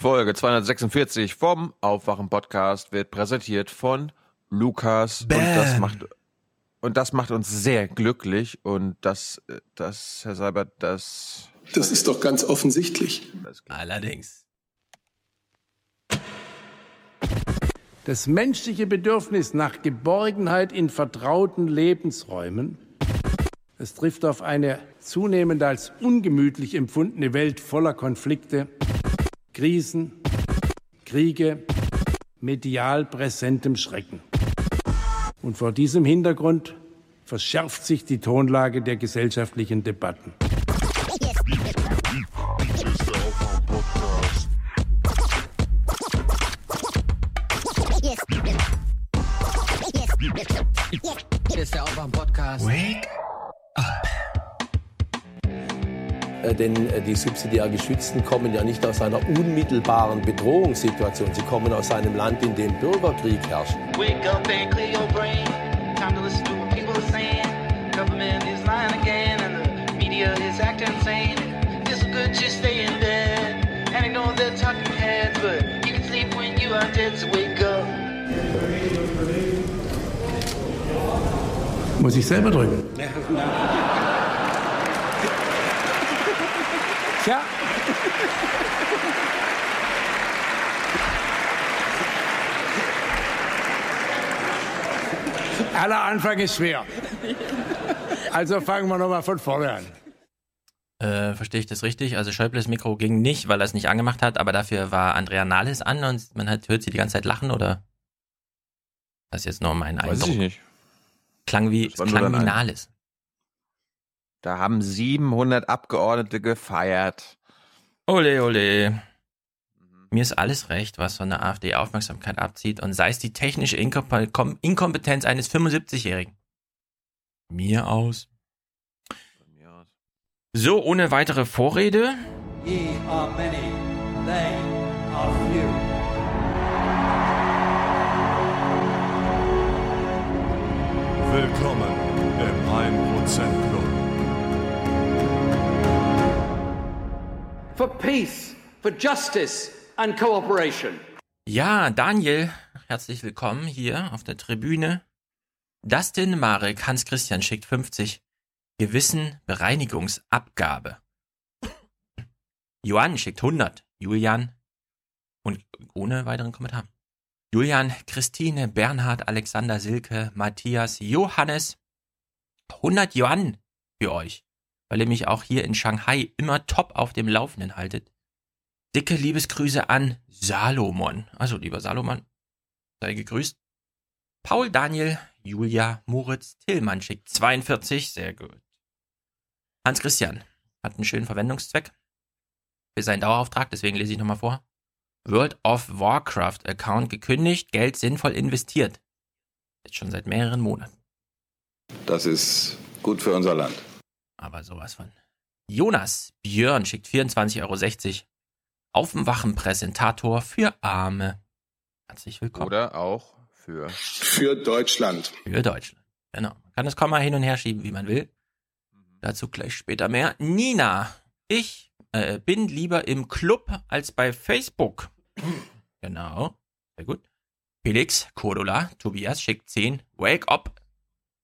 Folge 246 vom Aufwachen Podcast wird präsentiert von Lukas Bam. und das macht und das macht uns sehr glücklich und das das Herr Seibert das Das ist doch ganz offensichtlich. Allerdings. Das menschliche Bedürfnis nach Geborgenheit in vertrauten Lebensräumen, es trifft auf eine zunehmend als ungemütlich empfundene Welt voller Konflikte, Krisen, Kriege, medial präsentem Schrecken. Und vor diesem Hintergrund verschärft sich die Tonlage der gesellschaftlichen Debatten. Denn äh, die subsidiär Geschützten kommen ja nicht aus einer unmittelbaren Bedrohungssituation. Sie kommen aus einem Land, in dem Bürgerkrieg herrscht. Wake up and clear your brain. Time to listen to what people are saying. Government is lying again, and the media is acting insane. It's good just stay in bed and ignore the talking heads, but you can sleep when you are dead. So wake up. Muss ich selber drücken? Aller Anfang ist schwer. Also fangen wir nochmal von vorne an. Äh, verstehe ich das richtig? Also Schäubles Mikro ging nicht, weil er es nicht angemacht hat, aber dafür war Andrea Nahles an und man hat, hört sie die ganze Zeit lachen, oder? Das ist jetzt nur mein weiß Eindruck. ich nicht. Klang wie, klang wie. Nahles. Da haben 700 Abgeordnete gefeiert. Ole, ole. Mir ist alles recht, was von der AfD Aufmerksamkeit abzieht und sei es die technische Inkom Kom Inkompetenz eines 75-Jährigen. Mir aus. So, ohne weitere Vorrede. Ye are many, they are few. Willkommen im 1% Club. for peace, for justice and cooperation. Ja, Daniel, herzlich willkommen hier auf der Tribüne. Dustin Marek, Hans Christian schickt 50. Gewissen Bereinigungsabgabe. Johann schickt 100. Julian und ohne weiteren Kommentar. Julian, Christine, Bernhard, Alexander, Silke, Matthias, Johannes. 100 Yuan für euch, weil ihr mich auch hier in Shanghai immer top auf dem Laufenden haltet. Dicke Liebesgrüße an Salomon. Also, lieber Salomon, sei gegrüßt. Paul, Daniel, Julia, Moritz, Tillmann schickt 42. Sehr gut. Hans Christian hat einen schönen Verwendungszweck für seinen Dauerauftrag, deswegen lese ich nochmal vor. World of Warcraft Account gekündigt, Geld sinnvoll investiert. Jetzt schon seit mehreren Monaten. Das ist gut für unser Land. Aber sowas von. Jonas Björn schickt 24,60 Euro. Aufwachen-Präsentator für Arme. Herzlich willkommen. Oder auch für Für Deutschland. Für Deutschland. Genau. Man kann das Komma hin und her schieben, wie man will. Dazu gleich später mehr. Nina, ich äh, bin lieber im Club als bei Facebook. genau. Sehr gut. Felix, Cordula, Tobias schickt 10. Wake up.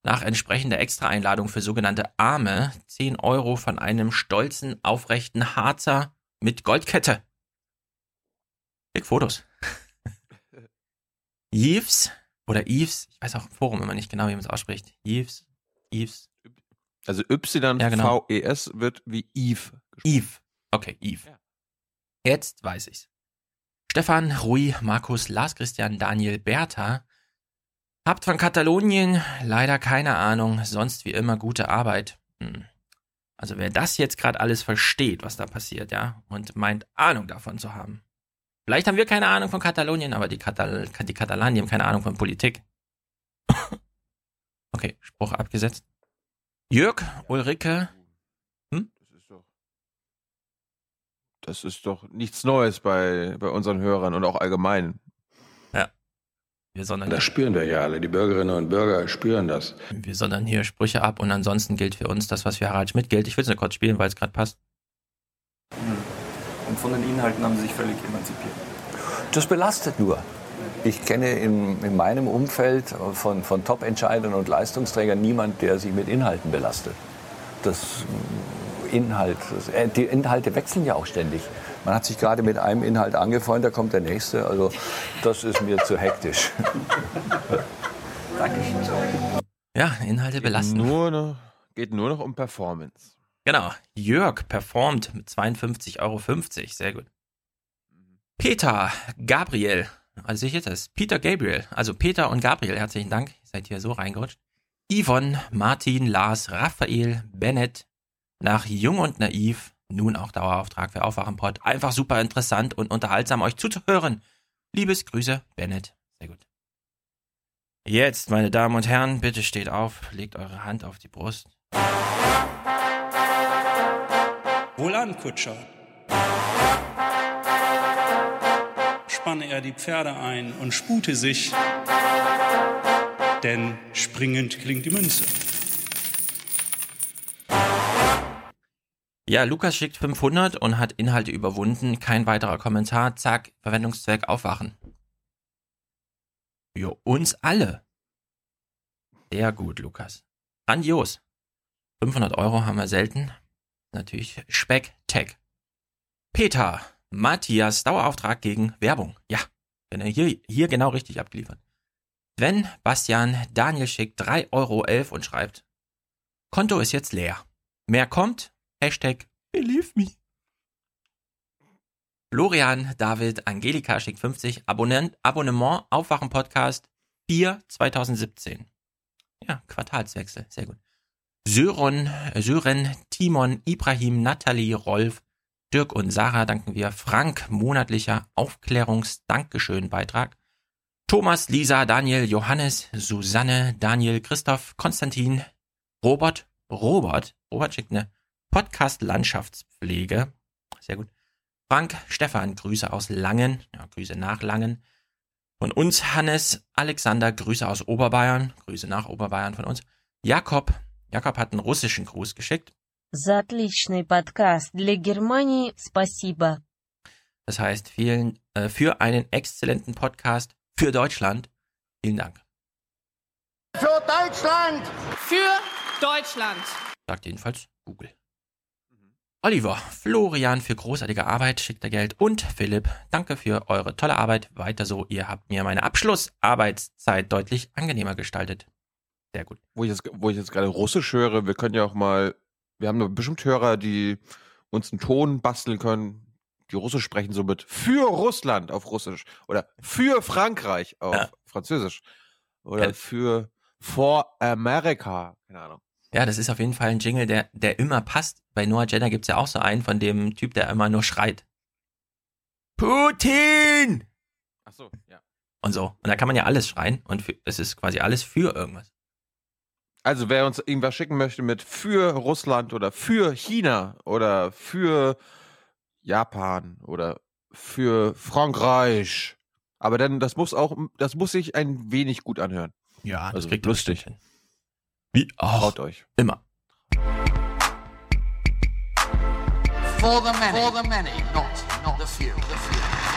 Nach entsprechender Extra-Einladung für sogenannte Arme 10 Euro von einem stolzen, aufrechten Harzer mit Goldkette. Schick Fotos. Yves oder Yves, ich weiß auch im Forum immer nicht genau, wie man es ausspricht. Yves, Yves, also Y Ja, genau. Wird wie Eve gesprochen. Yves. Okay, Yves. Jetzt weiß ich's. Stefan, Rui, Markus, Lars Christian, Daniel, Bertha. Habt von Katalonien leider keine Ahnung, sonst wie immer gute Arbeit. Hm. Also wer das jetzt gerade alles versteht, was da passiert, ja, und meint Ahnung davon zu haben. Vielleicht haben wir keine Ahnung von Katalonien, aber die, Katal die Katalanen, die haben keine Ahnung von Politik. okay, Spruch abgesetzt. Jörg, Ulrike, Das ist doch Das ist doch nichts Neues bei, bei unseren Hörern und auch allgemein. wir sondern Das spüren wir ja alle. Die Bürgerinnen und Bürger spüren das. Wir sondern hier Sprüche ab und ansonsten gilt für uns das, was für Harald Schmidt gilt. Ich will es nur kurz spielen, weil es gerade passt. Und von den Inhalten haben Sie sich völlig emanzipiert. Das belastet nur. Ich kenne in, in meinem Umfeld von, von Top-Entscheidern und Leistungsträgern niemand, der sich mit Inhalten belastet. Das äh, Inhalt, das, äh, die Inhalte wechseln ja auch ständig. Man hat sich gerade mit einem Inhalt angefreundet, da kommt der nächste. Also das ist mir zu hektisch. Dankeschön. Ja, Inhalte belasten. Nur noch, geht nur noch um Performance. Genau. Jörg performt mit 52,50 Euro. Sehr gut. Peter Gabriel. Also ich jetzt das. Peter Gabriel. Also Peter und Gabriel, herzlichen Dank. Ihr seid hier so reingerutscht. Yvonne, Martin, Lars, Raphael, Bennett. Nach Jung und Naiv. Nun auch Dauerauftrag für Aufwachenpod. Einfach super interessant und unterhaltsam euch zuzuhören. Liebes Grüße, Bennett. Sehr gut. Jetzt, meine Damen und Herren, bitte steht auf, legt eure Hand auf die Brust. Wohlan, Kutscher. Spanne er die Pferde ein und spute sich, denn springend klingt die Münze. Ja, Lukas schickt 500 und hat Inhalte überwunden. Kein weiterer Kommentar. Zack, Verwendungszweck aufwachen. Für uns alle. Sehr gut, Lukas. Grandios. 500 Euro haben wir selten. Natürlich Speck Tech. Peter, Matthias, Dauerauftrag gegen Werbung. Ja, hier, hier genau richtig abgeliefert. Sven, Bastian, Daniel schickt 3,11 Euro und schreibt, Konto ist jetzt leer. Mehr kommt, Hashtag Believe me. Florian, David, Angelika schickt 50, Abonnent, Abonnement, Aufwachen Podcast 4 2017. Ja, Quartalswechsel, sehr gut. Sören, Sören, Timon, Ibrahim, Nathalie, Rolf, Dirk und Sarah danken wir. Frank, monatlicher Aufklärungs-Dankeschön-Beitrag. Thomas, Lisa, Daniel, Johannes, Susanne, Daniel, Christoph, Konstantin, Robert, Robert, Robert schickt eine Podcast-Landschaftspflege. Sehr gut. Frank, Stefan, Grüße aus Langen, ja, Grüße nach Langen. Von uns Hannes, Alexander, Grüße aus Oberbayern, Grüße nach Oberbayern von uns. Jakob, Jakob hat einen russischen Gruß geschickt. За отличный подкаст для Германии спасибо. Das heißt, vielen, äh, für einen exzellenten Podcast für Deutschland. Vielen Dank. Für Deutschland! Für Deutschland! Sagt jedenfalls Google. Oliver, Florian für großartige Arbeit, schickt er Geld und Philipp, danke für eure tolle Arbeit. Weiter so, ihr habt mir meine Abschlussarbeitszeit deutlich angenehmer gestaltet. Sehr gut. Wo ich jetzt, wo ich jetzt gerade Russisch höre, wir können ja auch mal, wir haben bestimmt Hörer, die uns einen Ton basteln können, die Russisch sprechen, so mit für Russland auf Russisch oder für Frankreich auf ja. Französisch oder ja. für for America, keine Ahnung. Ja, das ist auf jeden Fall ein Jingle, der, der immer passt. Bei Noah Jenner gibt's ja auch so einen von dem Typ, der immer nur schreit. Putin! Ach so, ja. Und so. Und da kann man ja alles schreien und für, es ist quasi alles für irgendwas. Also wer uns irgendwas schicken möchte mit für Russland oder für China oder für Japan oder für Frankreich. Aber dann, das muss auch, das muss sich ein wenig gut anhören. Ja, das also kriegt lustig. Hin. Wie auch. Traut euch. Immer. For the many, For the many. Not, not the few. The few.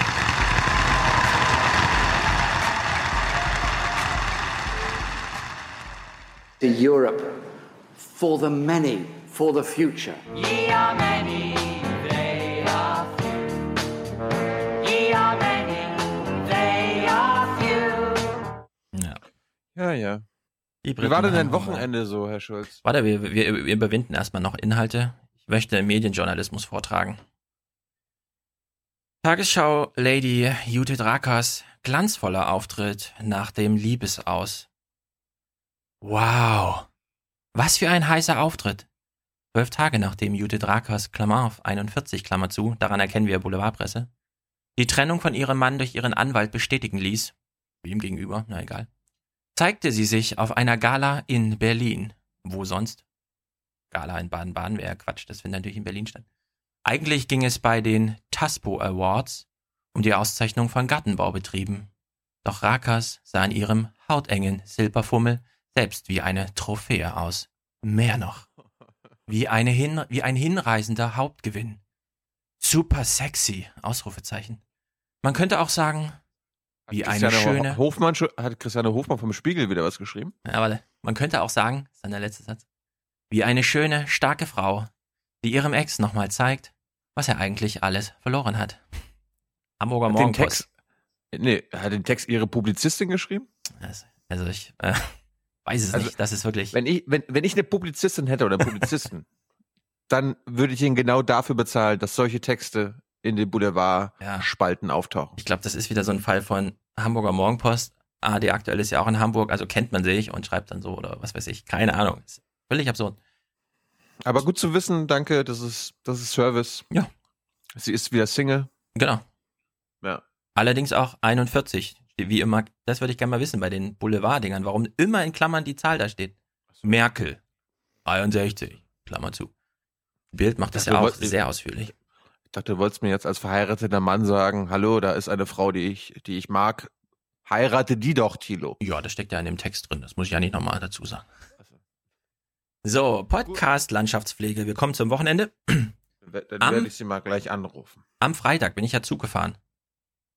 To Europe, for the many, for the future. Ye are many, they are few. Ye are many, they are few. Ja. Ja, ja. Wie war denn dein Wochenende so, Herr Schulz? Warte, wir, wir, wir überwinden erstmal noch Inhalte. Ich möchte Medienjournalismus vortragen. Tagesschau Lady Judith Rakers glanzvoller Auftritt nach dem Liebesaus. Wow. Was für ein heißer Auftritt. Zwölf Tage nachdem Judith Rakers, Klammer auf 41, Klammer zu, daran erkennen wir Boulevardpresse, die Trennung von ihrem Mann durch ihren Anwalt bestätigen ließ, wem gegenüber, na egal, zeigte sie sich auf einer Gala in Berlin. Wo sonst? Gala in Baden-Baden wäre Quatsch, das findet natürlich in Berlin statt. Eigentlich ging es bei den TASPO Awards um die Auszeichnung von Gartenbaubetrieben. Doch Rakas sah in ihrem hautengen Silberfummel selbst wie eine Trophäe aus. Mehr noch. Wie, eine hin, wie ein hinreisender Hauptgewinn. super sexy, Ausrufezeichen. Man könnte auch sagen, wie eine schöne, Hofmann hat Christiane Hofmann vom Spiegel wieder was geschrieben? ja, warte, man könnte auch sagen, das ist dann der letzte Satz, wie eine schöne, starke Frau, die ihrem Ex nochmal zeigt, was er eigentlich alles verloren hat. Hamburger Morgenpost. Text, nee, hat den Text ihre Publizistin geschrieben? Also, also ich äh, weiß es Also, nicht, das ist wirklich, Wenn ich, wenn, wenn ich eine Publizistin hätte oder einen Publizisten, dann würde ich ihn genau dafür bezahlen, dass solche Texte in den Boulevard-Spalten auftauchen. ich glaube, das ist wieder so ein Fall von Hamburger Morgenpost. AD aktuell ist ja auch in Hamburg, also kennt man sich und schreibt dann so oder was weiß ich, keine Ahnung. Ist völlig absurd. Aber gut zu wissen, danke, das ist, das ist Service. Ja. Sie ist wieder Single. Genau. Ja. Allerdings auch 41. Wie immer, das würde ich gerne mal wissen bei den Boulevard-Dingern, warum immer in Klammern die Zahl da steht. Merkel, 61, Klammer zu. Bild macht das ja auch sehr ausführlich. Ich dachte, du wolltest mir jetzt als verheirateter Mann sagen, hallo, da ist eine Frau, die ich, die ich mag. Heirate die doch, Thilo. Ja, das steckt ja in dem Text drin, das muss ich ja nicht nochmal dazu sagen. So, Podcast Landschaftspflege, wir kommen zum Wochenende. Dann Am- werde ich sie mal gleich anrufen. Am Freitag bin ich ja Zug gefahren.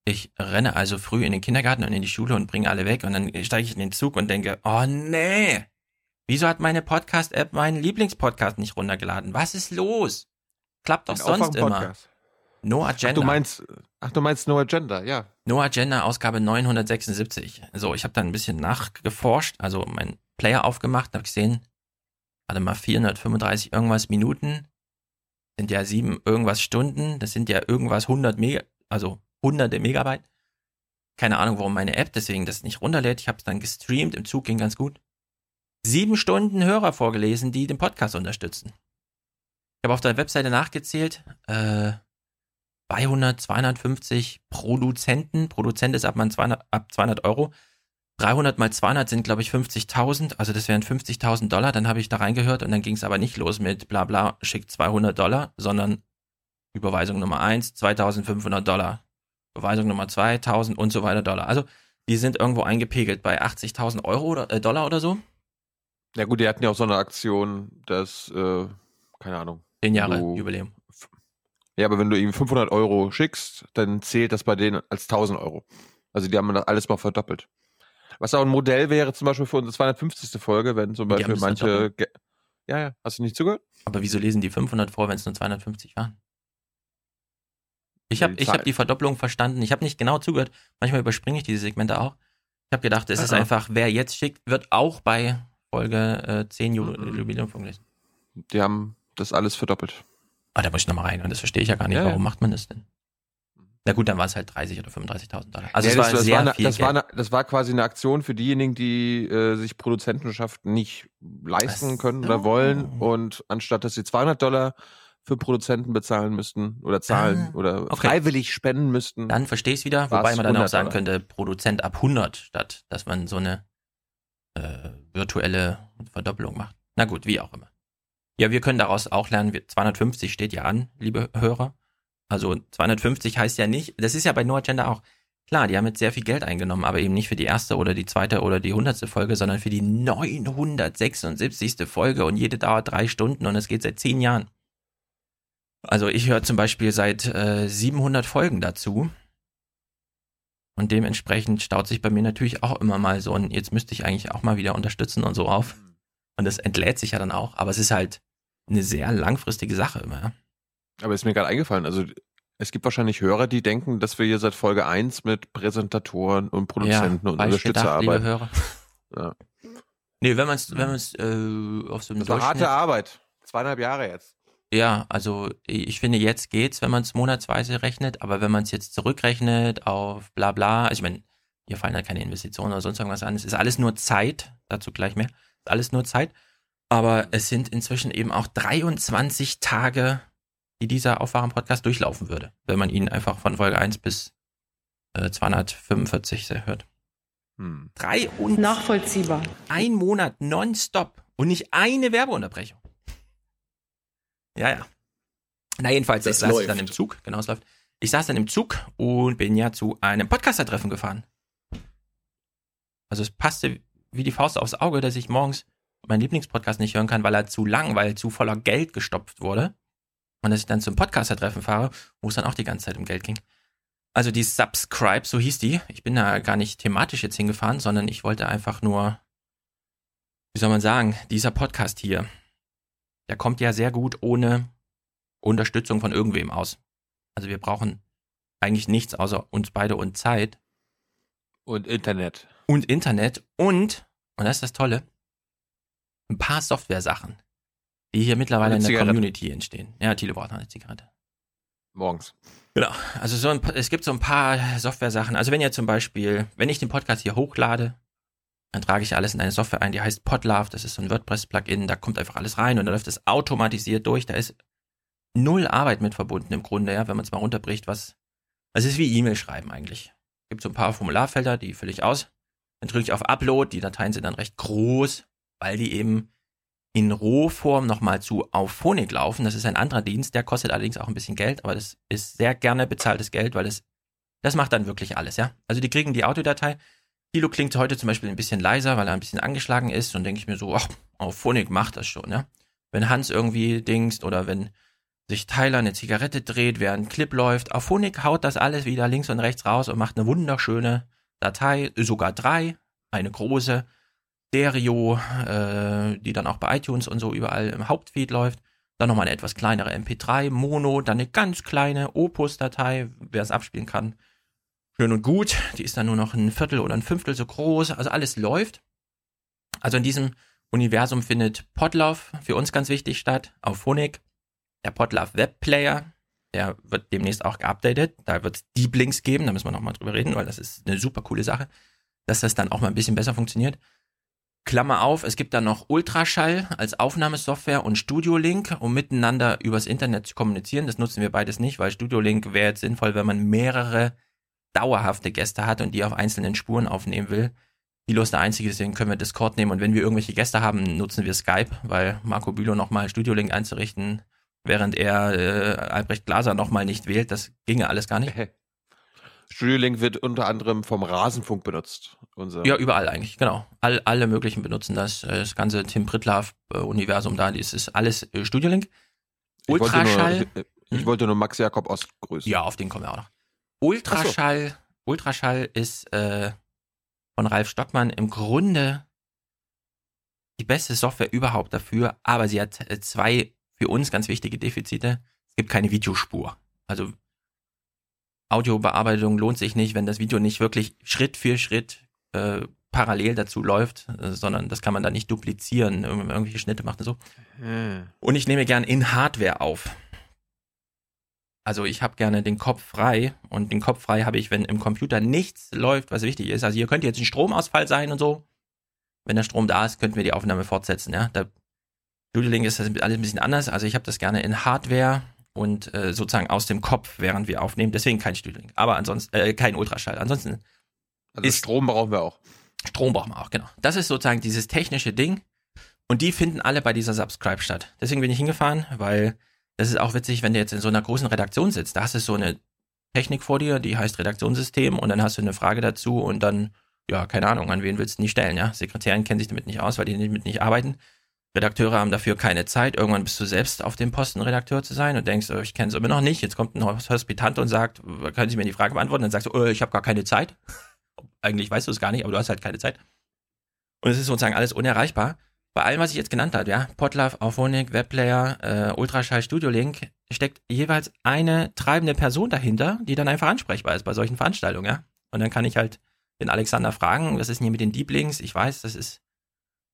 Ich renne also früh in den Kindergarten und in die Schule und bringe alle weg und dann steige ich in den Zug und denke, oh nee, wieso hat meine Podcast-App meinen Lieblingspodcast nicht runtergeladen? Was ist los? Klappt doch sonst immer. No Ach, Agenda. du meinst, ach, du meinst No Agenda, ja. No Agenda, Ausgabe 976. So, ich habe dann ein bisschen nachgeforscht, also meinen Player aufgemacht, habe gesehen, warte mal, 435 irgendwas Minuten, sind ja sieben irgendwas Stunden, das sind ja irgendwas 100 Mega, also hunderte Megabyte. Keine Ahnung, warum meine App deswegen das nicht runterlädt. Ich habe es dann gestreamt, im Zug ging ganz gut. Sieben Stunden Hörer vorgelesen, die den Podcast unterstützen. Ich habe auf der Webseite nachgezählt, äh, 200, 250 Produzenten. Produzent ist ab, man 200, ab 200 Euro. 300 mal 200 sind, glaube ich, 50.000. Also das wären 50.000 Dollar. Dann habe ich da reingehört und dann ging es aber nicht los mit bla bla, schickt 200 Dollar, sondern Überweisung Nummer 1, 2.500 Dollar. Überweisung Nummer 2, 1.000 und so weiter Dollar. Also die sind irgendwo eingepegelt bei 80.000 Euro oder äh, Dollar oder so. Ja gut, die hatten ja auch so eine Aktion, dass, äh, keine Ahnung. 10 Jahre Du- Jubiläum. Ja, aber wenn du ihm 500 Euro schickst, dann zählt das bei denen als 1000 Euro. Also die haben das alles mal verdoppelt. Was auch ein Modell wäre zum Beispiel für unsere 250. Folge, wenn zum Beispiel manche... Ja, ja, hast du nicht zugehört? Aber wieso lesen die 500 vor, wenn es nur 250 waren? Ich habe hab die Verdopplung verstanden. Ich habe nicht genau zugehört. Manchmal überspringe ich diese Segmente auch. Ich habe gedacht, es ist Ah. einfach, wer jetzt schickt, wird auch bei Folge äh, 10 Ju Mhm. Jubiläum vorgelesen. Die haben das alles verdoppelt. Ah, da muss ich nochmal rein. Und das verstehe ich ja gar nicht. Ja, Warum ja. macht man das denn? Na gut, dann war es halt 30 oder 35.000 Dollar. Also Ja, das, war das sehr war eine, viel das, Geld. war eine, das war quasi eine Aktion für diejenigen, die äh, sich Produzentenschaft nicht leisten Ach können oder wollen. Und anstatt dass sie 200 Dollar für Produzenten bezahlen müssten oder zahlen Ah, oder okay. freiwillig spenden müssten. Dann verstehe ich es wieder, wobei man dann auch 100 sagen könnte, Produzent ab 100, statt dass man so eine äh, virtuelle Verdoppelung macht. Na gut, wie auch immer. Ja, wir können daraus auch lernen, wir- 250 steht ja an, liebe Hörer. Also 250 heißt ja nicht, das ist ja bei No Agenda auch, klar, die haben jetzt sehr viel Geld eingenommen, aber eben nicht für die erste oder die zweite oder die hundertste Folge, sondern für die 976. Folge und jede dauert drei Stunden und es geht seit zehn Jahren. Also ich höre zum Beispiel seit äh, 700 Folgen dazu. Und dementsprechend staut sich bei mir natürlich auch immer mal so ein, jetzt müsste ich eigentlich auch mal wieder unterstützen und so auf. Und das entlädt sich ja dann auch. Aber es ist halt eine sehr langfristige Sache immer. ja. Aber ist mir gerade eingefallen, also es gibt wahrscheinlich Hörer, die denken, dass wir hier seit Folge 1 mit Präsentatoren und Produzenten und falsch Unterstützer gedacht, liebe arbeiten. Hörer. Ja. Nee, wenn man es wenn man's, äh, auf so einem Das war harte Arbeit. Zweieinhalb Jahre jetzt. Ja, also ich finde, jetzt geht's, wenn man es monatsweise rechnet, aber wenn man es jetzt zurückrechnet auf bla bla, also ich meine, hier fallen halt keine Investitionen oder sonst irgendwas an, es ist alles nur Zeit, dazu gleich mehr, ist alles nur Zeit, aber es sind inzwischen eben auch 23 Tage, die dieser Aufwachen-Podcast durchlaufen würde, wenn man ihn einfach von Folge 1 bis äh, 245 hört. Hm. Drei und Nachvollziehbar. ein Monat nonstop und nicht eine Werbeunterbrechung. Ja, ja. Na, jedenfalls, Das ich saß läuft. dann im Zug, genau, es läuft. Ich saß dann im Zug und bin ja zu einem Podcaster-Treffen gefahren. Also es passte wie die Faust aufs Auge, dass ich morgens meinen Lieblingspodcast nicht hören kann, weil er zu lang, weil zu voller Geld gestopft wurde. und dass ich dann zum Podcaster-Treffen fahre, wo es dann auch die ganze Zeit um Geld ging. Also die Subscribe, so hieß die. Ich bin da gar nicht thematisch jetzt hingefahren, sondern ich wollte einfach nur, wie soll man sagen, dieser Podcast hier, der kommt ja sehr gut ohne Unterstützung von irgendwem aus. Also wir brauchen eigentlich nichts außer uns beide und Zeit. Und Internet. Und Internet und, und das ist das Tolle, ein paar Software-Sachen, die hier mittlerweile in der Zigarette. Community entstehen. Ja, Thilo braucht noch eine Zigarette. Morgens. Genau. Also so ein, es gibt so ein paar Software-Sachen. Also wenn ihr zum Beispiel, wenn ich den Podcast hier hochlade, dann trage ich alles in eine Software ein, die heißt Podlove. Das ist so ein WordPress-Plugin. Da kommt einfach alles rein und dann läuft es automatisiert durch. Da ist null Arbeit mit verbunden im Grunde, ja, wenn man es mal runterbricht, was. Es ist wie E-Mail schreiben eigentlich. Gibt so ein paar Formularfelder, die fülle ich aus. Dann drücke ich auf Upload. Die Dateien sind dann recht groß, weil die eben in Rohform nochmal zu Auphonic laufen. Das ist ein anderer Dienst, der kostet allerdings auch ein bisschen Geld, aber das ist sehr gerne bezahltes Geld, weil das, das macht dann wirklich alles, ja. Also die kriegen die Audiodatei. Thilo klingt heute zum Beispiel ein bisschen leiser, weil er ein bisschen angeschlagen ist und denke ich mir so, ach, Auphonic macht das schon, ja. Wenn Hans irgendwie dingst oder wenn sich Tyler eine Zigarette dreht, während ein Clip läuft, Auphonic haut das alles wieder links und rechts raus und macht eine wunderschöne Datei, sogar drei, eine große, Stereo, äh, die dann auch bei iTunes und so überall im Hauptfeed läuft. Dann nochmal eine etwas kleinere MP3, Mono, dann eine ganz kleine Opus-Datei, wer es abspielen kann. Schön und gut. Die ist dann nur noch ein Viertel oder ein Fünftel so groß. Also alles läuft. Also in diesem Universum findet Podlove für uns ganz wichtig statt, auf Phonik. Der Podlove Webplayer, der wird demnächst auch geupdatet. Da wird es Deep Links geben, da müssen wir nochmal drüber reden, weil das ist eine super coole Sache, dass das dann auch mal ein bisschen besser funktioniert. Klammer auf, es gibt dann noch Ultraschall als Aufnahmesoftware und Studio Link, um miteinander übers Internet zu kommunizieren. Das nutzen wir beides nicht, weil Studio Link wäre jetzt sinnvoll, wenn man mehrere dauerhafte Gäste hat und die auf einzelnen Spuren aufnehmen will. Hilo ist der Einzige, deswegen können wir Discord nehmen und wenn wir irgendwelche Gäste haben, nutzen wir Skype, weil Marco Bülow nochmal Studio Link einzurichten, während er äh, Albrecht Glaser nochmal nicht wählt, das ginge alles gar nicht. Studio Link wird unter anderem vom Rasenfunk benutzt. Unser Ja, überall eigentlich, genau. All, alle möglichen benutzen das. äh, Das ganze Tim Pritlove-Universum da, das ist alles äh, Studio Link. ich wollte Ultraschall. nur, ich, ich wollte nur Max Jakob Ost grüßen. Ja, auf den kommen wir auch noch. Ultraschall, Ultraschall ist äh, von Ralf Stockmann im Grunde die beste Software überhaupt dafür, aber sie hat äh, zwei für uns ganz wichtige Defizite. Es gibt keine Videospur. Also Audiobearbeitung lohnt sich nicht, wenn das Video nicht wirklich Schritt für Schritt äh, parallel dazu läuft, äh, sondern das kann man da nicht duplizieren, irgendwelche Schnitte macht und so. Hm. Und ich nehme gern in Hardware auf. Also ich habe gerne den Kopf frei und den Kopf frei habe ich, wenn im Computer nichts läuft, was wichtig ist. Also hier könnte jetzt ein Stromausfall sein und so. Wenn der Strom da ist, könnten wir die Aufnahme fortsetzen. Ja, da Link ist das alles ein bisschen anders. Also ich habe das gerne in Hardware und äh, sozusagen aus dem Kopf, während wir aufnehmen. Deswegen kein Link, aber ansonsten äh, kein Ultraschall. Ansonsten Also ist- Strom brauchen wir auch. Strom brauchen wir auch, genau. Das ist sozusagen dieses technische Ding. Und die finden alle bei dieser Subscribe statt. Deswegen bin ich hingefahren, weil das ist auch witzig, wenn du jetzt in so einer großen Redaktion sitzt. Da hast du so eine Technik vor dir, die heißt Redaktionssystem und dann hast du eine Frage dazu und dann, ja, keine Ahnung, an wen willst du nicht stellen, ja? Sekretärin kennen sich damit nicht aus, weil die damit nicht arbeiten. Redakteure haben dafür keine Zeit. Irgendwann bist du selbst auf dem Posten, Redakteur zu sein und denkst, oh, ich kenne es immer noch nicht. Jetzt kommt ein Hospitant und sagt, können Sie mir die Frage beantworten? Dann sagst du, oh, ich habe gar keine Zeit. Eigentlich weißt du es gar nicht, aber du hast halt keine Zeit. Und es ist sozusagen alles unerreichbar. Bei allem, was ich jetzt genannt habe, ja, Podlove, Auphonic, Webplayer, äh, Ultraschall, Studio Link, steckt jeweils eine treibende Person dahinter, die dann einfach ansprechbar ist bei solchen Veranstaltungen, ja. Und dann kann ich halt den Alexander fragen, was ist denn hier mit den Deep Links? Ich weiß, das ist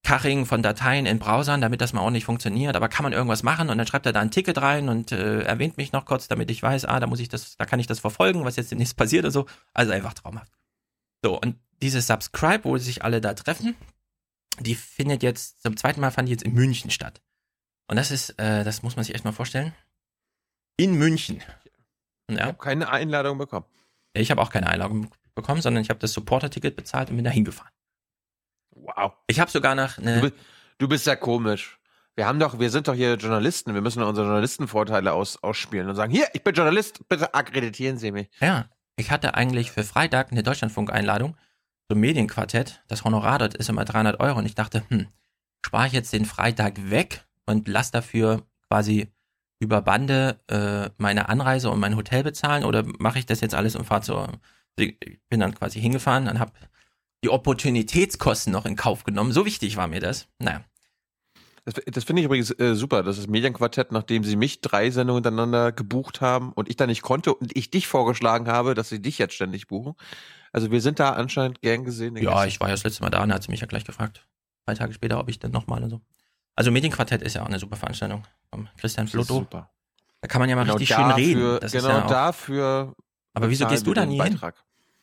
Caching von Dateien in Browsern, damit das mal ordentlich funktioniert, aber kann man irgendwas machen? Und dann schreibt er da ein Ticket rein und äh, erwähnt mich noch kurz, damit ich weiß, ah, da muss ich das, da kann ich das verfolgen, was jetzt demnächst passiert und so. Also einfach traumhaft. So, und diese Subscribe, wo sich alle da treffen, die findet jetzt, zum zweiten Mal fand die jetzt in München statt. Und das ist, äh, das muss man sich echt mal vorstellen. In München. Ich Ja, habe keine Einladung bekommen. ich habe auch keine Einladung bekommen, sondern ich habe das Supporter-Ticket bezahlt und bin da hingefahren. Wow. Ich habe sogar nach Du, eine, bi- du bist ja komisch. Wir haben doch, wir sind doch hier Journalisten. Wir müssen unsere Journalistenvorteile aus, ausspielen und sagen, hier, ich bin Journalist, bitte akkreditieren Sie mich. ja, ich hatte eigentlich für Freitag eine Deutschlandfunk-Einladung zum Medienquartett. Das Honorar dort ist immer 300 Euro und ich dachte, hm, spare ich jetzt den Freitag weg und lass dafür quasi über Bande äh, meine Anreise und mein Hotel bezahlen oder mache ich das jetzt alles und fahre zur. Ich bin dann quasi hingefahren und habe die Opportunitätskosten noch in Kauf genommen. So wichtig war mir das. Naja. Das, das finde ich übrigens äh, super, dass das Medienquartett, nachdem sie mich drei Sendungen hintereinander gebucht haben und ich da nicht konnte und ich dich vorgeschlagen habe, dass sie dich jetzt ständig buchen. Also wir sind da anscheinend gern gesehen. Ja, ich war ja das letzte Mal da und hat sie mich ja gleich gefragt. Zwei Tage später, ob ich dann nochmal und so. Also Medienquartett ist ja auch eine super Veranstaltung vom Christian Flotto. Super. Da kann man ja mal Genau richtig dafür- schön reden. Das genau ja auch, dafür. Aber wieso gehst du da nie hin?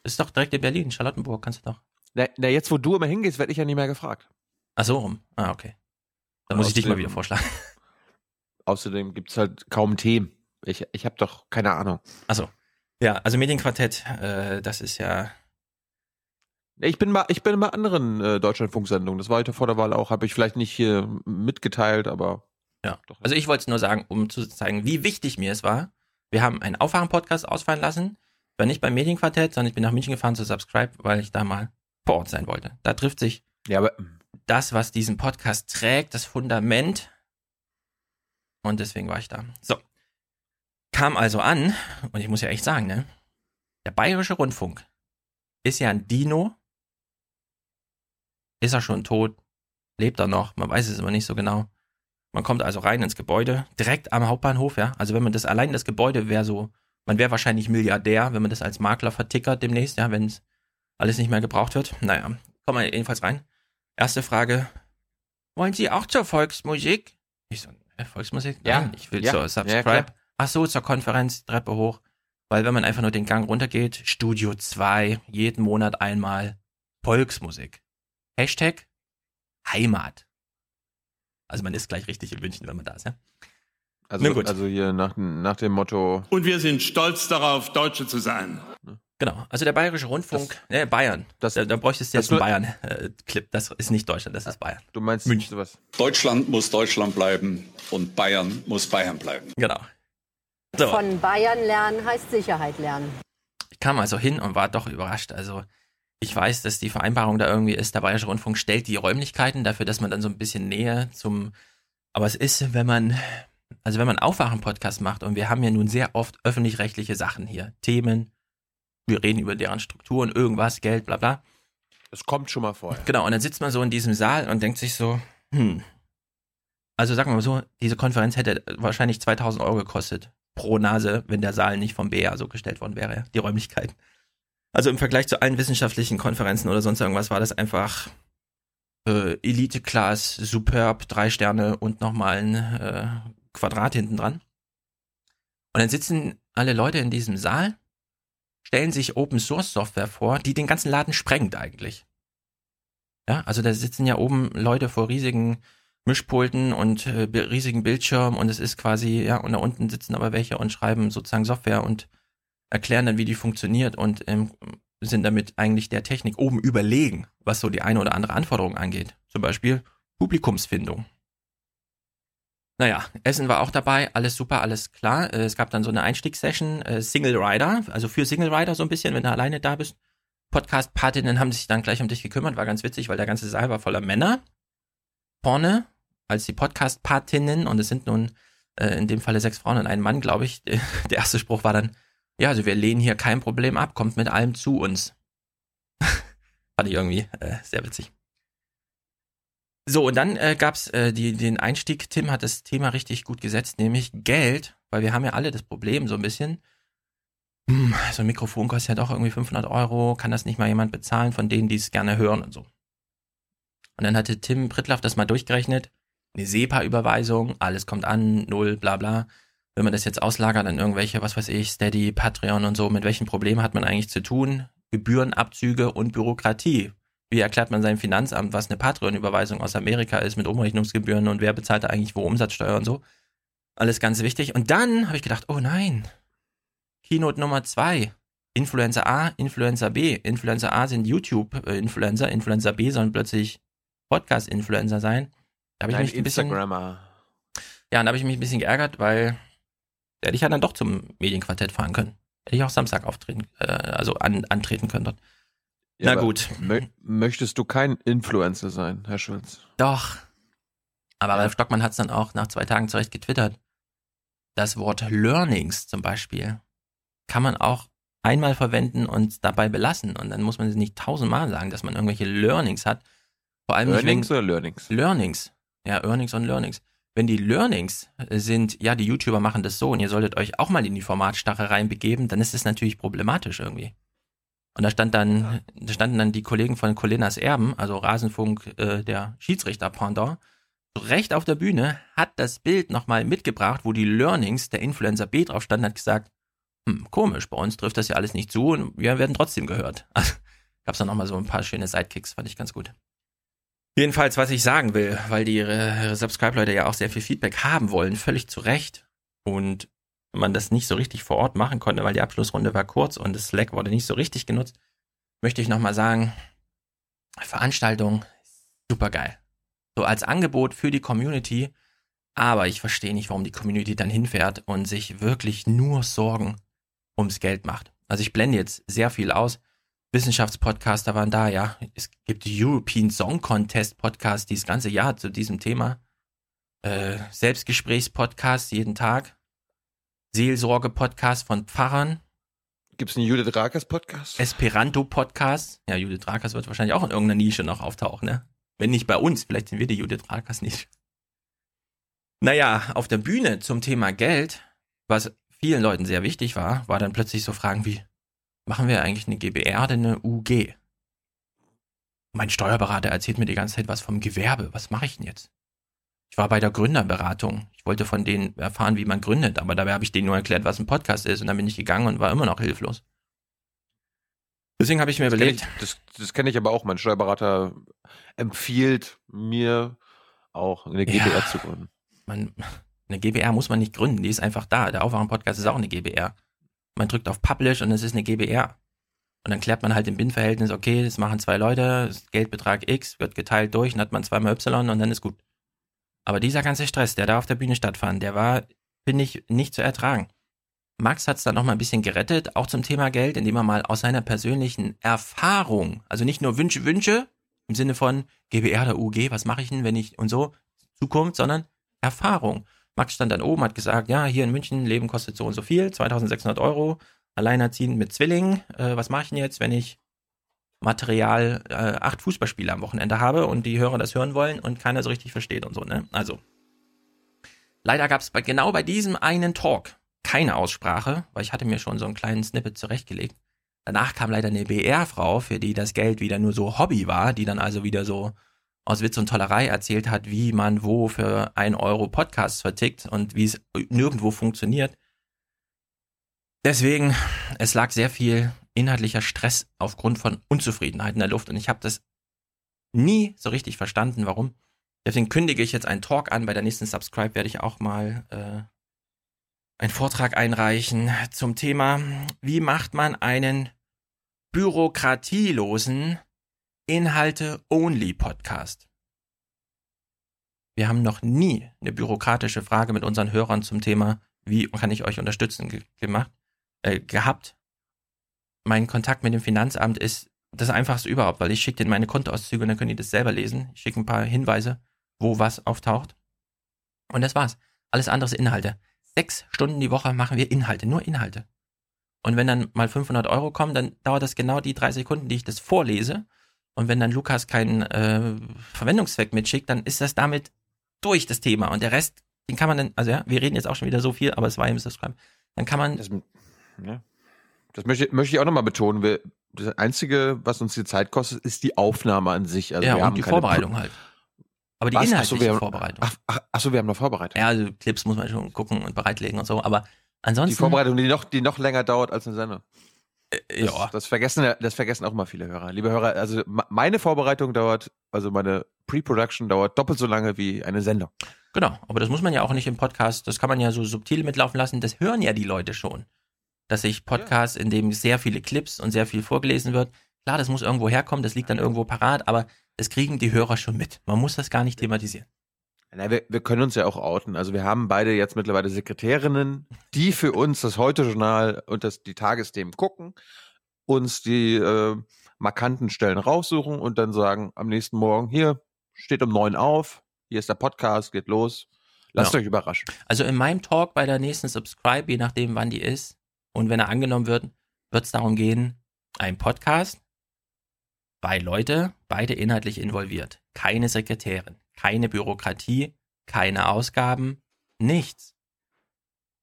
Ist doch direkt in Berlin, Charlottenburg, kannst du doch. Na, na, jetzt wo du immer hingehst, werde ich ja nie mehr gefragt. Ach so rum. Ah, okay. Dann muss ich dich mal wieder vorschlagen. Außerdem gibt's halt kaum Themen. Ich, ich habe doch keine Ahnung. Also, ja, also Medienquartett, äh, das ist ja. Ich bin mal, ich bin bei anderen äh, Deutschlandfunksendungen. Das war heute vor der Wahl auch. Habe ich vielleicht nicht hier mitgeteilt, aber Ja. Also ich wollte es nur sagen, um zu zeigen, wie wichtig mir es war. Wir haben einen Aufwachen-Podcast ausfallen lassen. Ich war nicht beim Medienquartett, sondern ich bin nach München gefahren zu Subscribe, weil ich da mal vor Ort sein wollte. Da trifft sich ja, aber das, was diesen Podcast trägt, das Fundament. Und deswegen war ich da. So. Kam also an, und ich muss ja echt sagen, ne? Der Bayerische Rundfunk ist ja ein Dino. Ist er schon tot? Lebt er noch? Man weiß es aber nicht so genau. Man kommt also rein ins Gebäude, direkt am Hauptbahnhof, ja. Also wenn man das allein das Gebäude wäre so, man wäre wahrscheinlich Milliardär, wenn man das als Makler vertickert demnächst, ja, wenn es alles nicht mehr gebraucht wird. Naja, kommen wir jedenfalls rein. Erste Frage. Wollen Sie auch zur Volksmusik? Ich so, äh, Volksmusik? Ja. Nein, ich will Ja. zur Ja, Subscribe. klar. Ach so, zur Konferenz, Treppe hoch. Weil wenn man einfach nur den Gang runtergeht, Studio 2, jeden Monat einmal Volksmusik. Hashtag Heimat. Also man ist gleich richtig in München, wenn man da ist, ja? also, Na gut. also hier nach, nach dem Motto. Und wir sind stolz darauf, Deutsche zu sein. Genau. Also der Bayerische Rundfunk, äh, Bayern. das- da, da bräuchtest du das jetzt einen Bayern-Clip. das ist nicht Deutschland, das ist Bayern. Du meinst München. sowas? Deutschland muss Deutschland bleiben und Bayern muss Bayern bleiben. Genau. So. Von Bayern lernen heißt Sicherheit lernen. Ich kam also hin und war doch überrascht. Also ich weiß, dass die Vereinbarung da irgendwie ist, der Bayerische Rundfunk stellt die Räumlichkeiten dafür, dass man dann so ein bisschen näher zum. Aber es ist, wenn man, also wenn man Aufwachen-Podcast macht und wir haben ja nun sehr oft öffentlich-rechtliche Sachen hier, Themen, wir reden über deren Strukturen, irgendwas, Geld, bla bla. Das kommt schon mal vor. Genau, und dann sitzt man so in diesem Saal und denkt sich so, hm. Also sagen wir mal so, diese Konferenz hätte wahrscheinlich 2000 Euro gekostet pro Nase, wenn der Saal nicht vom BA so gestellt worden wäre, die Räumlichkeiten. Also im Vergleich zu allen wissenschaftlichen Konferenzen oder sonst irgendwas war das einfach äh, Elite-Class, superb, drei Sterne und nochmal ein äh, Quadrat hinten dran. Und dann sitzen alle Leute in diesem Saal, stellen sich Open Source Software vor, die den ganzen Laden sprengt eigentlich. Ja, also da sitzen ja oben Leute vor riesigen Mischpulten und äh, riesigen Bildschirmen und es ist quasi, ja, und da unten sitzen aber welche und schreiben sozusagen Software und erklären dann, wie die funktioniert und ähm, sind damit eigentlich der Technik oben überlegen, was so die eine oder andere Anforderung angeht. Zum Beispiel Publikumsfindung. Naja, Essen war auch dabei, alles super, alles klar. Äh, Es gab dann so eine Einstiegssession, äh, Single Rider, also für Single Rider so ein bisschen, wenn du alleine da bist. Podcast-Partinnen haben sich dann gleich um dich gekümmert, war ganz witzig, weil der ganze Saal war voller Männer. Vorne, als die Podcast-Partinnen, und es sind nun äh, in dem Falle sechs Frauen und ein Mann, glaube ich, der erste Spruch war dann, ja, also wir lehnen hier kein Problem ab, kommt mit allem zu uns. Fand ich irgendwie äh, sehr witzig. So, und dann äh, gab's äh, die, den Einstieg. Tim hat das Thema richtig gut gesetzt, nämlich Geld, weil wir haben ja alle das Problem so ein bisschen. Hm, so ein Mikrofon kostet ja doch irgendwie 500 Euro, kann das nicht mal jemand bezahlen von denen, die es gerne hören und so. Und dann hatte Tim Prittlaff das mal durchgerechnet. Eine SEPA-Überweisung, alles kommt an, null, bla bla. Wenn man das jetzt auslagert an irgendwelche, was weiß ich, Steady, Patreon und so, mit welchen Problemen hat man eigentlich zu tun? Gebührenabzüge und Bürokratie. Wie erklärt man seinem Finanzamt, was eine Patreon-Überweisung aus Amerika ist mit Umrechnungsgebühren und wer bezahlt da eigentlich wo Umsatzsteuer und so? Alles ganz wichtig. Und dann habe ich gedacht, oh nein, Keynote Nummer zwei. Influencer A, Influencer B. Influencer A sind YouTube-Influencer, Influencer B sollen plötzlich Podcast-Influencer sein. Da habe ich mich ein bisschen, ja, und da habe ich mich ein bisschen geärgert, weil da hätte ich ja dann doch zum Medienquartett fahren können. Hätte ich auch Samstag auftreten, äh, also an, antreten können dort. Ja, Na gut. Mö möchtest du kein Influencer sein, Herr Schulz? Doch. Aber Ralf Stockmann hat es dann auch nach zwei Tagen zurecht getwittert. das Wort Learnings zum Beispiel kann man auch einmal verwenden und dabei belassen. Und dann muss man nicht tausendmal sagen, dass man irgendwelche Learnings hat. Vor allem Earnings nicht, wenn, oder Learnings? Learnings. Ja, Earnings und Learnings. Wenn die Learnings sind, ja, die YouTuber machen das so und ihr solltet euch auch mal in die Formatstarre reinbegeben, dann ist es natürlich problematisch irgendwie. Und da stand dann, da standen dann die Kollegen von Colinas Erben, also Rasenfunk, äh, der Schiedsrichter Pendant, recht auf der Bühne, hat das Bild nochmal mitgebracht, wo die Learnings der Influencer B drauf standen, hat gesagt, hm, komisch, bei uns trifft das ja alles nicht zu und wir werden trotzdem gehört. Also, gab's dann nochmal so ein paar schöne Sidekicks, fand ich ganz gut. Jedenfalls, was ich sagen will, weil die äh, Subscribe-Leute ja auch sehr viel Feedback haben wollen, völlig zu Recht. Und man das nicht so richtig vor Ort machen konnte, weil die Abschlussrunde war kurz und das Slack wurde nicht so richtig genutzt, möchte ich nochmal sagen, Veranstaltung super geil. So als Angebot für die Community, aber ich verstehe nicht, warum die Community dann hinfährt und sich wirklich nur Sorgen ums Geld macht. Also ich blende jetzt sehr viel aus. Wissenschaftspodcaster waren da, ja. Es gibt European Song Contest Podcast dieses ganze Jahr zu diesem Thema. Äh, Selbstgesprächspodcast jeden Tag. Seelsorge-Podcast von Pfarrern. Gibt es einen Judith Rakers Podcast? Esperanto-Podcast. Ja, Judith Rakers wird wahrscheinlich auch in irgendeiner Nische noch auftauchen, ne? Wenn nicht bei uns, vielleicht sind wir die Judith Rakers nicht. Naja, auf der Bühne zum Thema Geld, was vielen Leuten sehr wichtig war, war dann plötzlich so Fragen wie, machen wir eigentlich eine GBR oder eine UG? Mein Steuerberater erzählt mir die ganze Zeit was vom Gewerbe. Was mache ich denn jetzt? Ich war bei der Gründerberatung. Ich wollte von denen erfahren, wie man gründet, aber dabei habe ich denen nur erklärt, was ein Podcast ist und dann bin ich gegangen und war immer noch hilflos. Deswegen habe ich mir Das überlegt, ich, das das kenne ich aber auch. Mein Steuerberater empfiehlt mir auch eine GBR Ja. zu gründen. man, eine GBR muss man nicht gründen, die ist einfach da. Der Aufwachen-Podcast ist auch eine GBR. Man drückt auf Publish und es ist eine GBR. Und dann klärt man halt im Bin-Verhältnis, okay, das machen zwei Leute, Geldbetrag X wird geteilt durch, dann hat man zweimal Y und dann ist gut. Aber dieser ganze Stress, der da auf der Bühne stattfand, der war, finde ich, nicht zu ertragen. Max hat es dann noch mal ein bisschen gerettet, auch zum Thema Geld, indem er mal aus seiner persönlichen Erfahrung, also nicht nur Wünsche, Wünsche, im Sinne von GBR oder UG, was mache ich denn, wenn ich und so, Zukunft, sondern Erfahrung. Max stand dann oben, hat gesagt, ja, hier in München, Leben kostet so und so viel, 2600 Euro, alleinerziehend mit Zwillingen, äh, was mache ich denn jetzt, wenn ich Material äh, acht Fußballspiele am Wochenende habe und die Hörer das hören wollen und keiner so richtig versteht und so, ne? Also, leider gab es bei, genau bei diesem einen Talk keine Aussprache, weil ich hatte mir schon so einen kleinen Snippet zurechtgelegt. Danach kam leider eine BR-Frau, für die das Geld wieder nur so Hobby war, die dann also wieder so aus Witz und Tollerei erzählt hat, wie man wo für ein Euro Podcasts vertickt und wie es nirgendwo funktioniert. Deswegen, es lag sehr viel inhaltlicher Stress aufgrund von Unzufriedenheit in der Luft und ich habe das nie so richtig verstanden, warum. Deswegen kündige ich jetzt einen Talk an. Bei der nächsten Subscribe werde ich auch mal äh, einen Vortrag einreichen zum Thema, wie macht man einen bürokratielosen Inhalte-Only-Podcast. Wir haben noch nie eine bürokratische Frage mit unseren Hörern zum Thema, wie kann ich euch unterstützen, ge gemacht, äh, gehabt. Mein Kontakt mit dem Finanzamt ist das einfachste überhaupt, weil ich schicke denen meine Kontoauszüge und dann können die das selber lesen. Ich schicke ein paar Hinweise, wo was auftaucht. Und das war's. Alles andere ist Inhalte. Sechs Stunden die Woche machen wir Inhalte, nur Inhalte. Und wenn dann mal 500 Euro kommen, dann dauert das genau die drei Sekunden, die ich das vorlese. Und wenn dann Lukas keinen äh, Verwendungszweck mitschickt, dann ist das damit durch das Thema. Und der Rest, den kann man dann, also ja, wir reden jetzt auch schon wieder so viel, aber es war im Subscribe. Dann kann man. Das, ja. das möchte, möchte ich auch nochmal betonen. Wir, das Einzige, was uns die Zeit kostet, ist die Aufnahme an sich. Also ja, wir und haben die Vorbereitung halt. Aber die Was? Ach so, inhaltliche wir haben- Vorbereitung. Ach, ach, ach so, wir haben noch Vorbereitung. Ja, also Clips muss man schon gucken und bereitlegen und so, aber Die ansonsten. Vorbereitung, die noch, die noch länger dauert als eine Sendung. Äh, Das, ja. das vergessen, ja- das vergessen auch immer viele Hörer. Liebe Hörer, also meine Vorbereitung dauert, also meine Pre-Production dauert doppelt so lange wie eine Sendung. Genau, aber das muss man ja auch nicht im Podcast, das kann man ja so subtil mitlaufen lassen, das hören ja die Leute schon. Dass ich Podcasts, in dem sehr viele Clips und sehr viel vorgelesen wird, klar, das muss irgendwo herkommen, das liegt dann irgendwo parat, aber das kriegen die Hörer schon mit. Man muss das gar nicht thematisieren. Na, wir, wir können uns ja auch outen. Also wir haben beide jetzt mittlerweile Sekretärinnen, die für uns das Heute-Journal und das, die Tagesthemen gucken, uns die äh, markanten Stellen raussuchen und dann sagen am nächsten Morgen, hier steht um neun auf, hier ist der Podcast, geht los, Lasst euch überraschen. Also in meinem Talk bei der nächsten Subscribe, je nachdem wann die ist, und wenn er angenommen wird, wird es darum gehen, ein Podcast, zwei Leute, beide inhaltlich involviert. Keine Sekretärin, keine Bürokratie, keine Ausgaben, nichts.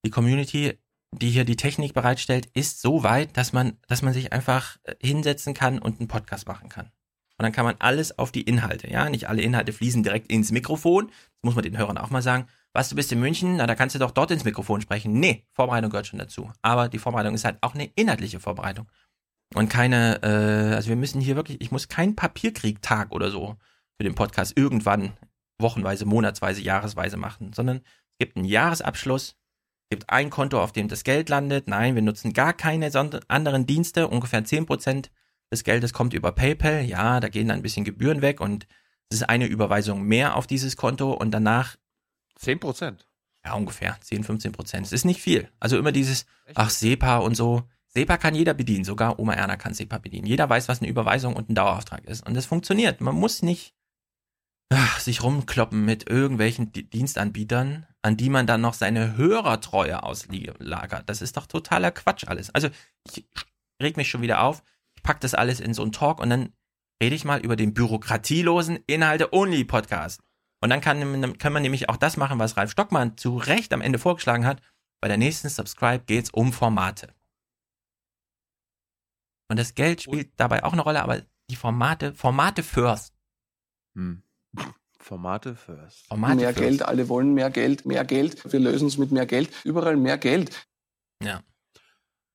Die Community, die hier die Technik bereitstellt, ist so weit, dass man, dass man sich einfach äh, hinsetzen kann und einen Podcast machen kann. Und dann kann man alles auf die Inhalte, ja, nicht alle Inhalte fließen direkt ins Mikrofon. Das muss man den Hörern auch mal sagen. Was, du bist in München, na, da kannst du doch dort ins Mikrofon sprechen. Nee, Vorbereitung gehört schon dazu. Aber die Vorbereitung ist halt auch eine inhaltliche Vorbereitung. Und keine, äh, also wir müssen hier wirklich, ich muss keinen Papierkrieg-Tag oder so für den Podcast irgendwann wochenweise, monatsweise, jahresweise machen, sondern es gibt einen Jahresabschluss, es gibt ein Konto, auf dem das Geld landet. Nein, wir nutzen gar keine anderen Dienste. Ungefähr 10% des Geldes kommt über PayPal. Ja, da gehen dann ein bisschen Gebühren weg und es ist eine Überweisung mehr auf dieses Konto und danach 10%. Ja, ungefähr 10, 15 Prozent. Es ist nicht viel. Also immer dieses, ach, SEPA und so. SEPA kann jeder bedienen, sogar Oma Erna kann SEPA bedienen. Jeder weiß, was eine Überweisung und ein Dauerauftrag ist. Und das funktioniert. Man muss nicht sich rumkloppen mit irgendwelchen Di- Dienstanbietern, an die man dann noch seine Hörertreue auslagert. Das ist doch totaler Quatsch alles. Also ich reg mich schon wieder auf. Ich pack das alles in so einen Talk und dann rede ich mal über den bürokratielosen Inhalte-Only-Podcast. Und dann kann, kann man nämlich auch das machen, was Ralf Stockmann zu Recht am Ende vorgeschlagen hat. Bei der nächsten Subscribe geht's um Formate. Und das Geld spielt dabei auch eine Rolle, aber die Formate, Formate first. Hm. Formate first. Formate mehr first. Geld, alle wollen mehr Geld, mehr Geld. Wir lösen es mit mehr Geld. Überall mehr Geld. Ja.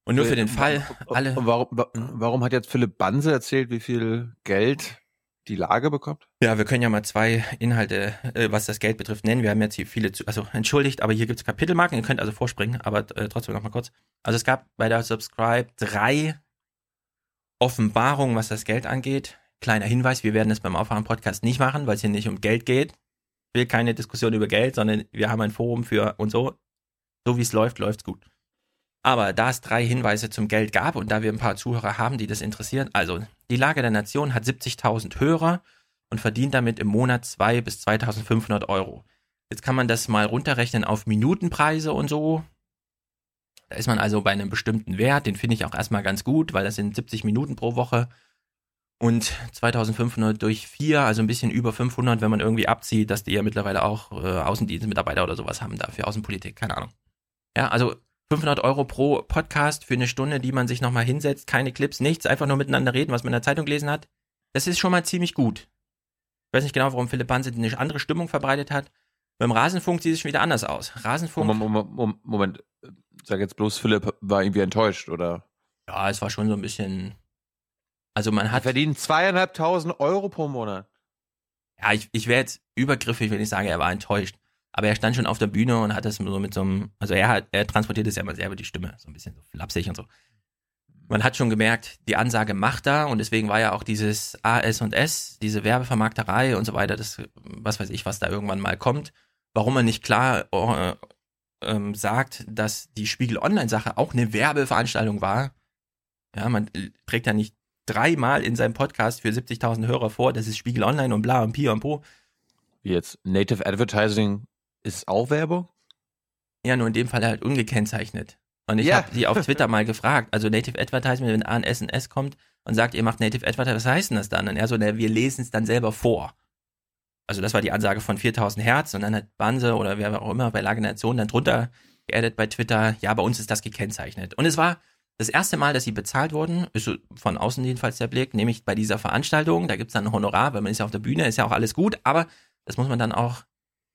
Und nur für den Fall, alle. Warum, wa- warum hat jetzt Philipp Banse erzählt, wie viel Geld die Lage bekommt? Ja, wir können ja mal zwei Inhalte, äh, was das Geld betrifft, nennen. Wir haben jetzt hier viele, zu, also entschuldigt, aber hier gibt's Kapitelmarken, ihr könnt also vorspringen, aber äh, trotzdem noch mal kurz. Also es gab bei der Subscribe drei Offenbarungen, was das Geld angeht. Kleiner Hinweis, wir werden es beim Aufwachen-Podcast nicht machen, weil es hier nicht um Geld geht. Ich will keine Diskussion über Geld, sondern wir haben ein Forum für und so. So wie es läuft, läuft's gut. Aber da es drei Hinweise zum Geld gab und da wir ein paar Zuhörer haben, die das interessieren, also die Lage der Nation hat 70.000 Hörer und verdient damit im Monat 2 bis 2.500 Euro. Jetzt kann man das mal runterrechnen auf Minutenpreise und so. Da ist man also bei einem bestimmten Wert, den finde ich auch erstmal ganz gut, weil das sind 70 Minuten pro Woche und 2500 durch 4, also ein bisschen über 500, wenn man irgendwie abzieht, dass die ja mittlerweile auch äh, Außendienstmitarbeiter oder sowas haben dafür, Außenpolitik, keine Ahnung. Ja, also 500 Euro pro Podcast für eine Stunde, die man sich nochmal hinsetzt, keine Clips, nichts, einfach nur miteinander reden, was man in der Zeitung gelesen hat. Das ist schon mal ziemlich gut. Ich weiß nicht genau, warum Philipp Banse eine andere Stimmung verbreitet hat. Beim Rasenfunk sieht es schon wieder anders aus. Rasenfunk. Moment, Moment, Moment, Moment. Sag jetzt bloß, Philipp war irgendwie enttäuscht, oder? Ja, es war schon so ein bisschen. Also man hat. verdienen zweieinhalbtausend Euro pro Monat. Ja, ich, ich wäre jetzt übergriffig, wenn ich sage, er war enttäuscht. Aber er stand schon auf der Bühne und hat das so mit so einem, also er hat, er transportiert es ja immer selber die Stimme, so ein bisschen so flapsig und so. Man hat schon gemerkt, die Ansage macht da und deswegen war ja auch dieses AS und S, diese Werbevermarkterei und so weiter, das, was weiß ich, was da irgendwann mal kommt, warum man nicht klar äh, ähm, sagt, dass die Spiegel Online-Sache auch eine Werbeveranstaltung war. Ja, man äh, trägt ja nicht dreimal in seinem Podcast für 70.000 Hörer vor, das ist Spiegel Online und bla und Pi und Po. Jetzt Native Advertising ist auch Werbung? Ja, nur in dem Fall halt ungekennzeichnet. Und ich Ja. habe die auf Twitter mal gefragt, also Native Advertisement, wenn A S und S kommt und sagt, ihr macht Native Advertisement, was heißt denn das dann? Und er so, na, wir lesen es dann selber vor. Also das war die Ansage von 4000 Hertz und dann hat Banse oder wer auch immer bei Lage Nation dann drunter geaddet bei Twitter, ja, bei uns ist das gekennzeichnet. Und es war das erste Mal, dass sie bezahlt wurden, ist von außen jedenfalls der Blick, nämlich bei dieser Veranstaltung, da gibt's dann ein Honorar, weil man ist ja auf der Bühne, ist ja auch alles gut, aber das muss man dann auch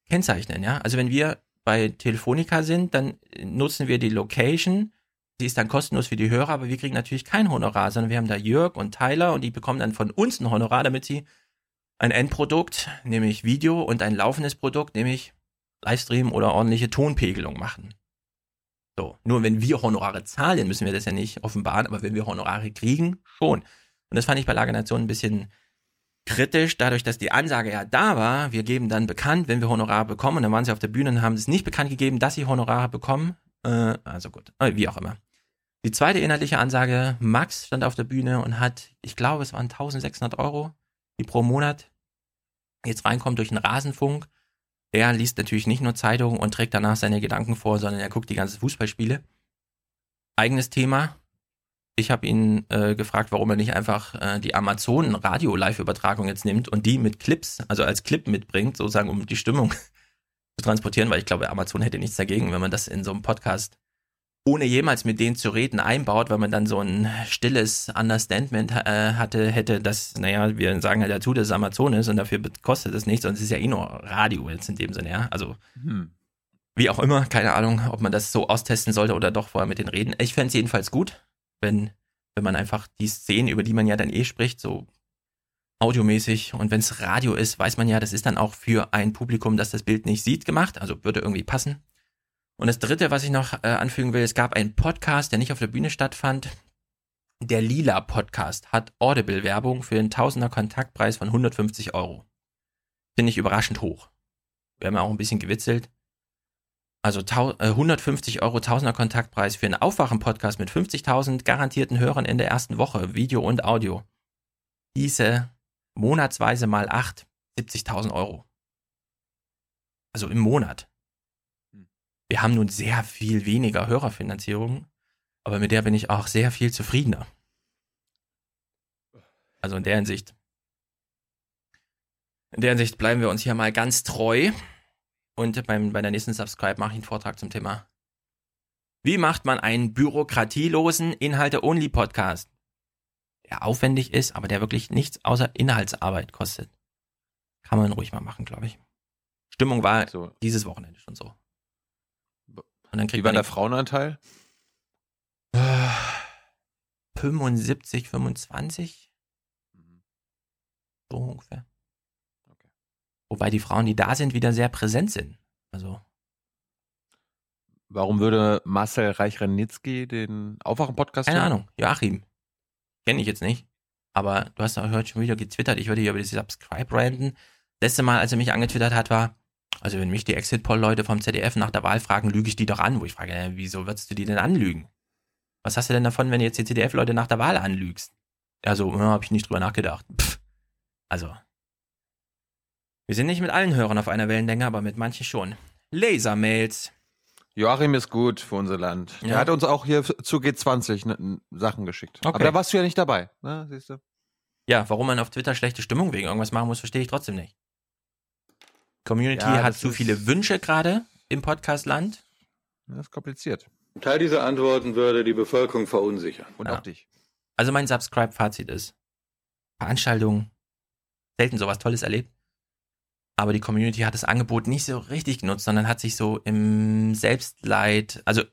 kennzeichnen, ja. Also wenn wir bei Telefonica sind, dann nutzen wir die Location, die ist dann kostenlos für die Hörer, aber wir kriegen natürlich kein Honorar, sondern wir haben da Jörg und Tyler und die bekommen dann von uns ein Honorar, damit sie ein Endprodukt, nämlich Video und ein laufendes Produkt, nämlich Livestream oder ordentliche Tonpegelung machen. So, nur wenn wir Honorare zahlen, müssen wir das ja nicht offenbaren, aber wenn wir Honorare kriegen, schon. Und das fand ich bei Lager Nation ein bisschen kritisch, dadurch, dass die Ansage ja da war, wir geben dann bekannt, wenn wir Honorare bekommen, und dann waren sie auf der Bühne und haben es nicht bekannt gegeben, dass sie Honorare bekommen. Äh, also gut, äh, wie auch immer. Die zweite inhaltliche Ansage, Max stand auf der Bühne und hat, ich glaube, es waren 1600 Euro, die pro Monat jetzt reinkommt durch den Rasenfunk. Er liest natürlich nicht nur Zeitungen und trägt danach seine Gedanken vor, sondern er guckt die ganzen Fußballspiele. Eigenes Thema. Ich habe ihn äh, gefragt, warum er nicht einfach äh, die Amazon Radio Live-Übertragung jetzt nimmt und die mit Clips, also als Clip mitbringt, sozusagen, um die Stimmung zu transportieren, weil ich glaube, Amazon hätte nichts dagegen, wenn man das in so einem Podcast ohne jemals mit denen zu reden einbaut, weil man dann so ein stilles Understandment äh, hatte, hätte, dass, naja, wir sagen halt dazu, dass es Amazon ist und dafür kostet es nichts und es ist ja eh nur Radio jetzt in dem Sinne, ja. Also, Hm. wie auch immer, keine Ahnung, ob man das so austesten sollte oder doch vorher mit denen reden. Ich fände es jedenfalls gut, wenn, wenn man einfach die Szenen, über die man ja dann eh spricht, so audiomäßig und wenn es Radio ist, weiß man ja, das ist dann auch für ein Publikum, das das Bild nicht sieht, gemacht, also würde irgendwie passen. Und das dritte, was ich noch äh, anfügen will, es gab einen Podcast, der nicht auf der Bühne stattfand. Der Lila Podcast hat Audible-Werbung für einen Tausender Kontaktpreis von 150 Euro. Finde ich überraschend hoch. Wir haben auch ein bisschen gewitzelt. Also tau- äh, 150 Euro Tausender Kontaktpreis für einen Aufwachen-Podcast mit 50.000 garantierten Hörern in der ersten Woche, Video und Audio. Diese monatsweise mal 8, 70.000 Euro. Also im Monat. Wir haben nun sehr viel weniger Hörerfinanzierung, aber mit der bin ich auch sehr viel zufriedener. Also in der Hinsicht. In der Hinsicht bleiben wir uns hier mal ganz treu. Und beim, bei der nächsten Subscribe mache ich einen Vortrag zum Thema. Wie macht man einen bürokratielosen Inhalte-Only-Podcast? Der aufwendig ist, aber der wirklich nichts außer Inhaltsarbeit kostet. Kann man ruhig mal machen, glaube ich. Stimmung war So. dieses Wochenende schon so. Und dann Wie kriegt war man der Frauenanteil? 75, 25. So ungefähr. Wobei die Frauen, die da sind, wieder sehr präsent sind. Also, Warum würde Marcel Reich-Renitzky den Aufwachen-Podcast keine hören? Ahnung. Joachim. Kenne ich jetzt nicht. Aber du hast auch heute schon wieder getwittert, ich würde hier über diese Subscribe ranten. Letzte Mal, als er mich angetwittert hat, war, also wenn mich die Exit-Poll-Leute vom ZDF nach der Wahl fragen, lüge ich die doch an. Wo ich frage, äh, wieso würdest du die denn anlügen? Was hast du denn davon, wenn du jetzt die ZDF-Leute nach der Wahl anlügst? Also, ja, habe ich nicht drüber nachgedacht. Pff. Also, wir sind nicht mit allen Hörern auf einer Wellenlänge, aber mit manchen schon. Lasermails. Joachim ist gut für unser Land. Ja. Er hat uns auch hier zu G20 ne, Sachen geschickt. Okay. Aber da warst du ja nicht dabei. Ne, siehst du? Ja, warum man auf Twitter schlechte Stimmung wegen irgendwas machen muss, verstehe ich trotzdem nicht. Community Ja, hat zu viele Wünsche gerade im Podcastland. Das ist kompliziert. Ein Teil dieser Antworten würde die Bevölkerung verunsichern. Und Ja. auch dich. Also mein Subscribe-Fazit ist, Veranstaltungen, selten sowas Tolles erlebt. Aber die Community hat das Angebot nicht so richtig genutzt, sondern hat sich so im Selbstleid, also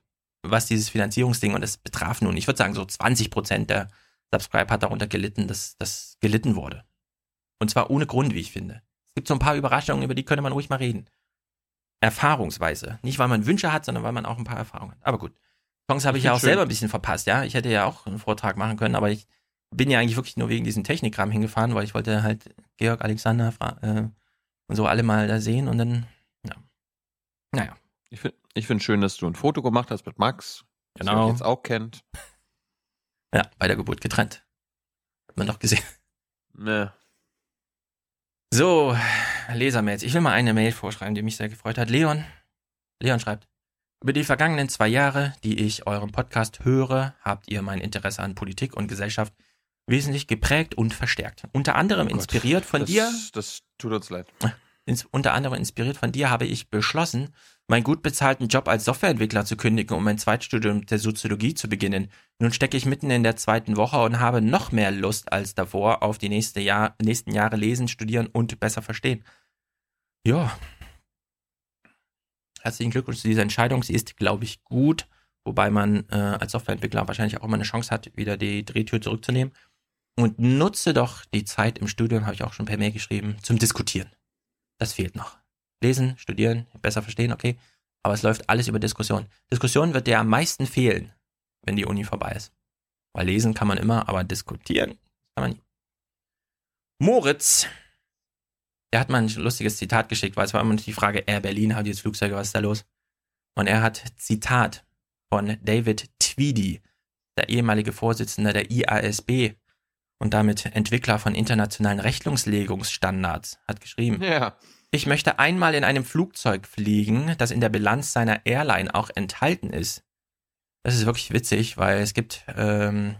was dieses Finanzierungsding, und das betraf nun, ich würde sagen, so 20 Prozent der Subscribe hat darunter gelitten, dass das gelitten wurde. Und zwar ohne Grund, wie ich finde. Es gibt so ein paar Überraschungen, über die könnte man ruhig mal reden. Erfahrungsweise. Nicht, weil man Wünsche hat, sondern weil man auch ein paar Erfahrungen hat. Aber gut. Chance habe Ich ja auch schön. selber ein bisschen verpasst, ja. Ich hätte ja auch einen Vortrag machen können, aber ich bin ja eigentlich wirklich nur wegen diesem Technikkram hingefahren, weil ich wollte halt Georg Alexander äh, und so alle mal da sehen und dann, ja. Naja. Ich finde ich find schön, dass du ein Foto gemacht hast mit Max. Genau. euch jetzt auch kennt. Ja, bei der Geburt getrennt. Hat man doch gesehen. Ne. So, Lesermails. Ich will mal eine Mail vorschreiben, die mich sehr gefreut hat. Leon. Leon schreibt. Über die vergangenen zwei Jahre, die ich euren Podcast höre, habt ihr mein Interesse an Politik und Gesellschaft wesentlich geprägt und verstärkt. Unter anderem Oh Gott. inspiriert von das, dir. Das tut uns leid. Ins, unter anderem inspiriert von dir habe ich beschlossen, meinen gut bezahlten Job als Softwareentwickler zu kündigen, um mein Zweitstudium der Soziologie zu beginnen. Nun stecke ich mitten in der zweiten Woche und habe noch mehr Lust als davor auf die nächste Jahr, nächsten Jahre lesen, studieren und besser verstehen. Ja. Herzlichen Glückwunsch zu dieser Entscheidung. Sie ist, glaube ich, gut, wobei man äh, als Softwareentwickler wahrscheinlich auch immer eine Chance hat, wieder die Drehtür zurückzunehmen. Und nutze doch die Zeit im Studium, habe ich auch schon per Mail geschrieben, zum Diskutieren. Das fehlt noch. Lesen, studieren, besser verstehen, okay. Aber es läuft alles über Diskussion. Diskussion wird dir am meisten fehlen, wenn die Uni vorbei ist. Weil lesen kann man immer, aber diskutieren kann man nie. Moritz, der hat mal ein lustiges Zitat geschickt, weil es war immer die Frage, Air Berlin hat jetzt Flugzeuge, was ist da los? Und er hat Zitat von David Tweedy, der ehemalige Vorsitzende der IASB. und damit Entwickler von internationalen Rechnungslegungsstandards, hat geschrieben. Ja. Ich möchte einmal in einem Flugzeug fliegen, das in der Bilanz seiner Airline auch enthalten ist. Das ist wirklich witzig, weil es gibt ähm,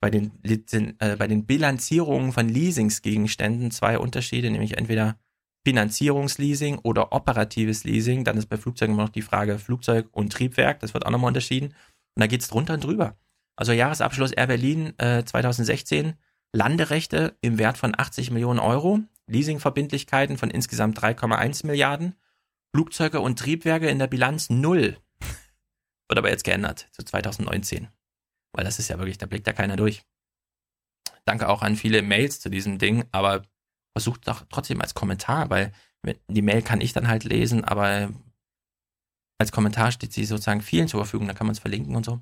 bei, den, äh, bei den Bilanzierungen von Leasingsgegenständen zwei Unterschiede, nämlich entweder Finanzierungsleasing oder operatives Leasing. Dann ist bei Flugzeugen immer noch die Frage Flugzeug und Triebwerk, das wird auch nochmal unterschieden. Und da geht's drunter und drüber. Also Jahresabschluss Air Berlin äh, 2016, Landerechte im Wert von 80 Millionen Euro, Leasingverbindlichkeiten von insgesamt 3,1 Milliarden, Flugzeuge und Triebwerke in der Bilanz null. Wird aber jetzt geändert zu 2019. Weil das ist ja wirklich, da blickt ja keiner durch. Danke auch an viele Mails zu diesem Ding, aber versucht doch trotzdem als Kommentar, weil die Mail kann ich dann halt lesen, aber als Kommentar steht sie sozusagen vielen zur Verfügung, da kann man es verlinken und so.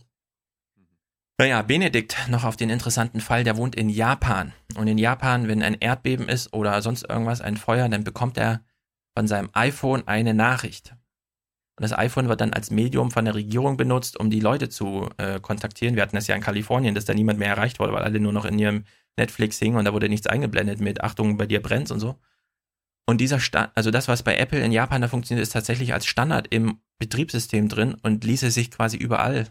Naja, Benedikt noch auf den interessanten Fall, der wohnt in Japan. Und in Japan, wenn ein Erdbeben ist oder sonst irgendwas, ein Feuer, dann bekommt er von seinem iPhone eine Nachricht. Und das iPhone wird dann als Medium von der Regierung benutzt, um die Leute zu äh, kontaktieren. Wir hatten das ja in Kalifornien, dass da niemand mehr erreicht wurde, weil alle nur noch in ihrem Netflix hingen und da wurde nichts eingeblendet mit Achtung, bei dir brennt's und so. Und dieser Sta also das, was bei Apple in Japan da funktioniert, ist tatsächlich als Standard im Betriebssystem drin und ließe sich quasi überall.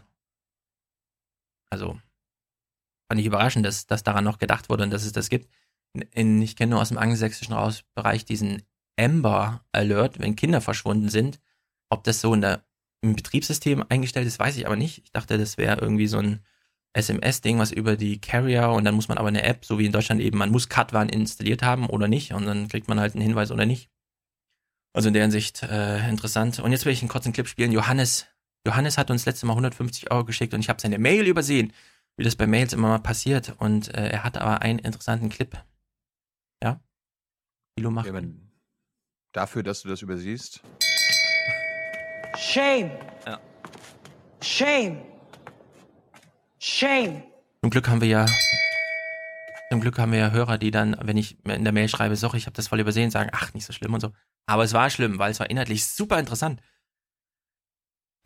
Also fand ich überraschend, dass, dass daran noch gedacht wurde und dass es das gibt. In, ich kenne nur aus dem angelsächsischen Bereich diesen Amber Alert, wenn Kinder verschwunden sind. Ob das so in der, im Betriebssystem eingestellt ist, weiß ich aber nicht. Ich dachte, das wäre irgendwie so ein SMS-Ding, was über die Carrier und dann muss man aber eine App, so wie in Deutschland eben, man muss Katwan installiert haben oder nicht und dann kriegt man halt einen Hinweis oder nicht. Also in der Hinsicht äh, interessant. Und jetzt will ich einen kurzen Clip spielen. Johannes, Johannes hat uns letztes Mal 150 Euro geschickt und ich habe seine Mail übersehen, wie das bei Mails immer mal passiert. Und äh, er hat aber einen interessanten Clip. Ja? Milo macht. Ja, dafür, dass du das übersiehst. Shame. Ja. Shame. Shame. Zum Glück haben wir ja zum Glück haben wir ja Hörer, die dann, wenn ich in der Mail schreibe, sorry, ich habe das voll übersehen, sagen, ach, nicht so schlimm und so. Aber es war schlimm, weil es war inhaltlich super interessant.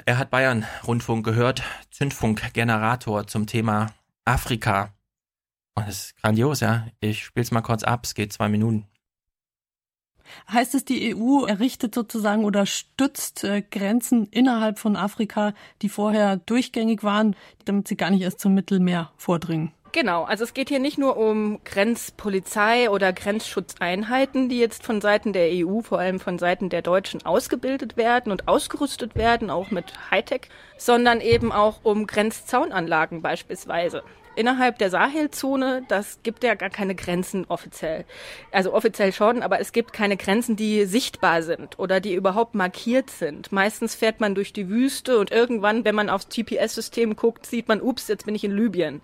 Er hat Bayern Rundfunk gehört, Zündfunkgenerator zum Thema Afrika. Und das ist grandios, ja. Ich spiel's mal kurz ab, es geht zwei Minuten. Heißt es, die EU errichtet sozusagen oder stützt äh, Grenzen innerhalb von Afrika, die vorher durchgängig waren, damit sie gar nicht erst zum Mittelmeer vordringen? Genau, also es geht hier nicht nur um Grenzpolizei oder Grenzschutzeinheiten, die jetzt von Seiten der EU, vor allem von Seiten der Deutschen ausgebildet werden und ausgerüstet werden, auch mit Hightech, sondern eben auch um Grenzzaunanlagen beispielsweise innerhalb der Sahelzone, das gibt ja gar keine Grenzen offiziell. Also offiziell schon, aber es gibt keine Grenzen, die sichtbar sind oder die überhaupt markiert sind. Meistens fährt man durch die Wüste und irgendwann, wenn man aufs GPS-System guckt, sieht man, ups, jetzt bin ich in Libyen.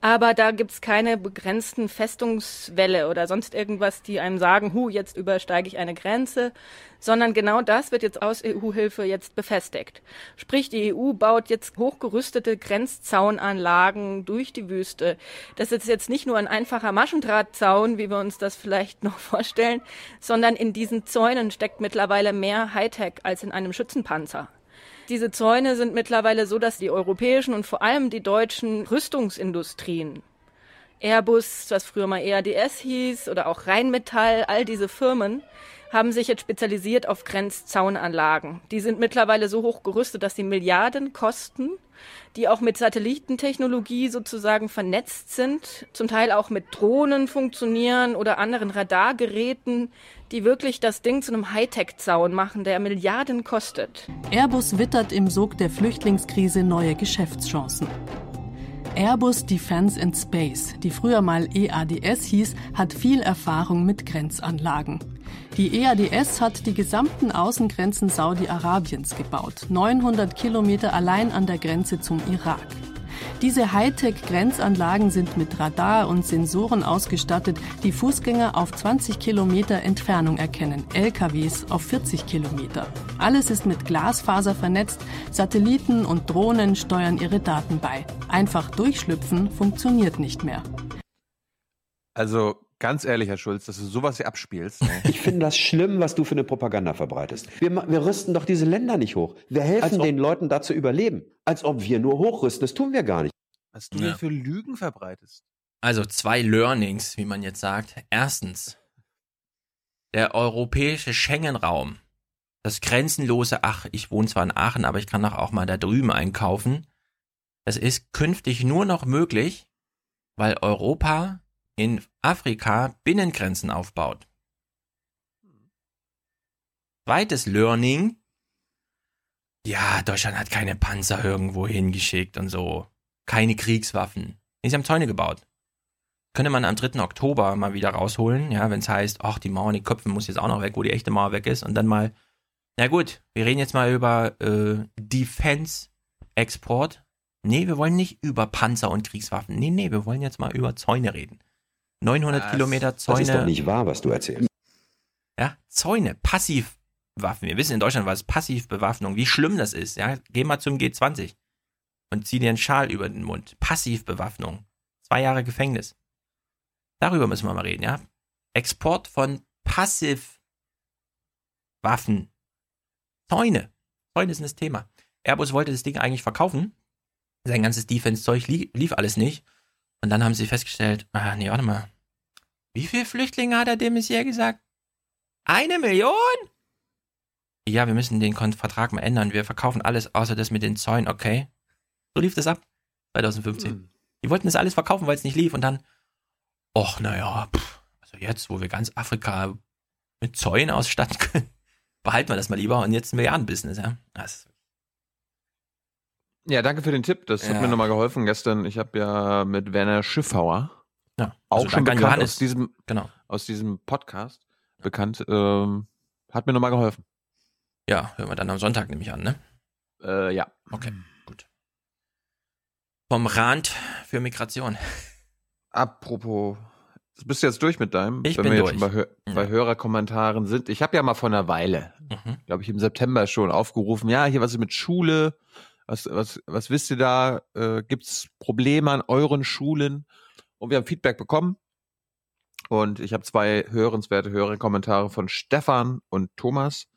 Aber da gibt's keine begrenzten Festungswelle oder sonst irgendwas, die einem sagen, hu, jetzt übersteige ich eine Grenze, sondern genau das wird jetzt aus EU-Hilfe jetzt befestigt. Sprich, die EU baut jetzt hochgerüstete Grenzzaunanlagen durch die Wüste. Das ist jetzt nicht nur ein einfacher Maschendrahtzaun, wie wir uns das vielleicht noch vorstellen, sondern in diesen Zäunen steckt mittlerweile mehr Hightech als in einem Schützenpanzer. Diese Zäune sind mittlerweile so, dass die europäischen und vor allem die deutschen Rüstungsindustrien, Airbus, was früher mal EADS hieß, oder auch Rheinmetall, all diese Firmen, haben sich jetzt spezialisiert auf Grenzzaunanlagen. Die sind mittlerweile so hoch gerüstet, dass sie Milliarden kosten, die auch mit Satellitentechnologie sozusagen vernetzt sind, zum Teil auch mit Drohnen funktionieren oder anderen Radargeräten, die wirklich das Ding zu einem Hightech-Zaun machen, der Milliarden kostet. Airbus wittert im Sog der Flüchtlingskrise neue Geschäftschancen. Airbus Defense and Space, die früher mal EADS hieß, hat viel Erfahrung mit Grenzanlagen. Die EADS hat die gesamten Außengrenzen Saudi-Arabiens gebaut, 900 Kilometer allein an der Grenze zum Irak. Diese Hightech-Grenzanlagen sind mit Radar und Sensoren ausgestattet, die Fußgänger auf 20 Kilometer Entfernung erkennen, LKWs auf 40 Kilometer. Alles ist mit Glasfaser vernetzt, Satelliten und Drohnen steuern ihre Daten bei. Einfach durchschlüpfen funktioniert nicht mehr. Also ganz ehrlich, Herr Schulz, dass du sowas hier abspielst. Ich finde das schlimm, was du für eine Propaganda verbreitest. Wir, wir rüsten doch diese Länder nicht hoch. Wir helfen den Leuten da zu überleben. Als ob wir nur hochrüsten. Das tun wir gar nicht. Was du hier für Lügen verbreitest. Also zwei Learnings, wie man jetzt sagt. Erstens, der europäische Schengen-Raum, das grenzenlose, ach, ich wohne zwar in Aachen, aber ich kann doch auch mal da drüben einkaufen. Das ist künftig nur noch möglich, weil Europa in Afrika Binnengrenzen aufbaut. Zweites Learning. Ja, Deutschland hat keine Panzer irgendwo hingeschickt und so. Keine Kriegswaffen. Sie haben Zäune gebaut. Könnte man am 3. Oktober mal wieder rausholen, ja, wenn es heißt, ach, die Mauer, die Köpfe muss jetzt auch noch weg, wo die echte Mauer weg ist. Und dann mal, na gut, wir reden jetzt mal über äh, Defense-Export. Nee, wir wollen nicht über Panzer und Kriegswaffen. Nee, nee, wir wollen jetzt mal über Zäune reden. 900 Das- Kilometer Zäune. Das ist doch nicht wahr, was du erzählst. Ja, Zäune, Passivwaffen. Wir wissen in Deutschland, was Passivbewaffnung, wie schlimm das ist. Ja, geh mal zum G20 und zieh dir einen Schal über den Mund. Passivbewaffnung. Zwei Jahre Gefängnis. Darüber müssen wir mal reden, ja. Export von Passivwaffen. Zäune. Zäune sind das Thema. Airbus wollte das Ding eigentlich verkaufen. Sein ganzes Defense-Zeug li lief alles nicht. Und dann haben sie festgestellt, ah, nee, warte mal. Wie viele Flüchtlinge hat er dem Messier gesagt? Eine Million? Ja, wir müssen den Vertrag mal ändern. Wir verkaufen alles außer das mit den Zäunen, okay? So lief das ab. 2015. Die wollten das alles verkaufen, weil es nicht lief und dann, och, naja, also jetzt, wo wir ganz Afrika mit Zäunen ausstatten können, behalten wir das mal lieber und jetzt ein Milliardenbusiness, ja. Das, Ja, danke für den Tipp. Das Ja. hat mir nochmal geholfen gestern. Ich habe ja mit Werner Schiffauer, ja. auch Also schon bekannt Johannes. aus diesem, Genau. aus diesem Podcast, bekannt, ähm, hat mir nochmal geholfen. Ja, hören wir dann am Sonntag nämlich an, ne? Äh, ja. Okay, gut. Vom Rand für Migration. Apropos, bist du jetzt durch mit deinem? Ich wenn bin wir durch. jetzt schon bei, Hör bei Hörerkommentaren sind. Ich habe ja mal vor einer Weile, Mhm. glaube ich, im September schon aufgerufen, ja, hier was ist mit Schule? Was, was, was wisst ihr da? Äh, Gibt es Probleme an euren Schulen? Und wir haben Feedback bekommen. Und ich habe zwei hörenswerte Hörerkommentare von Stefan und Thomas.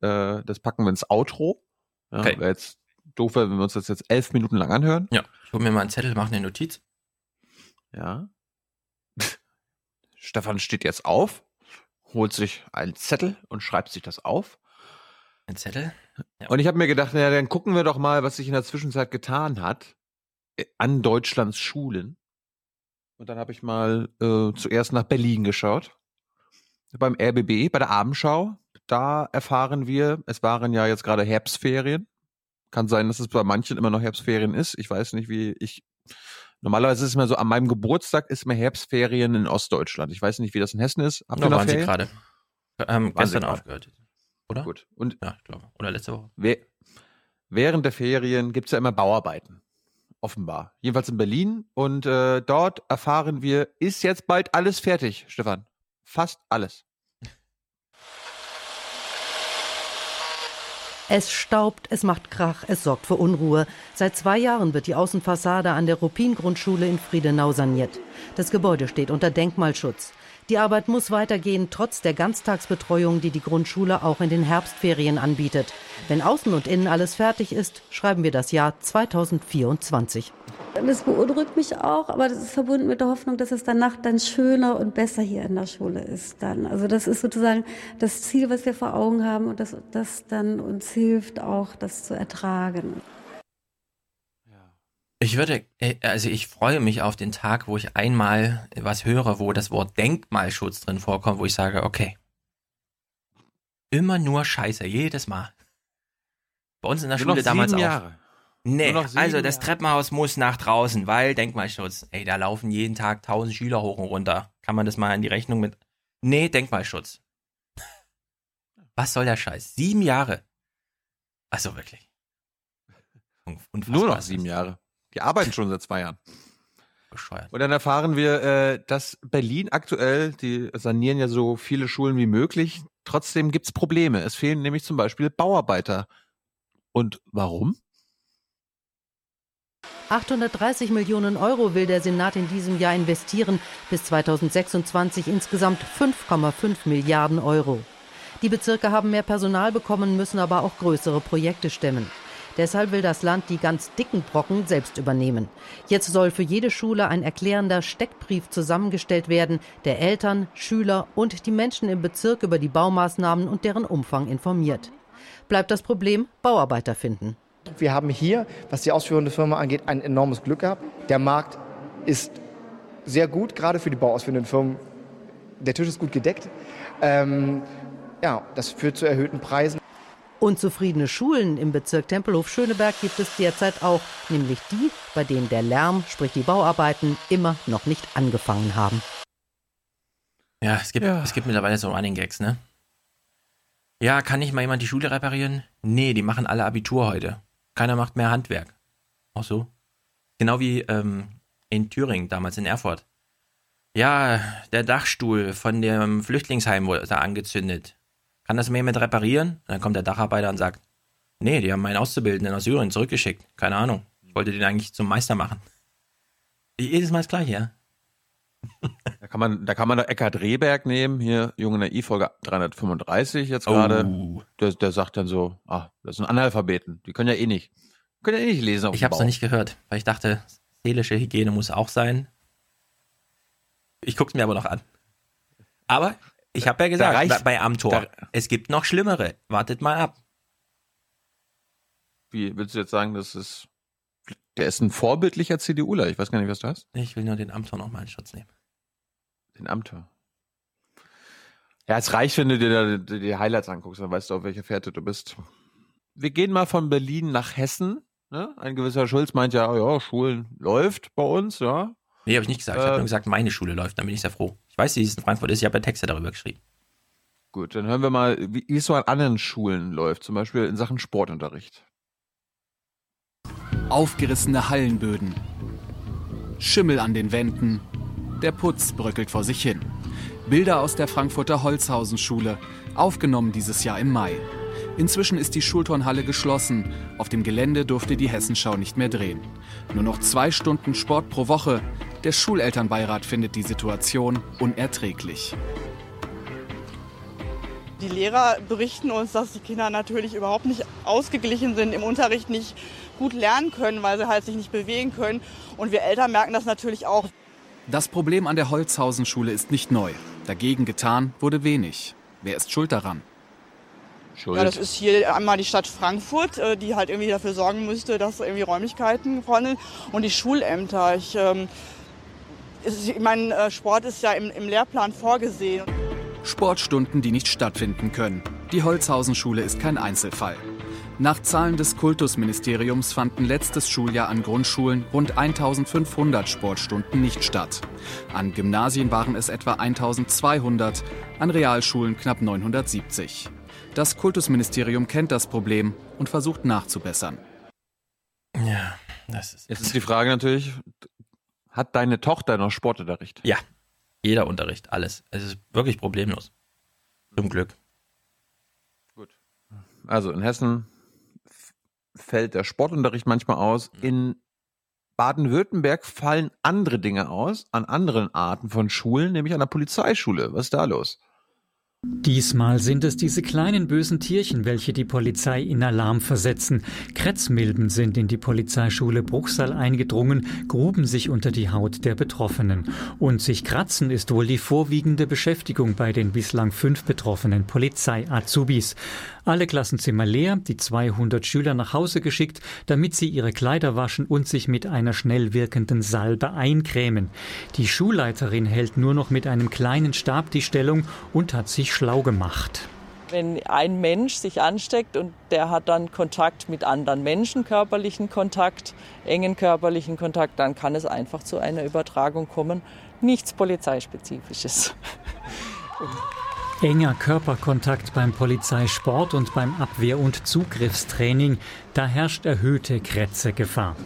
Äh, das packen wir ins Outro. Ja, Okay. Wäre jetzt doof, wenn wir uns das jetzt elf Minuten lang anhören. Ja, ich hole mir mal einen Zettel, mache eine Notiz. Ja. Stefan steht jetzt auf, holt sich einen Zettel und schreibt sich das auf. Ein Zettel? Und ich habe mir gedacht, na, dann gucken wir doch mal, was sich in der Zwischenzeit getan hat äh, an Deutschlands Schulen. Und dann habe ich mal äh, zuerst nach Berlin geschaut. Beim RBB, bei der Abendschau. Da erfahren wir, es waren ja jetzt gerade Herbstferien. Kann sein, dass es bei manchen immer noch Herbstferien ist. Ich weiß nicht, wie ich. Normalerweise ist es immer so, an meinem Geburtstag ist immer Herbstferien in Ostdeutschland. Ich weiß nicht, wie das in Hessen ist. Habt Da ihr noch waren sie Ferien? gerade. Ähm, sie gestern aufgehört. Oder? Gut. Und Ja, ich glaube. Oder letzte Woche. Wäh- Während der Ferien gibt's ja immer Bauarbeiten. Offenbar. Jedenfalls in Berlin. Und äh, dort erfahren wir, ist jetzt bald alles fertig, Stefan. Fast alles. Es staubt, es macht Krach, es sorgt für Unruhe. Seit zwei Jahren wird die Außenfassade an der Ruppin-Grundschule in Friedenau saniert. Das Gebäude steht unter Denkmalschutz. Die Arbeit muss weitergehen, trotz der Ganztagsbetreuung, die die Grundschule auch in den Herbstferien anbietet. Wenn außen und innen alles fertig ist, schreiben wir das Jahr 2024. Das beunruhigt mich auch, aber das ist verbunden mit der Hoffnung, dass es danach dann schöner und besser hier in der Schule ist dann. Also das ist sozusagen das Ziel, was wir vor Augen haben und das, das dann uns hilft, auch das zu ertragen. Ich würde, äh, also ich freue mich auf den Tag, wo ich einmal was höre, wo das Wort Denkmalschutz drin vorkommt, wo ich sage, okay. Immer nur Scheiße, jedes Mal. Bei uns in der Nur Schule noch damals sieben auch. Jahre. Nee, also das Jahre. Treppenhaus muss nach draußen, weil Denkmalschutz. Ey, da laufen jeden Tag tausend Schüler hoch und runter. Kann man das mal in die Rechnung mit. Nee, Denkmalschutz. Was soll der Scheiß? Sieben Jahre. Also wirklich. Un- Unfassbar Nur noch sieben. Jahre. Die arbeiten schon seit zwei Jahren. Bescheuert. Und dann erfahren wir, äh, dass Berlin aktuell, die sanieren ja so viele Schulen wie möglich. Trotzdem gibt's Probleme. Es fehlen nämlich zum Beispiel Bauarbeiter. Und warum? 830 Millionen Euro will der Senat in diesem Jahr investieren, bis 2026 insgesamt 5,5 Milliarden Euro. Die Bezirke haben mehr Personal bekommen, müssen aber auch größere Projekte stemmen. Deshalb will das Land die ganz dicken Brocken selbst übernehmen. Jetzt soll für jede Schule ein erklärender Steckbrief zusammengestellt werden, der Eltern, Schüler und die Menschen im Bezirk über die Baumaßnahmen und deren Umfang informiert. Bleibt das Problem Bauarbeiter finden. Wir haben hier, was die ausführende Firma angeht, ein enormes Glück gehabt. Der Markt ist sehr gut, gerade für die bauausführenden Firmen. Der Tisch ist gut gedeckt. Ähm, ja, das führt zu erhöhten Preisen. Unzufriedene Schulen im Bezirk Tempelhof-Schöneberg gibt es derzeit auch, nämlich die, bei denen der Lärm, sprich die Bauarbeiten, immer noch nicht angefangen haben. Ja, es gibt, ja. es gibt mittlerweile so Running Gags, ne? Ja, kann nicht mal jemand die Schule reparieren? Nee, die machen alle Abitur heute. Keiner macht mehr Handwerk. Auch so. Genau wie ähm, in Thüringen, damals in Erfurt. Ja, der Dachstuhl von dem Flüchtlingsheim wurde da angezündet. Kann das jemand reparieren? Und dann kommt der Dacharbeiter und sagt, nee, die haben meinen Auszubildenden aus Syrien zurückgeschickt. Keine Ahnung. Ich wollte den eigentlich zum Meister machen. Jedes Mal das gleiche, ja. Da kann man, da kann man doch Eckhard Rehberg nehmen, hier Junge Naiv, Folge 335 jetzt gerade. Oh. Der, der sagt dann so, ah, das sind Analphabeten, die können ja eh nicht, können ja eh nicht lesen. Auf ich habe es noch nicht gehört, weil ich dachte, seelische Hygiene muss auch sein. Ich guck's mir aber noch an. Aber ich habe ja gesagt, reicht, bei Amtor, es gibt noch schlimmere. Wartet mal ab. Wie willst du jetzt sagen, das ist der ist ein vorbildlicher CDUler. Ich weiß gar nicht, was du hast. Ich will nur den Amtor noch mal in Schutz nehmen. Den Amtor. Ja, es reicht, wenn du dir die, die Highlights anguckst, dann weißt du, auf welcher Fährte du bist. Wir gehen mal von Berlin nach Hessen. Ne? Ein gewisser Schulz meint ja, ja, Schulen läuft bei uns, ja. Nee, habe ich nicht gesagt. Ich habe nur äh, gesagt, meine Schule läuft. Dann bin ich sehr froh. Ich weiß, wie es in Frankfurt ist. Ich habe ja Texte darüber geschrieben. Gut, dann hören wir mal, wie, wie es so an anderen Schulen läuft. Zum Beispiel in Sachen Sportunterricht. Aufgerissene Hallenböden. Schimmel an den Wänden. Der Putz bröckelt vor sich hin. Bilder aus der Frankfurter Holzhausen-Schule, aufgenommen dieses Jahr im Mai. Inzwischen ist die Schulturnhalle geschlossen. Auf dem Gelände durfte die Hessenschau nicht mehr drehen. Nur noch zwei Stunden Sport pro Woche. Der Schulelternbeirat findet die Situation unerträglich. Die Lehrer berichten uns, dass die Kinder natürlich überhaupt nicht ausgeglichen sind, im Unterricht nicht gut lernen können, weil sie halt sich nicht bewegen können. Und wir Eltern merken das natürlich auch. Das Problem an der Holzhausen-Schule ist nicht neu. Dagegen getan wurde wenig. Wer ist schuld daran? Schuld. Ja, das ist hier einmal die Stadt Frankfurt, äh, die halt irgendwie dafür sorgen müsste, dass irgendwie Räumlichkeiten vorhanden sind. Und die Schulämter. Ich, ähm, ich meine, äh, Sport ist ja im, im Lehrplan vorgesehen. Sportstunden, die nicht stattfinden können. Die Holzhausen-Schule ist kein Einzelfall. Nach Zahlen des Kultusministeriums fanden letztes Schuljahr an Grundschulen rund 1500 Sportstunden nicht statt. An Gymnasien waren es etwa 1200, an Realschulen knapp 970. Das Kultusministerium kennt das Problem und versucht nachzubessern. Ja, das ist. Jetzt ist die Frage natürlich: Hat deine Tochter noch Sportunterricht? Ja, jeder Unterricht, alles. Es ist wirklich problemlos. Zum Glück. Gut. Also in Hessen fällt der Sportunterricht manchmal aus. Mhm. In Baden-Württemberg fallen andere Dinge aus, an anderen Arten von Schulen, nämlich an der Polizeischule. Was ist da los? Diesmal sind es diese kleinen bösen Tierchen, welche die Polizei in Alarm versetzen. Kretzmilben sind in die Polizeischule Bruchsal eingedrungen, gruben sich unter die Haut der Betroffenen. Und sich kratzen ist wohl die vorwiegende Beschäftigung bei den bislang fünf betroffenen Polizei-Azubis. Alle Klassenzimmer leer, die 200 Schüler nach Hause geschickt, damit sie ihre Kleider waschen und sich mit einer schnell wirkenden Salbe eincremen. Die Schulleiterin hält nur noch mit einem kleinen Stab die Stellung und hat sich schlau gemacht. Wenn ein Mensch sich ansteckt und der hat dann Kontakt mit anderen Menschen, körperlichen Kontakt, engen körperlichen Kontakt, dann kann es einfach zu einer Übertragung kommen. Nichts Polizeispezifisches. Enger Körperkontakt beim Polizeisport und beim Abwehr- und Zugriffstraining, da herrscht erhöhte Krätzegefahr.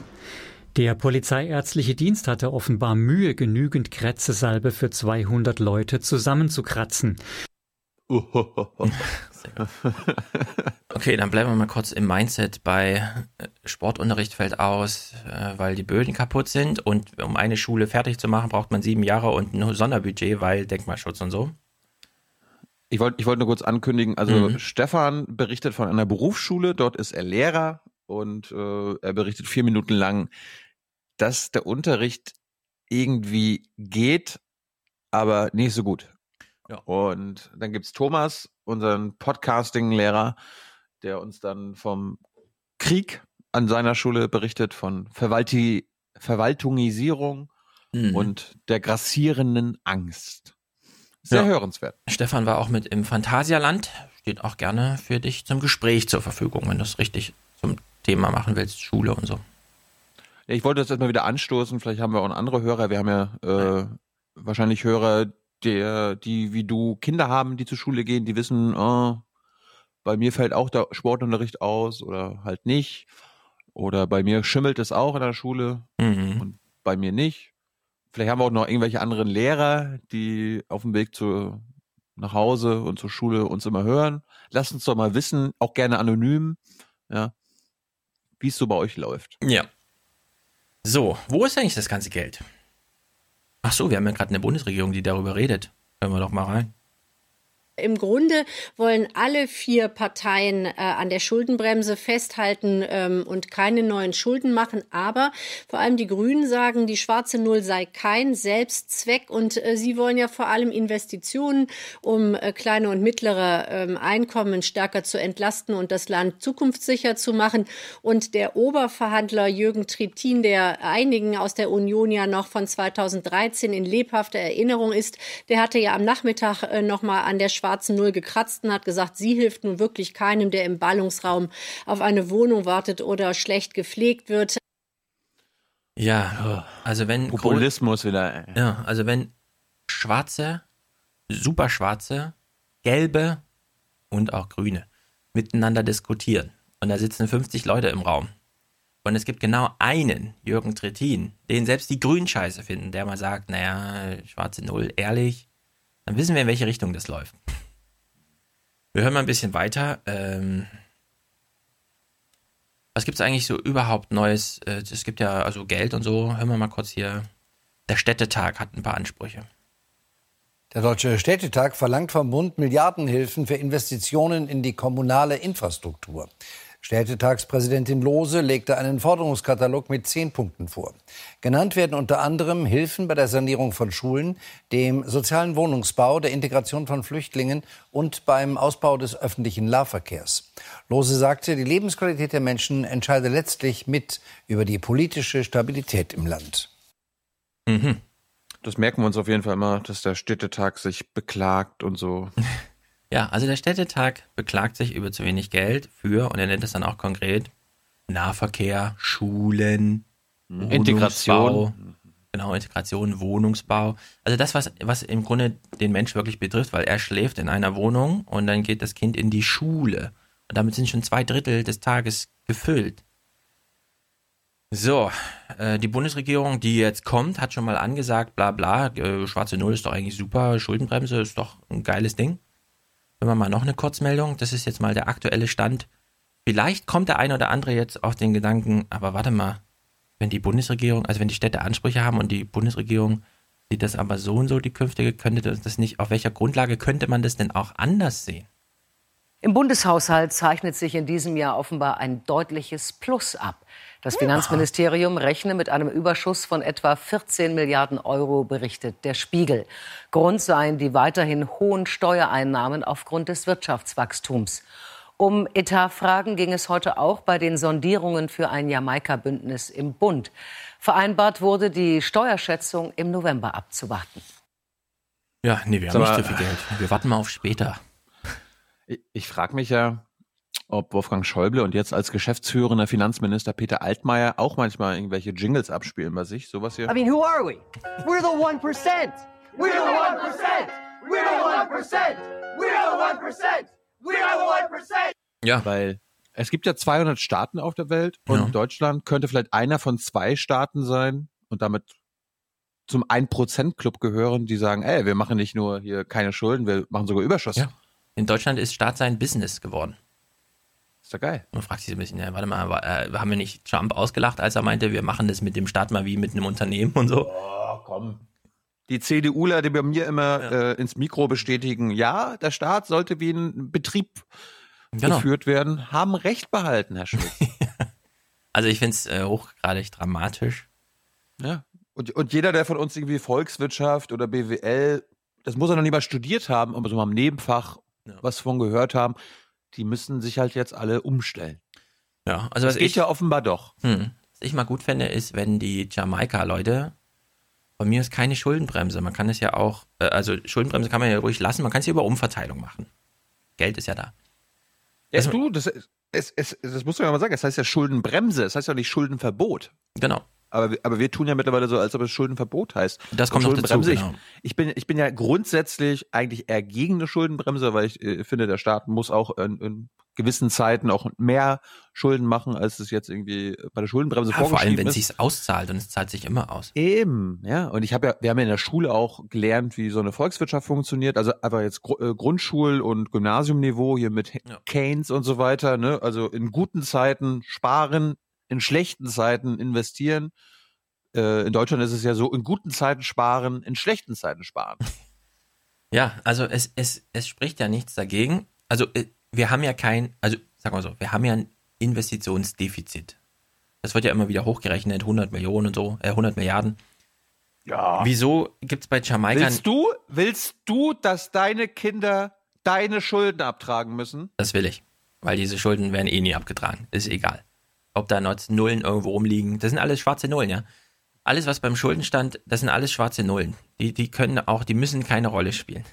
Der polizeiärztliche Dienst hatte offenbar Mühe, genügend Krätzesalbe für 200 Leute zusammenzukratzen. okay, dann bleiben wir mal kurz im Mindset bei äh, Sportunterricht fällt aus, äh, weil die Böden kaputt sind und um eine Schule fertig zu machen, braucht man sieben Jahre und ein Sonderbudget, weil Denkmalschutz und so. Ich wollte ich wollte nur kurz ankündigen, also mhm. Stefan berichtet von einer Berufsschule, dort ist er Lehrer und äh, er berichtet vier Minuten lang, dass der Unterricht irgendwie geht, aber nicht so gut. Ja. Und dann gibt's Thomas, unseren Podcasting-Lehrer, der uns dann vom Krieg an seiner Schule berichtet, von Verwalti Verwaltungisierung Mhm. und der grassierenden Angst. Sehr Ja. hörenswert. Stefan war auch mit im Phantasialand. Steht auch gerne für dich zum Gespräch zur Verfügung, wenn du es richtig zum Thema machen willst, Schule und so. Ich wollte das erstmal wieder anstoßen. Vielleicht haben wir auch andere Hörer. Wir haben ja äh, wahrscheinlich Hörer, der, die wie du Kinder haben, die zur Schule gehen, die wissen, oh, bei mir fällt auch der Sportunterricht aus oder halt nicht. Oder bei mir schimmelt es auch in der Schule Mhm. und bei mir nicht. Vielleicht haben wir auch noch irgendwelche anderen Lehrer, die auf dem Weg zu, nach Hause und zur Schule uns immer hören. Lasst uns doch mal wissen, auch gerne anonym, ja, wie es so bei euch läuft. Ja. So, wo ist eigentlich das ganze Geld? Ach so, wir haben ja gerade eine Bundesregierung, die darüber redet. Hören wir doch mal rein. Im Grunde wollen alle vier Parteien äh, an der Schuldenbremse festhalten ähm, und keine neuen Schulden machen. Aber vor allem die Grünen sagen, die schwarze Null sei kein Selbstzweck und äh, sie wollen ja vor allem Investitionen, um äh, kleine und mittlere ähm, Einkommen stärker zu entlasten und das Land zukunftssicher zu machen. Und der Oberverhandler Jürgen Trittin, der einigen aus der Union ja noch von 2013 in lebhafter Erinnerung ist, der hatte ja am Nachmittag äh, noch mal an der schwarzen Null gekratzt und hat gesagt, sie hilft nun wirklich keinem, der im Ballungsraum auf eine Wohnung wartet oder schlecht gepflegt wird. Ja, also wenn Populismus wieder. ey. Ja, also wenn schwarze, superschwarze, gelbe und auch grüne miteinander diskutieren und da sitzen 50 Leute im Raum und es gibt genau einen, Jürgen Trittin, den selbst die Grünen scheiße finden, der mal sagt, naja, schwarze Null, ehrlich, dann wissen wir, in welche Richtung das läuft. Wir hören mal ein bisschen weiter. Ähm, was gibt es eigentlich so überhaupt Neues? Äh, Es gibt ja also Geld und so. Hören wir mal kurz hier. Der Städtetag hat ein paar Ansprüche. Der Deutsche Städtetag verlangt vom Bund Milliardenhilfen für Investitionen in die kommunale Infrastruktur. Städtetagspräsidentin Lohse legte einen Forderungskatalog mit zehn Punkten vor. Genannt werden unter anderem Hilfen bei der Sanierung von Schulen, dem sozialen Wohnungsbau, der Integration von Flüchtlingen und beim Ausbau des öffentlichen Nahverkehrs. Lohse sagte, die Lebensqualität der Menschen entscheide letztlich mit über die politische Stabilität im Land. Mhm. Das merken wir uns auf jeden Fall immer, dass der Städtetag sich beklagt und so. Ja, also der Städtetag beklagt sich über zu wenig Geld für, und er nennt es dann auch konkret, Nahverkehr, Schulen, Integration. Wohnungsbau. Genau, Integration, Wohnungsbau. Also das, was, was im Grunde den Mensch wirklich betrifft, weil er schläft in einer Wohnung und dann geht das Kind in die Schule. Und damit sind schon zwei Drittel des Tages gefüllt. So, äh, die Bundesregierung, die jetzt kommt, hat schon mal angesagt, bla bla, äh, schwarze Null ist doch eigentlich super, Schuldenbremse ist doch ein geiles Ding. Hören wir mal noch eine Kurzmeldung, das ist jetzt mal der aktuelle Stand. Vielleicht kommt der ein oder andere jetzt auf den Gedanken, aber warte mal, wenn die Bundesregierung, also wenn die Städte Ansprüche haben und die Bundesregierung sieht das aber so und so, die künftige, könnte das nicht, auf welcher Grundlage könnte man das denn auch anders sehen? Im Bundeshaushalt zeichnet sich in diesem Jahr offenbar ein deutliches Plus ab. Das Finanzministerium rechne mit einem Überschuss von etwa 14 Milliarden Euro, berichtet der Spiegel. Grund seien die weiterhin hohen Steuereinnahmen aufgrund des Wirtschaftswachstums. Um Etatfragen ging es heute auch bei den Sondierungen für ein Jamaika-Bündnis im Bund. Vereinbart wurde, die Steuerschätzung im November abzuwarten. Ja, nee, wir haben nicht so viel Geld. Wir warten mal auf später. Ich, ich frage mich ja, ob Wolfgang Schäuble und jetzt als geschäftsführender Finanzminister Peter Altmaier auch manchmal irgendwelche Jingles abspielen bei sich, sowas hier. I mean, who are we? We're the 1%. We're the 1%. We're the 1%. We're the 1%. We're the 1%. Ja. Weil es gibt ja 200 Staaten auf der Welt und Ja. Deutschland könnte vielleicht einer von zwei Staaten sein und damit zum 1%-Club gehören, die sagen, ey, wir machen nicht nur hier keine Schulden, wir machen sogar Überschuss. Ja. In Deutschland ist Staat sein Business geworden. Ist doch geil. Man fragt sich so ein bisschen, ja, warte mal, war, äh, haben wir nicht Trump ausgelacht, als er meinte, wir machen das mit dem Staat mal wie mit einem Unternehmen und so? Oh, komm. Die CDUler, die bei mir immer äh, ins Mikro bestätigen, ja, der Staat sollte wie ein Betrieb Genau. geführt werden, haben Recht behalten, Herr Schulz. Also ich finde es äh, hochgradig dramatisch. Ja. Und, und jeder, der von uns irgendwie Volkswirtschaft oder BWL, das muss er noch nie mal studiert haben, aber so mal im Nebenfach was von gehört haben, die müssen sich halt jetzt alle umstellen. Ja, also das was geht ich, ja offenbar doch. Hm. Was ich mal gut fände, ist, wenn die Jamaika-Leute, von mir ist keine Schuldenbremse. Man kann es ja auch, äh, also Schuldenbremse kann man ja ruhig lassen, man kann es ja über Umverteilung machen. Geld ist ja da. Ja, du, das, es, es, das musst du ja mal sagen, das heißt ja Schuldenbremse, das heißt ja nicht Schuldenverbot. Genau. Aber, wir- aber wir tun ja mittlerweile so, als ob es Schuldenverbot heißt. Das kommt noch dazu, Schuldenbremse, genau. ich, ich, bin, ich bin ja grundsätzlich eigentlich eher gegen eine Schuldenbremse, weil ich äh, finde, der Staat muss auch in, in gewissen Zeiten auch mehr Schulden machen, als es jetzt irgendwie bei der Schuldenbremse Ja, vor allem, vorgeschrieben wenn es ist. sich auszahlt und es zahlt sich immer aus. Eben, ja. Und ich habe ja, wir haben ja in der Schule auch gelernt, wie so eine Volkswirtschaft funktioniert. Also einfach jetzt Gru äh, Grundschul- und Gymnasiumniveau hier mit Keynes und so weiter. Ne? Also in guten Zeiten sparen, in schlechten Zeiten investieren. Äh, in Deutschland ist es ja so, in guten Zeiten sparen, in schlechten Zeiten sparen. Ja, also es, es, es spricht ja nichts dagegen. Also äh, wir haben ja kein, also sag mal so, wir haben ja ein Investitionsdefizit. Das wird ja immer wieder hochgerechnet, 100 Millionen und so, äh, 100 Milliarden. Ja. Wieso gibt es bei Jamaika... Willst du, willst du, dass deine Kinder deine Schulden abtragen müssen? Das will ich, weil diese Schulden werden eh nie abgetragen. Ist egal. Ob da noch Nullen irgendwo rumliegen, das sind alles schwarze Nullen, ja. Alles, was beim Schuldenstand, das sind alles schwarze Nullen. Die, die können auch, die müssen keine Rolle spielen.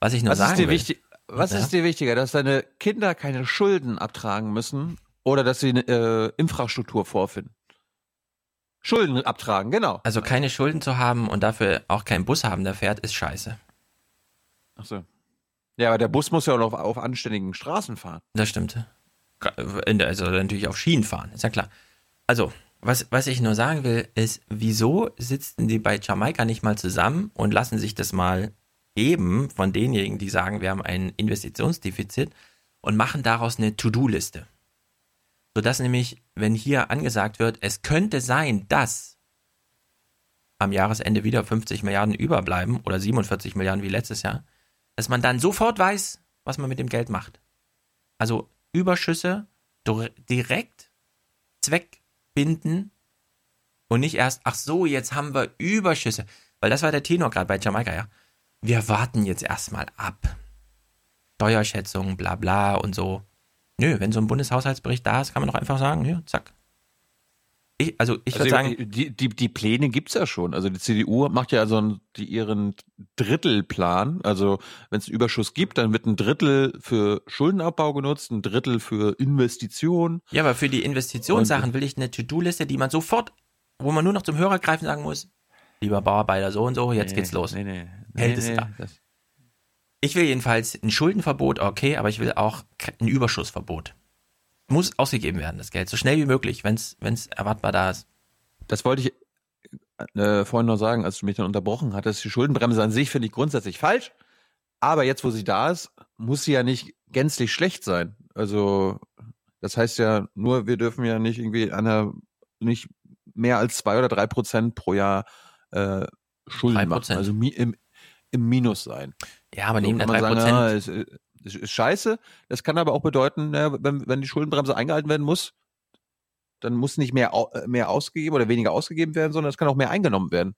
Was ich nur Was, sagen ist dir, will. wichtig, was Ja. ist dir wichtiger, dass deine Kinder keine Schulden abtragen müssen oder dass sie eine äh, Infrastruktur vorfinden? Schulden abtragen, genau. Also keine Schulden zu haben und dafür auch keinen Bus haben, der fährt, ist scheiße. Ach so. Ja, aber der Bus muss ja auch noch auf, auf anständigen Straßen fahren. Das stimmt. In der- Also natürlich auf Schienen fahren, ist ja klar. Also, was, was ich nur sagen will, ist, wieso sitzen die bei Jamaika nicht mal zusammen und lassen sich das mal geben von denjenigen, die sagen, wir haben ein Investitionsdefizit und machen daraus eine To-Do-Liste. Sodass nämlich, wenn hier angesagt wird, es könnte sein, dass am Jahresende wieder 50 Milliarden überbleiben oder 47 Milliarden wie letztes Jahr, dass man dann sofort weiß, was man mit dem Geld macht. Also Überschüsse dir- direkt zweckbinden und nicht erst, ach so, jetzt haben wir Überschüsse. Weil das war der Tenor gerade bei Jamaika, ja. Wir warten jetzt erstmal ab. Steuerschätzung, bla bla und so. Nö, wenn so ein Bundeshaushaltsbericht da ist, kann man doch einfach sagen, ja, zack. Ich, also ich würde Also, sagen, die, die, die Pläne gibt's ja schon. Also die CDU macht ja so die, ihren Drittelplan. Also wenn es einen Überschuss gibt, dann wird ein Drittel für Schuldenabbau genutzt, ein Drittel für Investitionen. ja, aber für die Investitionssachen will ich eine To-Do-Liste, die man sofort, wo man nur noch zum Hörer greifen sagen muss, lieber Bauarbeiter so und so, jetzt Nee, geht's los. nee, nee. Ist nee, da. Ich will jedenfalls ein Schuldenverbot, okay, aber ich will auch ein Überschussverbot. Muss ausgegeben werden, das Geld, so schnell wie möglich, wenn es erwartbar da ist. Das wollte ich äh, vorhin noch sagen, als du mich dann unterbrochen hattest. Die Schuldenbremse an sich finde ich grundsätzlich falsch. Aber jetzt, wo sie da ist, muss sie ja nicht gänzlich schlecht sein. Also, das heißt ja nur, wir dürfen ja nicht irgendwie an einer, nicht mehr als zwei oder drei Prozent pro Jahr äh, Schulden machen. Also im, im Minus sein. Ja, aber So neben der kann man 3%. sagen, ja, es, es ist scheiße. Das kann aber auch bedeuten, ja, wenn, wenn die Schuldenbremse eingehalten werden muss, dann muss nicht mehr, äh, mehr ausgegeben oder weniger ausgegeben werden, sondern es kann auch mehr eingenommen werden.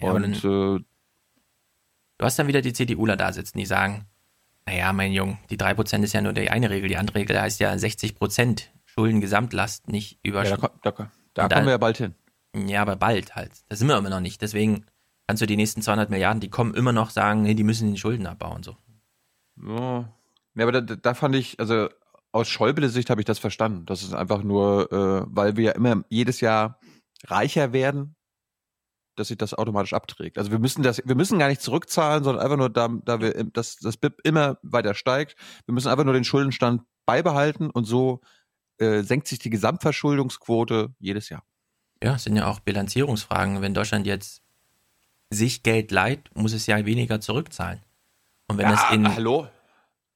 Ja, Und äh, Du hast dann wieder die CDUler da sitzen, die sagen, naja, mein Junge, die 3% ist ja nur die eine Regel, die andere Regel heißt ja 60% Schuldengesamtlast, nicht ja, Überschuss. da, da, da Und kommen wir ja bald hin. Ja, aber bald halt. Da sind wir immer noch nicht. Deswegen kannst du die nächsten 200 Milliarden, die kommen immer noch sagen, nee, die müssen die Schulden abbauen. So. Ja, aber da, da fand ich, also aus Schäubles Sicht habe ich das verstanden. Das ist einfach nur, äh, weil wir ja immer jedes Jahr reicher werden, dass sich das automatisch abträgt. Also wir müssen das, wir müssen gar nicht zurückzahlen, sondern einfach nur da, da wir, dass das BIP immer weiter steigt. Wir müssen einfach nur den Schuldenstand beibehalten und so äh, senkt sich die Gesamtverschuldungsquote jedes Jahr. Ja, es sind ja auch Bilanzierungsfragen. Wenn Deutschland jetzt sich Geld leiht, muss es ja weniger zurückzahlen. Und wenn ja, das in, hallo?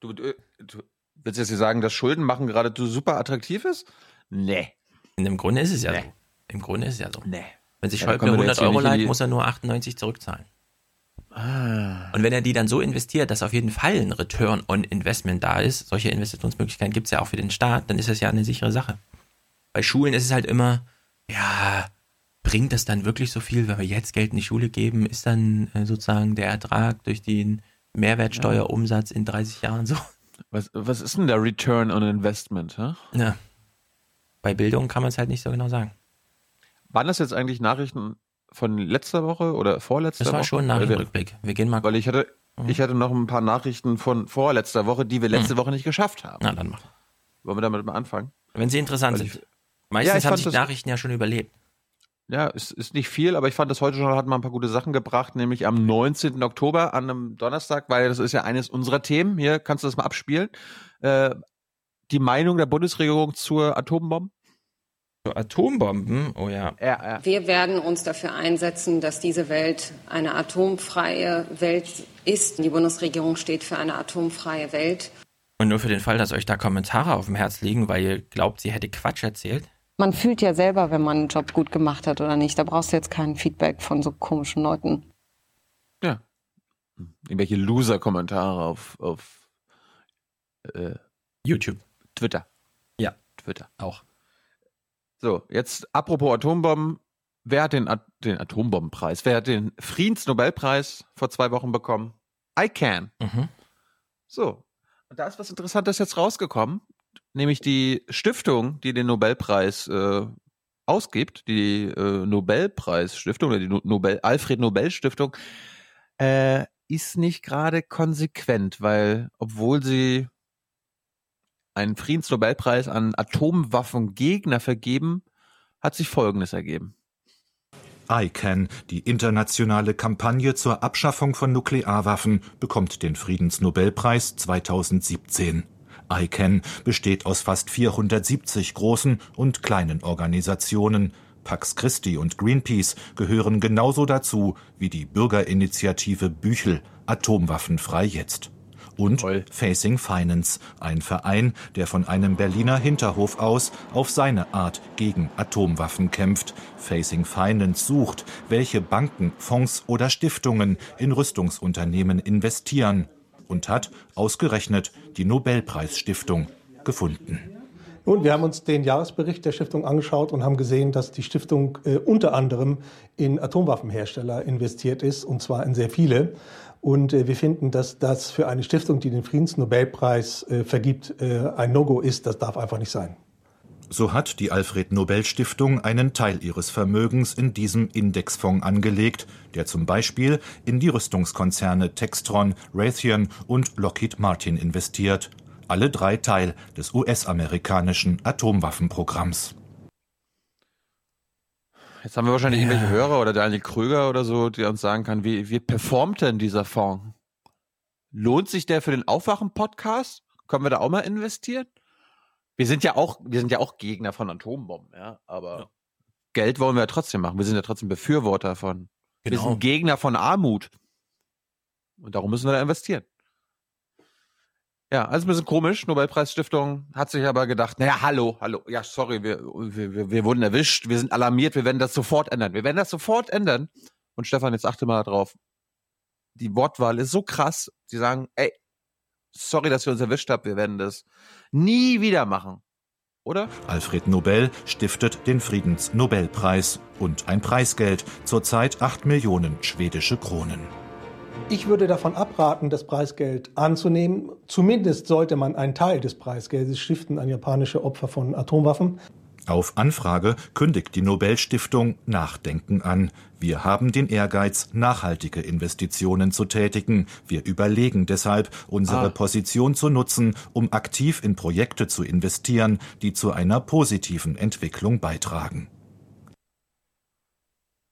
Du, du, du willst jetzt hier sagen, dass Schulden machen gerade super attraktiv ist? Nee. in dem Grunde ist es ja so. Im Grunde ist es ja so. Nee. Wenn sich Ja, wir 100 jetzt hier Euro leiht, die- muss er nur 98 zurückzahlen. Ah. Und wenn er die dann so investiert, dass auf jeden Fall ein Return on Investment da ist, solche Investitionsmöglichkeiten gibt es ja auch für den Staat, dann ist das ja eine sichere Sache. bei Schulen ist es halt immer, ja, bringt das dann wirklich so viel, wenn wir jetzt Geld in die Schule geben? Ist dann äh, sozusagen der Ertrag durch den Mehrwertsteuerumsatz in 30 Jahren so? Was, was ist denn der Return on Investment? Hä? Ja. Bei Bildung kann man es halt nicht so genau sagen. Waren das jetzt eigentlich Nachrichten von letzter Woche oder vorletzter Das Woche? war schon ein Nachrichtenrückblick. Wir gehen mal. Weil ich hatte, ich hatte noch ein paar Nachrichten von vorletzter Woche, die wir letzte Woche nicht geschafft haben. Na, dann machen. Wollen wir damit mal anfangen? Wenn sie interessant Weil sind. ich- Meistens Ja, haben sich das- Nachrichten ja schon überlebt. Ja, es ist nicht viel, aber ich fand, das heute schon hat mal ein paar gute Sachen gebracht, nämlich am 19. Oktober, an einem Donnerstag, weil das ist ja eines unserer Themen. Hier kannst du das mal abspielen. Äh, die Meinung der Bundesregierung zur Atombombe. Atombomben? Oh ja. Ja, ja. Wir werden uns dafür einsetzen, dass diese Welt eine atomfreie Welt ist. Die Bundesregierung steht für eine atomfreie Welt. Und nur für den Fall, dass euch da Kommentare auf dem Herz liegen, weil ihr glaubt, sie hätte Quatsch erzählt. Man fühlt ja selber, wenn man einen Job gut gemacht hat oder nicht. Da brauchst du jetzt kein Feedback von so komischen Leuten. Ja. Irgendwelche Loser-Kommentare auf, auf äh, YouTube. Twitter. Ja. Twitter. Auch. So, jetzt apropos Atombomben. Wer hat den, At den Atombombenpreis? Wer hat den Friedensnobelpreis vor zwei Wochen bekommen? ICANN. Mhm. So, und da ist was Interessantes jetzt rausgekommen, nämlich die Stiftung, die den Nobelpreis äh, ausgibt, die äh, Nobelpreisstiftung oder die no Nobel Alfred Nobel Stiftung, äh, ist nicht gerade konsequent, weil obwohl sie einen Friedensnobelpreis an Atomwaffengegner vergeben, hat sich Folgendes ergeben. ICANN, die internationale Kampagne zur Abschaffung von Nuklearwaffen, bekommt den Friedensnobelpreis 2017. ICANN besteht aus fast 470 großen und kleinen Organisationen. Pax Christi und Greenpeace gehören genauso dazu wie die Bürgerinitiative Büchel Atomwaffenfrei jetzt. Und Facing Finance, ein Verein, der von einem Berliner Hinterhof aus auf seine Art gegen Atomwaffen kämpft. Facing Finance sucht, welche Banken, Fonds oder Stiftungen in Rüstungsunternehmen investieren und hat ausgerechnet die Nobelpreisstiftung gefunden. Nun, wir haben uns den Jahresbericht der Stiftung angeschaut und haben gesehen, dass die Stiftung äh, unter anderem in Atomwaffenhersteller investiert ist, und zwar in sehr viele. Und äh, wir finden, dass das für eine Stiftung, die den Friedensnobelpreis äh, vergibt, äh, ein No-Go ist. Das darf einfach nicht sein. So hat die Alfred Nobel Stiftung einen Teil ihres Vermögens in diesem Indexfonds angelegt, der zum Beispiel in die Rüstungskonzerne Textron, Raytheon und Lockheed Martin investiert. Alle drei Teil des US-amerikanischen Atomwaffenprogramms. Jetzt haben wir wahrscheinlich Ja. irgendwelche Hörer oder Daniel Kröger oder so, der uns sagen kann, wie, wie performt denn dieser Fonds? Lohnt sich der für den Aufwachen-Podcast? Können wir da auch mal investieren? Wir sind ja auch, wir sind ja auch Gegner von Atombomben, ja, aber Geld wollen wir ja trotzdem machen. Wir sind ja trotzdem Befürworter von. Wir Genau. sind Gegner von Armut. Und darum müssen wir da investieren. Ja, also ein bisschen komisch. Nobelpreisstiftung hat sich aber gedacht, naja, hallo, hallo, ja, sorry, wir, wir, wir- wir wurden erwischt, wir sind alarmiert, wir werden das sofort ändern. Wir werden das sofort ändern. Und Stefan, jetzt achte mal drauf. Die Wortwahl ist so krass. Sie sagen, ey, sorry, dass ihr uns erwischt habt, wir werden das nie wieder machen. Oder? Alfred Nobel stiftet den Friedensnobelpreis und ein Preisgeld, zurzeit 8 Millionen schwedische Kronen. Ich würde davon abraten, das Preisgeld anzunehmen. Zumindest sollte man einen Teil des Preisgeldes stiften an japanische Opfer von Atomwaffen. Auf Anfrage kündigt die Nobelstiftung Nachdenken an. Wir haben den Ehrgeiz, nachhaltige Investitionen zu tätigen. Wir überlegen deshalb, unsere Ah. Position zu nutzen, um aktiv in Projekte zu investieren, die zu einer positiven Entwicklung beitragen.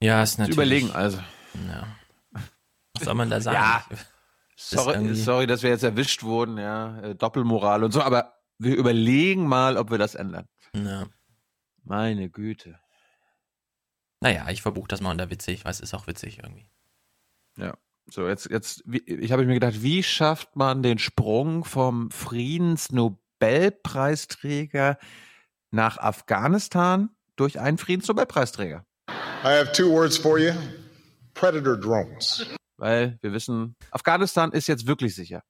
Ja, ist natürlich. überlegen, also. Ja. Was soll man da sagen? Ja. Sorry, irgendwie- sorry, dass wir jetzt erwischt wurden, ja, äh, Doppelmoral und so, aber wir überlegen mal, ob wir das ändern. Ja. Meine Güte. Naja, ich verbuche das mal unter witzig, weil es ist auch witzig irgendwie. Ja. So, jetzt, jetzt, wie, ich habe mir gedacht, wie schafft man den Sprung vom Friedensnobelpreisträger nach Afghanistan durch einen Friedensnobelpreisträger? I have two words for you predator drones. Weil wir wissen, Afghanistan ist jetzt wirklich sicher.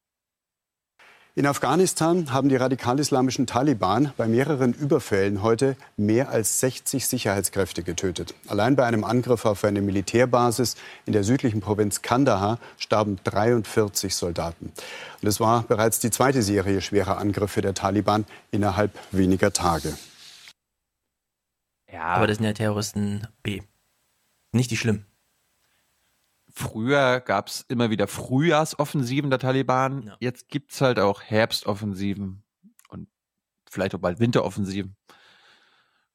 In Afghanistan haben die radikal-islamischen Taliban bei mehreren Überfällen heute mehr als 60 Sicherheitskräfte getötet. Allein bei einem Angriff auf eine Militärbasis in der südlichen Provinz Kandahar starben 43 Soldaten. Und es war bereits die zweite Serie schwerer Angriffe der Taliban innerhalb weniger Tage. Ja. Aber das sind ja Terroristen B. Nicht die schlimm. Früher gab es immer wieder Frühjahrsoffensiven der Taliban. Ja. Jetzt gibt es halt auch Herbstoffensiven und vielleicht auch bald Winteroffensiven.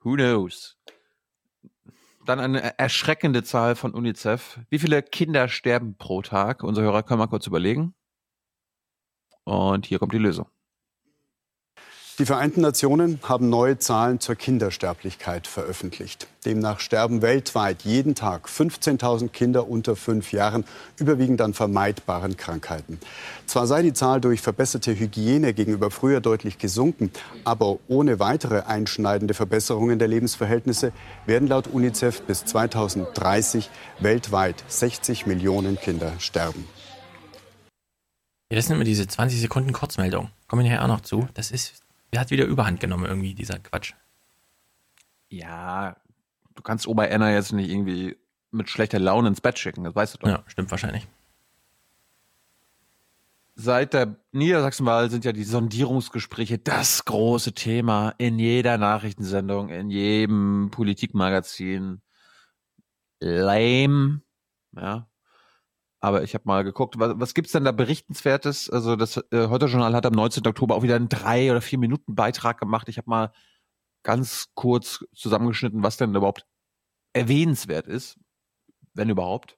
Who knows? Dann eine erschreckende Zahl von UNICEF. Wie viele Kinder sterben pro Tag? Unser Hörer kann mal kurz überlegen. Und hier kommt die Lösung. Die Vereinten Nationen haben neue Zahlen zur Kindersterblichkeit veröffentlicht. Demnach sterben weltweit jeden Tag 15.000 Kinder unter fünf Jahren, überwiegend an vermeidbaren Krankheiten. Zwar sei die Zahl durch verbesserte Hygiene gegenüber früher deutlich gesunken, aber ohne weitere einschneidende Verbesserungen der Lebensverhältnisse werden laut UNICEF bis 2030 weltweit 60 Millionen Kinder sterben. Ja, das sind immer diese 20 Sekunden Kurzmeldung. Kommen wir nachher auch noch zu. Das ist der hat wieder Überhand genommen, irgendwie, dieser Quatsch. Ja, du kannst Ober Enna jetzt nicht irgendwie mit schlechter Laune ins Bett schicken, das weißt du doch. Ja, stimmt wahrscheinlich. Seit der Niedersachsenwahl sind ja die Sondierungsgespräche das große Thema in jeder Nachrichtensendung, in jedem Politikmagazin. Lame, ja. Aber ich habe mal geguckt, was, was gibt's denn da Berichtenswertes? Also das äh, Heute Journal hat am 19. Oktober auch wieder einen drei oder vier Minuten Beitrag gemacht. Ich habe mal ganz kurz zusammengeschnitten, was denn überhaupt erwähnenswert ist, wenn überhaupt.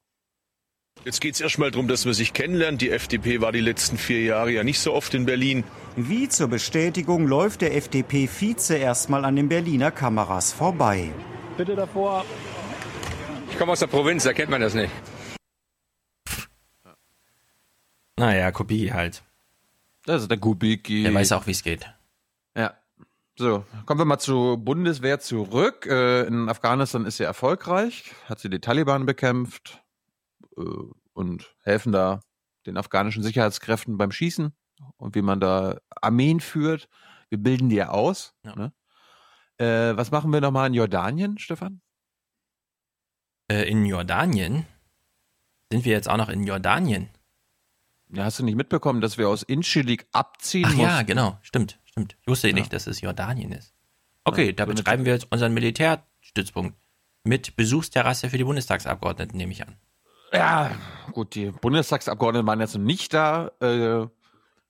Jetzt geht es erstmal darum, dass man sich kennenlernt. Die FDP war die letzten vier Jahre ja nicht so oft in Berlin. Wie zur Bestätigung läuft der FDP-Vize erstmal an den Berliner Kameras vorbei. Bitte davor. Ich komme aus der Provinz, da kennt man das nicht. Naja, Kubicki halt. Das ist der Kubicki. Der weiß auch, wie es geht. Ja. So, kommen wir mal zur Bundeswehr zurück. Äh, in Afghanistan ist sie erfolgreich, hat sie die Taliban bekämpft äh, und helfen da den afghanischen Sicherheitskräften beim Schießen und wie man da Armeen führt. Wir bilden die ja aus. Ja. Ne? Äh, was machen wir nochmal in Jordanien, Stefan? Äh, in Jordanien? Sind wir jetzt auch noch in Jordanien? Ja, hast du nicht mitbekommen, dass wir aus Inchilik abziehen Ach, Ja, genau, stimmt, stimmt. Ich wusste ja. nicht, dass es Jordanien ist. Okay, ja, da betreiben wir jetzt unseren Militärstützpunkt mit Besuchsterrasse für die Bundestagsabgeordneten, nehme ich an. Ja, gut, die Bundestagsabgeordneten waren jetzt nicht da. Äh,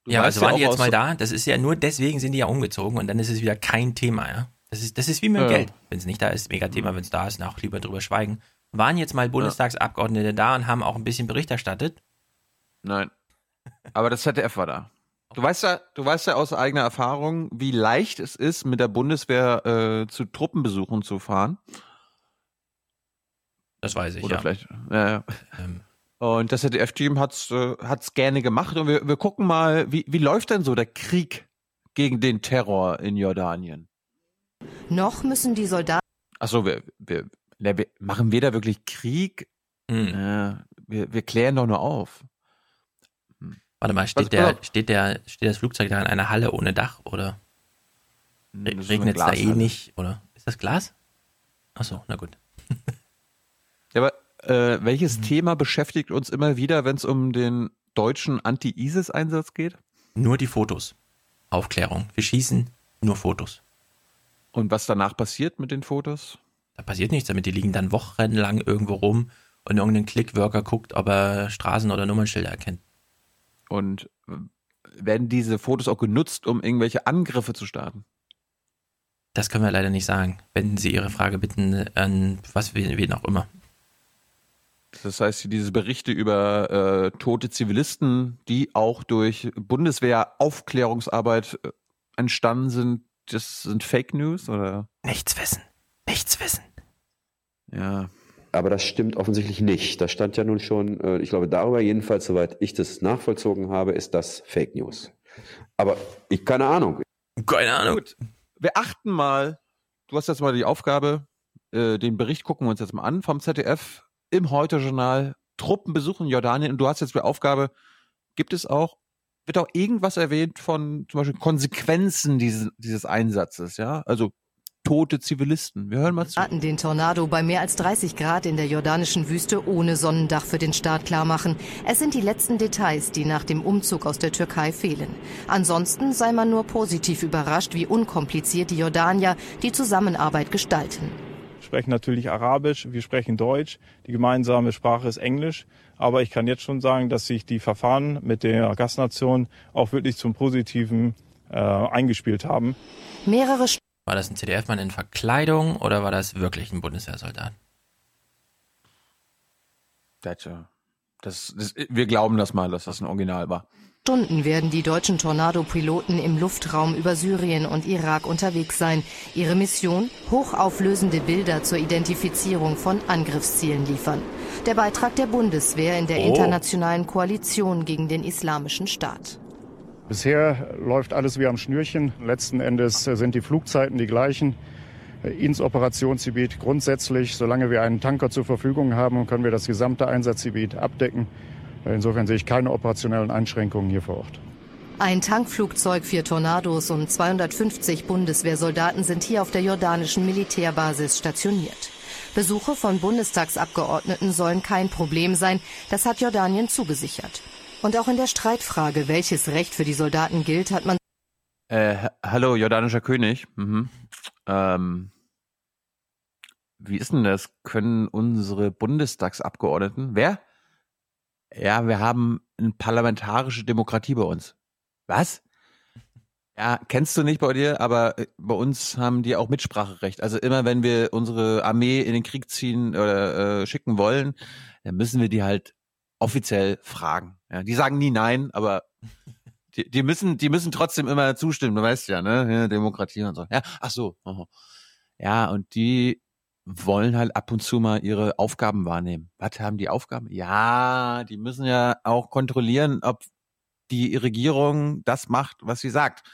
ja, also waren ja die jetzt mal da. Das ist ja nur deswegen sind die ja umgezogen und dann ist es wieder kein Thema, ja. Das ist, das ist wie mit dem ja. Geld. Wenn es nicht da ist, mega Thema. Wenn es da ist, auch lieber drüber schweigen. Waren jetzt mal Bundestagsabgeordnete da und haben auch ein bisschen Bericht erstattet? Nein. Aber das ZDF war da. Du weißt ja, du weißt ja aus eigener Erfahrung, wie leicht es ist, mit der Bundeswehr äh, zu Truppenbesuchen zu fahren. Das weiß ich, Oder ja. vielleicht, ja. Ähm. Und das ZDF-Team hat's, äh, hat's gerne gemacht. Und wir, wir gucken mal, wie, wie läuft denn so der Krieg gegen den Terror in Jordanien? Noch müssen die Soldaten. Achso, wir, wir, wir, machen wir da wirklich Krieg? Hm. Ja, wir, wir klären doch nur auf. Warte mal, steht, der, steht, der, steht das Flugzeug da in einer Halle ohne Dach oder regnet es da eh nicht? Oder ist das Glas? Achso, na gut. ja, aber äh, welches mhm. Thema beschäftigt uns immer wieder, wenn es um den deutschen Anti-ISIS-Einsatz geht? Nur die Fotos. Aufklärung. Wir schießen nur Fotos. Und was danach passiert mit den Fotos? Da passiert nichts damit. Die liegen dann wochenlang irgendwo rum und irgendein Clickworker guckt, ob er Straßen- oder Nummernschilder erkennt. Und werden diese Fotos auch genutzt, um irgendwelche Angriffe zu starten? Das können wir leider nicht sagen. Wenden Sie Ihre Frage bitten an was wen auch immer. Das heißt, diese Berichte über äh, tote Zivilisten, die auch durch Bundeswehr-Aufklärungsarbeit äh, entstanden sind, das sind Fake News oder? Nichts wissen. Nichts wissen. Ja, aber das stimmt offensichtlich nicht. Das stand ja nun schon, äh, ich glaube, darüber jedenfalls, soweit ich das nachvollzogen habe, ist das Fake News. Aber ich keine Ahnung. Keine Ahnung. Gut. Wir achten mal, du hast jetzt mal die Aufgabe, äh, den Bericht gucken wir uns jetzt mal an vom ZDF im Heute-Journal. Truppen besuchen Jordanien und du hast jetzt die Aufgabe, gibt es auch wird auch irgendwas erwähnt von zum Beispiel Konsequenzen dieses, dieses Einsatzes, ja? Also tote Zivilisten. Wir hören mal zu. Hatten den Tornado bei mehr als 30 Grad in der jordanischen Wüste ohne Sonnendach für den Start klarmachen. Es sind die letzten Details, die nach dem Umzug aus der Türkei fehlen. Ansonsten sei man nur positiv überrascht, wie unkompliziert die Jordanier die Zusammenarbeit gestalten. Wir sprechen natürlich Arabisch, wir sprechen Deutsch, die gemeinsame Sprache ist Englisch. Aber ich kann jetzt schon sagen, dass sich die Verfahren mit der Gastnation auch wirklich zum Positiven äh, eingespielt haben. Mehrere War das ein CDF-Mann in Verkleidung oder war das wirklich ein Bundeswehrsoldat? Das, das, das, wir glauben das mal, dass das ein Original war. Stunden werden die deutschen Tornado-Piloten im Luftraum über Syrien und Irak unterwegs sein. Ihre Mission? Hochauflösende Bilder zur Identifizierung von Angriffszielen liefern. Der Beitrag der Bundeswehr in der Oh. internationalen Koalition gegen den Islamischen Staat. Bisher läuft alles wie am Schnürchen. Letzten Endes äh, sind die Flugzeiten die gleichen. Äh, Ins Operationsgebiet grundsätzlich, solange wir einen Tanker zur Verfügung haben, können wir das gesamte Einsatzgebiet abdecken. Äh, Insofern sehe ich keine operationellen Einschränkungen hier vor Ort. Ein Tankflugzeug, vier Tornados und 250 Bundeswehrsoldaten sind hier auf der jordanischen Militärbasis stationiert. Besuche von Bundestagsabgeordneten sollen kein Problem sein, das hat Jordanien zugesichert. Und auch in der Streitfrage, welches Recht für die Soldaten gilt, hat man Äh, ha- hallo, jordanischer König. Mhm. Ähm, wie ist denn das? Können unsere Bundestagsabgeordneten, wer? Ja, wir haben eine parlamentarische Demokratie bei uns. Was? Ja, kennst du nicht bei dir, aber äh, bei uns haben die auch Mitspracherecht. Also immer wenn wir unsere Armee in den Krieg ziehen oder äh, schicken wollen, dann müssen wir die halt offiziell fragen. Ja, die sagen nie nein, aber die, die müssen, die müssen trotzdem immer zustimmen, du weißt ja, ne? Ja, Demokratie und so. Ja, ach so. Ja, und die wollen halt ab und zu mal ihre Aufgaben wahrnehmen. Was haben die Aufgaben? Ja, die müssen ja auch kontrollieren, ob die Regierung das macht, was sie sagt.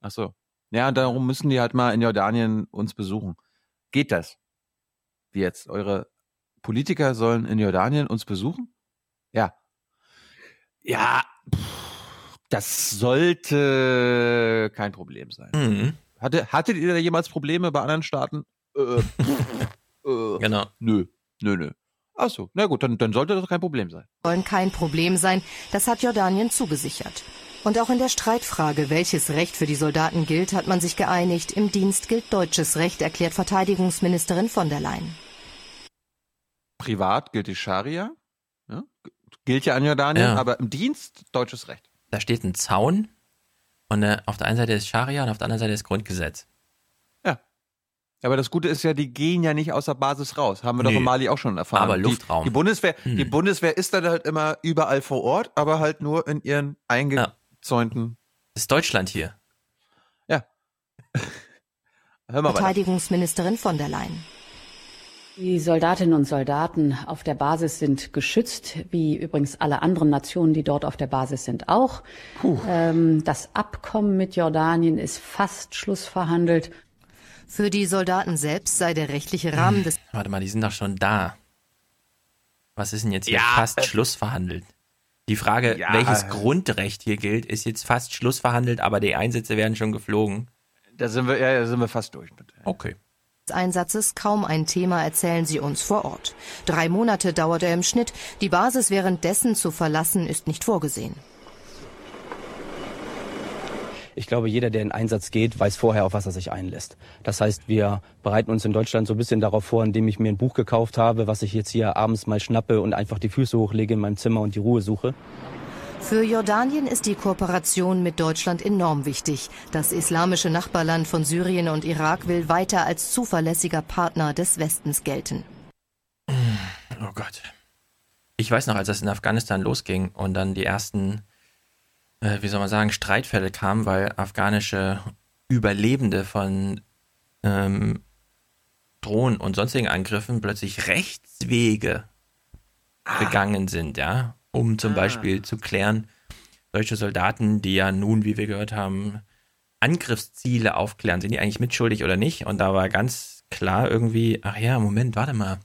Ach so. Ja, darum müssen die halt mal in Jordanien uns besuchen. Geht das? Wie jetzt? Eure Politiker sollen in Jordanien uns besuchen? Ja. Pff, das sollte kein Problem sein. Mhm. Hatte, hattet ihr da jemals Probleme bei anderen Staaten? Äh, pff, äh, Genau. Nö, nö, nö. Ach so, na gut, dann, dann sollte das kein Problem sein. sollen kein Problem sein, das hat Jordanien zugesichert. Und auch in der Streitfrage, welches Recht für die Soldaten gilt, hat man sich geeinigt. Im Dienst gilt deutsches Recht, erklärt Verteidigungsministerin von der Leyen. Privat gilt die Scharia, ja? Gilt ja an Jordanien, Ja. aber im Dienst deutsches Recht. Da steht ein Zaun und äh, auf der einen Seite ist Scharia und auf der anderen Seite ist Grundgesetz. Aber das Gute ist ja, die gehen ja nicht aus der Basis raus. Haben wir doch Nö. in Mali auch schon erfahren. Aber Die- Luftraum. Die, Bundeswehr, Hm. die Bundeswehr ist dann halt immer überall vor Ort, aber halt nur in ihren eingezäunten. Ist Deutschland hier? Ja. Hör mal weiter. Verteidigungsministerin von der Leyen. Die Soldatinnen und Soldaten auf der Basis sind geschützt, wie übrigens alle anderen Nationen, die dort auf der Basis sind, auch. Ähm, das Abkommen mit Jordanien ist fast schlussverhandelt. Für die Soldaten selbst sei der rechtliche Rahmen des Warte mal, die sind doch schon da. Was ist denn jetzt hier Ja, fast äh, schlussverhandelt? Die Frage, Ja. welches Grundrecht hier gilt, ist jetzt fast schlussverhandelt, aber die Einsätze werden schon geflogen. Da sind wir, ja, da sind wir fast durch mit. Okay. Einsatzes kaum ein Thema, erzählen sie uns vor Ort. Drei Monate dauert er im Schnitt. Die Basis währenddessen zu verlassen, ist nicht vorgesehen. Ich glaube, jeder, der in Einsatz geht, weiß vorher, auf was er sich einlässt. Das heißt, wir bereiten uns in Deutschland so ein bisschen darauf vor, indem ich mir ein Buch gekauft habe, was ich jetzt hier abends mal schnappe und einfach die Füße hochlege in meinem Zimmer und die Ruhe suche. Für Jordanien ist die Kooperation mit Deutschland enorm wichtig. Das islamische Nachbarland von Syrien und Irak will weiter als zuverlässiger Partner des Westens gelten. Oh Gott. Ich weiß noch, als das in Afghanistan losging und dann die ersten, äh, wie soll man sagen, Streitfälle kamen, weil afghanische Überlebende von ähm, Drohnen und sonstigen Angriffen plötzlich Rechtswege gegangen sind, ja, um zum Ah. Beispiel zu klären, deutsche Soldaten, die ja nun, wie wir gehört haben, Angriffsziele aufklären, sind die eigentlich mitschuldig oder nicht? Und da war ganz klar irgendwie, ach ja, Moment, warte mal,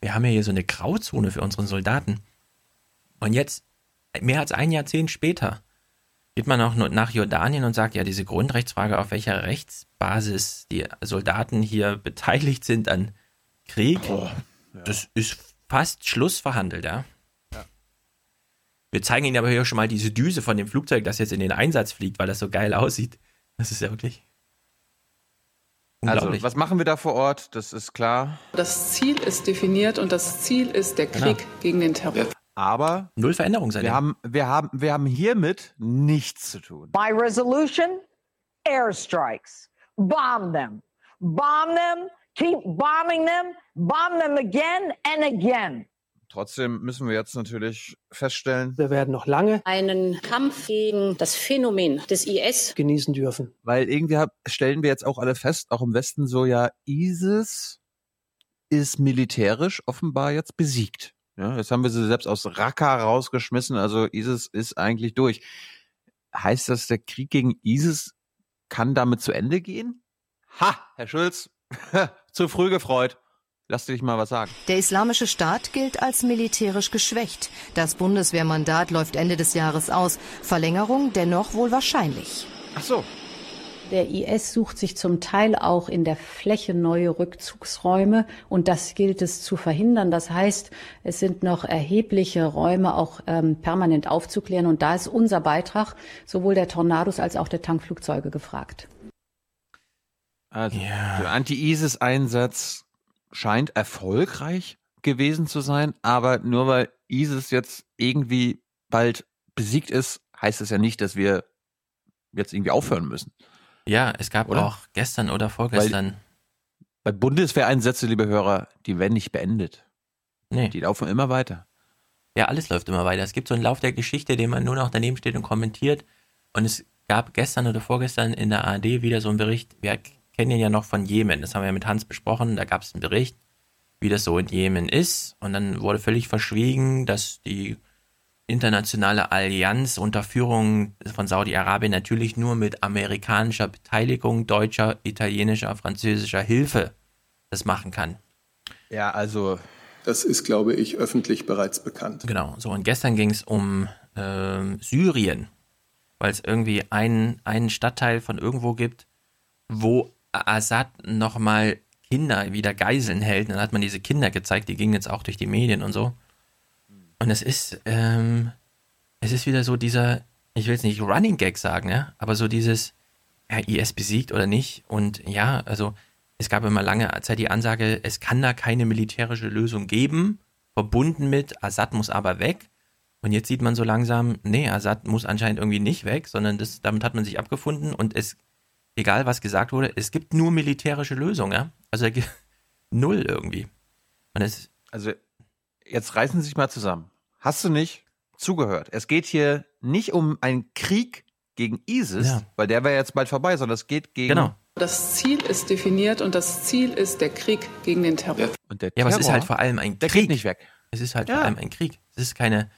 wir haben ja hier so eine Grauzone für unsere Soldaten. Und jetzt, mehr als ein Jahrzehnt später, geht man auch nach Jordanien und sagt, ja, diese Grundrechtsfrage, auf welcher Rechtsbasis die Soldaten hier beteiligt sind an Krieg, das ist fast schlussverhandelt, ja. Wir zeigen Ihnen aber hier schon mal diese Düse von dem Flugzeug, das jetzt in den Einsatz fliegt, weil das so geil aussieht. Das ist ja wirklich Also, unglaublich. was machen wir da vor Ort? Das ist klar. Das Ziel ist definiert und das Ziel ist der Genau. Krieg gegen den Terror. Aber null Veränderung wir haben, wir haben, wir haben hiermit nichts zu tun. My resolution airstrikes. Bomb them. Bomb them. Keep bombing them. Bomb them again and again. Trotzdem müssen wir jetzt natürlich feststellen, Wir werden noch lange einen Kampf gegen das Phänomen des IS genießen dürfen. weil irgendwie stellen wir jetzt auch alle fest, auch im Westen so, ja, ISIS ist militärisch offenbar jetzt besiegt. Ja, jetzt haben wir sie selbst aus Raqqa rausgeschmissen, also ISIS ist eigentlich durch. Heißt das, der Krieg gegen ISIS kann damit zu Ende gehen? Ha, Herr Schulz, zu früh gefreut. Lass dich mal was sagen. Der Islamische Staat gilt als militärisch geschwächt. Das Bundeswehrmandat läuft Ende des Jahres aus. Verlängerung dennoch wohl wahrscheinlich. Ach so. Der IS sucht sich zum Teil auch in der Fläche neue Rückzugsräume und das gilt es zu verhindern. Das heißt, es sind noch erhebliche Räume auch ähm, permanent aufzuklären und da ist unser Beitrag sowohl der Tornados als auch der Tankflugzeuge gefragt. Also, der Anti-ISIS-Einsatz scheint erfolgreich gewesen zu sein, aber nur weil ISIS jetzt irgendwie bald besiegt ist, heißt es ja nicht, dass wir jetzt irgendwie aufhören müssen. Ja, es gab Oder? auch gestern oder vorgestern. Bei Bundeswehreinsätze, liebe Hörer, die werden nicht beendet. Nee. Die laufen immer weiter. Ja, alles läuft immer weiter. Es gibt so einen Lauf der Geschichte, den man nur noch daneben steht und kommentiert. Und es gab gestern oder vorgestern in der ARD wieder so einen Bericht. Wir kennen ihn ja noch von Jemen. Das haben wir ja mit Hans besprochen. Da gab es einen Bericht, wie das so in Jemen ist. Und dann wurde völlig verschwiegen, dass die internationale Allianz unter Führung von Saudi-Arabien natürlich nur mit amerikanischer Beteiligung, deutscher, italienischer, französischer Hilfe das machen kann. Ja, also. Das ist, glaube ich, öffentlich bereits bekannt. Genau, so und gestern ging es um ähm, Syrien, weil es irgendwie einen, einen Stadtteil von irgendwo gibt, wo Assad nochmal Kinder wieder Geiseln hält. Und dann hat man diese Kinder gezeigt, die gingen jetzt auch durch die Medien und so. Und es ist, ähm, es ist wieder so dieser, ich will jetzt nicht Running Gag sagen, ja, aber so dieses, ja, IS besiegt oder nicht. Und ja, also es gab immer lange Zeit die Ansage, es kann da keine militärische Lösung geben, verbunden mit Assad muss aber weg. Und jetzt sieht man so langsam, nee, Assad muss anscheinend irgendwie nicht weg, sondern das, damit hat man sich abgefunden und es, egal was gesagt wurde, es gibt nur militärische Lösungen, ja. Also null irgendwie. Also, jetzt reißen Sie sich mal zusammen. Hast du nicht zugehört? Es geht hier nicht um einen Krieg gegen ISIS, Ja. weil der wäre jetzt bald vorbei, sondern es geht gegen. Genau. Das Ziel ist definiert und das Ziel ist der Krieg gegen den Terror. Und der Ja, aber es ist Terror, halt vor allem ein der Krieg. geht nicht weg. Es ist halt Ja. vor allem ein Krieg. Es ist keine,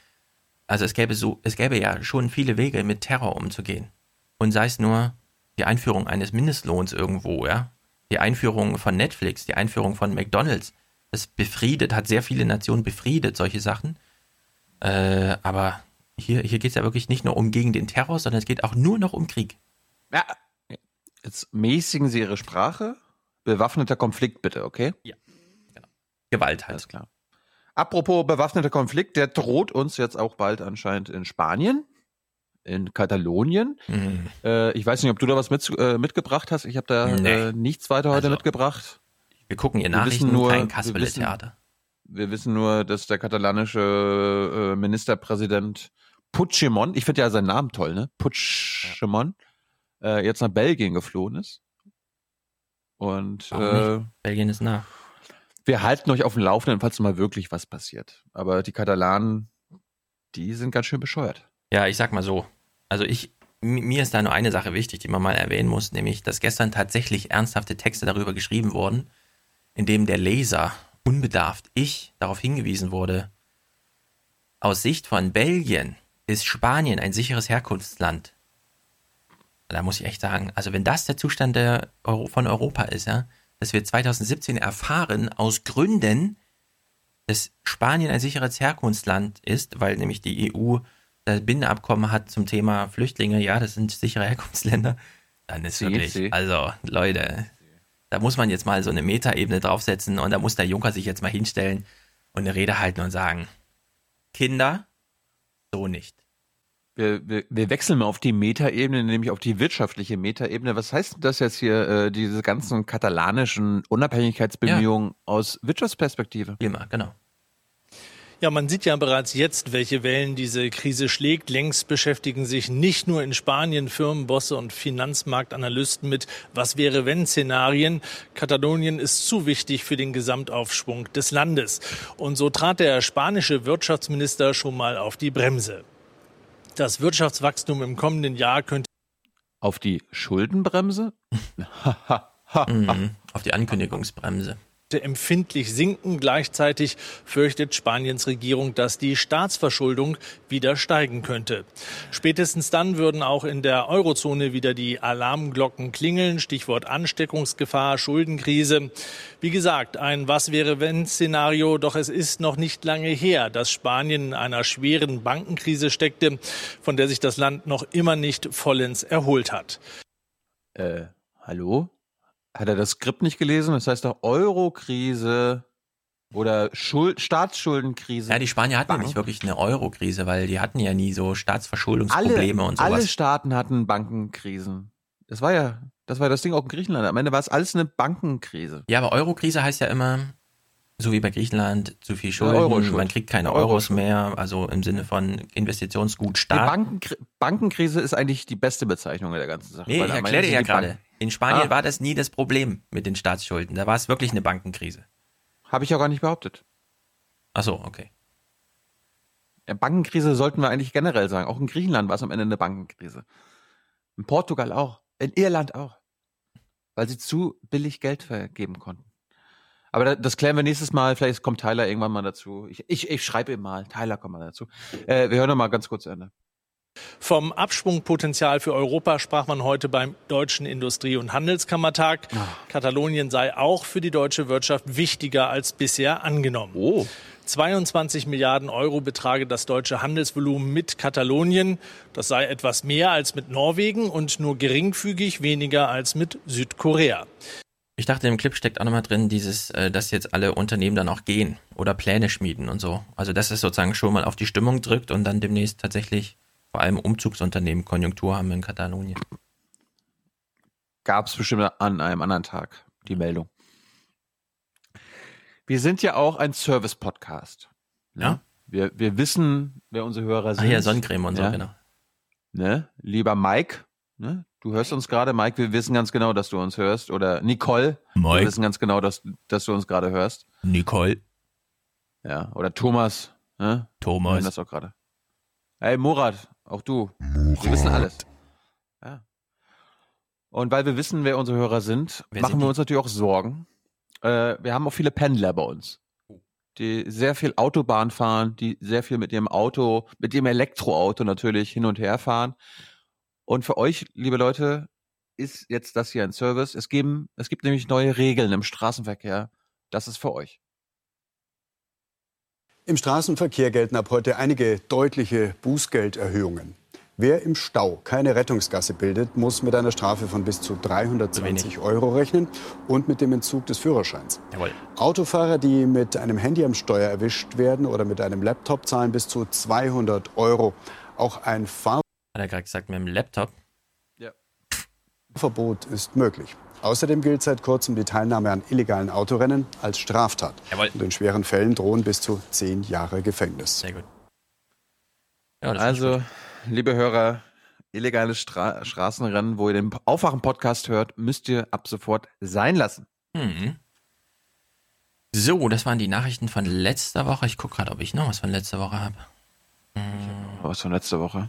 also es gäbe so, es gäbe ja schon viele Wege, mit Terror umzugehen. Und sei es nur die Einführung eines Mindestlohns irgendwo, ja. Die Einführung von Netflix, die Einführung von McDonalds. Das befriedet, hat sehr viele Nationen befriedet, solche Sachen. Äh, aber hier, hier geht es ja wirklich nicht nur um gegen den Terror, sondern es geht auch nur noch um Krieg. Ja. Jetzt mäßigen Sie Ihre Sprache. Bewaffneter Konflikt bitte, okay? Ja. Gewalt halt. Alles klar. Apropos bewaffneter Konflikt, der droht uns jetzt auch bald anscheinend in Spanien, in Katalonien. Mhm. Äh, ich weiß nicht, ob du da was mit, äh, mitgebracht hast. Ich habe da Nee. äh, nichts weiter heute Also, mitgebracht. Wir gucken ihr Wir Nachrichten, wissen nur- kein wir Kasperle-Theater. Wir wissen nur, dass der katalanische äh, Ministerpräsident Puigdemont, ich finde ja seinen Namen toll, ne? Puigdemont, äh, jetzt nach Belgien geflohen ist. Und äh? Belgien ist nah. wir halten euch auf dem Laufenden, falls mal wirklich was passiert. Aber die Katalanen, die sind ganz schön bescheuert. Ja, ich sag mal so. Also ich, mi- mir ist da nur eine Sache wichtig, die man mal erwähnen muss, nämlich, dass gestern tatsächlich ernsthafte Texte darüber geschrieben wurden, in dem der Leser unbedarft ich darauf hingewiesen wurde, aus Sicht von Belgien ist Spanien ein sicheres Herkunftsland. Da muss ich echt sagen, also wenn das der Zustand der Euro von Europa ist, ja, dass wir 2017 erfahren, aus Gründen, dass Spanien ein sicheres Herkunftsland ist, weil nämlich die EU das Binnenabkommen hat zum Thema Flüchtlinge, ja, das sind sichere Herkunftsländer, dann ist Sie, wirklich, Sie. also Leute, da muss man jetzt mal so eine Metaebene draufsetzen und da muss der Juncker sich jetzt mal hinstellen und eine Rede halten und sagen, Kinder, so nicht. Wir, wir, wir wechseln mal auf die Metaebene, nämlich auf die wirtschaftliche Metaebene. Was heißt das jetzt hier, äh, diese ganzen katalanischen Unabhängigkeitsbemühungen aus Wirtschaftsperspektive? Immer, genau. Ja, man sieht ja bereits jetzt, welche Wellen diese Krise schlägt. Längst beschäftigen sich nicht nur in Spanien Firmenbosse und Finanzmarktanalysten mit Was wäre wenn Szenarien. Katalonien ist zu wichtig für den Gesamtaufschwung des Landes. Und so trat der spanische Wirtschaftsminister schon mal auf die Bremse. Das Wirtschaftswachstum im kommenden Jahr könnte Auf die Schuldenbremse? Mhm, auf die Ankündigungsbremse. Empfindlich sinken. Gleichzeitig fürchtet Spaniens Regierung, dass die Staatsverschuldung wieder steigen könnte. Spätestens dann würden auch in der Eurozone wieder die Alarmglocken klingeln. Stichwort Ansteckungsgefahr, Schuldenkrise. Wie gesagt, ein Was wäre wenn Szenario. Doch es ist noch nicht lange her, dass Spanien in einer schweren Bankenkrise steckte, von der sich das Land noch immer nicht vollends erholt hat. Äh, hallo? Hat er das Skript nicht gelesen? Das heißt doch Euro-Krise oder Schuld Staatsschuldenkrise. Ja, die Spanier hatten Banken. nämlich wirklich eine Euro-Krise, weil die hatten ja nie so Staatsverschuldungsprobleme alle, und sowas. Alle Staaten hatten Bankenkrisen. Das war ja, das war das Ding auch in Griechenland. Am Ende war es alles eine Bankenkrise. Ja, aber Euro-Krise heißt ja immer, so wie bei Griechenland, zu viel Schulden, Euroschuld. man kriegt keine. Euros mehr, also im Sinne von Investitionsgut Die Staat. Bankenkri Bankenkrise ist eigentlich die beste Bezeichnung der ganzen Sache. Nee, ich erkläre dir ja gerade. In Spanien Ah. war das nie das Problem mit den Staatsschulden. Da war es wirklich eine Bankenkrise. Habe ich ja gar nicht behauptet. Ach so, okay. Ja, Bankenkrise sollten wir eigentlich generell sagen. Auch in Griechenland war es am Ende eine Bankenkrise. In Portugal auch. In Irland auch. Weil sie zu billig Geld vergeben konnten. Aber da- das klären wir nächstes Mal. Vielleicht kommt Tyler irgendwann mal dazu. Ich, ich, ich schreibe ihm mal. Tyler kommt mal dazu. Äh, wir hören noch mal ganz kurz zu Ende. Vom Abschwungpotenzial für Europa sprach man heute beim Deutschen Industrie- und Handelskammertag. Katalonien sei auch für die deutsche Wirtschaft wichtiger als bisher angenommen. Oh. 22 Milliarden Euro betrage das deutsche Handelsvolumen mit Katalonien. Das sei etwas mehr als mit Norwegen und nur geringfügig weniger als mit Südkorea. Ich dachte, im Clip steckt auch nochmal drin, dieses, äh, dass jetzt alle Unternehmen dann auch gehen oder Pläne schmieden und so. Also, dass es sozusagen schon mal auf die Stimmung drückt und dann demnächst tatsächlich vor allem Umzugsunternehmen Konjunktur haben in Katalonien. Gab es bestimmt an einem anderen Tag die Meldung. Wir sind ja auch ein Service-Podcast. Ne? Ja. Wir, wir wissen, wer unsere Hörer Ach sind. ja, Sonnencreme und so, Ja. genau. Ne? Lieber Mike, ne? du hörst uns gerade, Mike, wir wissen ganz genau, dass du uns hörst. Oder Nicole, wir Mike. wissen ganz genau, dass, dass du uns gerade hörst. Nicole. Ja, oder Thomas. Ne? Thomas. Wir das auch gerade. Hey, Murat, auch du. Wir wissen alles. Ja. Und weil wir wissen, wer unsere Hörer sind, Wer machen sind wir uns natürlich auch Sorgen. Äh, wir haben auch viele Pendler bei uns, die sehr viel Autobahn fahren, die sehr viel mit ihrem Auto, mit dem Elektroauto natürlich hin und her fahren. Und für euch, liebe Leute, ist jetzt das hier ein Service. Es, geben, es gibt nämlich neue Regeln im Straßenverkehr. Das ist für euch. Im Straßenverkehr gelten ab heute einige deutliche Bußgelderhöhungen. Wer im Stau keine Rettungsgasse bildet, muss mit einer Strafe von bis zu 320 Euro rechnen und mit dem Entzug des Führerscheins. Jawohl. Autofahrer, die mit einem handy am Steuer erwischt werden oder mit einem Laptop, zahlen bis zu 200 Euro. Auch ein Hat er gerade gesagt, mit dem Laptop. Fahrverbot ist möglich. Außerdem gilt seit kurzem die Teilnahme an illegalen Autorennen als Straftat. Jawohl. Und in schweren Fällen drohen bis zu zehn Jahre Gefängnis. Sehr gut. Ja, Also, liebe Hörer, illegale Stra Straßenrennen, wo ihr den Aufwachen-Podcast hört, müsst ihr ab sofort sein lassen. Mhm. So, das waren die Nachrichten von letzter Woche. Ich gucke gerade, ob ich noch was von letzter Woche habe. Was von letzter Woche?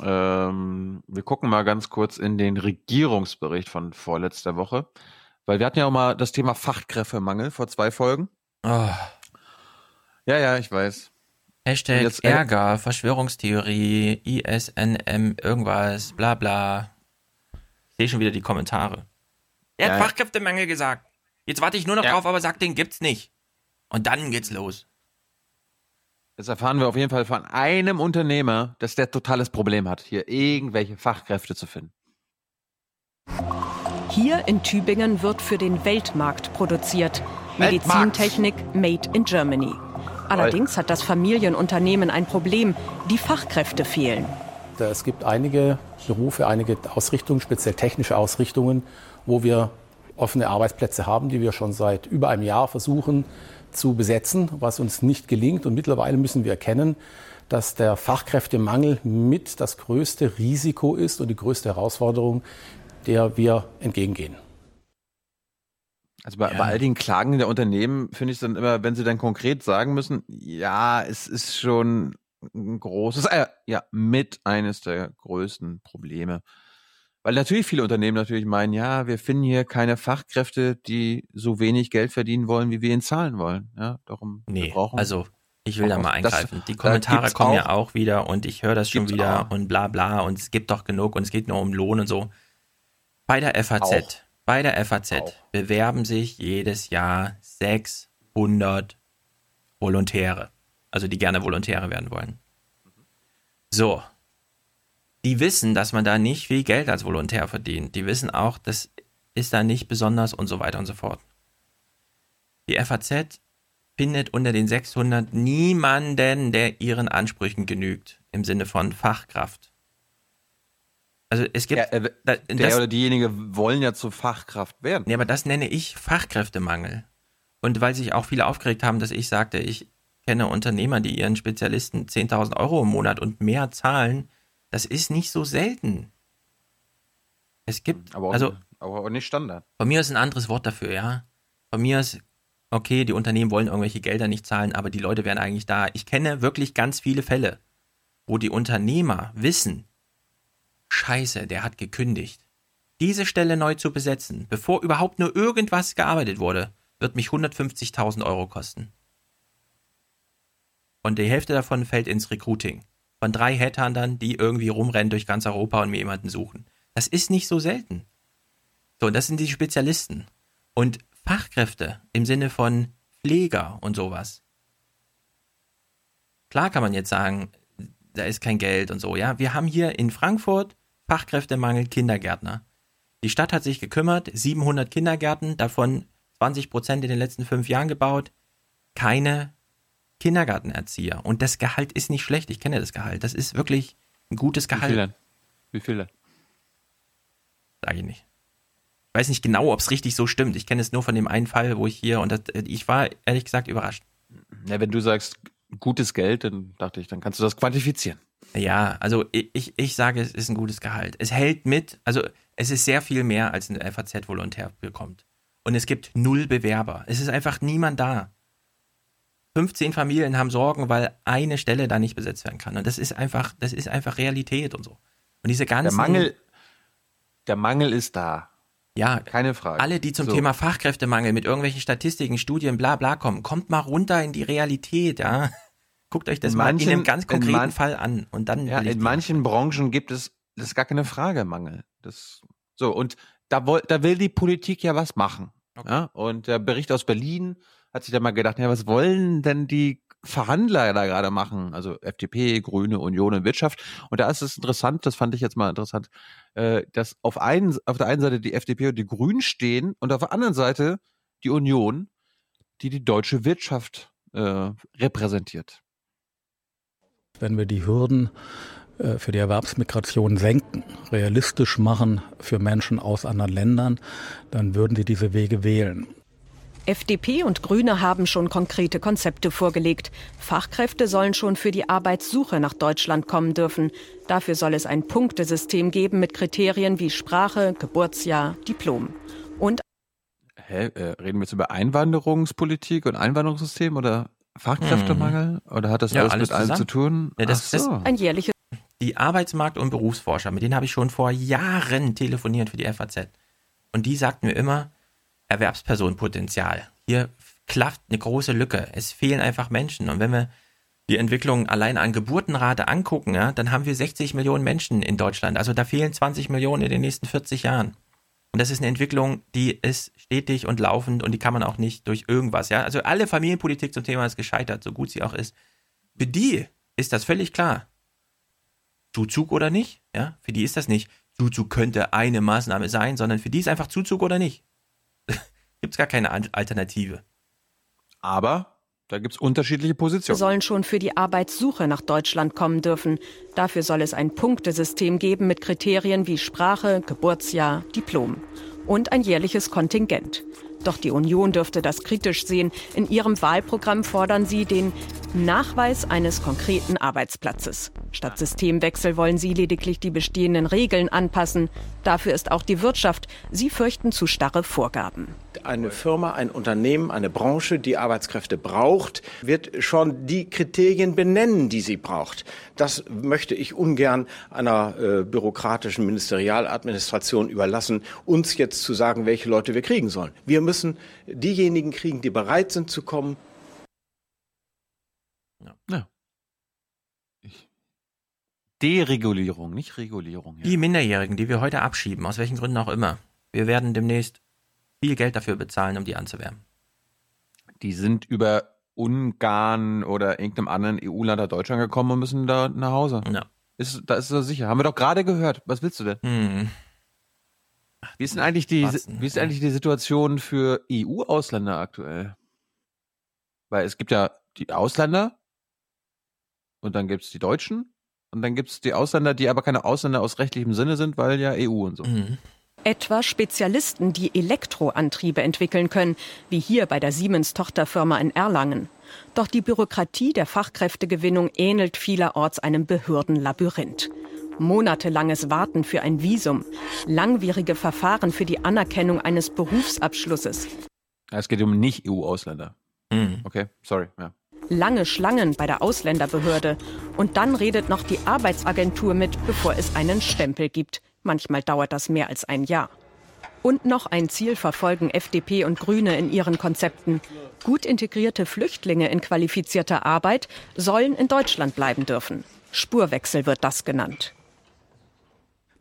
Ähm, wir gucken mal ganz kurz in den Regierungsbericht von vorletzter Woche. Weil wir hatten ja auch mal das Thema Fachkräftemangel vor zwei Folgen. Oh. Ja, ja, ich weiß. Hashtag Jetzt, äh, Ärger, Verschwörungstheorie, ISNM, irgendwas, bla bla. Ich sehe schon wieder die Kommentare. Er hat ja. Fachkräftemangel gesagt. Jetzt warte ich nur noch Ja. drauf, aber sagt, den gibt's nicht. Und dann geht's los. Jetzt erfahren wir auf jeden Fall von einem Unternehmer, dass der totales Problem hat, hier irgendwelche Fachkräfte zu finden. Hier in Tübingen wird für den Weltmarkt produziert. Medizintechnik made in Germany. Allerdings hat das Familienunternehmen ein Problem. Die Fachkräfte fehlen. Es gibt einige Berufe, einige Ausrichtungen, speziell technische Ausrichtungen, wo wir offene Arbeitsplätze haben, die wir schon seit über einem Jahr versuchen zu besetzen, was uns nicht gelingt. Und mittlerweile müssen wir erkennen, dass der Fachkräftemangel mit das größte Risiko ist und die größte Herausforderung, der wir entgegengehen. Also bei, bei all den Klagen der Unternehmen finde ich es dann immer, wenn sie dann konkret sagen müssen, ja, es ist schon ein großes, äh, ja, mit eines der größten Probleme. Weil natürlich viele Unternehmen natürlich meinen, ja, wir finden hier keine Fachkräfte, die so wenig Geld verdienen wollen, wie wir ihnen zahlen wollen. Ja, darum wir Nee, brauchen also ich will da auch- mal das- eingreifen. die da Kommentare kommen ja auch- auch wieder und ich höre das schon wieder auch. und bla bla und es gibt doch genug und es geht nur um Lohn und so. Bei der FAZ, Auch. bei der FAZ bewerben sich jedes Jahr 600 Volontäre, also die gerne Volontäre werden wollen. So. Die wissen, dass man da nicht viel Geld als Volontär verdient. Die wissen auch, das ist da nicht besonders und so weiter und so fort. Die FAZ findet unter den 600 niemanden, der ihren Ansprüchen genügt, im Sinne von Fachkraft. Also es gibt Ja, äh, da- der das- oder diejenige wollen ja zur Fachkraft werden. ja, aber das nenne ich Fachkräftemangel. Und weil sich auch viele aufgeregt haben, dass ich sagte, ich kenne Unternehmer, die ihren Spezialisten 10.000 Euro im Monat und mehr zahlen, das ist nicht so selten. Es gibt, Aber auch, also aber auch nicht Standard. von mir ist ein anderes Wort dafür, ja. Von mir ist, okay, die Unternehmen wollen irgendwelche Gelder nicht zahlen, aber die Leute wären eigentlich da. Ich kenne wirklich ganz viele Fälle, wo die Unternehmer wissen, scheiße, der hat gekündigt. Diese Stelle neu zu besetzen, bevor überhaupt nur irgendwas gearbeitet wurde, wird mich 150.000 Euro kosten. Und die Hälfte davon fällt ins Recruiting. Von drei Headhuntern, die irgendwie rumrennen durch ganz Europa und mir jemanden suchen. Das ist nicht so selten. So, und das sind die Spezialisten. Und Fachkräfte im Sinne von Pfleger und sowas. Klar kann man jetzt sagen, da ist kein Geld und so, ja. Wir haben hier in Frankfurt Fachkräftemangel Kindergärtner. Die Stadt hat sich gekümmert, 700 Kindergärten, davon 20 Prozent in den letzten fünf Jahren gebaut. Keine Kindergartenerzieher. Und das Gehalt ist nicht schlecht. Ich kenne das Gehalt. Das ist wirklich ein gutes Wie viel Gehalt. denn? Wie viel denn? Sage ich nicht. Ich weiß nicht genau, ob es richtig so stimmt. Ich kenne es nur von dem einen Fall, wo ich hier und das, ich war ehrlich gesagt überrascht. Ja, wenn du sagst gutes Geld, dann dachte ich, dann kannst du das quantifizieren. Ja, also ich, ich, ich sage, es ist ein gutes Gehalt. Es hält mit, also es ist sehr viel mehr, als ein FAZ-Volontär bekommt. Und es gibt null Bewerber. Es ist einfach niemand da. 15 Familien haben Sorgen, weil eine Stelle da nicht besetzt werden kann. Und das ist einfach, das ist einfach Realität und so. Und diese ganzen. Der Mangel, der Mangel ist da. Ja, keine Frage. Alle, die zum So. Thema Fachkräftemangel mit irgendwelchen Statistiken, Studien, bla bla kommen, kommt mal runter in die Realität, ja. Guckt euch das In mal in manchen- einem ganz konkreten man- Fall an. Und dann Ja, in manchen Branchen gibt es, das ist gar keine Frage, Mangel. Das, so, und da, da will die Politik ja was machen. Ja? Und der Bericht aus Berlin hat sich da mal gedacht, ja, was wollen denn die Verhandler da gerade machen? Also FDP, Grüne, Union und Wirtschaft. Und da ist es interessant, das fand ich jetzt mal interessant, äh, dass auf, einen, auf der einen Seite die FDP und die Grünen stehen und auf der anderen Seite die Union, die die deutsche Wirtschaft äh, repräsentiert. Wenn wir die Hürden äh, für die Erwerbsmigration senken, realistisch machen für Menschen aus anderen Ländern, dann würden sie diese Wege wählen. FDP und Grüne haben schon konkrete Konzepte vorgelegt. Fachkräfte sollen schon für die Arbeitssuche nach Deutschland kommen dürfen. Dafür soll es ein Punktesystem geben mit Kriterien wie Sprache, Geburtsjahr, Diplom. Und Hä, äh, reden wir jetzt über Einwanderungspolitik und Einwanderungssystem oder Fachkräftemangel? Oder hat das Ja, alles, alles mit allem zu tun? Ja, das, Ach so. das, ein jährliches die Arbeitsmarkt- und Berufsforscher, mit denen habe ich schon vor Jahren telefoniert für die FAZ. Und die sagten mir immer, Erwerbspersonenpotenzial. Hier klafft eine große Lücke. Es fehlen einfach Menschen. Und wenn wir die Entwicklung allein an Geburtenrate angucken, ja, dann haben wir 60 Millionen Menschen in Deutschland. Also da fehlen 20 Millionen in den nächsten 40 Jahren. Und das ist eine Entwicklung, die ist stetig und laufend und die kann man auch nicht durch irgendwas, ja. Also alle Familienpolitik zum Thema ist gescheitert, so gut sie auch ist. Für die ist das völlig klar. Zuzug oder nicht, ja? Für die ist das nicht. Zuzug könnte eine Maßnahme sein, sondern für die ist einfach Zuzug oder nicht. Gibt es gar keine Alternative. Aber da gibt es unterschiedliche Positionen. sollen schon für die Arbeitssuche nach Deutschland kommen dürfen. Dafür soll es ein Punktesystem geben mit Kriterien wie Sprache, Geburtsjahr, Diplom und ein jährliches Kontingent. Doch die Union dürfte das kritisch sehen. In ihrem Wahlprogramm fordern sie den Nachweis eines konkreten Arbeitsplatzes. Statt Systemwechsel wollen sie lediglich die bestehenden Regeln anpassen. Dafür ist auch die Wirtschaft. Sie fürchten zu starre Vorgaben. Eine Firma, ein Unternehmen, eine Branche, die Arbeitskräfte braucht, wird schon die Kriterien benennen, die sie braucht. Das möchte ich ungern einer äh, bürokratischen Ministerialadministration überlassen, uns jetzt zu sagen, welche Leute wir kriegen sollen. Wir müssen diejenigen kriegen, die bereit sind zu kommen. Ja. Deregulierung, nicht Regulierung. Ja. Die Minderjährigen, die wir heute abschieben, aus welchen Gründen auch immer. Wir werden demnächst viel Geld dafür bezahlen, um die anzuwerben. Die sind über Ungarn oder irgendeinem anderen EU-Land nach Deutschland gekommen und müssen da nach Hause. Ja. Ist, da ist er sicher. Haben wir doch gerade gehört. Was willst du denn? Hm. Wie ist denn eigentlich die, denn? wie ist eigentlich die Situation für EU-Ausländer aktuell? Weil es gibt ja die Ausländer und dann gibt es die Deutschen und dann gibt es die Ausländer, die aber keine Ausländer aus rechtlichem Sinne sind, weil ja EU und so. Mhm. Etwa Spezialisten, die Elektroantriebe entwickeln können, wie hier bei der Siemens-Tochterfirma in Erlangen. Doch die Bürokratie der Fachkräftegewinnung ähnelt vielerorts einem Behördenlabyrinth. Monatelanges Warten für ein Visum, langwierige Verfahren für die Anerkennung eines Berufsabschlusses, Es geht um Nicht-EU-Ausländer. Mhm. Okay, sorry. Ja. lange Schlangen bei der Ausländerbehörde. Und dann redet noch die Arbeitsagentur mit, bevor es einen Stempel gibt. Manchmal dauert das mehr als ein Jahr. Und noch ein Ziel verfolgen FDP und Grüne in ihren Konzepten. Gut integrierte Flüchtlinge in qualifizierter Arbeit sollen in Deutschland bleiben dürfen. Spurwechsel wird das genannt.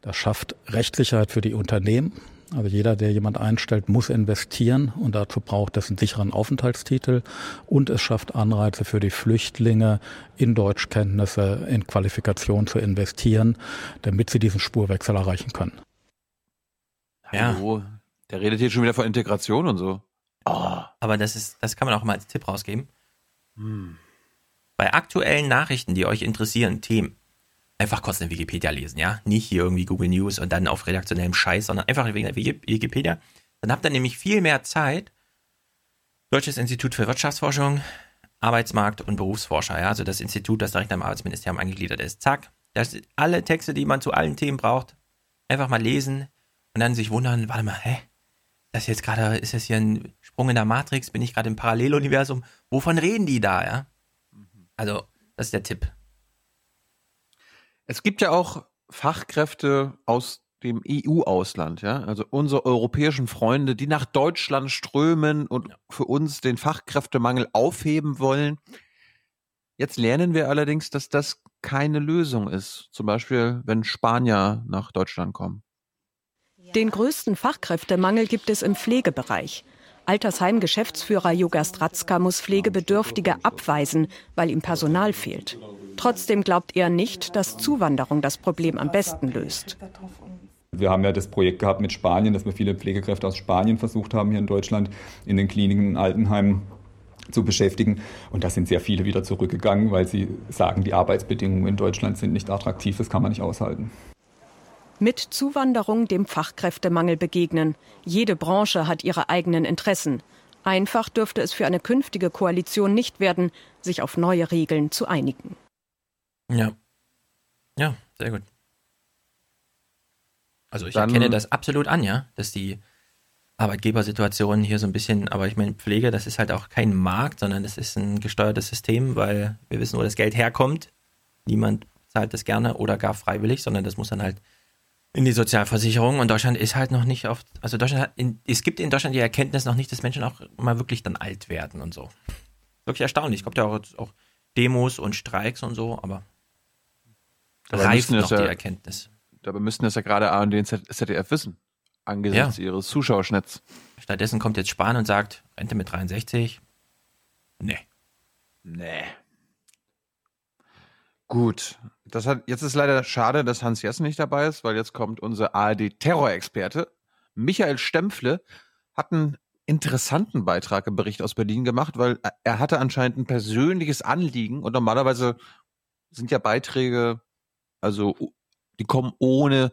Das schafft Rechtssicherheit für die Unternehmen. Also jeder, der jemand einstellt, muss investieren und dazu braucht es einen sicheren Aufenthaltstitel und es schafft Anreize für die Flüchtlinge, in Deutschkenntnisse, in Qualifikation zu investieren, damit sie diesen Spurwechsel erreichen können. Ja. Hallo. Der redet hier schon wieder von Integration und so. Aber das ist, das kann man auch mal als Tipp rausgeben. Bei aktuellen Nachrichten, die euch interessieren, Themen, einfach kurz in Wikipedia lesen, ja? Nicht hier irgendwie Google News und dann auf redaktionellem Scheiß, sondern einfach wegen der Wiki- Wikipedia. Dann habt ihr nämlich viel mehr Zeit. Deutsches Institut für Wirtschaftsforschung, Arbeitsmarkt und Berufsforscher, ja? Also das Institut, das direkt am Arbeitsministerium angegliedert ist. Zack. Das sind alle Texte, die man zu allen Themen braucht. Einfach mal lesen und dann sich wundern, warte mal, hä? Das jetzt gerade, ist das hier ein Sprung in der Matrix? Bin ich gerade im Paralleluniversum? Wovon reden die da, ja? Also, das ist der Tipp. Es gibt ja auch Fachkräfte aus dem EU-Ausland, ja, also unsere europäischen Freunde, die nach Deutschland strömen und für uns den Fachkräftemangel aufheben wollen. Jetzt lernen wir allerdings, dass das keine Lösung ist. Zum Beispiel, wenn Spanier nach Deutschland kommen. Den größten Fachkräftemangel gibt es im Pflegebereich. Altersheim-Geschäftsführer Juga Stratzka muss Pflegebedürftige abweisen, weil ihm Personal fehlt. Trotzdem glaubt er nicht, dass Zuwanderung das Problem am besten löst. Wir haben ja das Projekt gehabt mit Spanien, dass wir viele Pflegekräfte aus Spanien versucht haben, hier in Deutschland in den Kliniken, in Altenheimen zu beschäftigen. Und da sind sehr viele wieder zurückgegangen, weil sie sagen, die Arbeitsbedingungen in Deutschland sind nicht attraktiv, das kann man nicht aushalten. Mit Zuwanderung dem Fachkräftemangel begegnen. Jede Branche hat ihre eigenen Interessen. Einfach dürfte es für eine künftige Koalition nicht werden, sich auf neue Regeln zu einigen. Ja. Ja, sehr gut. Also ich Dann- erkenne das absolut an, ja, dass die Arbeitgebersituation hier so ein bisschen, aber ich meine, Pflege, das ist halt auch kein Markt, sondern das ist ein gesteuertes System, weil wir wissen, wo das Geld herkommt. Niemand zahlt das gerne oder gar freiwillig, sondern das muss dann halt in die Sozialversicherung und Deutschland ist halt noch nicht auf, also Deutschland hat, in, es gibt in Deutschland die Erkenntnis noch nicht, dass Menschen auch mal wirklich dann alt werden und so. Wirklich erstaunlich. Es kommt ja auch, auch Demos und Streiks und so, aber Dabei reift noch das die ja- Erkenntnis. Dabei müssten das ja gerade ARD und ZDF wissen. Angesichts ihres Zuschauerschnitts. Stattdessen kommt jetzt Spahn und sagt, Rente mit 63. Nee. Nee. Gut. Das hat, jetzt ist leider schade, dass Hans Jessen nicht dabei ist, weil jetzt kommt unser ARD-Terrorexperte. Michael Stempfle hat einen interessanten Beitrag im Bericht aus Berlin gemacht, weil er hatte anscheinend ein persönliches Anliegen und normalerweise sind ja Beiträge, also die kommen ohne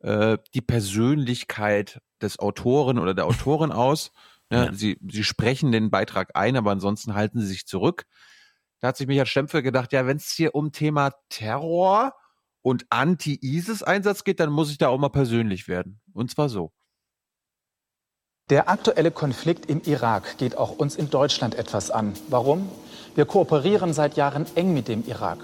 äh, die Persönlichkeit des Autoren oder der Autorin aus. Ja, ja. Sie, sie sprechen den Beitrag ein, aber ansonsten halten sie sich zurück. Da hat sich Michael Stempfel gedacht, ja, wenn es hier um Thema Terror und Anti-ISIS-Einsatz geht, dann muss ich da auch mal persönlich werden. Und zwar so. Der aktuelle Konflikt im Irak geht auch uns in Deutschland etwas an. Warum? Wir kooperieren seit Jahren eng mit dem Irak.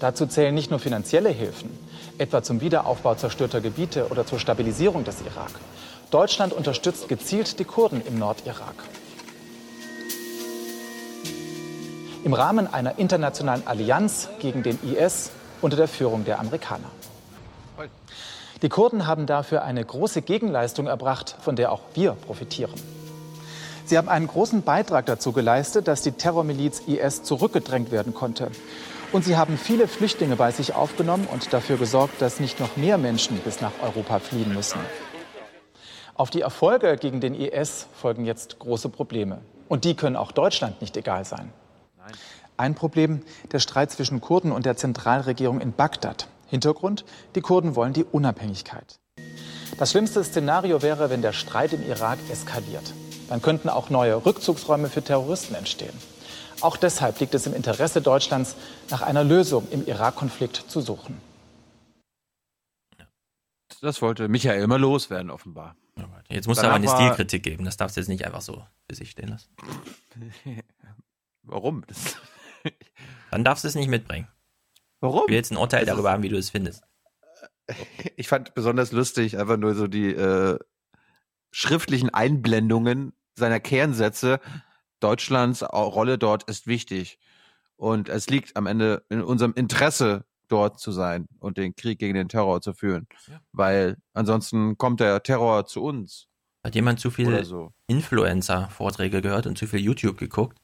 Dazu zählen nicht nur finanzielle Hilfen, etwa zum Wiederaufbau zerstörter Gebiete oder zur Stabilisierung des Irak. Deutschland unterstützt gezielt die Kurden im Nordirak. Im Rahmen einer internationalen Allianz gegen den IS unter der Führung der Amerikaner. Die Kurden haben dafür eine große Gegenleistung erbracht, von der auch wir profitieren. Sie haben einen großen Beitrag dazu geleistet, dass die Terrormiliz IS zurückgedrängt werden konnte. Und sie haben viele Flüchtlinge bei sich aufgenommen und dafür gesorgt, dass nicht noch mehr Menschen bis nach Europa fliehen müssen. Auf die Erfolge gegen den IS folgen jetzt große Probleme. Und die können auch Deutschland nicht egal sein. Ein Problem, der Streit zwischen Kurden und der Zentralregierung in Bagdad. Hintergrund, die Kurden wollen die Unabhängigkeit. Das schlimmste Szenario wäre, wenn der Streit im Irak eskaliert. Dann könnten auch neue Rückzugsräume für Terroristen entstehen. Auch deshalb liegt es im Interesse Deutschlands, nach einer Lösung im Irak-Konflikt zu suchen. Das wollte Michael immer loswerden, offenbar. Jetzt muss es aber eine Stilkritik geben. Das darfst du jetzt nicht einfach so für sich stehen lassen. Warum? Dann darfst du es nicht mitbringen. Warum? Ich will jetzt ein Urteil das darüber haben, wie du es findest. Ich fand besonders lustig einfach nur so die äh, schriftlichen Einblendungen seiner Kernsätze. Deutschlands Rolle dort ist wichtig. Und es liegt am Ende in unserem Interesse, dort zu sein und den Krieg gegen den Terror zu führen. Ja. Weil ansonsten kommt der Terror zu uns. Hat jemand zu viele so. Influencer-Vorträge gehört und zu viel YouTube geguckt?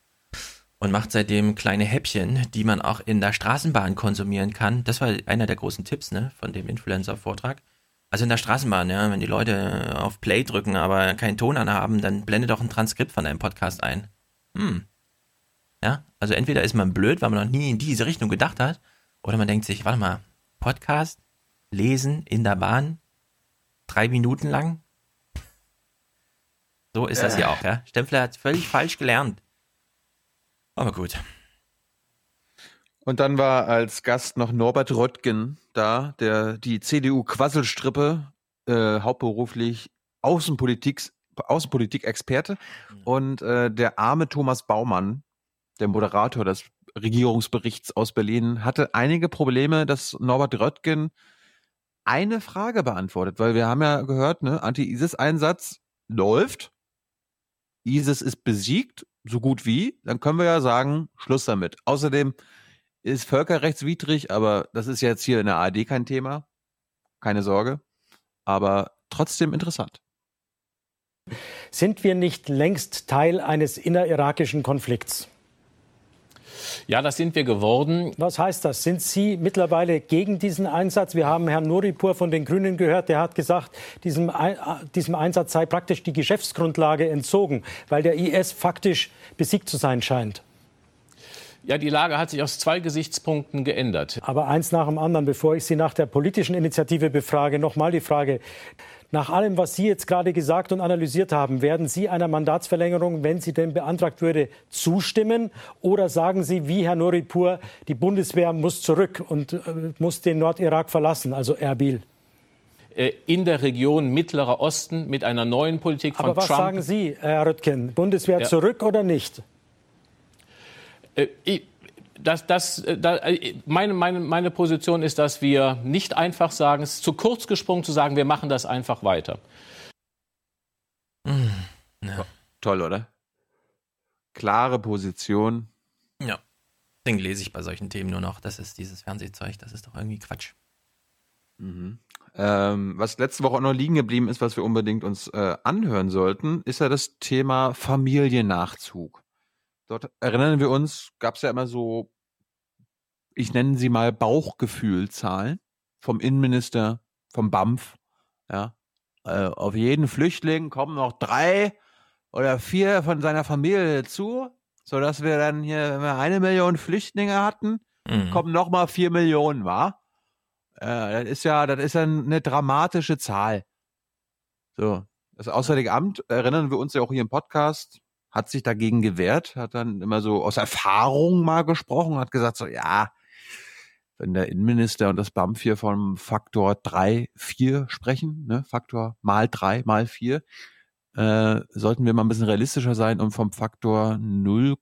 Und macht seitdem kleine Häppchen, die man auch in der Straßenbahn konsumieren kann. Das war einer der großen Tipps ne, von dem Influencer-Vortrag. Also in der Straßenbahn, ja, wenn die Leute auf Play drücken, aber keinen Ton anhaben, dann blende doch ein Transkript von deinem Podcast ein. Hm. Ja, also entweder ist man blöd, weil man noch nie in diese Richtung gedacht hat, oder man denkt sich, warte mal, Podcast, lesen in der Bahn, drei Minuten lang. So ist das hier auch, ja. Stempfler hat völlig falsch gelernt. Aber gut. Und dann war als Gast noch Norbert Röttgen da, der die CDU-Quasselstrippe äh, hauptberuflich Außenpolitik, Außenpolitik-Experte und äh, der arme Thomas Baumann, der Moderator des Regierungsberichts aus Berlin, hatte einige Probleme, dass Norbert Röttgen eine Frage beantwortet, weil wir haben ja gehört, ne, Anti-ISIS-Einsatz läuft, ISIS ist besiegt so gut wie, dann können wir ja sagen, Schluss damit. Außerdem ist völkerrechtswidrig, aber das ist jetzt hier in der ARD kein Thema. Keine Sorge. Aber trotzdem interessant. Sind wir nicht längst Teil eines innerirakischen Konflikts? Ja, das sind wir geworden. Was heißt das? Sind Sie mittlerweile gegen diesen Einsatz? Wir haben Herrn Nuripur von den Grünen gehört, der hat gesagt, diesem, diesem Einsatz sei praktisch die Geschäftsgrundlage entzogen, weil der IS faktisch besiegt zu sein scheint. Ja, die Lage hat sich aus zwei Gesichtspunkten geändert. Aber eins nach dem anderen, bevor ich Sie nach der politischen Initiative befrage, nochmal die Frage. Nach allem, was Sie jetzt gerade gesagt und analysiert haben, werden Sie einer Mandatsverlängerung, wenn sie denn beantragt würde, zustimmen? Oder sagen Sie, wie Herr Noripur, die Bundeswehr muss zurück und äh, muss den Nordirak verlassen, also Erbil? Äh, in der Region Mittlerer Osten mit einer neuen Politik von Aber was Trump. sagen Sie, Herr Röttgen? Bundeswehr ja. zurück oder nicht? Äh, ich, das, das, äh, das, äh, meine, meine, meine Position ist, dass wir nicht einfach sagen, es ist zu kurz gesprungen zu sagen, wir machen das einfach weiter. Mm, ja. Toll, oder? Klare Position. Ja. Deswegen lese ich bei solchen Themen nur noch, das ist dieses Fernsehzeug, das ist doch irgendwie Quatsch. Mhm. Ähm, was letzte Woche auch noch liegen geblieben ist, was wir unbedingt uns äh, anhören sollten, ist ja das Thema Familiennachzug. Dort erinnern wir uns, gab es ja immer so ich nenne sie mal Bauchgefühlzahlen vom Innenminister, vom BAMF. Ja, äh, auf jeden Flüchtling kommen noch drei oder vier von seiner Familie dazu, sodass wir dann hier, wenn wir eine Million Flüchtlinge hatten, Mhm. kommen noch mal vier Millionen, wa? Äh, das ist ja, das ist ja eine dramatische Zahl. So, das Auswärtige Amt, erinnern wir uns ja auch hier im Podcast, hat sich dagegen gewehrt, hat dann immer so aus Erfahrung mal gesprochen, hat gesagt so, ja, wenn der Innenminister und das BAMF hier vom Faktor drei, vier sprechen, ne, Faktor mal drei, mal vier, äh, sollten wir mal ein bisschen realistischer sein und vom Faktor 0,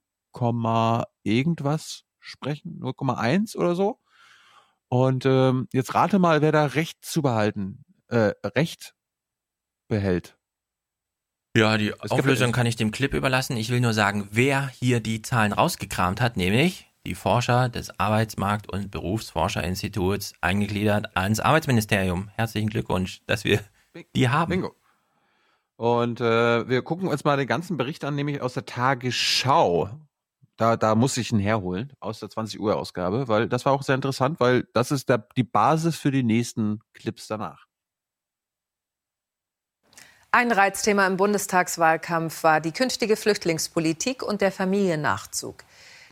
irgendwas sprechen, 0,1 oder so. Und ähm, jetzt rate mal, wer da Recht zu behalten, äh, Recht behält. Ja, die gibt- Auflösung kann ich dem Clip überlassen. Ich will nur sagen, wer hier die Zahlen rausgekramt hat, nämlich die Forscher des Arbeitsmarkt- und Berufsforscherinstituts, eingegliedert ans Arbeitsministerium. Herzlichen Glückwunsch, dass wir die haben. Bingo. Und äh, wir gucken uns mal den ganzen Bericht an, nämlich aus der Tagesschau. Da, da muss ich ihn herholen, aus der 20 Uhr Ausgabe, weil das war auch sehr interessant, weil das ist der, die Basis für die nächsten Clips danach. Ein Reizthema im Bundestagswahlkampf war die künftige Flüchtlingspolitik und der Familiennachzug.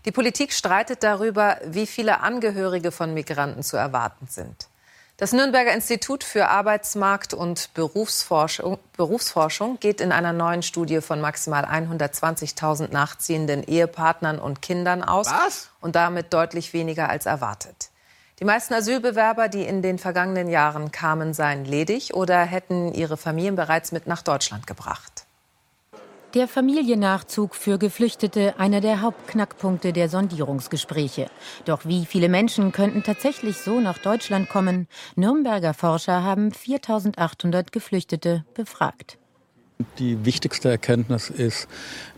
Die Politik streitet darüber, wie viele Angehörige von Migranten zu erwarten sind. Das Nürnberger Institut für Arbeitsmarkt und Berufsforschung, Berufsforschung geht in einer neuen Studie von maximal 120.000 nachziehenden Ehepartnern und Kindern aus und damit deutlich weniger als erwartet. Die meisten Asylbewerber, die in den vergangenen Jahren kamen, seien ledig oder hätten ihre Familien bereits mit nach Deutschland gebracht. Der Familiennachzug für Geflüchtete einer der Hauptknackpunkte der Sondierungsgespräche. Doch wie viele Menschen könnten tatsächlich so nach Deutschland kommen? Nürnberger Forscher haben 4800 Geflüchtete befragt. Die wichtigste Erkenntnis ist,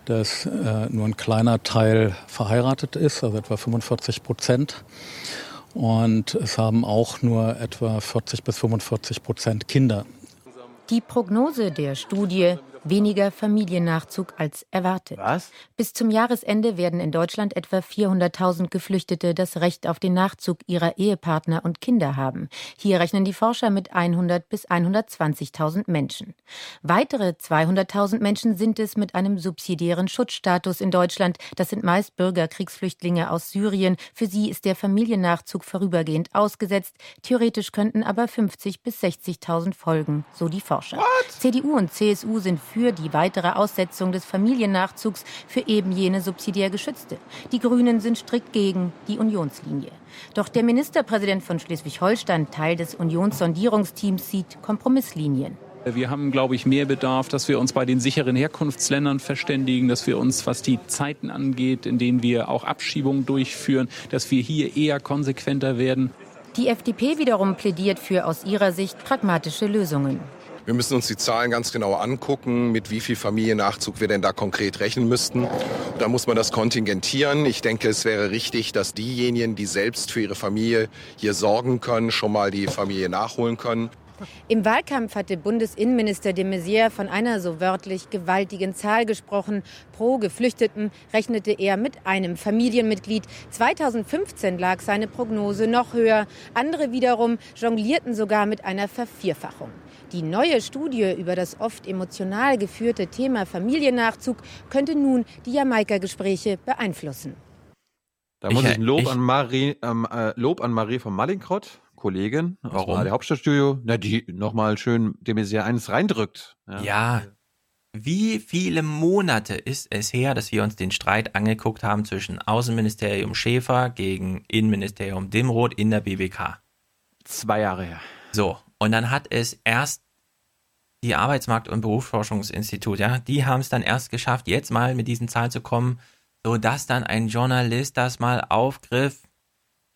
dass äh, nur ein kleiner Teil verheiratet ist, also etwa 45 Prozent. Und es haben auch nur etwa 40 bis 45 Prozent Kinder. Die Prognose der Studie weniger Familiennachzug als erwartet. Was? Bis zum Jahresende werden in Deutschland etwa 400.000 Geflüchtete das Recht auf den Nachzug ihrer Ehepartner und Kinder haben. Hier rechnen die Forscher mit 100 bis 120.000 Menschen. Weitere 200.000 Menschen sind es mit einem subsidiären Schutzstatus in Deutschland. Das sind meist Bürgerkriegsflüchtlinge aus Syrien. Für sie ist der Familiennachzug vorübergehend ausgesetzt. Theoretisch könnten aber 50 bis 60.000 folgen, so die Forscher. CDU und CSU sind für die weitere Aussetzung des Familiennachzugs für eben jene subsidiär Geschützte. Die Grünen sind strikt gegen die Unionslinie. Doch der Ministerpräsident von Schleswig-Holstein, Teil des Unionssondierungsteams, sieht Kompromisslinien. Wir haben, glaube ich, mehr Bedarf, dass wir uns bei den sicheren Herkunftsländern verständigen, dass wir uns, was die Zeiten angeht, in denen wir auch Abschiebungen durchführen, dass wir hier eher konsequenter werden. Die FDP wiederum plädiert für aus ihrer Sicht pragmatische Lösungen. Wir müssen uns die Zahlen ganz genau angucken, mit wie viel Familiennachzug wir denn da konkret rechnen müssten. Da muss man das kontingentieren. Ich denke, es wäre richtig, dass diejenigen, die selbst für ihre Familie hier sorgen können, schon mal die Familie nachholen können. Im Wahlkampf hatte Bundesinnenminister de Maizière von einer so wörtlich gewaltigen Zahl gesprochen. Pro Geflüchteten rechnete er mit einem Familienmitglied. 2015 lag seine Prognose noch höher. Andere wiederum jonglierten sogar mit einer Vervierfachung. Die neue Studie über das oft emotional geführte Thema Familiennachzug könnte nun die Jamaika-Gespräche beeinflussen. Da muss Ich- ich ein Lob ich- an Marie, ähm, äh, Lob an Marie von Mallinckrodt, Kollegin aus Warum? der Hauptstadtstudio, na, die nochmal schön dem Messier eines reindrückt. Ja. Wie viele Monate ist es her, dass wir uns den Streit angeguckt haben zwischen Außenministerium Schäfer gegen Innenministerium Dimroth in der BBK? Zwei Jahre her. So, und dann hat es erst die Arbeitsmarkt- und Berufsforschungsinstitut, ja, die haben es dann erst geschafft, jetzt mal mit diesen Zahlen zu kommen, so dass dann ein Journalist das mal aufgriff.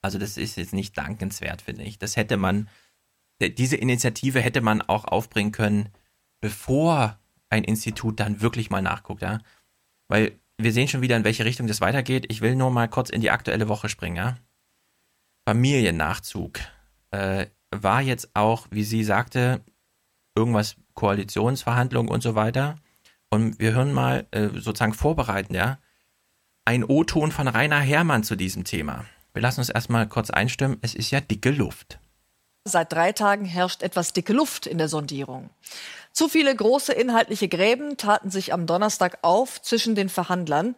Also das ist jetzt nicht dankenswert, finde ich. Das hätte man, diese Initiative hätte man auch aufbringen können, bevor ein Institut dann wirklich mal nachguckt, ja. Weil wir sehen schon wieder, in welche Richtung das weitergeht. Ich will nur mal kurz in die aktuelle Woche springen, ja. Familiennachzug äh, war jetzt auch, wie sie sagte, irgendwas Koalitionsverhandlungen und so weiter. Und wir hören mal äh, sozusagen vorbereiten, ja, ein O-Ton von Rainer Herrmann zu diesem Thema. Wir lassen uns erstmal kurz einstimmen. Es ist ja dicke Luft. Seit drei Tagen herrscht etwas dicke Luft in der Sondierung. Zu viele große inhaltliche Gräben taten sich am Donnerstag auf zwischen den Verhandlern.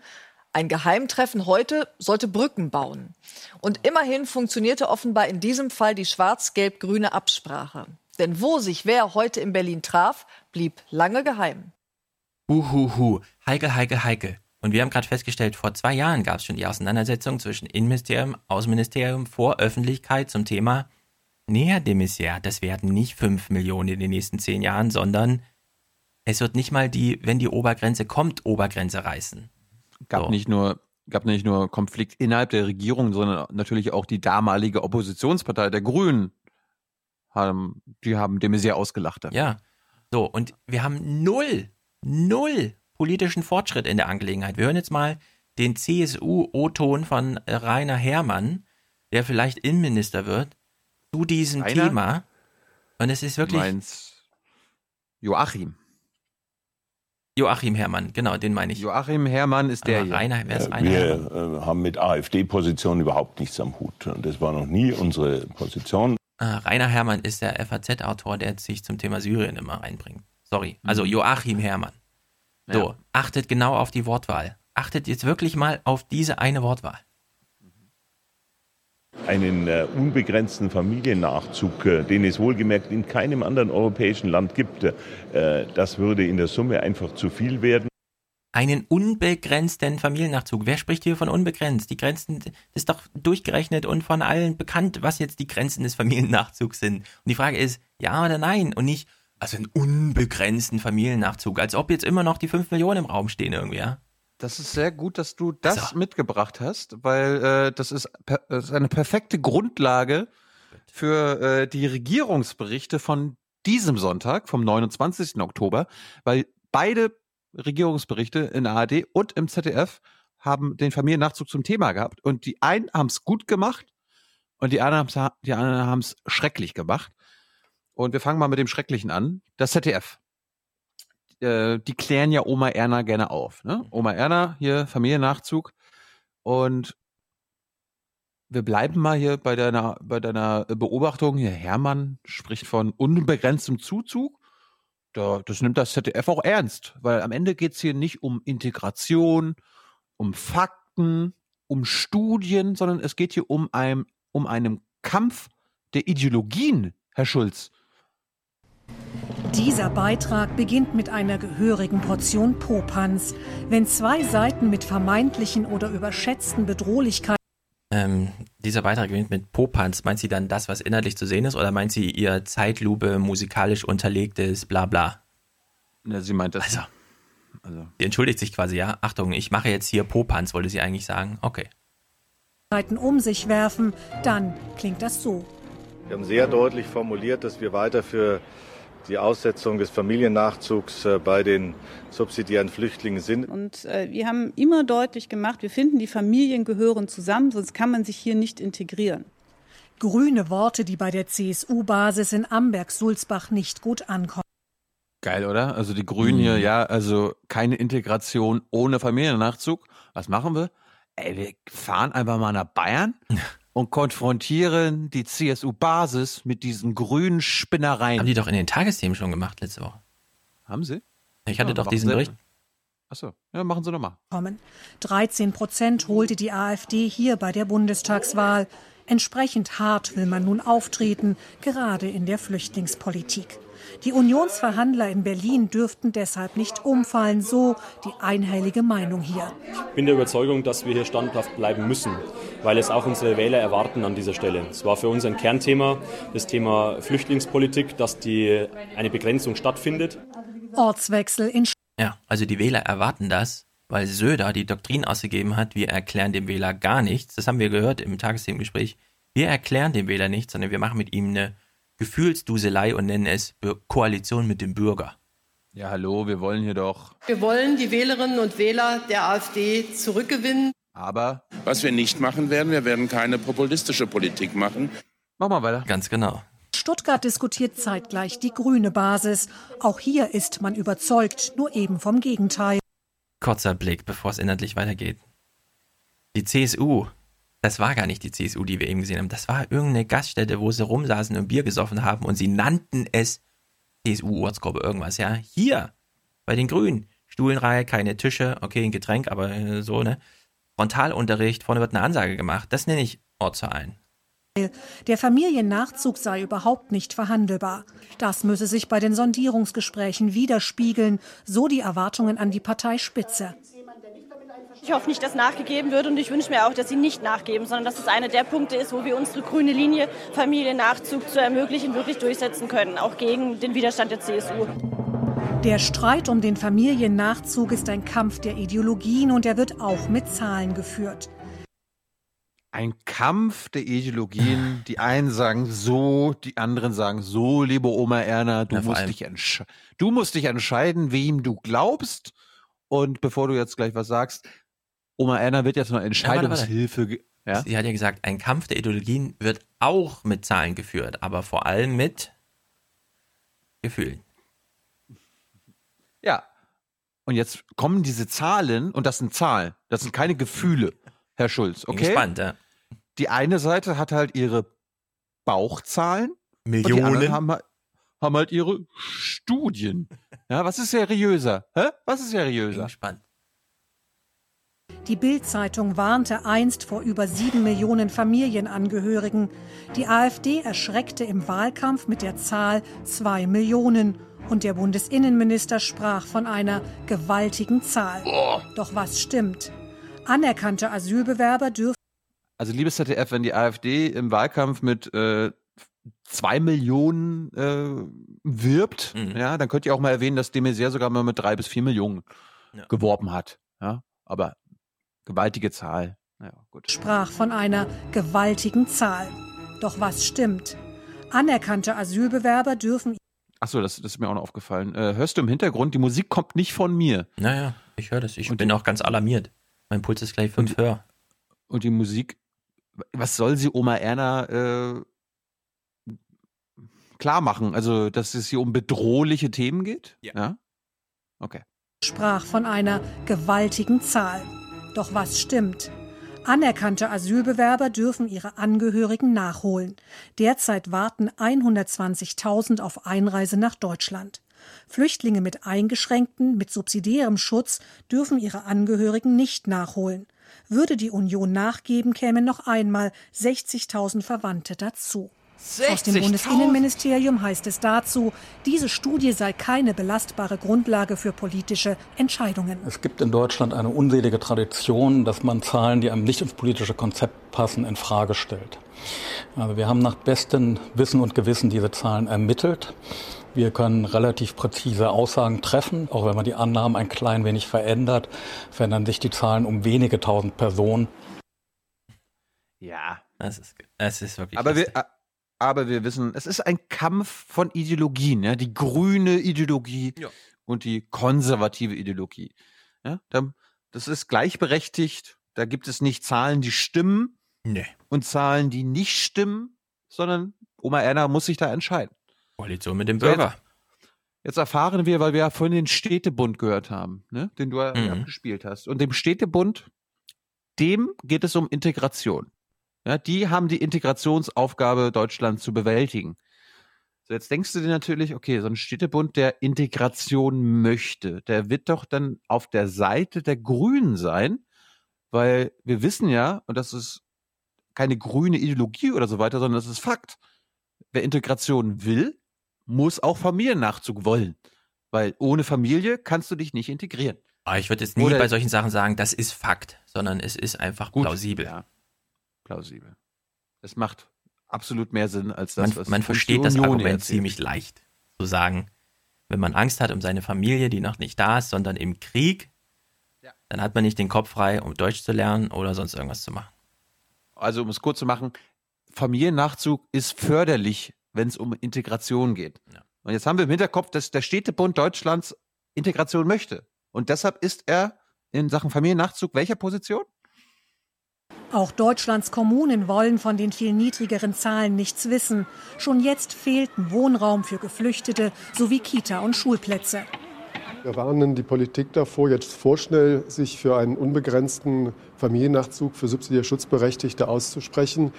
Ein Geheimtreffen heute sollte Brücken bauen. Und immerhin funktionierte offenbar in diesem Fall die schwarz-gelb-grüne Absprache. Denn wo sich wer heute in Berlin traf, blieb lange geheim. Uhuhu, Heike, Heike, Heike. Und wir haben gerade festgestellt, vor zwei Jahren gab es schon die Auseinandersetzung zwischen Innenministerium, Außenministerium vor Öffentlichkeit zum Thema Näher dem Messier, das werden nicht 5 Millionen in den nächsten 10 Jahren, sondern es wird nicht mal die, wenn die Obergrenze kommt, Obergrenze reißen. Gab so. nicht nur gab nicht nur Konflikt innerhalb der Regierung, sondern natürlich auch die damalige Oppositionspartei der Grünen haben, die haben de Maizière ausgelacht. Dann. Ja. So, und wir haben null, null politischen Fortschritt in der Angelegenheit. Wir hören jetzt mal den CSU-O-Ton von Rainer Herrmann, der vielleicht Innenminister wird, zu diesem Rainer? Thema. Und es ist wirklich. Meinst Joachim. Joachim Herrmann, genau, den meine ich. Joachim Herrmann ist der. Rainer, wer ist Wir Herrmann? Äh, haben mit AfD-Positionen überhaupt nichts am Hut. Das war noch nie unsere Position. Ah, Rainer Herrmann ist der FAZ-Autor, der sich zum Thema Syrien immer einbringt. Sorry. Also mhm. Joachim Herrmann. So, ja. achtet genau auf die Wortwahl. Achtet jetzt wirklich mal auf diese eine Wortwahl einen äh, unbegrenzten Familiennachzug, äh, den es wohlgemerkt in keinem anderen europäischen Land gibt, äh, das würde in der Summe einfach zu viel werden. Einen unbegrenzten Familiennachzug. Wer spricht hier von unbegrenzt? Die Grenzen, ist doch durchgerechnet und von allen bekannt, was jetzt die Grenzen des Familiennachzugs sind. Und die Frage ist, ja oder nein? Und nicht, also einen unbegrenzten Familiennachzug, als ob jetzt immer noch die 5 Millionen im Raum stehen irgendwie, ja? Das ist sehr gut, dass du das also. mitgebracht hast, weil äh, das, ist, das ist eine perfekte Grundlage für äh, die Regierungsberichte von diesem Sonntag, vom 29. Oktober, weil beide Regierungsberichte in der ARD und im ZDF haben den Familiennachzug zum Thema gehabt und die einen haben es gut gemacht und die anderen haben es schrecklich gemacht. Und wir fangen mal mit dem Schrecklichen an. Das ZDF äh, die klären ja Oma Erna gerne auf. Ne? Oma Erna, hier Familiennachzug. Und wir bleiben mal hier bei deiner, bei deiner Beobachtung. Hier Hermann spricht von unbegrenztem Zuzug. Da, das nimmt das ZDF auch ernst, weil am Ende geht es hier nicht um Integration, um Fakten, um Studien, sondern es geht hier um, ein, um einen Kampf der Ideologien, Herr Schulz. Dieser Beitrag beginnt mit einer gehörigen Portion Popanz. Wenn zwei Seiten mit vermeintlichen oder überschätzten Bedrohlichkeiten ähm, dieser Beitrag beginnt mit Popanz. Meint sie dann das, was inhaltlich zu sehen ist, oder meint sie ihr Zeitlupe musikalisch unterlegtes Blabla? Ja, sie meint das. Also, also. Sie entschuldigt sich quasi, ja. Achtung, ich mache jetzt hier Popanz, wollte sie eigentlich sagen. Okay. um sich werfen, dann klingt das so. Wir haben sehr deutlich formuliert, dass wir weiter für die Aussetzung des Familiennachzugs äh, bei den subsidiären Flüchtlingen sind. Und äh, wir haben immer deutlich gemacht, wir finden, die Familien gehören zusammen, sonst kann man sich hier nicht integrieren. Grüne Worte, die bei der CSU-Basis in Amberg-Sulzbach nicht gut ankommen. Geil, oder? Also die Grünen mhm. hier, ja, also keine Integration ohne Familiennachzug. Was machen wir? Ey, wir fahren einfach mal nach Bayern und konfrontieren die CSU-Basis mit diesen grünen Spinnereien. Haben die doch in den Tagesthemen schon gemacht letzte Woche. Haben sie? Ich hatte ja, doch diesen Bericht. Achso, ja, machen Sie nochmal. 13 Prozent holte die AfD hier bei der Bundestagswahl. Entsprechend hart will man nun auftreten, gerade in der Flüchtlingspolitik. Die Unionsverhandler in Berlin dürften deshalb nicht umfallen, so die einhellige Meinung hier. Ich bin der Überzeugung, dass wir hier standhaft bleiben müssen, weil es auch unsere Wähler erwarten an dieser Stelle. Es war für uns ein Kernthema, das Thema Flüchtlingspolitik, dass die, eine Begrenzung stattfindet. Ortswechsel in Ja, also die Wähler erwarten das, weil Söder die Doktrin ausgegeben hat, wir erklären dem Wähler gar nichts. Das haben wir gehört im Tagesthemengespräch. Wir erklären dem Wähler nichts, sondern wir machen mit ihm eine Gefühlsduselei und nennen es Koalition mit dem Bürger. Ja, hallo, wir wollen hier doch. Wir wollen die Wählerinnen und Wähler der AfD zurückgewinnen. Aber. Was wir nicht machen werden, wir werden keine populistische Politik machen. Mach mal weiter. Ganz genau. Stuttgart diskutiert zeitgleich die grüne Basis. Auch hier ist man überzeugt, nur eben vom Gegenteil. Kurzer Blick, bevor es inhaltlich weitergeht. Die CSU das war gar nicht die CSU, die wir eben gesehen haben. Das war irgendeine Gaststätte, wo sie rumsaßen und Bier gesoffen haben und sie nannten es CSU-Ortsgruppe irgendwas, ja. Hier, bei den Grünen. Stuhlenreihe, keine Tische, okay, ein Getränk, aber äh, so, ne? Frontalunterricht, vorne wird eine Ansage gemacht. Das nenne ich Ortsverein. Der Familiennachzug sei überhaupt nicht verhandelbar. Das müsse sich bei den Sondierungsgesprächen widerspiegeln, so die Erwartungen an die Parteispitze. Ich hoffe nicht, dass nachgegeben wird und ich wünsche mir auch, dass sie nicht nachgeben, sondern dass es einer der Punkte ist, wo wir unsere grüne Linie, Familiennachzug zu ermöglichen, wirklich durchsetzen können, auch gegen den Widerstand der CSU. Der Streit um den Familiennachzug ist ein Kampf der Ideologien und er wird auch mit Zahlen geführt. Ein Kampf der Ideologien. Die einen sagen so, die anderen sagen so, liebe Oma Erna, du, ja, musst, dich du musst dich entscheiden, wem du glaubst. Und bevor du jetzt gleich was sagst, Oma Erna wird jetzt noch Entscheidungshilfe. Ja, warte, warte. Ja? Sie hat ja gesagt, ein Kampf der Ideologien wird auch mit Zahlen geführt, aber vor allem mit Gefühlen. Ja. Und jetzt kommen diese Zahlen, und das sind Zahlen, das sind keine Gefühle, Herr Schulz, okay? Gespannt, ja. Die eine Seite hat halt ihre Bauchzahlen. Millionen. Und die anderen haben, haben halt ihre Studien. Ja, was ist seriöser? Hä? Was ist seriöser? Bin gespannt. Die Bild-Zeitung warnte einst vor über sieben Millionen Familienangehörigen. Die AfD erschreckte im Wahlkampf mit der Zahl zwei Millionen. Und der Bundesinnenminister sprach von einer gewaltigen Zahl. Doch was stimmt? Anerkannte Asylbewerber dürfen. Also, liebes ZDF, wenn die AfD im Wahlkampf mit äh, zwei Millionen äh, wirbt, mhm. ja, dann könnt ihr auch mal erwähnen, dass de Maizière sogar mal mit drei bis vier Millionen ja. geworben hat. Ja, aber gewaltige Zahl. Ja, gut. Sprach von einer gewaltigen Zahl. Doch was stimmt? Anerkannte Asylbewerber dürfen Achso, das, das ist mir auch noch aufgefallen. Äh, hörst du im Hintergrund, die Musik kommt nicht von mir. Naja, ich höre das. Ich und bin auch ganz alarmiert. Mein Puls ist gleich fünf höher. Und die Musik, was soll sie Oma Erna äh, klar machen? Also, dass es hier um bedrohliche Themen geht? Ja. ja? Okay. Sprach von einer gewaltigen Zahl. Doch was stimmt? Anerkannte Asylbewerber dürfen ihre Angehörigen nachholen. Derzeit warten 120.000 auf Einreise nach Deutschland. Flüchtlinge mit eingeschränkten, mit subsidiärem Schutz dürfen ihre Angehörigen nicht nachholen. Würde die Union nachgeben, kämen noch einmal 60.000 Verwandte dazu. Aus dem Bundesinnenministerium heißt es dazu, diese Studie sei keine belastbare Grundlage für politische Entscheidungen. Es gibt in Deutschland eine unselige Tradition, dass man Zahlen, die einem nicht ins politische Konzept passen, in Frage stellt. Also wir haben nach bestem Wissen und Gewissen diese Zahlen ermittelt. Wir können relativ präzise Aussagen treffen. Auch wenn man die Annahmen ein klein wenig verändert, verändern sich die Zahlen um wenige tausend Personen. Ja. Es ist, es ist wirklich. Aber wir, aber wir wissen, es ist ein Kampf von Ideologien, ja, die grüne Ideologie ja. und die konservative Ideologie. Ja, das ist gleichberechtigt. Da gibt es nicht Zahlen, die stimmen nee. und Zahlen, die nicht stimmen, sondern Oma Erna muss sich da entscheiden. Koalition mit dem Bürger. Jetzt, jetzt, erfahren wir, weil wir ja vorhin den Städtebund gehört haben, ne, den du ja mhm. abgespielt hast. Und dem Städtebund, dem geht es um Integration. Ja, die haben die Integrationsaufgabe Deutschland zu bewältigen. So, jetzt denkst du dir natürlich, okay, so ein Städtebund, der Integration möchte, der wird doch dann auf der Seite der Grünen sein, weil wir wissen ja, und das ist keine grüne Ideologie oder so weiter, sondern das ist Fakt. Wer Integration will, muss auch Familiennachzug wollen. Weil ohne Familie kannst du dich nicht integrieren. Aber ich würde jetzt nie oder bei solchen Sachen sagen, das ist Fakt, sondern es ist einfach gut, plausibel. Ja plausibel. Es macht absolut mehr Sinn als das, man, was Man versteht das Argument erzählt. ziemlich leicht. Zu sagen, wenn man Angst hat um seine Familie, die noch nicht da ist, sondern im Krieg, ja. dann hat man nicht den Kopf frei, um Deutsch zu lernen oder sonst irgendwas zu machen. Also, um es kurz zu machen, Familiennachzug ist förderlich, wenn es um Integration geht. Ja. Und jetzt haben wir im Hinterkopf, dass der Städtebund Deutschlands Integration möchte. Und deshalb ist er in Sachen Familiennachzug welcher Position? Auch Deutschlands Kommunen wollen von den viel niedrigeren Zahlen nichts wissen. Schon jetzt fehlten Wohnraum für Geflüchtete sowie Kita und Schulplätze. Wir warnen die Politik davor, jetzt vorschnell sich für einen unbegrenzten Familiennachzug für subsidiär Schutzberechtigte auszusprechen,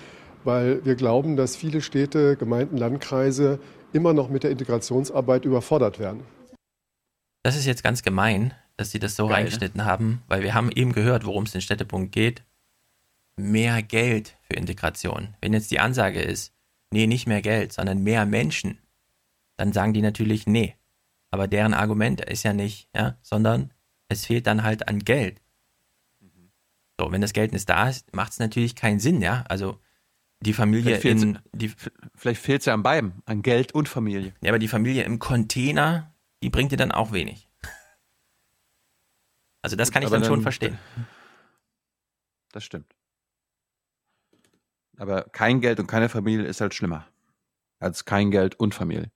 weil wir glauben, dass viele Städte, Gemeinden, Landkreise immer noch mit der Integrationsarbeit überfordert werden. Das ist jetzt ganz gemein, dass sie das so Geil, ne? reingeschnitten haben, weil wir haben eben gehört, worum es in Städtepunkt geht. Mehr Geld für Integration. Wenn jetzt die Ansage ist, nee, nicht mehr Geld, sondern mehr Menschen, dann sagen die natürlich nee. Aber deren Argument ist ja nicht, ja, sondern es fehlt dann halt an Geld. So, wenn das Geld nicht da ist, macht es natürlich keinen Sinn, ja. Also die Familie Vielleicht in die Vielleicht fehlt es ja an beiden, an Geld und Familie. Ja, aber die Familie im Container, die bringt dir dann auch wenig. Also das kann ich Aber dann schon dann- verstehen. Das stimmt. Aber kein Geld und keine Familie ist halt schlimmer. Als kein Geld und Familie.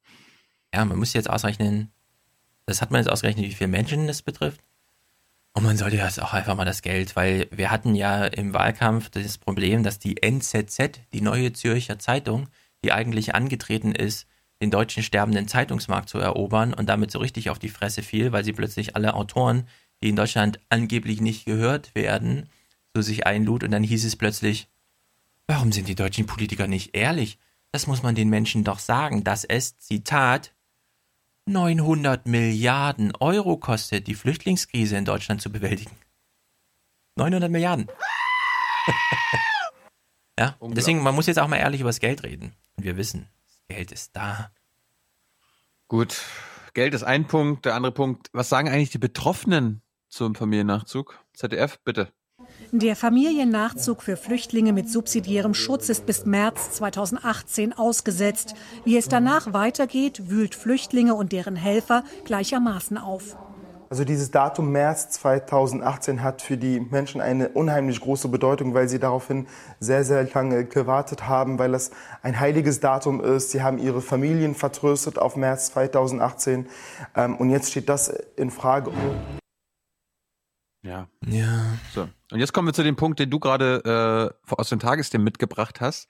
Ja, man muss jetzt ausrechnen, das hat man jetzt ausgerechnet, wie viele Menschen das betrifft. Und man sollte jetzt auch einfach mal das Geld, weil wir hatten ja im Wahlkampf das Problem, dass die NZZ, die neue Zürcher Zeitung, die eigentlich angetreten ist, den deutschen sterbenden Zeitungsmarkt zu erobern und damit so richtig auf die Fresse fiel, weil sie plötzlich alle Autoren, die in Deutschland angeblich nicht gehört werden, zu sich einlud und dann hieß es plötzlich, warum sind die deutschen Politiker nicht ehrlich? Das muss man den Menschen doch sagen, dass es, Zitat, 900 Milliarden Euro kostet, die Flüchtlingskrise in Deutschland zu bewältigen. 900 Milliarden. ja, deswegen, man muss jetzt auch mal ehrlich über das Geld reden. Und wir wissen, das Geld ist da. Gut, Geld ist ein Punkt. Der andere Punkt, was sagen eigentlich die Betroffenen zum Familiennachzug? ZDF, bitte. Der Familiennachzug für Flüchtlinge mit subsidiärem Schutz ist bis März 2018 ausgesetzt. Wie es danach weitergeht, wühlt Flüchtlinge und deren Helfer gleichermaßen auf. Also dieses Datum März 2018 hat für die Menschen eine unheimlich große Bedeutung, weil sie daraufhin sehr, sehr lange gewartet haben, weil es ein heiliges Datum ist. Sie haben ihre Familien vertröstet auf März 2018 ähm, und jetzt steht das in Frage. Ja. Ja. So. Und jetzt kommen wir zu dem Punkt, den du gerade äh, aus den Tagesthemen mitgebracht hast.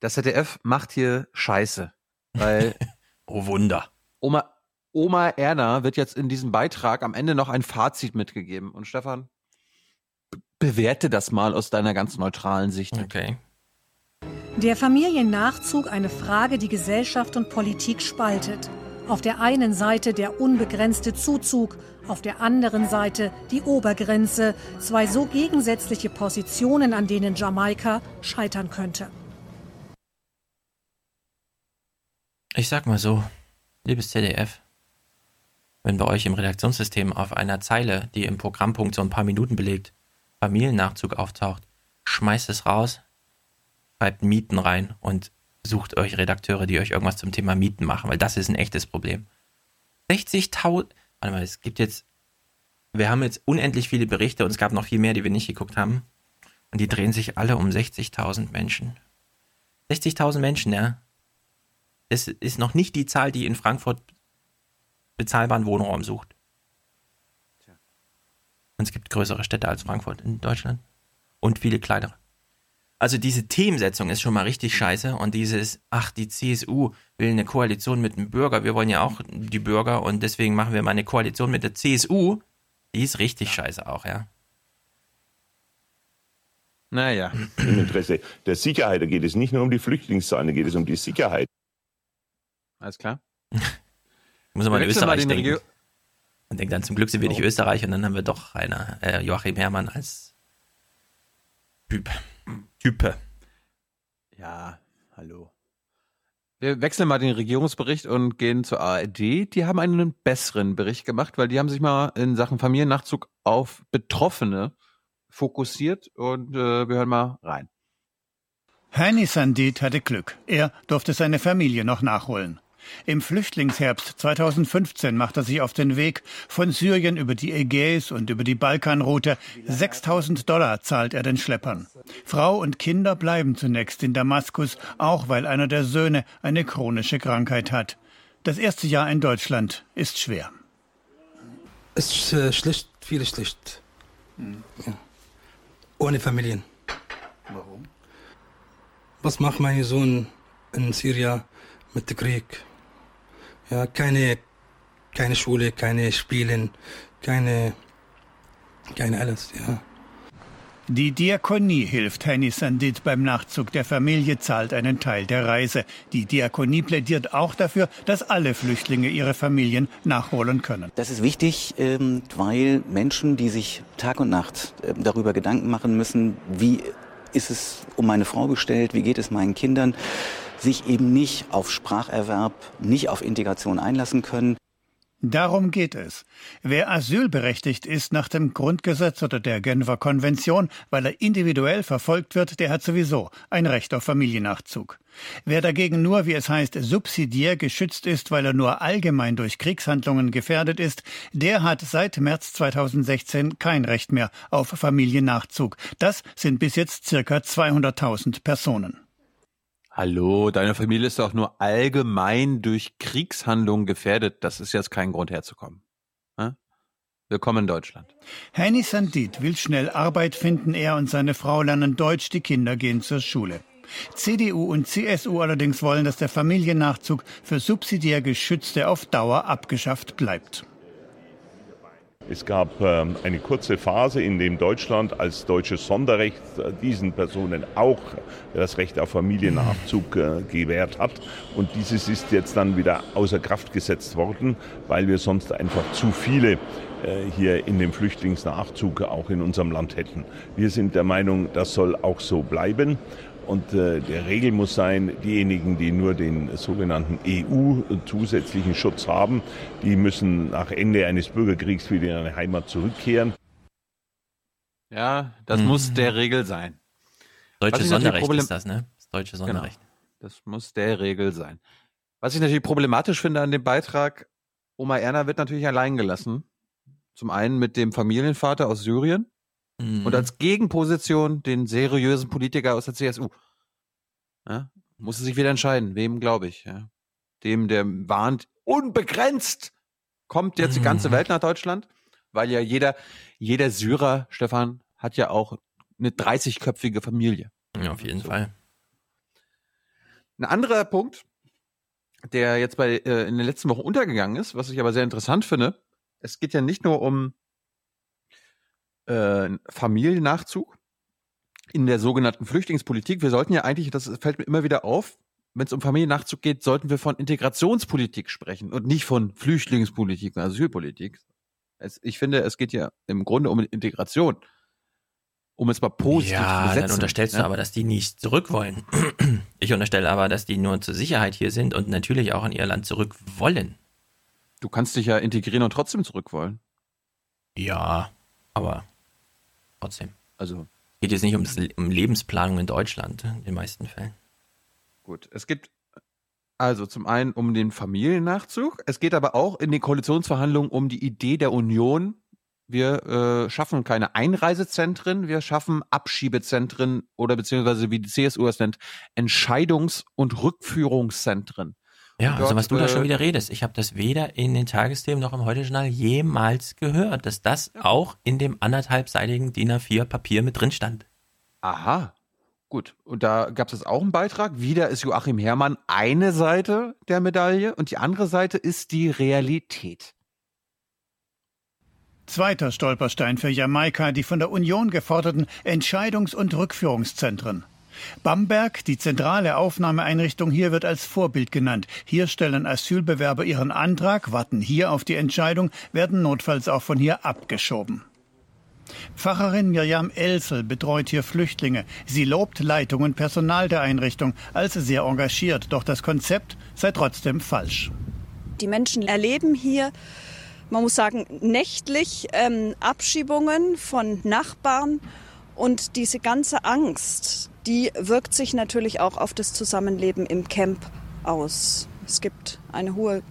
Das ZDF macht hier Scheiße. Weil. oh Wunder. Oma, Oma Erna wird jetzt in diesem Beitrag am Ende noch ein Fazit mitgegeben. Und Stefan, be- bewerte das mal aus deiner ganz neutralen Sicht. Okay. Der Familiennachzug eine Frage, die Gesellschaft und Politik spaltet. Auf der einen Seite der unbegrenzte Zuzug, auf der anderen Seite die Obergrenze. Zwei so gegensätzliche Positionen, an denen Jamaika scheitern könnte. Ich sag mal so, liebes ZDF, wenn bei euch im Redaktionssystem auf einer Zeile, die im Programmpunkt so ein paar Minuten belegt, Familiennachzug auftaucht, schmeißt es raus, schreibt Mieten rein und sucht euch Redakteure, die euch irgendwas zum Thema Mieten machen, weil das ist ein echtes Problem. 60.000, warte mal, es gibt jetzt, wir haben jetzt unendlich viele Berichte und es gab noch viel mehr, die wir nicht geguckt haben. Und die drehen sich alle um 60.000 Menschen. 60.000 Menschen, ja. Das ist noch nicht die Zahl, die in Frankfurt bezahlbaren Wohnraum sucht. Und es gibt größere Städte als Frankfurt in Deutschland. Und viele kleinere. Also diese Themensetzung ist schon mal richtig scheiße und dieses, ach, die CSU will eine Koalition mit dem Bürger, wir wollen ja auch die Bürger und deswegen machen wir mal eine Koalition mit der CSU, die ist richtig scheiße auch, ja. Naja. Im Interesse der Sicherheit, da geht es nicht nur um die Flüchtlingszahlen, da geht es um die Sicherheit. Alles klar. Ich muss aber mal Österreich den denken. Regio- Und denkt dann, zum Glück sind wir nicht Österreich und dann haben wir doch einer, äh, Joachim Herrmann als Typ. Type. Ja, hallo. Wir wechseln mal den Regierungsbericht und gehen zur ARD. Die haben einen besseren Bericht gemacht, weil die haben sich mal in Sachen Familiennachzug auf Betroffene fokussiert und äh, wir hören mal rein. Heini Sandit hatte Glück. Er durfte seine Familie noch nachholen. Im Flüchtlingsherbst 2015 macht er sich auf den Weg von Syrien über die Ägäis und über die Balkanroute. 6000 Dollar zahlt er den Schleppern. Frau und Kinder bleiben zunächst in Damaskus, auch weil einer der Söhne eine chronische Krankheit hat. Das erste Jahr in Deutschland ist schwer. Es ist äh, schlecht, viel schlecht. Ja. Ohne Familien. Warum? Was macht mein Sohn in Syrien mit dem Krieg? Ja, keine keine Schule, keine Spielen, keine, keine alles, ja. Die Diakonie hilft Henny Sandit beim Nachzug der Familie, zahlt einen Teil der Reise. Die Diakonie plädiert auch dafür, dass alle Flüchtlinge ihre Familien nachholen können. Das ist wichtig, ähm, weil Menschen, die sich Tag und Nacht ähm, darüber Gedanken machen müssen, wie ist es um meine Frau bestellt, wie geht es meinen Kindern, sich eben nicht auf Spracherwerb, nicht auf Integration einlassen können. Darum geht es. Wer asylberechtigt ist nach dem Grundgesetz oder der Genfer Konvention, weil er individuell verfolgt wird, der hat sowieso ein Recht auf Familiennachzug. Wer dagegen nur, wie es heißt, subsidiär geschützt ist, weil er nur allgemein durch Kriegshandlungen gefährdet ist, der hat seit März 2016 kein Recht mehr auf Familiennachzug. Das sind bis jetzt circa 200.000 Personen. Hallo, deine Familie ist doch nur allgemein durch Kriegshandlungen gefährdet. Das ist jetzt kein Grund herzukommen. Willkommen in Deutschland. Henny Sandit will schnell Arbeit finden. Er und seine Frau lernen Deutsch, die Kinder gehen zur Schule. CDU und CSU allerdings wollen, dass der Familiennachzug für subsidiär Geschützte auf Dauer abgeschafft bleibt. Es gab äh, eine kurze Phase, in dem Deutschland als deutsches Sonderrecht äh, diesen Personen auch das Recht auf Familiennachzug äh, gewährt hat. Und dieses ist jetzt dann wieder außer Kraft gesetzt worden, weil wir sonst einfach zu viele äh, hier in dem Flüchtlingsnachzug auch in unserem Land hätten. Wir sind der Meinung, das soll auch so bleiben. Und äh, der Regel muss sein, diejenigen, die nur den sogenannten EU-zusätzlichen Schutz haben, die müssen nach Ende eines Bürgerkriegs wieder in ihre Heimat zurückkehren. Ja, das mhm. muss der Regel sein. Deutsches Sonderrecht Problem ist das, ne? Das deutsche genau. Sonderrecht. Genau. Das muss der Regel sein. Was ich natürlich problematisch finde an dem Beitrag, Oma Erna wird natürlich allein gelassen. Zum einen mit dem Familienvater aus Syrien, Mhm. Und als Gegenposition den seriösen Politiker aus der CSU. Ja, muss sich wieder entscheiden, wem glaube ich. Ja. Dem, der warnt, unbegrenzt kommt jetzt die ganze mhm. Welt nach Deutschland, weil ja jeder, jeder Syrer, Stefan, hat ja auch eine 30-köpfige Familie. Ja, auf jeden so. Fall. Ein anderer Punkt, der jetzt bei äh, in den letzten Wochen untergegangen ist, was ich aber sehr interessant finde, es geht ja nicht nur um äh, Familiennachzug in der sogenannten Flüchtlingspolitik. Wir sollten ja eigentlich, das fällt mir immer wieder auf, wenn es um Familiennachzug geht, sollten wir von Integrationspolitik sprechen und nicht von Flüchtlingspolitik und Asylpolitik. Es, ich finde, es geht ja im Grunde um Integration. Um es mal positiv ja, zu besetzen. dann unterstellst ja? du aber, dass die nicht zurück wollen. Ich unterstelle aber, dass die nur zur Sicherheit hier sind und natürlich auch in ihr Land zurück wollen. Du kannst dich ja integrieren und trotzdem zurück wollen. Ja, aber Trotzdem. Also. Geht jetzt nicht um, das, um Lebensplanung in Deutschland, in den meisten Fällen. Gut, es gibt also zum einen um den Familiennachzug. Es geht aber auch in den Koalitionsverhandlungen um die Idee der Union. Wir äh, schaffen keine Einreisezentren, wir schaffen Abschiebezentren oder beziehungsweise wie die CSU es nennt, Entscheidungs- und Rückführungszentren. Ja, also was du da schon äh, wieder redest. Ich habe das weder in den Tagesthemen noch im Heute-Journal jemals gehört, dass das auch in dem anderthalbseitigen DIN A4 Papier mit drin stand. Aha. Gut, und da gab es auch einen Beitrag. Wieder ist Joachim Herrmann eine Seite der Medaille und die andere Seite ist die Realität. Zweiter Stolperstein für Jamaika, die von der Union geforderten Entscheidungs- und Rückführungszentren. Bamberg, die zentrale Aufnahmeeinrichtung hier, wird als Vorbild genannt. Hier stellen Asylbewerber ihren Antrag, warten hier auf die Entscheidung, werden notfalls auch von hier abgeschoben. Pfarrerin Mirjam Elsel betreut hier Flüchtlinge. Sie lobt Leitung und Personal der Einrichtung als sehr engagiert, doch das Konzept sei trotzdem falsch. Die Menschen erleben hier, man muss sagen, nächtlich ähm, Abschiebungen von Nachbarn und diese ganze Angst, die wirkt sich natürlich auch auf das Zusammenleben im Camp aus. Es gibt eine hohe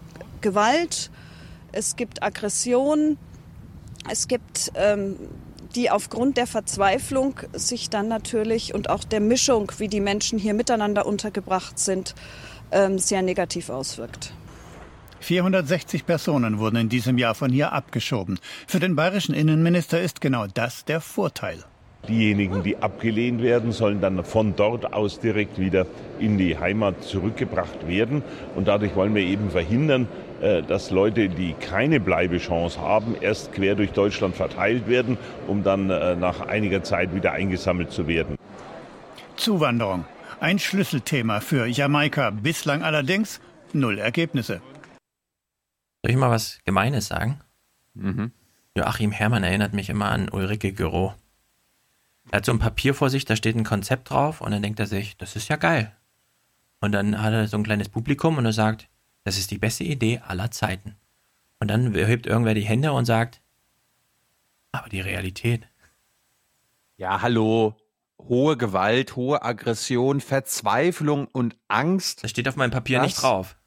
Gewalt, es gibt Aggression, es gibt ähm, die aufgrund der Verzweiflung sich dann natürlich und auch der Mischung, wie die Menschen hier miteinander untergebracht sind, ähm, sehr negativ auswirkt. 460 Personen wurden in diesem Jahr von hier abgeschoben. Für den bayerischen Innenminister ist genau das der Vorteil. Diejenigen, die abgelehnt werden, sollen dann von dort aus direkt wieder in die Heimat zurückgebracht werden. Und dadurch wollen wir eben verhindern, äh, dass Leute, die keine Bleibechance haben, erst quer durch Deutschland verteilt werden, um dann äh, nach einiger Zeit wieder eingesammelt zu werden. Zuwanderung. Ein Schlüsselthema für Jamaika. Bislang allerdings null Ergebnisse. Soll ich mal was Gemeines sagen? Mhm. Joachim Herrmann erinnert mich immer an Ulrike Gürow. Er hat so ein Papier vor sich, da steht ein Konzept drauf und dann denkt er sich, das ist ja geil. Und dann hat er so ein kleines Publikum und er sagt, das ist die beste Idee aller Zeiten. Und dann hebt irgendwer die Hände und sagt, aber die Realität. Ja, hallo. Hohe Gewalt, hohe Aggression, Verzweiflung und Angst. Das steht auf meinem Papier das, nicht drauf.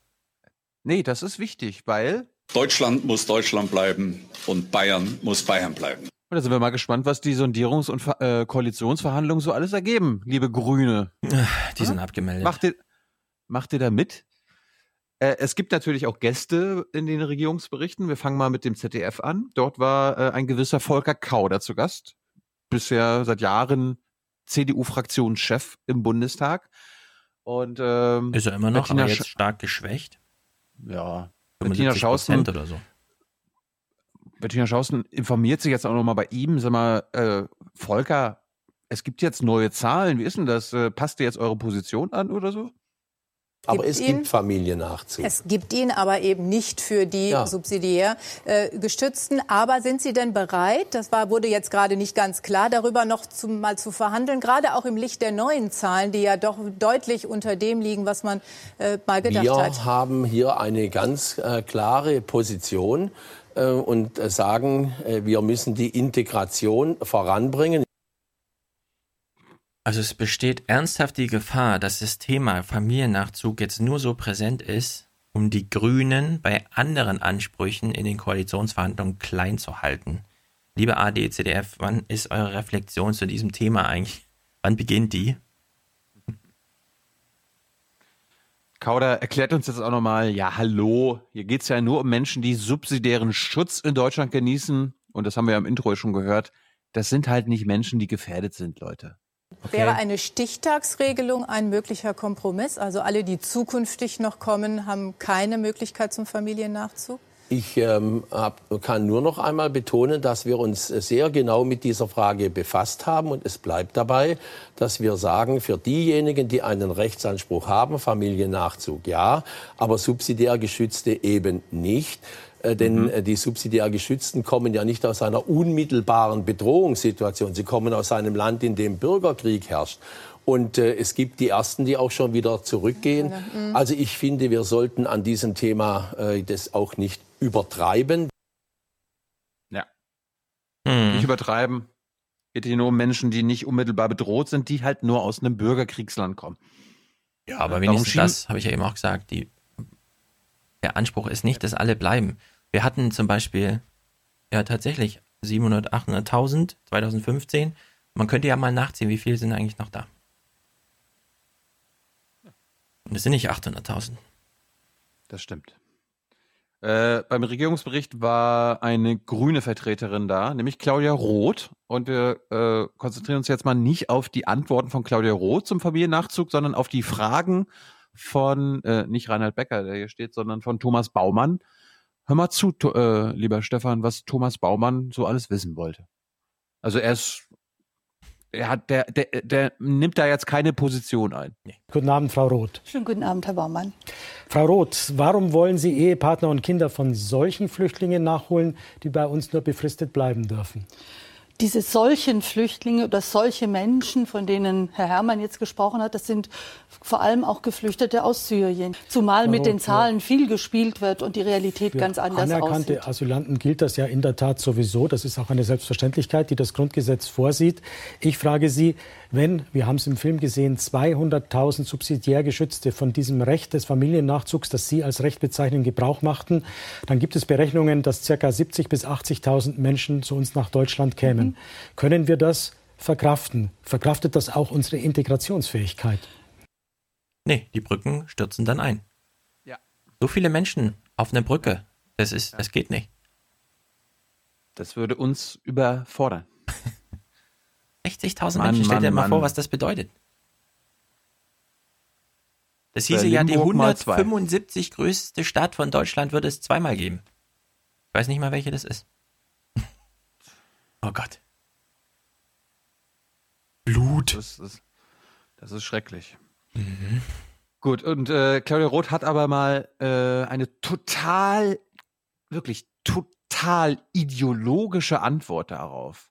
Nee, das ist wichtig, weil. Deutschland muss Deutschland bleiben und Bayern muss Bayern bleiben. Und da sind wir mal gespannt, was die Sondierungs- und äh, Koalitionsverhandlungen so alles ergeben, liebe Grüne. Die sind abgemeldet. Macht ihr, macht ihr da mit? Äh, es gibt natürlich auch Gäste in den Regierungsberichten. Wir fangen mal mit dem ZDF an. Dort war äh, ein gewisser Volker Kauder zu Gast. Bisher seit Jahren CDU-Fraktionschef im Bundestag. Und ähm, ist er immer noch, Bettina aber jetzt stark geschwächt. Ja, Bettina Schausten oder so. Bettina Schausten informiert sich jetzt auch nochmal bei ihm. Sag mal, äh, Volker, es gibt jetzt neue Zahlen. Wie ist denn das? Äh, passt ihr jetzt eure Position an oder so? Aber es ihn, gibt Familiennachzug. Es gibt ihn aber eben nicht für die ja. subsidiär äh, gestützten. Aber sind Sie denn bereit, das war, wurde jetzt gerade nicht ganz klar, darüber noch zu, mal zu verhandeln, gerade auch im Licht der neuen Zahlen, die ja doch deutlich unter dem liegen, was man äh, mal gedacht Wir hat? Wir haben hier eine ganz äh, klare Position und äh, sagen, äh, wir müssen die Integration voranbringen. Also es besteht ernsthaft die Gefahr, dass das Thema Familiennachzug jetzt nur so präsent ist, um die Grünen bei anderen Ansprüchen in den Koalitionsverhandlungen klein zu halten. Liebe ADCDF, wann ist eure Reflexion zu diesem Thema eigentlich? Wann beginnt die? Kauder erklärt uns jetzt auch nochmal, ja, hallo, hier geht es ja nur um Menschen, die subsidiären Schutz in Deutschland genießen. Und das haben wir ja im Intro schon gehört. Das sind halt nicht Menschen, die gefährdet sind, Leute. Okay. Wäre eine Stichtagsregelung ein möglicher Kompromiss? Also alle, die zukünftig noch kommen, haben keine Möglichkeit zum Familiennachzug? Ich ähm, hab, kann nur noch einmal betonen, dass wir uns sehr genau mit dieser Frage befasst haben. Und es bleibt dabei, dass wir sagen, für diejenigen, die einen Rechtsanspruch haben, Familiennachzug ja, aber subsidiär geschützte eben nicht. Äh, denn mhm. Äh, die subsidiär Geschützten kommen ja nicht aus einer unmittelbaren Bedrohungssituation. Sie kommen aus einem Land, in dem Bürgerkrieg herrscht. Und äh, es gibt die Ersten, die auch schon wieder zurückgehen. Mhm. Also ich finde, wir sollten an diesem Thema äh, das auch nicht übertreiben. Ja. Mhm. Nicht übertreiben. Geht hier nur um Menschen, die nicht unmittelbar bedroht sind, die halt nur aus einem Bürgerkriegsland kommen. Ja, aber wenigstens das, habe ich ja eben auch gesagt, die der Anspruch ist nicht, dass alle bleiben. Wir hatten zum Beispiel ja tatsächlich 700, 800.000 2015. Man könnte ja mal nachziehen, wie viele sind eigentlich noch da. Und es sind nicht 800.000. Das stimmt. Äh, beim Regierungsbericht war eine grüne Vertreterin da, nämlich Claudia Roth. Und wir äh, konzentrieren uns jetzt mal nicht auf die Antworten von Claudia Roth zum Familiennachzug, sondern auf die Fragen von, äh, nicht Reinhard Becker, der hier steht, sondern von Thomas Baumann. Hör mal zu, äh, lieber Stefan, was Thomas Baumann so alles wissen wollte. Also er ist, er hat, der, der, der nimmt da jetzt keine Position ein. Nee. Guten Abend, Frau Roth. Schönen guten Abend, Herr Baumann. Frau Roth, warum wollen Sie Ehepartner und Kinder von solchen Flüchtlingen nachholen, die bei uns nur befristet bleiben dürfen? Diese solchen Flüchtlinge oder solche Menschen, von denen Herr Herrmann jetzt gesprochen hat, das sind vor allem auch Geflüchtete aus Syrien. Zumal mit den Zahlen viel gespielt wird und die Realität Für ganz anders anerkannte aussieht. Asylanten gilt das ja in der Tat sowieso. Das ist auch eine Selbstverständlichkeit, die das Grundgesetz vorsieht. Ich frage Sie, wenn, wir haben es im Film gesehen, 200.000 subsidiär Geschützte von diesem Recht des Familiennachzugs, das Sie als Recht bezeichnen, Gebrauch machten, dann gibt es Berechnungen, dass ca. 70.000 bis 80.000 Menschen zu uns nach Deutschland kämen. Mhm. Können wir das verkraften? Verkraftet das auch unsere Integrationsfähigkeit? Nee, die Brücken stürzen dann ein. Ja. So viele Menschen auf einer Brücke, das ist, das geht nicht. Das würde uns überfordern. 60.000 Menschen, stell dir mal Mann. vor, was das bedeutet. Das hieße ja, die Limburg mal zwei. 175 größte Stadt von Deutschland würde es zweimal geben. Ich weiß nicht mal, welche das ist. Oh Gott. Blut. Das ist, das ist schrecklich. Mhm. Gut, und äh, Claudia Roth hat aber mal äh, eine total, wirklich total ideologische Antwort darauf.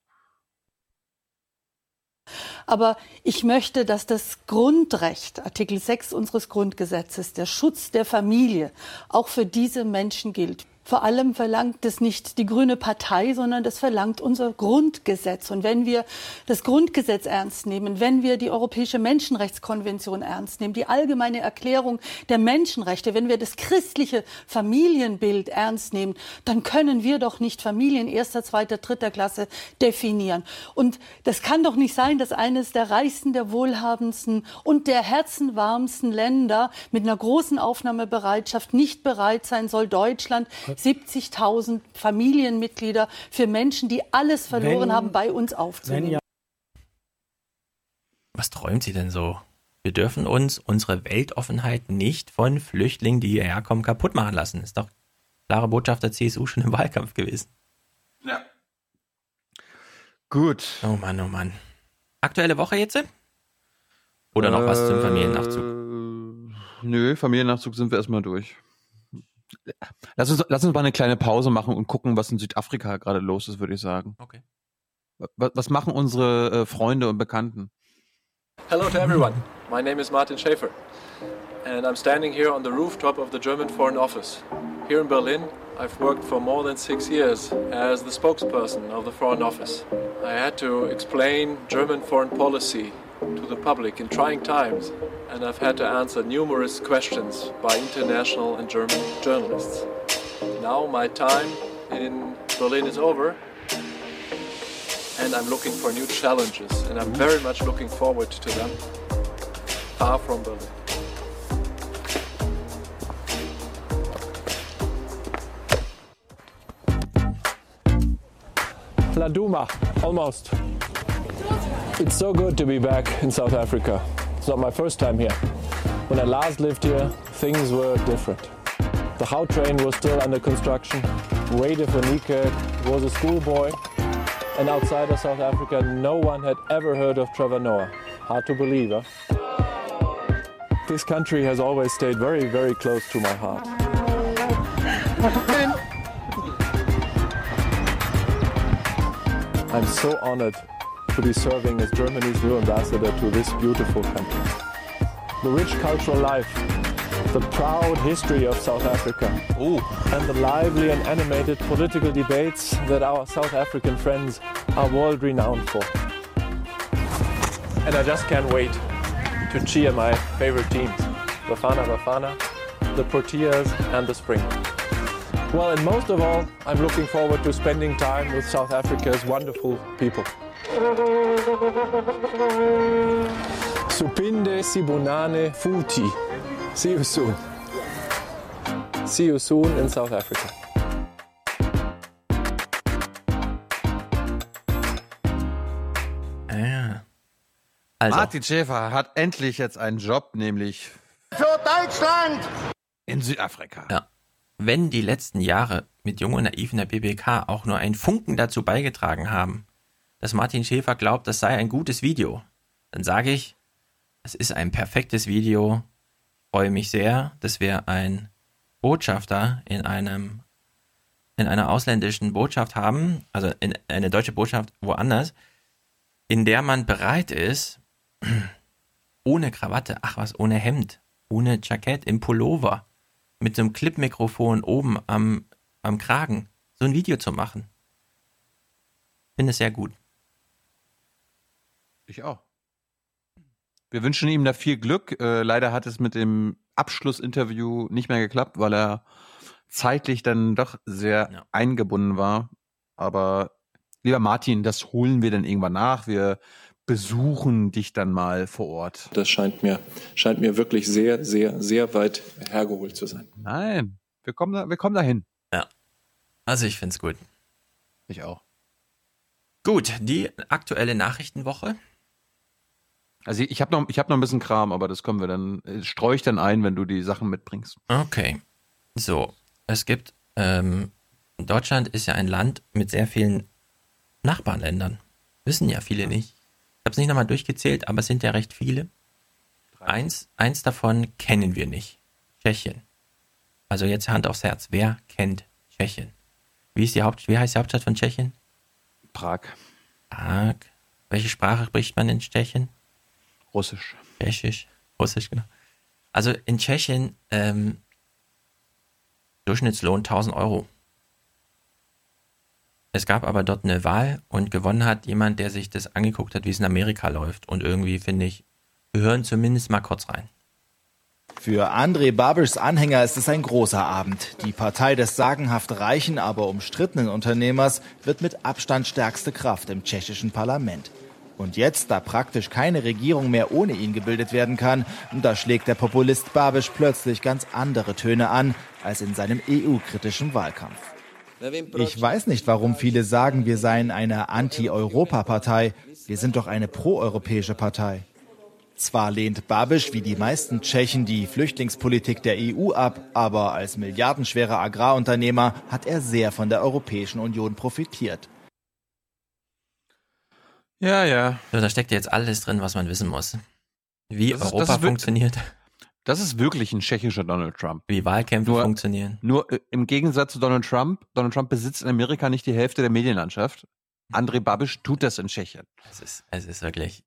Aber ich möchte, dass das Grundrecht, Artikel 6 unseres Grundgesetzes, der Schutz der Familie, auch für diese Menschen gilt. Vor allem verlangt es nicht die Grüne Partei, sondern das verlangt unser Grundgesetz. Und wenn wir das Grundgesetz ernst nehmen, wenn wir die Europäische Menschenrechtskonvention ernst nehmen, die allgemeine Erklärung der Menschenrechte, wenn wir das christliche Familienbild ernst nehmen, dann können wir doch nicht Familien erster, zweiter, dritter Klasse definieren. Und das kann doch nicht sein, dass eines der reichsten, der wohlhabendsten und der herzenwarmsten Länder mit einer großen Aufnahmebereitschaft nicht bereit sein soll, Deutschland 70.000 Familienmitglieder für Menschen, die alles verloren Wenn- haben, bei uns aufzunehmen. ja- Was träumt sie denn so? Wir dürfen uns unsere Weltoffenheit nicht von Flüchtlingen, die hierher kommen, kaputt machen lassen. Ist doch klare Botschaft der CSU schon im Wahlkampf gewesen. Ja. Gut. Oh Mann, oh Mann. Aktuelle Woche jetzt? Oder noch was zum Familiennachzug? Äh, Nö, Familiennachzug sind wir erstmal durch. Lass uns, lass uns mal eine kleine Pause machen und gucken, was in Südafrika gerade los ist, würde ich sagen. Okay. Was, was machen unsere äh, Freunde und Bekannten? Hello to everyone. My name is Martin Schäfer, and I'm standing here on the rooftop of the German Foreign Office. Here in Berlin, I've worked for more than six years as the spokesperson of the Foreign Office. I had to explain German foreign policy to the public in trying times, and I've had to answer numerous questions by international and German journalists. Now my time in Berlin is over, and I'm looking for new challenges, and I'm very much looking forward to them. Far from Berlin. La Duma, almost. It's so good to be back in South Africa. It's not my first time here. When I last lived here, things were different. The How train was still under construction. Rade Vanike was a schoolboy. And outside of South Africa, no one had ever heard of Trevor Noah. Hard to believe, huh? This country has always stayed very, very close to my heart. I'm so honored to be serving as Germany's new ambassador to this beautiful country. The rich cultural life, the proud history of South Africa, and the lively and animated political debates that our South African friends are world renowned for. And I just can't wait to cheer my favorite teams, Bafana Bafana, the Proteas, and the Spring. Well, and most of all, I'm looking forward to spending time with South Africa's wonderful people. Supinde Sibunane Futi. See you soon. See you soon in South Africa. Ja. Also, Martin Schäfer hat endlich jetzt einen Job, nämlich Für Deutschland! in Südafrika. Ja. wenn die letzten Jahre mit Jung und Naiv in der BBK auch nur einen Funken dazu beigetragen haben, dass Martin Schäfer glaubt, das sei ein gutes Video, dann sage ich, es ist ein perfektes Video. Freue mich sehr, dass wir einen Botschafter in einem in einer ausländischen Botschaft haben, also in eine deutsche Botschaft woanders, in der man bereit ist, ohne Krawatte, ach was, ohne Hemd, ohne Jackett, im Pullover, mit so einem Clipmikrofon oben am, am Kragen, so ein Video zu machen. Finde es sehr gut. Ich auch. Wir wünschen ihm da viel Glück. Äh, leider hat es mit dem Abschlussinterview nicht mehr geklappt, weil er zeitlich dann doch sehr eingebunden war. Aber lieber Martin, das holen wir dann irgendwann nach. Wir besuchen dich dann mal vor Ort. Das scheint mir, scheint mir wirklich sehr, sehr, sehr weit hergeholt zu sein. Nein, wir kommen, da, wir kommen dahin. Ja. Also ich finde es gut. Ich auch. Gut, die aktuelle Nachrichtenwoche. Also ich habe noch, ich hab noch ein bisschen Kram, aber das können wir dann, äh, streue ich dann ein, wenn du die Sachen mitbringst. Okay. So, es gibt, ähm, Deutschland ist ja ein Land mit sehr vielen Nachbarländern. Wissen ja viele nicht. Ich habe es nicht nochmal durchgezählt, aber es sind ja recht viele. Eins, eins davon kennen wir nicht. Tschechien. Also jetzt Hand aufs Herz. Wer kennt Tschechien? Wie, ist die Haupt, wie heißt die Hauptstadt von Tschechien? Prag. Prag. Welche Sprache spricht man in Tschechien? Russisch. Tschechisch. Russisch, genau. Also in Tschechien ähm, Durchschnittslohn 1000 Euro. Es gab aber dort eine Wahl und gewonnen hat jemand, der sich das angeguckt hat, wie es in Amerika läuft. Und irgendwie finde ich, wir hören zumindest mal kurz rein. Für André Babischs Anhänger ist es ein großer Abend. Die Partei des sagenhaft reichen, aber umstrittenen Unternehmers wird mit Abstand stärkste Kraft im tschechischen Parlament. Und jetzt, da praktisch keine Regierung mehr ohne ihn gebildet werden kann, da schlägt der Populist Babisch plötzlich ganz andere Töne an als in seinem EU-kritischen Wahlkampf. Ich weiß nicht, warum viele sagen, wir seien eine Anti-Europa-Partei. Wir sind doch eine proeuropäische Partei. Zwar lehnt Babisch wie die meisten Tschechen die Flüchtlingspolitik der EU ab, aber als milliardenschwerer Agrarunternehmer hat er sehr von der Europäischen Union profitiert. Ja, ja. So, da steckt jetzt alles drin, was man wissen muss. Wie Das Europa das ist wir- funktioniert, Das ist wirklich ein tschechischer Donald Trump. wie Wahlkämpfe Nur- funktionieren. Nur äh, im Gegensatz zu Donald Trump, Donald Trump besitzt in Amerika nicht die Hälfte der Medienlandschaft. André Babisch tut das in Tschechien. Es ist, es ist wirklich.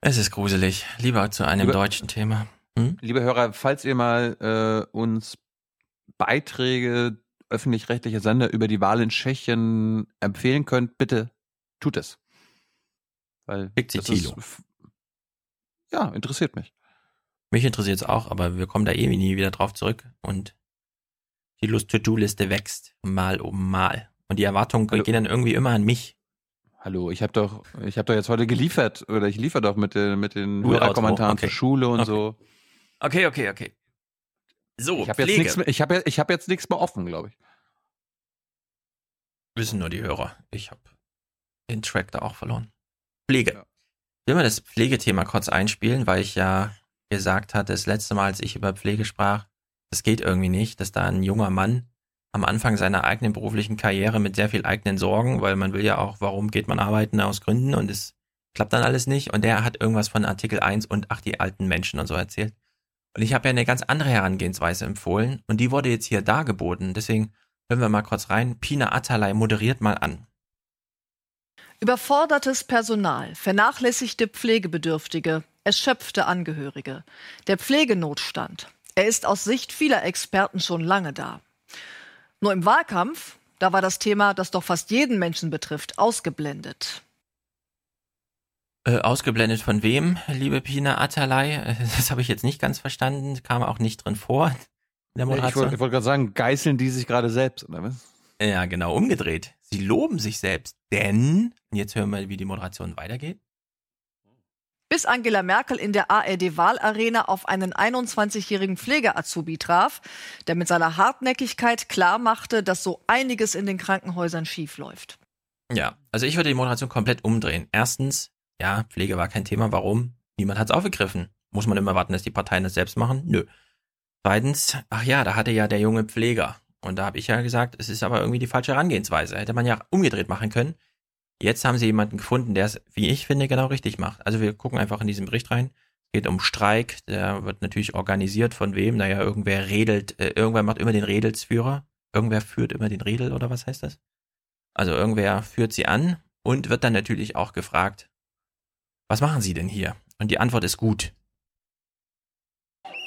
Es ist gruselig. Lieber zu einem Lieber- deutschen Thema. Hm? Liebe Hörer, falls ihr mal äh, uns Beiträge öffentlich-rechtlicher Sender über die Wahl in Tschechien empfehlen könnt, bitte tut es. Weil Schickt sie ist- Thilo. Ja, interessiert mich. Mich interessiert es auch, aber wir kommen da eh nie wieder drauf zurück. Und die Lust-To-Do-Liste wächst mal um mal. Und die Erwartungen gehen dann irgendwie immer an mich. Hallo, ich habe doch, ich habe doch jetzt heute geliefert oder ich liefere doch mit den mit den Hörerkommentaren okay. zur Schule und Okay. so. Okay, okay, okay. So, Ich habe jetzt nichts mehr, ich habe ich habe jetzt nichts mehr offen, glaube ich. Wissen nur die Hörer. Ich habe den Track da auch verloren. Pflege. Ich will mal das Pflegethema kurz einspielen, weil ich ja gesagt hatte, das letzte Mal, als ich über Pflege sprach, das geht irgendwie nicht, dass da ein junger Mann am Anfang seiner eigenen beruflichen Karriere mit sehr viel eigenen Sorgen, weil man will ja auch, warum geht man arbeiten aus Gründen und es klappt dann alles nicht und der hat irgendwas von Artikel 1 und ach, die alten Menschen und so erzählt. Und ich habe ja eine ganz andere Herangehensweise empfohlen und die wurde jetzt hier dargeboten. Deswegen hören wir mal kurz rein. Pina Atalay moderiert mal an. Überfordertes Personal, vernachlässigte Pflegebedürftige, erschöpfte Angehörige. Der Pflegenotstand. Er ist aus Sicht vieler Experten schon lange da. Nur im Wahlkampf, da war das Thema, das doch fast jeden Menschen betrifft, ausgeblendet. Äh, ausgeblendet von wem, liebe Pina Atalay? Äh, Das habe ich jetzt nicht ganz verstanden, kam auch nicht drin vor in der Ich wollte wollt gerade sagen, geißeln die sich gerade selbst, oder was? Ja, genau, umgedreht. Sie loben sich selbst, denn, jetzt hören wir, wie die Moderation weitergeht. Bis Angela Merkel in der ARD-Wahlarena auf einen 21-jährigen Pflege-Azubi traf, der mit seiner Hartnäckigkeit klar machte, dass so einiges in den Krankenhäusern schiefläuft. Ja, also ich würde die Moderation komplett umdrehen. Erstens, ja, Pflege war kein Thema. Warum? Niemand hat es aufgegriffen. Muss man immer warten, dass die Parteien das selbst machen? Nö. Zweitens, ach ja, da hatte ja der junge Pfleger. Und da habe ich ja gesagt, es ist aber irgendwie die falsche Herangehensweise. Hätte man ja umgedreht machen können. Jetzt haben sie jemanden gefunden, der es, wie ich finde, genau richtig macht. Also wir gucken einfach in diesen Bericht rein. Es geht um Streik, der wird natürlich organisiert von wem? Naja, irgendwer redelt, äh, irgendwer macht immer den Redelsführer. Irgendwer führt immer den Redel oder was heißt das? Also irgendwer führt sie an und wird dann natürlich auch gefragt, was machen Sie denn hier? Und die Antwort ist gut.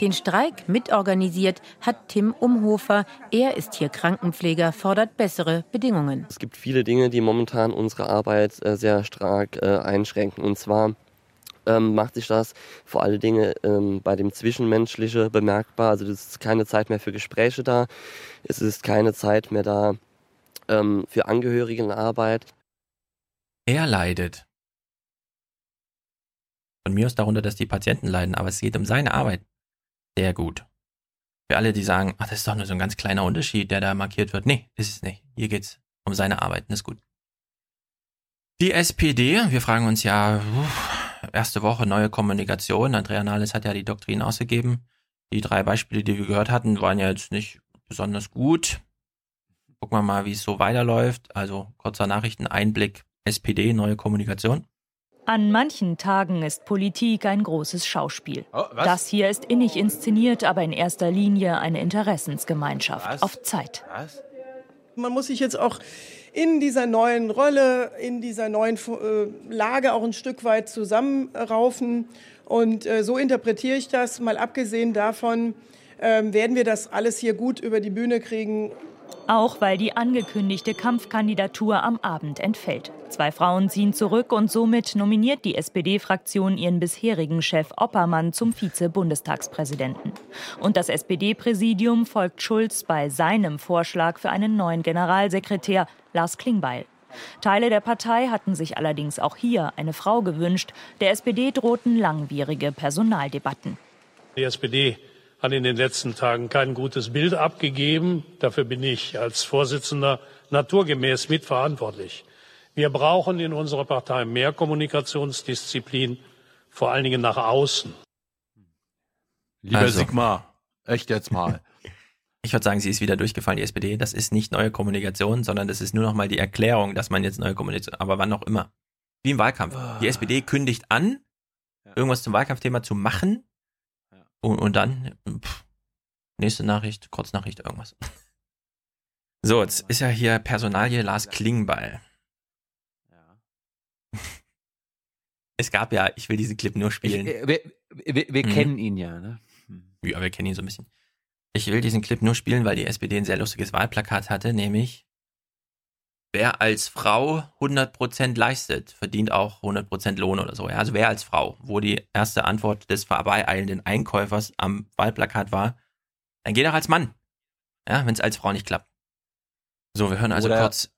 Den Streik mitorganisiert hat Tim Umhofer. Er ist hier Krankenpfleger, fordert bessere Bedingungen. Es gibt viele Dinge, die momentan unsere Arbeit äh, sehr stark äh, einschränken. Und zwar ähm, macht sich das vor allen Dingen ähm, bei dem Zwischenmenschliche bemerkbar. Also es ist keine Zeit mehr für Gespräche da. Es ist keine Zeit mehr da ähm, für Angehörigenarbeit. Er leidet. Von mir aus darunter, dass die Patienten leiden, aber es geht um seine Arbeit. Sehr gut. Für alle, die sagen, ach, das ist doch nur so ein ganz kleiner Unterschied, der da markiert wird. Nee, ist es nicht. Hier geht's um seine Arbeit, und das ist gut. Die SPD, wir fragen uns ja, uff, erste Woche neue Kommunikation. Andrea Nahles hat ja die Doktrin ausgegeben. Die drei Beispiele, die wir gehört hatten, waren ja jetzt nicht besonders gut. Gucken wir mal, wie es so weiterläuft. Also kurzer Nachrichteneinblick, SPD, neue Kommunikation. An manchen Tagen ist Politik ein großes Schauspiel. Oh, das hier ist innig inszeniert, aber in erster Linie eine Interessensgemeinschaft was? auf Zeit. Was? Man muss sich jetzt auch in dieser neuen Rolle, in dieser neuen äh, Lage auch ein Stück weit zusammenraufen. Und äh, so interpretiere ich das. Mal abgesehen davon, äh, werden wir das alles hier gut über die Bühne kriegen. Auch weil die angekündigte Kampfkandidatur am Abend entfällt. Zwei Frauen ziehen zurück und somit nominiert die SPD-Fraktion ihren bisherigen Chef Oppermann zum Vize-Bundestagspräsidenten. Und das SPD-Präsidium folgt Schulz bei seinem Vorschlag für einen neuen Generalsekretär, Lars Klingbeil. Teile der Partei hatten sich allerdings auch hier eine Frau gewünscht. Der SPD drohten langwierige Personaldebatten. Die SPD hat in den letzten Tagen kein gutes Bild abgegeben. Dafür bin ich als Vorsitzender naturgemäß mitverantwortlich. Wir brauchen in unserer Partei mehr Kommunikationsdisziplin, vor allen Dingen nach außen. Lieber also. Sigmar, echt jetzt mal. Ich würde sagen, sie ist wieder durchgefallen, die SPD. Das ist nicht neue Kommunikation, sondern das ist nur noch mal die Erklärung, dass man jetzt neue Kommunikation, aber wann auch immer. Wie im Wahlkampf. Die SPD kündigt an, irgendwas zum Wahlkampfthema zu machen und, und dann, pff, nächste Nachricht, Kurznachricht, irgendwas. So, jetzt ist ja hier Personalie Lars Klingbeil. Es gab ja, ich will diesen Clip nur spielen. Ich, äh, wir, wir, wir mhm. kennen ihn ja, ne? Ja, wir kennen ihn so ein bisschen. Ich will diesen Clip nur spielen, weil die SPD ein sehr lustiges Wahlplakat hatte, nämlich wer als Frau 100% leistet, verdient auch 100% Lohn oder so. Ja, also wer als Frau, wo die erste Antwort des vorbeieilenden Einkäufers am Wahlplakat war, dann geht auch als Mann. Ja, wenn es als Frau nicht klappt. So, wir hören also oder, kurz.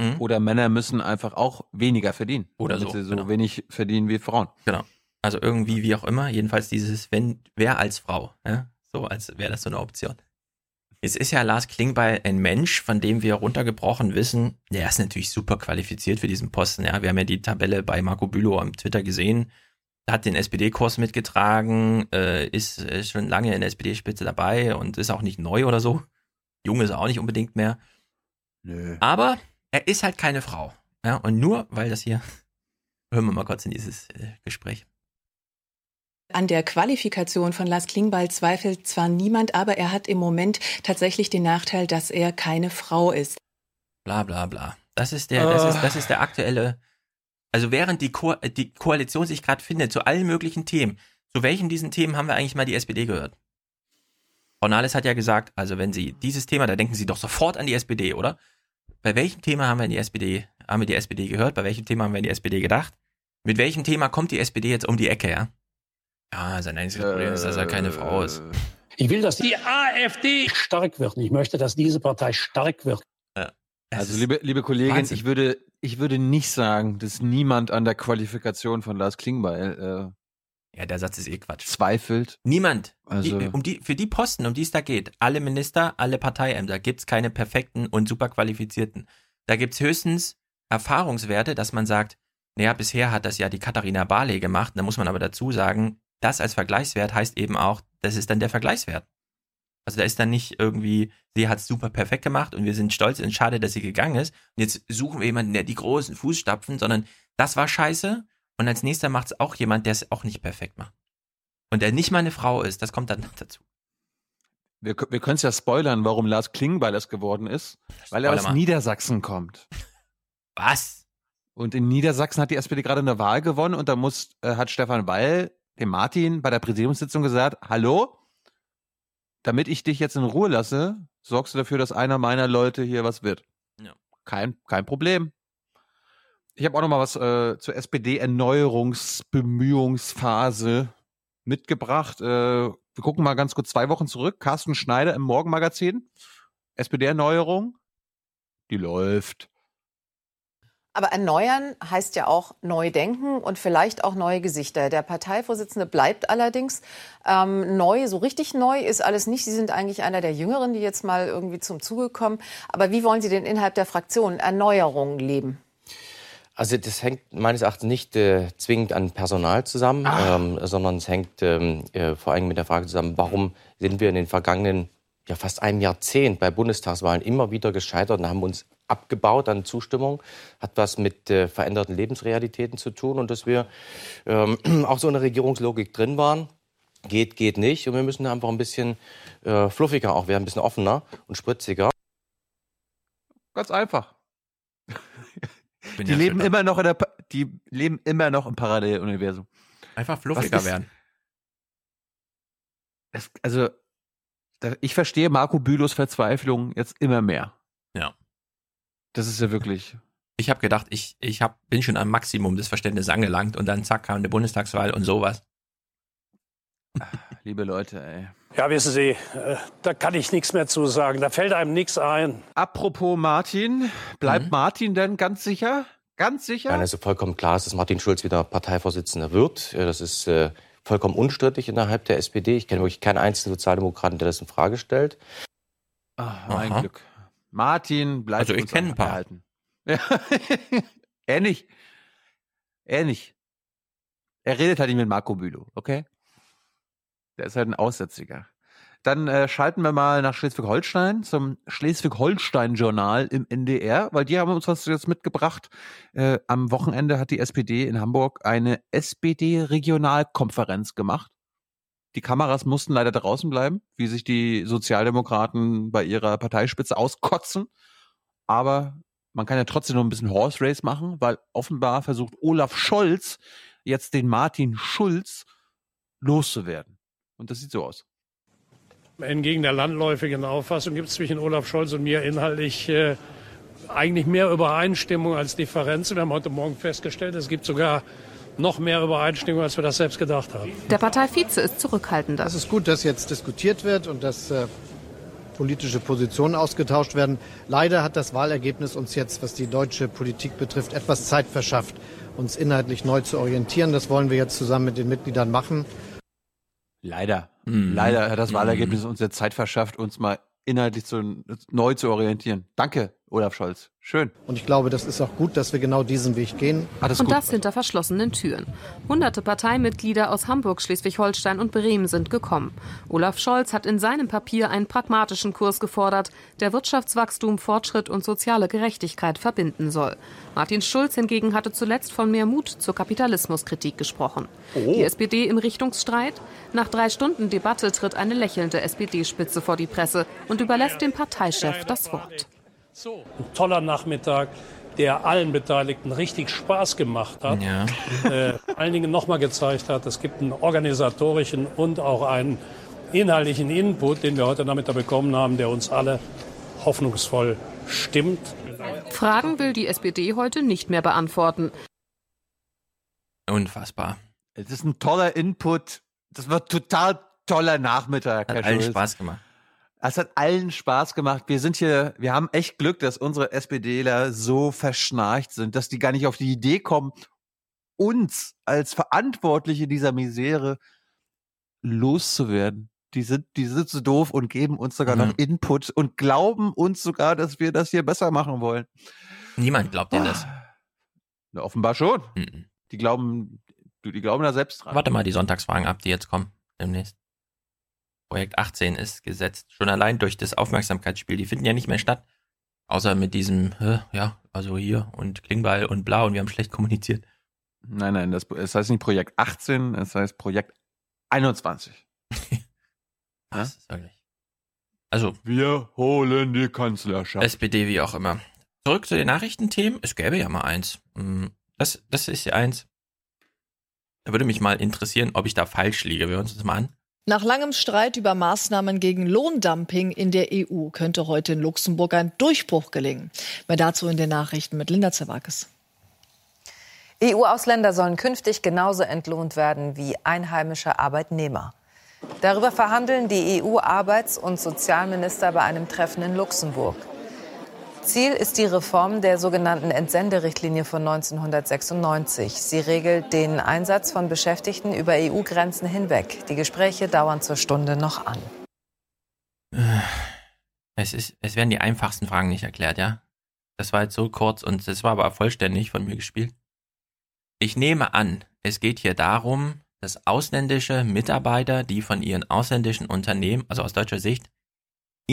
Hm? Oder Männer müssen einfach auch weniger verdienen. Oder so. sie so genau. wenig verdienen wie Frauen. Genau. Also irgendwie, wie auch immer, jedenfalls dieses, wenn, wer als Frau, ja, so als wäre das so eine Option. Jetzt ist ja Lars Klingbeil ein Mensch, von dem wir runtergebrochen wissen, der ist natürlich super qualifiziert für diesen Posten. Ja, wir haben ja die Tabelle bei Marco Bülow am Twitter gesehen. Hat den SPD-Kurs mitgetragen, äh, ist, schon lange in der SPD-Spitze dabei und ist auch nicht neu oder so. Jung ist er auch nicht unbedingt mehr. Nö. Aber er ist halt keine Frau. Ja, und nur weil das hier, hören wir mal kurz in dieses äh, Gespräch. An der Qualifikation von Lars Klingbeil zweifelt zwar niemand, aber er hat im Moment tatsächlich den Nachteil, dass er keine Frau ist. Bla bla bla. Das ist der, das ist, das ist der aktuelle. Also während die, Ko die Koalition sich gerade findet zu allen möglichen Themen, zu welchen diesen Themen haben wir eigentlich mal die SPD gehört? Frau Nahles hat ja gesagt, also wenn Sie dieses Thema, da denken Sie doch sofort an die SPD, oder? Bei welchem Thema haben wir in die SPD, haben wir die SPD gehört? Bei welchem Thema haben wir in die SPD gedacht? Mit welchem Thema kommt die SPD jetzt um die Ecke, ja? Ja, sein einziges Problem ist, dass er keine Frau ist. Ich will, dass die AfD stark wird. Ich möchte, dass diese Partei stark wird. Ja. Also, liebe, liebe Kollegin, Wahnsinn. ich würde, ich würde nicht sagen, dass niemand an der Qualifikation von Lars Klingbeil äh, ja, der Satz ist eh Quatsch. Zweifelt. Niemand. Also die, um die, für die Posten, um die es da geht, alle Minister, alle Parteiämter, gibt es keine perfekten und super qualifizierten. Da gibt es höchstens Erfahrungswerte, dass man sagt, naja, bisher hat das ja die Katharina Barley gemacht. Da muss man aber dazu sagen, das als Vergleichswert heißt eben auch, das ist dann der Vergleichswert. Also da ist dann nicht irgendwie, sie hat es super perfekt gemacht und wir sind stolz und schade, dass sie gegangen ist. Und jetzt suchen wir jemanden, der die großen Fußstapfen, sondern das war scheiße. Und als nächster macht es auch jemand, der es auch nicht perfekt macht. Und der nicht mal eine Frau ist, das kommt dann dazu. Wir, wir können es ja spoilern, warum Lars Klingbeil es geworden ist. Weil er aus. Niedersachsen kommt. Was? Und in Niedersachsen hat die SPD gerade eine Wahl gewonnen und da muss, äh, hat Stefan Weil dem Martin bei der Präsidiumssitzung gesagt, hallo, damit ich dich jetzt in Ruhe lasse, sorgst du dafür, dass einer meiner Leute hier was wird. Ja. Kein, kein Problem. Ich habe auch noch mal was äh, zur SPD-Erneuerungsbemühungsphase mitgebracht. Äh, wir gucken mal ganz kurz zwei Wochen zurück. Carsten Schneider im Morgenmagazin. SPD-Erneuerung. Die läuft. Aber erneuern heißt ja auch neu denken und vielleicht auch neue Gesichter. Der Parteivorsitzende bleibt allerdings ähm, neu, so richtig neu ist alles nicht. Sie sind eigentlich einer der Jüngeren, die jetzt mal irgendwie zum Zuge kommen. Aber wie wollen Sie denn innerhalb der Fraktion Erneuerung leben? Also das hängt meines Erachtens nicht äh, zwingend an Personal zusammen, ähm, sondern es hängt ähm, äh, vor allem mit der Frage zusammen, warum sind wir in den vergangenen ja, fast einem Jahrzehnt bei Bundestagswahlen immer wieder gescheitert und haben uns abgebaut an Zustimmung. Hat was mit äh, veränderten Lebensrealitäten zu tun und dass wir ähm, auch so eine Regierungslogik drin waren. Geht, geht nicht. Und wir müssen einfach ein bisschen äh, fluffiger auch werden, ein bisschen offener und spritziger. Ganz einfach. die ja leben immer noch in der, pa die leben immer noch im Paralleluniversum. Einfach fluffiger werden. Es, also, ich verstehe Marco Bülows Verzweiflung jetzt immer mehr. Ja. Das ist ja wirklich. Ich habe gedacht, ich, ich hab, bin schon am Maximum des Verständnisses angelangt und dann zack kam eine Bundestagswahl und sowas. Liebe Leute, ey. Ja, wissen Sie, äh, da kann ich nichts mehr zu sagen. Da fällt einem nichts ein. Apropos Martin, bleibt mhm. Martin denn ganz sicher? Ganz sicher? Nein, also vollkommen klar ist, dass Martin Schulz wieder Parteivorsitzender wird. Das ist äh, vollkommen unstrittig innerhalb der SPD. Ich kenne wirklich keinen einzigen Sozialdemokraten, der das in Frage stellt. Ach, mein Aha. Glück. Martin bleibt Also ich kenne ein paar. Erhalten. Ja. er nicht. Er nicht. Er redet halt nicht mit Marco Bülow, okay? Der ist halt ein Aussätziger. Dann äh, schalten wir mal nach Schleswig-Holstein zum Schleswig-Holstein-Journal im NDR, weil die haben uns was jetzt mitgebracht. Äh, am Wochenende hat die SPD in Hamburg eine SPD-Regionalkonferenz gemacht. Die Kameras mussten leider draußen bleiben, wie sich die Sozialdemokraten bei ihrer Parteispitze auskotzen. Aber man kann ja trotzdem noch ein bisschen Horse Race machen, weil offenbar versucht Olaf Scholz jetzt den Martin Schulz loszuwerden. Und das sieht so aus. Entgegen der landläufigen Auffassung gibt es zwischen Olaf Scholz und mir inhaltlich äh, eigentlich mehr Übereinstimmung als Differenzen. Wir haben heute Morgen festgestellt, es gibt sogar noch mehr Übereinstimmung, als wir das selbst gedacht haben. Der Parteivize ist zurückhaltender. Es ist gut, dass jetzt diskutiert wird und dass äh, politische Positionen ausgetauscht werden. Leider hat das Wahlergebnis uns jetzt, was die deutsche Politik betrifft, etwas Zeit verschafft, uns inhaltlich neu zu orientieren. Das wollen wir jetzt zusammen mit den Mitgliedern machen. Leider. Mhm. Leider hat das Wahlergebnis mhm. uns jetzt Zeit verschafft, uns mal inhaltlich zu, neu zu orientieren. Danke, Olaf Scholz. Schön. Und ich glaube, das ist auch gut, dass wir genau diesen Weg gehen. und gut. das hinter verschlossenen Türen. Hunderte Parteimitglieder aus Hamburg, Schleswig-Holstein und Bremen sind gekommen. Olaf Scholz hat in seinem Papier einen pragmatischen Kurs gefordert, der Wirtschaftswachstum, Fortschritt und soziale Gerechtigkeit verbinden soll. Martin Schulz hingegen hatte zuletzt von mehr Mut zur Kapitalismuskritik gesprochen. Oh. Die SPD im Richtungsstreit? Nach drei Stunden Debatte tritt eine lächelnde SPD-Spitze vor die Presse und überlässt dem Parteichef das Wort. Ein toller Nachmittag, der allen Beteiligten richtig Spaß gemacht hat. Ja. Äh, allen Dingen nochmal gezeigt hat, es gibt einen organisatorischen und auch einen inhaltlichen Input, den wir heute Nachmittag bekommen haben, der uns alle hoffnungsvoll stimmt. Fragen will die SPD heute nicht mehr beantworten. Unfassbar. Es ist ein toller Input. Das wird total toller Nachmittag. Hat allen Spaß gemacht. Es hat allen Spaß gemacht. Wir sind hier, wir haben echt Glück, dass unsere SPDler so verschnarcht sind, dass die gar nicht auf die Idee kommen, uns als Verantwortliche dieser Misere loszuwerden. Die sind, die sind so doof und geben uns sogar mhm. noch Input und glauben uns sogar, dass wir das hier besser machen wollen. Niemand glaubt dir das. Na, offenbar schon. Mhm. Die glauben, die glauben da selbst dran. Warte mal die Sonntagsfragen ab, die jetzt kommen demnächst. Projekt 18 ist gesetzt. Schon allein durch das Aufmerksamkeitsspiel. Die finden ja nicht mehr statt. Außer mit diesem, ja, also hier und Klingbeil und bla und wir haben schlecht kommuniziert. Nein, nein, das, das heißt nicht Projekt 18, es heißt Projekt 21. Was ist eigentlich? Also. Wir holen die Kanzlerschaft. SPD wie auch immer. Zurück zu den Nachrichtenthemen. Es gäbe ja mal eins. Hm, das, das ist ja eins. Da würde mich mal interessieren, ob ich da falsch liege. Wir hören uns das mal an. Nach langem Streit über Maßnahmen gegen Lohndumping in der EU könnte heute in Luxemburg ein Durchbruch gelingen. Mehr dazu in den Nachrichten mit Linda Zerwakis. EU-Ausländer sollen künftig genauso entlohnt werden wie einheimische Arbeitnehmer. Darüber verhandeln die EU-Arbeits- und Sozialminister bei einem Treffen in Luxemburg. Ziel ist die Reform der sogenannten Entsenderichtlinie von 1996. Sie regelt den Einsatz von Beschäftigten über EU-Grenzen hinweg. Die Gespräche dauern zur Stunde noch an. Es, ist, es werden die einfachsten Fragen nicht erklärt, ja? Das war jetzt so kurz und das war aber vollständig von mir gespielt. Ich nehme an, es geht hier darum, dass ausländische Mitarbeiter, die von ihren ausländischen Unternehmen, also aus deutscher Sicht,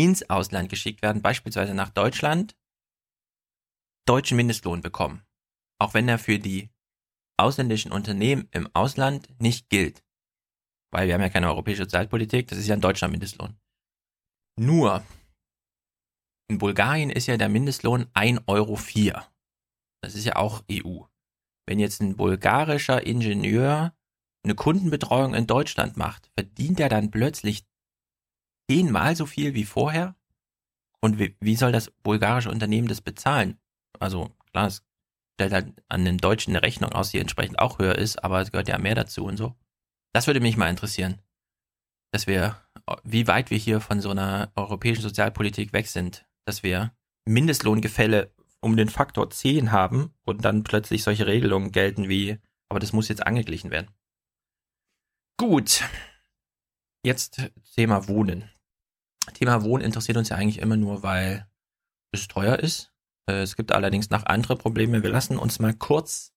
ins Ausland geschickt werden, beispielsweise nach Deutschland, deutschen Mindestlohn bekommen. Auch wenn er für die ausländischen Unternehmen im Ausland nicht gilt. Weil wir haben ja keine europäische Sozialpolitik, das ist ja ein deutscher Mindestlohn. Nur, in Bulgarien ist ja der Mindestlohn 1,04 Euro. Das ist ja auch EU. Wenn jetzt ein bulgarischer Ingenieur eine Kundenbetreuung in Deutschland macht, verdient er dann plötzlich zehnmal so viel wie vorher? Und wie, wie soll das bulgarische Unternehmen das bezahlen? Also klar, es stellt halt an den Deutschen eine Rechnung aus, die entsprechend auch höher ist, aber es gehört ja mehr dazu und so. Das würde mich mal interessieren, dass wir, wie weit wir hier von so einer europäischen Sozialpolitik weg sind, dass wir Mindestlohngefälle um den Faktor 10 haben und dann plötzlich solche Regelungen gelten wie, aber das muss jetzt angeglichen werden. Gut. Jetzt Thema Wohnen. Thema Wohnen interessiert uns ja eigentlich immer nur, weil es teuer ist. Äh, es gibt allerdings noch andere Probleme. Wir lassen uns mal kurz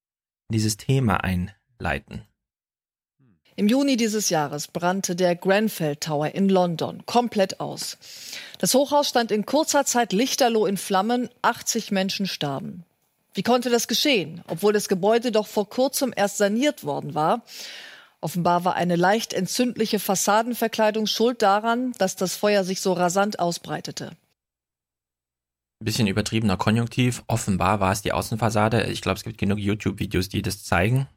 dieses Thema einleiten. Im Juni dieses Jahres brannte der Grenfell Tower in London komplett aus. Das Hochhaus stand in kurzer Zeit lichterloh in Flammen, 80 Menschen starben. Wie konnte das geschehen, obwohl das Gebäude doch vor kurzem erst saniert worden war? Offenbar war eine leicht entzündliche Fassadenverkleidung schuld daran, dass das Feuer sich so rasant ausbreitete. Bisschen übertriebener Konjunktiv. Offenbar war es die Außenfassade. Ich glaube, es gibt genug YouTube-Videos, die das zeigen.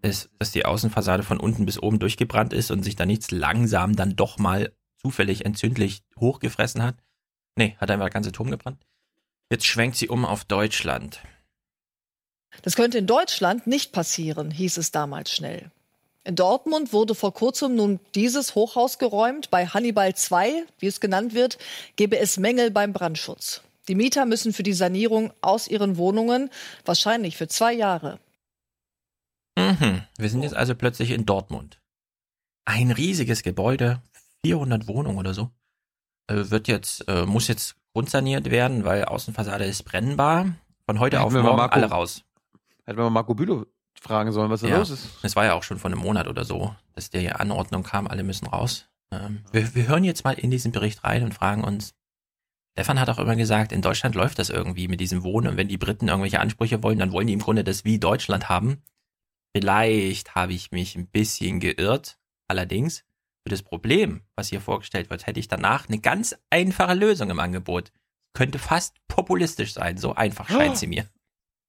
Ist, dass die Außenfassade von unten bis oben durchgebrannt ist und sich da nichts langsam dann doch mal zufällig entzündlich hochgefressen hat. Nee, hat einfach der ganze Turm gebrannt. Jetzt schwenkt sie um auf Deutschland. Das könnte in Deutschland nicht passieren, hieß es damals schnell. In Dortmund wurde vor kurzem nun dieses Hochhaus geräumt. Bei Hannibal 2, wie es genannt wird, gebe es Mängel beim Brandschutz. Die Mieter müssen für die Sanierung aus ihren Wohnungen, wahrscheinlich für zwei Jahre. Mhm. Wir sind jetzt also plötzlich in Dortmund. Ein riesiges Gebäude, 400 Wohnungen oder so, äh, wird jetzt, äh, muss jetzt grundsaniert werden, weil Außenfassade ist brennbar. Von heute auf morgen alle raus. Hätten wir mal Marco Bülow fragen sollen, was da ja, los ist. Es war ja auch schon vor einem Monat oder so, dass der Anordnung kam, alle müssen raus. Ähm, wir, wir hören jetzt mal in diesen Bericht rein und fragen uns, Stefan hat auch immer gesagt, in Deutschland läuft das irgendwie mit diesem Wohnen und wenn die Briten irgendwelche Ansprüche wollen, dann wollen die im Grunde das wie Deutschland haben. Vielleicht habe ich mich ein bisschen geirrt. Allerdings, für das Problem, was hier vorgestellt wird, hätte ich danach eine ganz einfache Lösung im Angebot. Könnte fast populistisch sein, so einfach scheint oh. sie mir.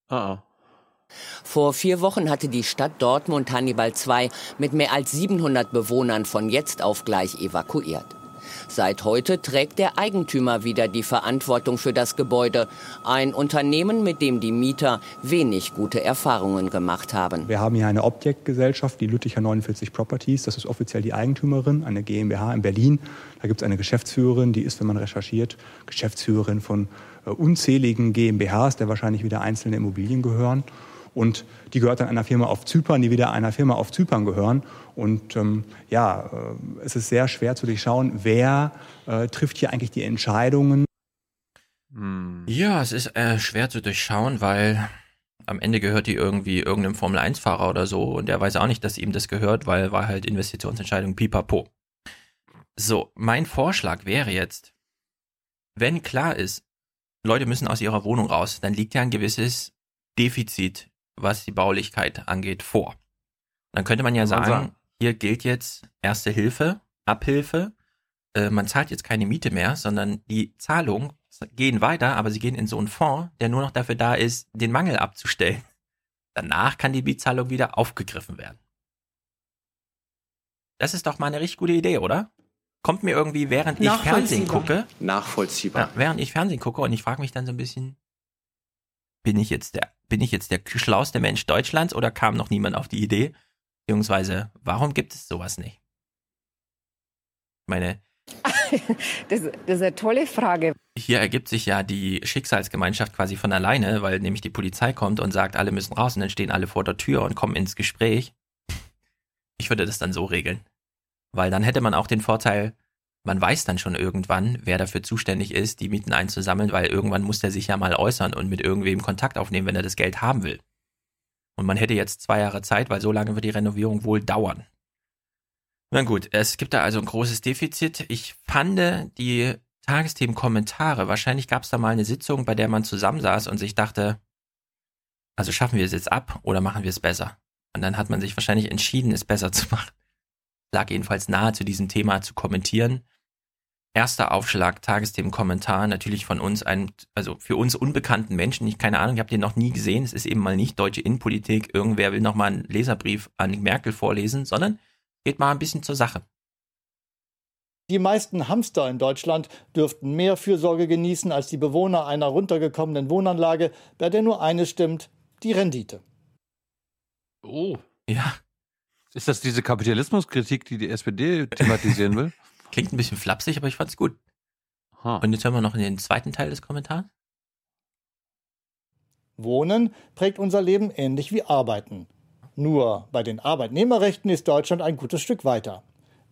Oh. Vor vier Wochen hatte die Stadt Dortmund Hannibal II mit mehr als 700 Bewohnern von jetzt auf gleich evakuiert. Seit heute trägt der Eigentümer wieder die Verantwortung für das Gebäude. Ein Unternehmen, mit dem die Mieter wenig gute Erfahrungen gemacht haben. Wir haben hier eine Objektgesellschaft, die Lütticher 49 Properties. Das ist offiziell die Eigentümerin, eine GmbH in Berlin. Da gibt es eine Geschäftsführerin, die ist, wenn man recherchiert, Geschäftsführerin von äh, unzähligen GmbHs, der wahrscheinlich wieder einzelne Immobilien gehören und die gehört dann einer Firma auf Zypern, die wieder einer Firma auf Zypern gehören. Und ähm, ja, äh, es ist sehr schwer zu durchschauen, wer äh, trifft hier eigentlich die Entscheidungen. Hm. Ja, es ist äh, schwer zu durchschauen, weil am Ende gehört die irgendwie irgendeinem Formel-1-Fahrer oder so und der weiß auch nicht, dass ihm das gehört, weil war halt Investitionsentscheidung pipapo. So, mein Vorschlag wäre jetzt, wenn klar ist, Leute müssen aus ihrer Wohnung raus, dann liegt ja ein gewisses Defizit was die Baulichkeit angeht, vor. Dann könnte man ja sagen, sagen, hier gilt jetzt Erste Hilfe, Abhilfe. Äh, man zahlt jetzt keine Miete mehr, sondern die Zahlungen gehen weiter, aber sie gehen in so einen Fonds, der nur noch dafür da ist, den Mangel abzustellen. Danach kann die Mietzahlung wieder aufgegriffen werden. Das ist doch mal eine richtig gute Idee, oder? Kommt mir irgendwie, während ich Fernsehen gucke. Nachvollziehbar. Ja, während ich Fernsehen gucke und ich frage mich dann so ein bisschen, bin ich jetzt der, bin ich jetzt der schlauste Mensch Deutschlands oder kam noch niemand auf die Idee? Beziehungsweise, warum gibt es sowas nicht? Meine. das, das ist eine tolle Frage. Hier ergibt sich ja die Schicksalsgemeinschaft quasi von alleine, weil nämlich die Polizei kommt und sagt, alle müssen raus und dann stehen alle vor der Tür und kommen ins Gespräch. Ich würde das dann so regeln. Weil dann hätte man auch den Vorteil, man weiß dann schon irgendwann, wer dafür zuständig ist, die Mieten einzusammeln, weil irgendwann muss der sich ja mal äußern und mit irgendwem Kontakt aufnehmen, wenn er das Geld haben will. Und man hätte jetzt zwei Jahre Zeit, weil so lange wird die Renovierung wohl dauern. Na gut, es gibt da also ein großes Defizit. Ich fand die Tagesthemen-Kommentare, wahrscheinlich gab es da mal eine Sitzung, bei der man zusammensaß und sich dachte, also schaffen wir es jetzt ab oder machen wir es besser? Und dann hat man sich wahrscheinlich entschieden, es besser zu machen. Lag jedenfalls nahe, zu diesem Thema zu kommentieren. Erster Aufschlag, Tagesthemen-Kommentar, natürlich von uns, ein, also für uns unbekannten Menschen. Ich keine Ahnung, ich habe den noch nie gesehen. Es ist eben mal nicht deutsche Innenpolitik. Irgendwer will noch mal einen Leserbrief an Merkel vorlesen, sondern geht mal ein bisschen zur Sache. Die meisten Hamster in Deutschland dürften mehr Fürsorge genießen als die Bewohner einer runtergekommenen Wohnanlage, bei der nur eines stimmt, die Rendite. Oh. Ja. Ist das diese Kapitalismuskritik, die die SPD thematisieren will? Klingt ein bisschen flapsig, aber ich fand's gut. Aha. Und jetzt hören wir noch in den zweiten Teil des Kommentars. Wohnen prägt unser Leben ähnlich wie Arbeiten. Nur bei den Arbeitnehmerrechten ist Deutschland ein gutes Stück weiter.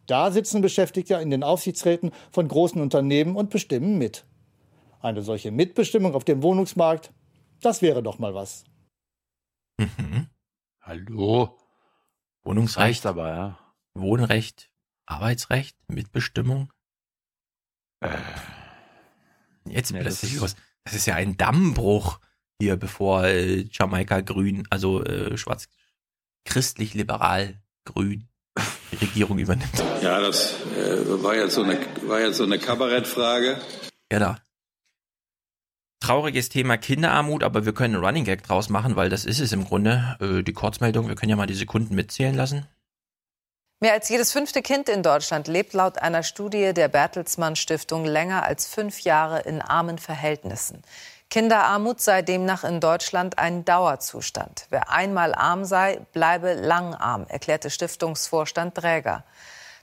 Da sitzen Beschäftigte in den Aufsichtsräten von großen Unternehmen und bestimmen mit. Eine solche Mitbestimmung auf dem Wohnungsmarkt, das wäre doch mal was. Mhm. Hallo. Wohnungsrecht, aber, ja. Wohnrecht, Arbeitsrecht, Mitbestimmung. Äh. Jetzt Nee, plötzlich das ist- los. Das ist ja ein Dammbruch hier, bevor äh, Jamaika grün, also äh, schwarz, christlich-liberal grün die Regierung übernimmt. Ja, das äh, war, jetzt so eine, war jetzt so eine Kabarettfrage. Genau. Trauriges Thema Kinderarmut, aber wir können einen Running Gag draus machen, weil das ist es im Grunde. Äh, die Kurzmeldung, wir können ja mal die Sekunden mitzählen lassen. Mehr als jedes fünfte Kind in Deutschland lebt laut einer Studie der Bertelsmann Stiftung länger als fünf Jahre in armen Verhältnissen. Kinderarmut sei demnach in Deutschland ein Dauerzustand. Wer einmal arm sei, bleibe lang arm, erklärte Stiftungsvorstand Dräger.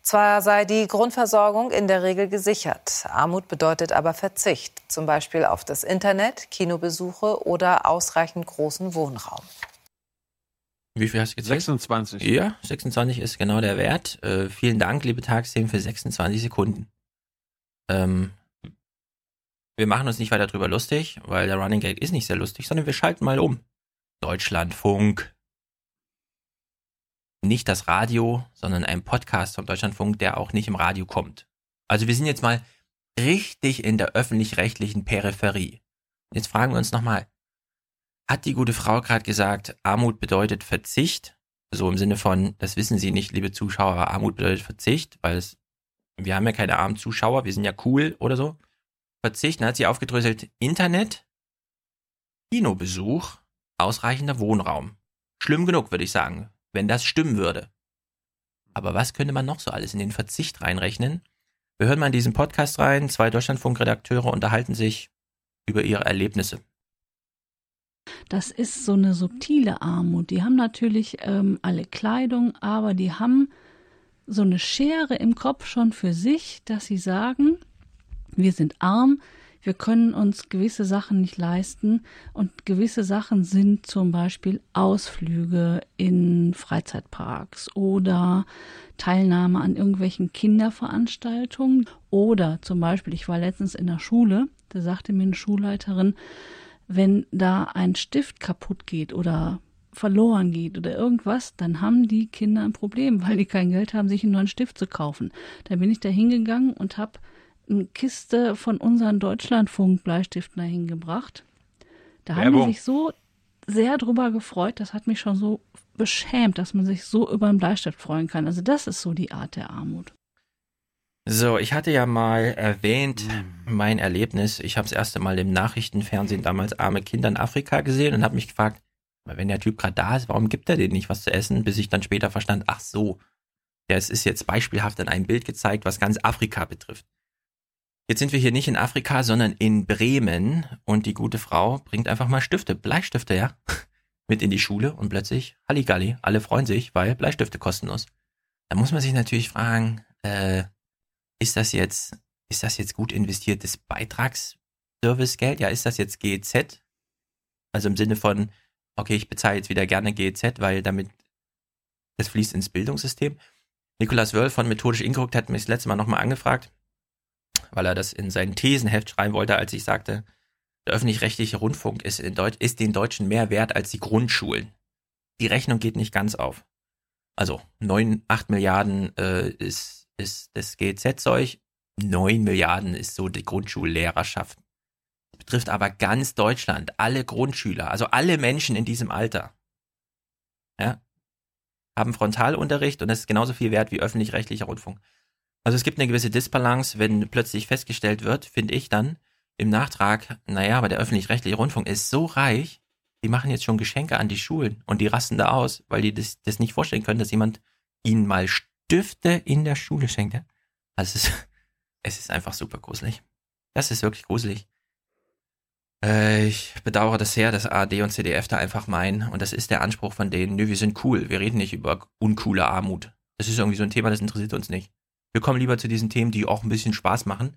Zwar sei die Grundversorgung in der Regel gesichert, Armut bedeutet aber Verzicht, zum Beispiel auf das Internet, Kinobesuche oder ausreichend großen Wohnraum. Wie viel hast du gezählt? 26. Ja, 26 ist genau der Wert. Äh, vielen Dank, liebe Tagsthemen, für 26 Sekunden. Ähm, wir machen uns nicht weiter drüber lustig, weil der Running Gag ist nicht sehr lustig, sondern wir schalten mal um. Deutschlandfunk. Nicht das Radio, sondern ein Podcast vom Deutschlandfunk, der auch nicht im Radio kommt. Also wir sind jetzt mal richtig in der öffentlich-rechtlichen Peripherie. Jetzt fragen wir uns nochmal, hat die gute Frau gerade gesagt, Armut bedeutet Verzicht? So im Sinne von, das wissen Sie nicht, liebe Zuschauer, aber Armut bedeutet Verzicht, weil es, wir haben ja keine armen Zuschauer, wir sind ja cool oder so. Verzicht, dann hat sie aufgedröselt, Internet, Kinobesuch, ausreichender Wohnraum. Schlimm genug, würde ich sagen, wenn das stimmen würde. Aber was könnte man noch so alles in den Verzicht reinrechnen? Wir hören mal in diesen Podcast rein, zwei Deutschlandfunk-Redakteure unterhalten sich über ihre Erlebnisse. Das ist so eine subtile Armut. Die haben natürlich ähm, alle Kleidung, aber die haben so eine Schere im Kopf schon für sich, dass sie sagen, wir sind arm, wir können uns gewisse Sachen nicht leisten und gewisse Sachen sind zum Beispiel Ausflüge in Freizeitparks oder Teilnahme an irgendwelchen Kinderveranstaltungen oder zum Beispiel, ich war letztens in der Schule, da sagte mir eine Schulleiterin, wenn da ein Stift kaputt geht oder verloren geht oder irgendwas, dann haben die Kinder ein Problem, weil die kein Geld haben, sich einen neuen Stift zu kaufen. Da bin ich da hingegangen und habe eine Kiste von unseren Deutschlandfunk-Bleistiften dahin gebracht. Da haben die Werbung. sich so sehr drüber gefreut, das hat mich schon so beschämt, dass man sich so über einen Bleistift freuen kann. Also das ist so die Art der Armut. So, ich hatte ja mal erwähnt, mein Erlebnis. Ich habe das erste Mal im Nachrichtenfernsehen damals arme Kinder in Afrika gesehen und habe mich gefragt, wenn der Typ gerade da ist, warum gibt er denen nicht was zu essen? Bis ich dann später verstand, ach so, es ist jetzt beispielhaft in einem Bild gezeigt, was ganz Afrika betrifft. Jetzt sind wir hier nicht in Afrika, sondern in Bremen und die gute Frau bringt einfach mal Stifte, Bleistifte, ja, mit in die Schule und plötzlich Halligalli, alle freuen sich, weil Bleistifte kostenlos. Da muss man sich natürlich fragen, äh, ist das jetzt, ist das jetzt gut investiertes Beitragsservicegeld? Ja, ist das jetzt GEZ? Also im Sinne von, okay, ich bezahle jetzt wieder gerne GEZ, weil damit, das fließt ins Bildungssystem. Nikolas Wörl von Methodisch Inkorrekt hat mich das letzte Mal nochmal angefragt. weil er das in sein Thesenheft schreiben wollte, als ich sagte, der öffentlich-rechtliche Rundfunk ist, in Deut ist den Deutschen mehr wert als die Grundschulen. Die Rechnung geht nicht ganz auf. Also neun, acht Milliarden äh, ist, ist das GZ-Zeug, neun Milliarden ist so die Grundschullehrerschaft. Betrifft aber ganz Deutschland, alle Grundschüler, also alle Menschen in diesem Alter. Ja, haben Frontalunterricht und das ist genauso viel wert wie öffentlich-rechtlicher Rundfunk. Also es gibt eine gewisse Disbalance, wenn plötzlich festgestellt wird, finde ich dann im Nachtrag, naja, aber der öffentlich-rechtliche Rundfunk ist so reich, die machen jetzt schon Geschenke an die Schulen und die rasten da aus, weil die das, das nicht vorstellen können, dass jemand ihnen mal Stifte in der Schule schenkt. Also es ist, es ist einfach super gruselig. Das ist wirklich gruselig. Äh, ich bedauere das sehr, dass ARD und CDF da einfach meinen, und das ist der Anspruch von denen, nö, wir sind cool, wir reden nicht über uncoole Armut. Das ist irgendwie so ein Thema, das interessiert uns nicht. Wir kommen lieber zu diesen Themen, die auch ein bisschen Spaß machen.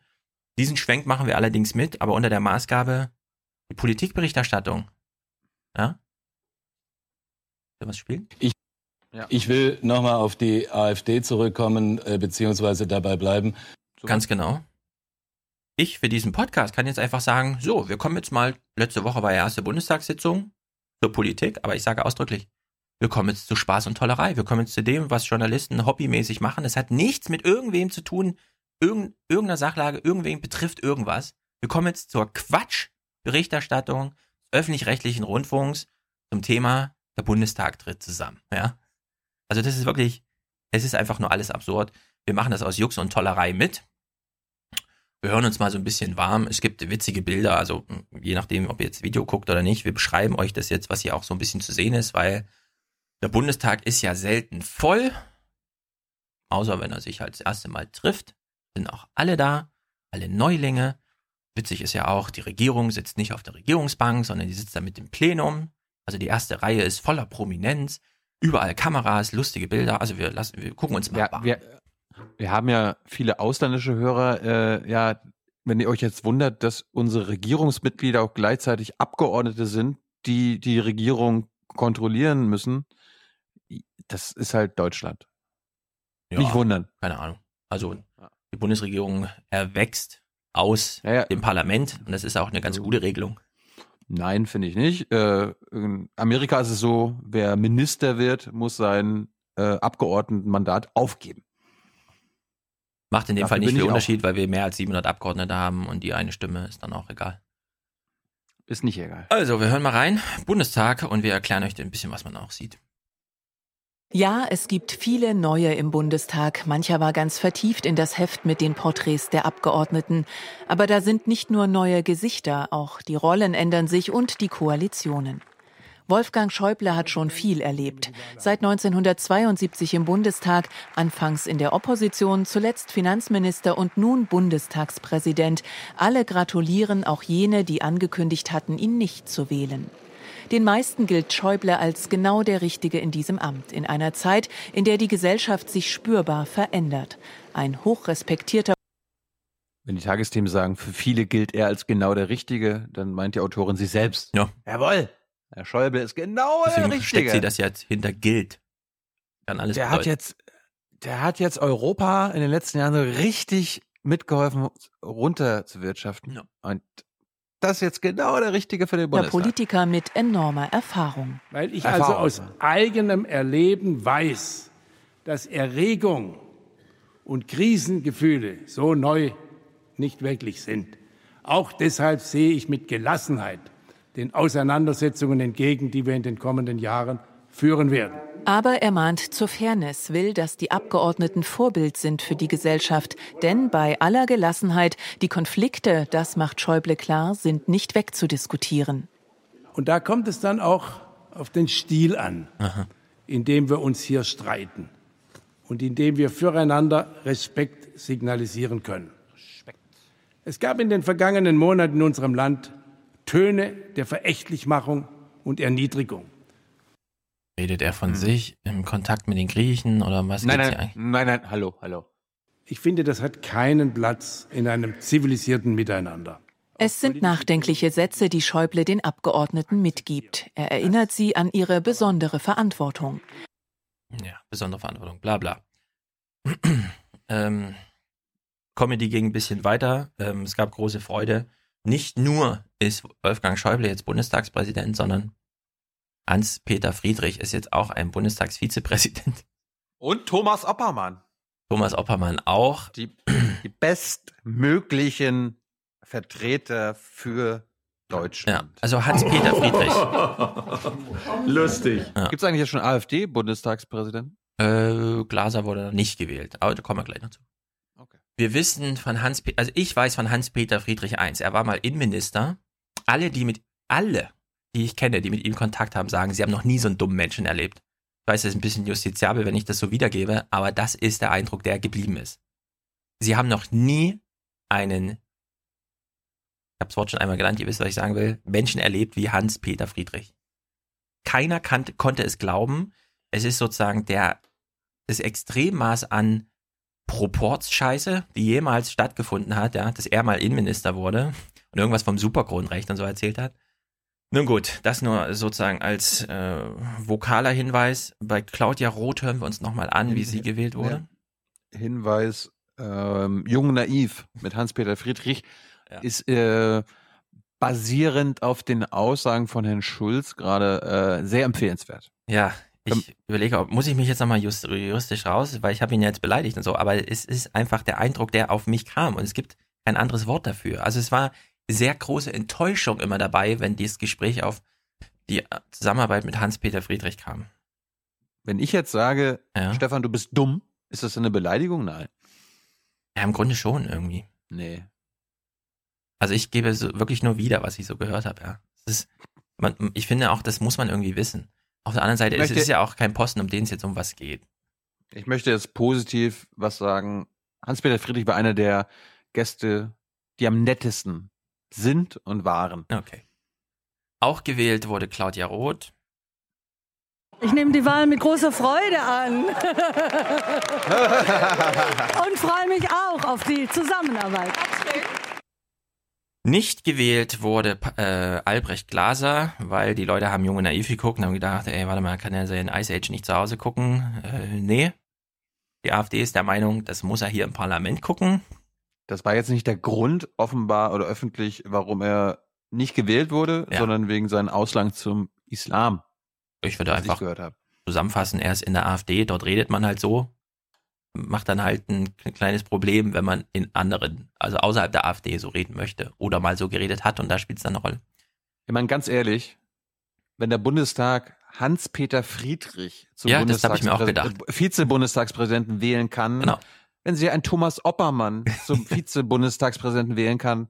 Diesen Schwenk machen wir allerdings mit, aber unter der Maßgabe, die Politikberichterstattung. Ja? Will was spielen? Ich, ja. ich will nochmal auf die AfD zurückkommen, äh, beziehungsweise dabei bleiben. Ganz genau ich für diesen Podcast kann jetzt einfach sagen, so, wir kommen jetzt mal, letzte Woche war ja erste Bundestagssitzung zur Politik, aber ich sage ausdrücklich, wir kommen jetzt zu Spaß und Tollerei. Wir kommen jetzt zu dem, was Journalisten hobbymäßig machen. Es hat nichts mit irgendwem zu tun, irgend, irgendeiner Sachlage, irgendwem betrifft irgendwas. Wir kommen jetzt zur Quatsch-Berichterstattung öffentlich-rechtlichen Rundfunks zum Thema der Bundestag tritt zusammen, ja. Also das ist wirklich, es ist einfach nur alles absurd. Wir machen das aus Jux und Tollerei mit wir hören uns mal so ein bisschen warm. Es gibt witzige Bilder, also je nachdem, ob ihr jetzt Video guckt oder nicht. Wir beschreiben euch das jetzt, was hier auch so ein bisschen zu sehen ist, weil der Bundestag ist ja selten voll. Außer wenn er sich halt das erste Mal trifft. Sind auch alle da, alle Neulinge. Witzig ist ja auch, die Regierung sitzt nicht auf der Regierungsbank, sondern die sitzt da mit dem Plenum. Also die erste Reihe ist voller Prominenz. Überall Kameras, lustige Bilder. Also wir lassen, wir gucken uns mal ja, wir, wir haben ja viele ausländische Hörer. Äh, ja, wenn ihr euch jetzt wundert, dass unsere Regierungsmitglieder auch gleichzeitig Abgeordnete sind, die die Regierung kontrollieren müssen, das ist halt Deutschland. Ja, Nicht wundern. Keine Ahnung. Also die Bundesregierung erwächst aus ja, ja. dem Parlament und das ist auch eine ganz gute Regelung. Nein, finde ich nicht. Äh, in Amerika ist es so, wer Minister wird, muss sein äh, Abgeordnetenmandat aufgeben. Macht in dem Dafür Fall nicht viel Unterschied, weil wir mehr als 700 Abgeordnete haben und die eine Stimme ist dann auch egal. Ist nicht egal. Also, wir hören mal rein. Bundestag und wir erklären euch ein bisschen, was man auch sieht. Ja, es gibt viele neue im Bundestag. Mancher war ganz vertieft in das Heft mit den Porträts der Abgeordneten. Aber da sind nicht nur neue Gesichter, auch die Rollen ändern sich und die Koalitionen. Wolfgang Schäuble hat schon viel erlebt. Seit 1972 im Bundestag, anfangs in der Opposition, zuletzt Finanzminister und nun Bundestagspräsident. Alle gratulieren, auch jene, die angekündigt hatten, ihn nicht zu wählen. Den meisten gilt Schäuble als genau der Richtige in diesem Amt, in einer Zeit, in der die Gesellschaft sich spürbar verändert. Ein hochrespektierter wenn die Tagesthemen sagen, für viele gilt er als genau der Richtige, dann meint die Autorin sie selbst. Ja. Jawohl. Herr Schäuble ist genau Deswegen der Richtige. steckt sie das jetzt hinter gilt. Kann alles der hat jetzt, der hat jetzt Europa in den letzten Jahren so richtig mitgeholfen, runterzuwirtschaften. Ja. Und das ist jetzt genau der Richtige für den Bundestag. Der Politiker mit enormer Erfahrung. Weil ich also Erfahrung. also aus eigenem Erleben weiß, dass Erregung und Krisengefühle so neu nicht wirklich sind. Auch deshalb sehe ich mit Gelassenheit den Auseinandersetzungen entgegen, die wir in den kommenden Jahren führen werden. Aber er mahnt zur Fairness, will, dass die Abgeordneten Vorbild sind für die Gesellschaft. Denn bei aller Gelassenheit, die Konflikte, das macht Schäuble klar, sind nicht wegzudiskutieren. Und da kommt es dann auch auf den Stil an, Aha. in dem wir uns hier streiten und in dem wir füreinander Respekt signalisieren können. Respekt. Es gab in den vergangenen Monaten in unserem Land Töne der Verächtlichmachung und Erniedrigung. Redet er von hm. sich im Kontakt mit den Griechen oder was? Nein, nein, nein, nein, hallo, hallo. Ich finde, das hat keinen Platz in einem zivilisierten Miteinander. Es sind nachdenkliche Sätze, die Schäuble den Abgeordneten mitgibt. Er erinnert sie an ihre besondere Verantwortung. Ja, besondere Verantwortung, bla bla. ähm, Comedy ging ein bisschen weiter. Ähm, es gab große Freude. Nicht nur ist Wolfgang Schäuble jetzt Bundestagspräsident, sondern Hans-Peter Friedrich ist jetzt auch ein Bundestagsvizepräsident. Und Thomas Oppermann. Thomas Oppermann auch. Die, die bestmöglichen Vertreter für Deutschland. Ja, also Hans-Peter Friedrich. Lustig. Ja. Gibt es eigentlich jetzt schon AfD-Bundestagspräsidenten? Äh, Glaser wurde nicht gewählt, aber da kommen wir gleich noch zu. Okay. Wir wissen von Hans, also ich weiß von Hans-Peter Friedrich eins. Er war mal Innenminister. Alle, die mit, alle, die ich kenne, die mit ihm Kontakt haben, sagen, sie haben noch nie so einen dummen Menschen erlebt. Ich weiß, es ist ein bisschen justiziabel, wenn ich das so wiedergebe, aber das ist der Eindruck, der geblieben ist. Sie haben noch nie einen, ich habe das Wort schon einmal genannt, ihr wisst, was ich sagen will, Menschen erlebt wie Hans-Peter Friedrich. Keiner kannte, konnte es glauben. Es ist sozusagen der, das Extremmaß an Proportsscheiße, die jemals stattgefunden hat, ja, dass er mal Innenminister wurde und irgendwas vom Superkronrecht und so erzählt hat. Nun gut, das nur sozusagen als äh, vokaler Hinweis. Bei Claudia Roth hören wir uns nochmal an, wie sie gewählt wurde. Hinweis, ähm, Jung Naiv mit Hans-Peter Friedrich ja. ist äh, basierend auf den Aussagen von Herrn Schulz gerade äh, sehr empfehlenswert. Ja, ich ähm, überlege, ob, muss ich mich jetzt nochmal just, juristisch raus, weil ich habe ihn jetzt beleidigt und so, aber es ist einfach der Eindruck, der auf mich kam und es gibt kein anderes Wort dafür. Also es war sehr große Enttäuschung immer dabei, wenn dieses Gespräch auf die Zusammenarbeit mit Hans-Peter Friedrich kam. Wenn ich jetzt sage, ja. Stefan, du bist dumm, ist das eine Beleidigung? Nein. Ja, im Grunde schon irgendwie. Nee. Also ich gebe so wirklich nur wieder, was ich so gehört habe, ja. Ist, man, ich finde auch, das muss man irgendwie wissen. Auf der anderen Seite möchte, ist es ja auch kein Posten, um den es jetzt um was geht. Ich möchte jetzt positiv was sagen. Hans-Peter Friedrich war einer der Gäste, die am nettesten sind und waren. Okay. Auch gewählt wurde Claudia Roth. Ich nehme die Wahl mit großer Freude an. und freue mich auch auf die Zusammenarbeit. Nicht gewählt wurde äh, Albrecht Glaser, weil die Leute haben junge naiv geguckt und haben gedacht, ey, warte mal, kann er seinen Ice Age nicht zu Hause gucken? Äh, nee. Die AfD ist der Meinung, das muss er hier im Parlament gucken. Das war jetzt nicht der Grund offenbar oder öffentlich, warum er nicht gewählt wurde, ja. sondern wegen seinen Auslang zum Islam. Ich würde einfach ich zusammenfassen, er ist in der AfD, dort redet man halt so, macht dann halt ein kleines Problem, wenn man in anderen, also außerhalb der AfD so reden möchte oder mal so geredet hat und da spielt es dann eine Rolle. Ich meine, ganz ehrlich, wenn der Bundestag Hans-Peter Friedrich zum ja, Bundestagsprä Vize-Bundestagspräsidenten wählen kann, genau wenn sie einen Thomas Oppermann zum Vize-Bundestagspräsidenten wählen kann,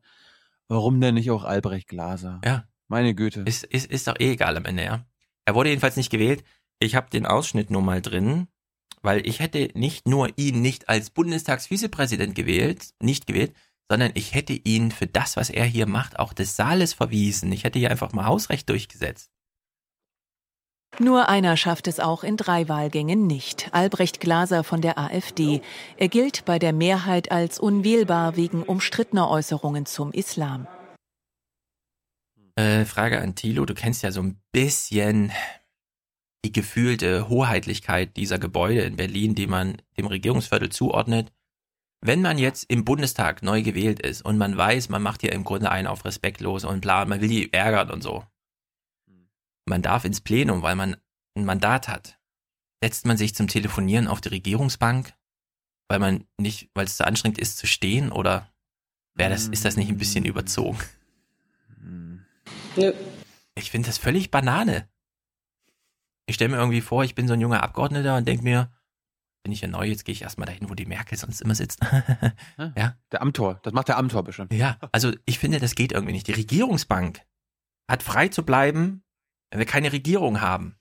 warum denn nicht auch Albrecht Glaser? Ja. Meine Güte. Ist, ist, ist doch eh egal am Ende, ja. Er wurde jedenfalls nicht gewählt. Ich habe den Ausschnitt nur mal drin, weil ich hätte nicht nur ihn nicht als Bundestagsvizepräsident gewählt, nicht gewählt, sondern ich hätte ihn für das, was er hier macht, auch des Saales verwiesen. Ich hätte hier einfach mal Hausrecht durchgesetzt. Nur einer schafft es auch in drei Wahlgängen nicht. Albrecht Glaser von der AfD. Er gilt bei der Mehrheit als unwählbar wegen umstrittener Äußerungen zum Islam. Äh, Frage an Thilo, du kennst ja so ein bisschen die gefühlte Hoheitlichkeit dieser Gebäude in Berlin, die man dem Regierungsviertel zuordnet. Wenn man jetzt im Bundestag neu gewählt ist und man weiß, man macht hier im Grunde einen auf respektlos und bla, man will die ärgern und so, man darf ins Plenum, weil man ein Mandat hat. Setzt man sich zum Telefonieren auf die Regierungsbank, weil man nicht, weil es zu anstrengend ist zu stehen oder wäre das, ist das nicht ein bisschen überzogen? Nö. Ich finde das völlig Banane. Ich stelle mir irgendwie vor, ich bin so ein junger Abgeordneter und denke mir, bin ich ja neu, jetzt gehe ich erstmal dahin, wo die Merkel sonst immer sitzt. ja. Der Amtor, das macht der Amtor bestimmt. Ja, also ich finde, das geht irgendwie nicht. Die Regierungsbank hat frei zu bleiben, wenn wir keine Regierung haben.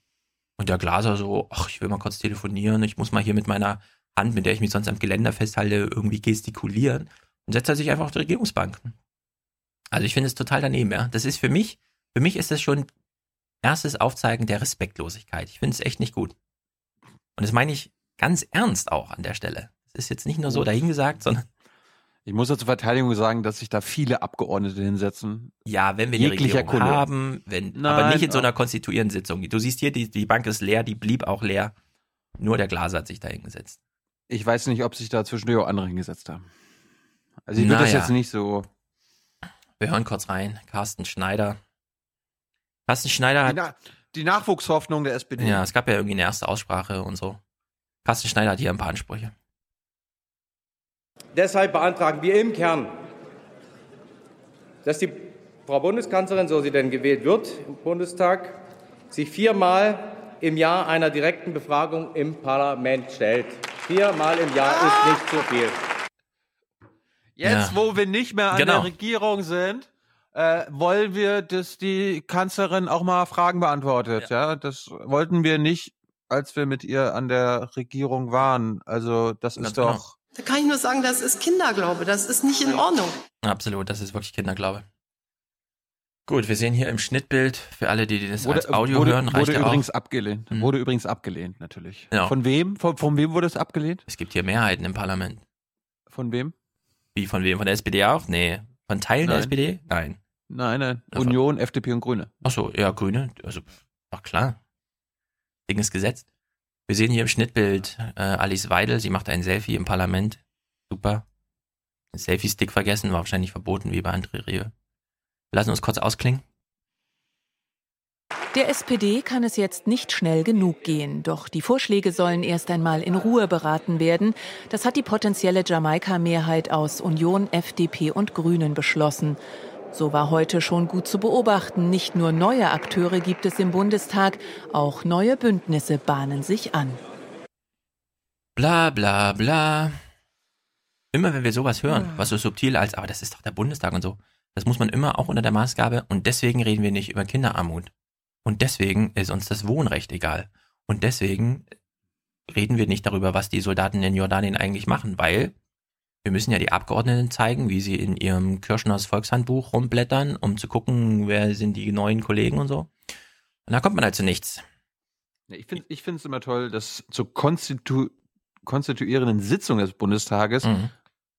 Und der Glaser so, ach, ich will mal kurz telefonieren, ich muss mal hier mit meiner Hand, mit der ich mich sonst am Geländer festhalte, irgendwie gestikulieren. Und setzt er sich einfach auf die Regierungsbank. Also ich finde es total daneben, ja. Das ist für mich, für mich ist das schon erstes Aufzeigen der Respektlosigkeit. Ich finde es echt nicht gut. Und das meine ich ganz ernst auch an der Stelle. Es ist jetzt nicht nur so dahingesagt, sondern ich muss ja zur Verteidigung sagen, dass sich da viele Abgeordnete hinsetzen. Ja, wenn wir die Regierung Couleur. haben, wenn, Nein, aber nicht in so einer konstituierenden Sitzung. Du siehst hier, die, die Bank ist leer, die blieb auch leer. Nur der Glaser hat sich da hingesetzt. Ich weiß nicht, ob sich da zwischendurch auch andere hingesetzt haben. Also ich würde das jetzt nicht so. Wir hören kurz rein. Carsten Schneider. Carsten Schneider hat. Die, Na die Nachwuchshoffnung der SPD. Ja, es gab ja irgendwie eine erste Aussprache und so. Carsten Schneider hat hier ein paar Ansprüche. Deshalb beantragen wir im Kern, dass die Frau Bundeskanzlerin, so sie denn gewählt wird im Bundestag, sich viermal im Jahr einer direkten Befragung im Parlament stellt. Viermal im Jahr ah! ist nicht zu viel. Jetzt, ja. wo wir nicht mehr an genau. der Regierung sind, äh, wollen wir, dass die Kanzlerin auch mal Fragen beantwortet. Ja. ja, das wollten wir nicht, als wir mit ihr an der Regierung waren. Also das ist genau. doch. Da kann ich nur sagen, das ist Kinderglaube. Das ist nicht in Ordnung. Absolut, das ist wirklich Kinderglaube. Gut, wir sehen hier im Schnittbild, für alle, die das wurde, als Audio wurde, hören, reicht wurde ja übrigens auch. abgelehnt. Mhm. Wurde übrigens abgelehnt, natürlich. Ja. Von wem? Von, von wem wurde es abgelehnt? Es gibt hier Mehrheiten im Parlament. Von wem? Wie, von wem? Von der SPD auch? Nee. Von Teilen nein. der SPD? Nein. Nein, nein. Ja, Union, FDP und Grüne. Ach so, ja, Grüne. Also, ach klar. Ding ist gesetzt. Wir sehen hier im Schnittbild äh, Alice Weidel. Sie macht ein Selfie im Parlament. Super. Selfie-Stick vergessen, war wahrscheinlich verboten, wie bei André Rewe. Wir lassen uns kurz ausklingen. Der SPD kann es jetzt nicht schnell genug gehen, doch die Vorschläge sollen erst einmal in Ruhe beraten werden. Das hat die potenzielle Jamaika-Mehrheit aus Union, FDP und Grünen beschlossen. So war heute schon gut zu beobachten. Nicht nur neue Akteure gibt es im Bundestag, auch neue Bündnisse bahnen sich an. Bla bla bla. Immer wenn wir sowas hören, was so subtil als, aber das ist doch der Bundestag und so, das muss man immer auch unter der Maßgabe und deswegen reden wir nicht über Kinderarmut. Und deswegen ist uns das Wohnrecht egal. Und deswegen reden wir nicht darüber, was die Soldaten in Jordanien eigentlich machen, weil wir müssen ja die Abgeordneten zeigen, wie sie in ihrem Kirschners Volkshandbuch rumblättern, um zu gucken, wer sind die neuen Kollegen und so. Und da kommt man halt zu nichts. Ich finde ich es immer toll, dass zur konstitu konstituierenden Sitzung des Bundestages mhm.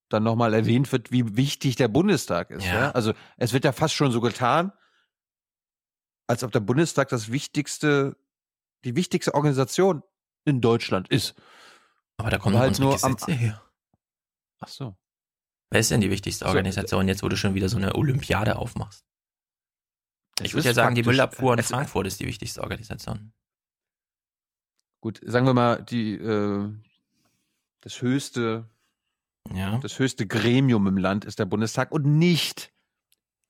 dann nochmal erwähnt wird, wie wichtig der Bundestag ist. Ja. ja. Also es wird ja fast schon so getan, als ob der Bundestag das wichtigste, die wichtigste Organisation in Deutschland ist. Aber da kommen halt nur am, her. Ach so. Wer ist denn die wichtigste Organisation, jetzt wo du schon wieder so eine Olympiade aufmachst? ich würde ja sagen, die Müllabfuhr in Frankfurt ist die wichtigste Organisation. Gut, sagen wir mal, die, äh, das höchste, ja. das höchste Gremium im Land ist der Bundestag und nicht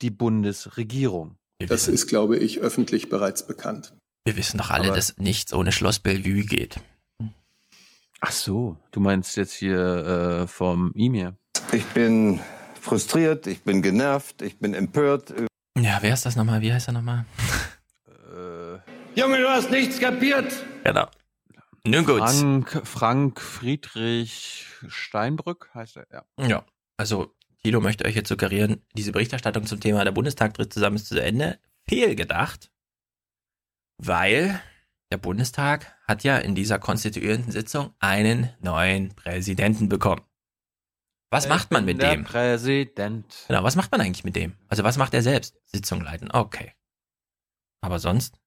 die Bundesregierung. Das ist, glaube ich, öffentlich bereits bekannt. Wir wissen doch alle, Aber dass nichts ohne Schloss Bellevue geht. Ach so, du meinst jetzt hier äh, vom E-Mail. Ich bin frustriert, ich bin genervt, ich bin empört. Ja, wer ist das nochmal? Wie heißt er nochmal? Äh, Junge, du hast nichts kapiert. Genau. Nun gut. Frank, Frank Friedrich Steinbrück heißt er, ja. Ja, also Thilo möchte euch jetzt suggerieren, diese Berichterstattung zum Thema der Bundestag tritt zusammen ist zu Ende. Fehlgedacht, weil der Bundestag hat ja in dieser konstituierenden Sitzung einen neuen Präsidenten bekommen. Was ich macht man mit dem? Präsident. Genau, was macht man eigentlich mit dem? Also was macht er selbst? Sitzung leiten. Okay. Aber sonst?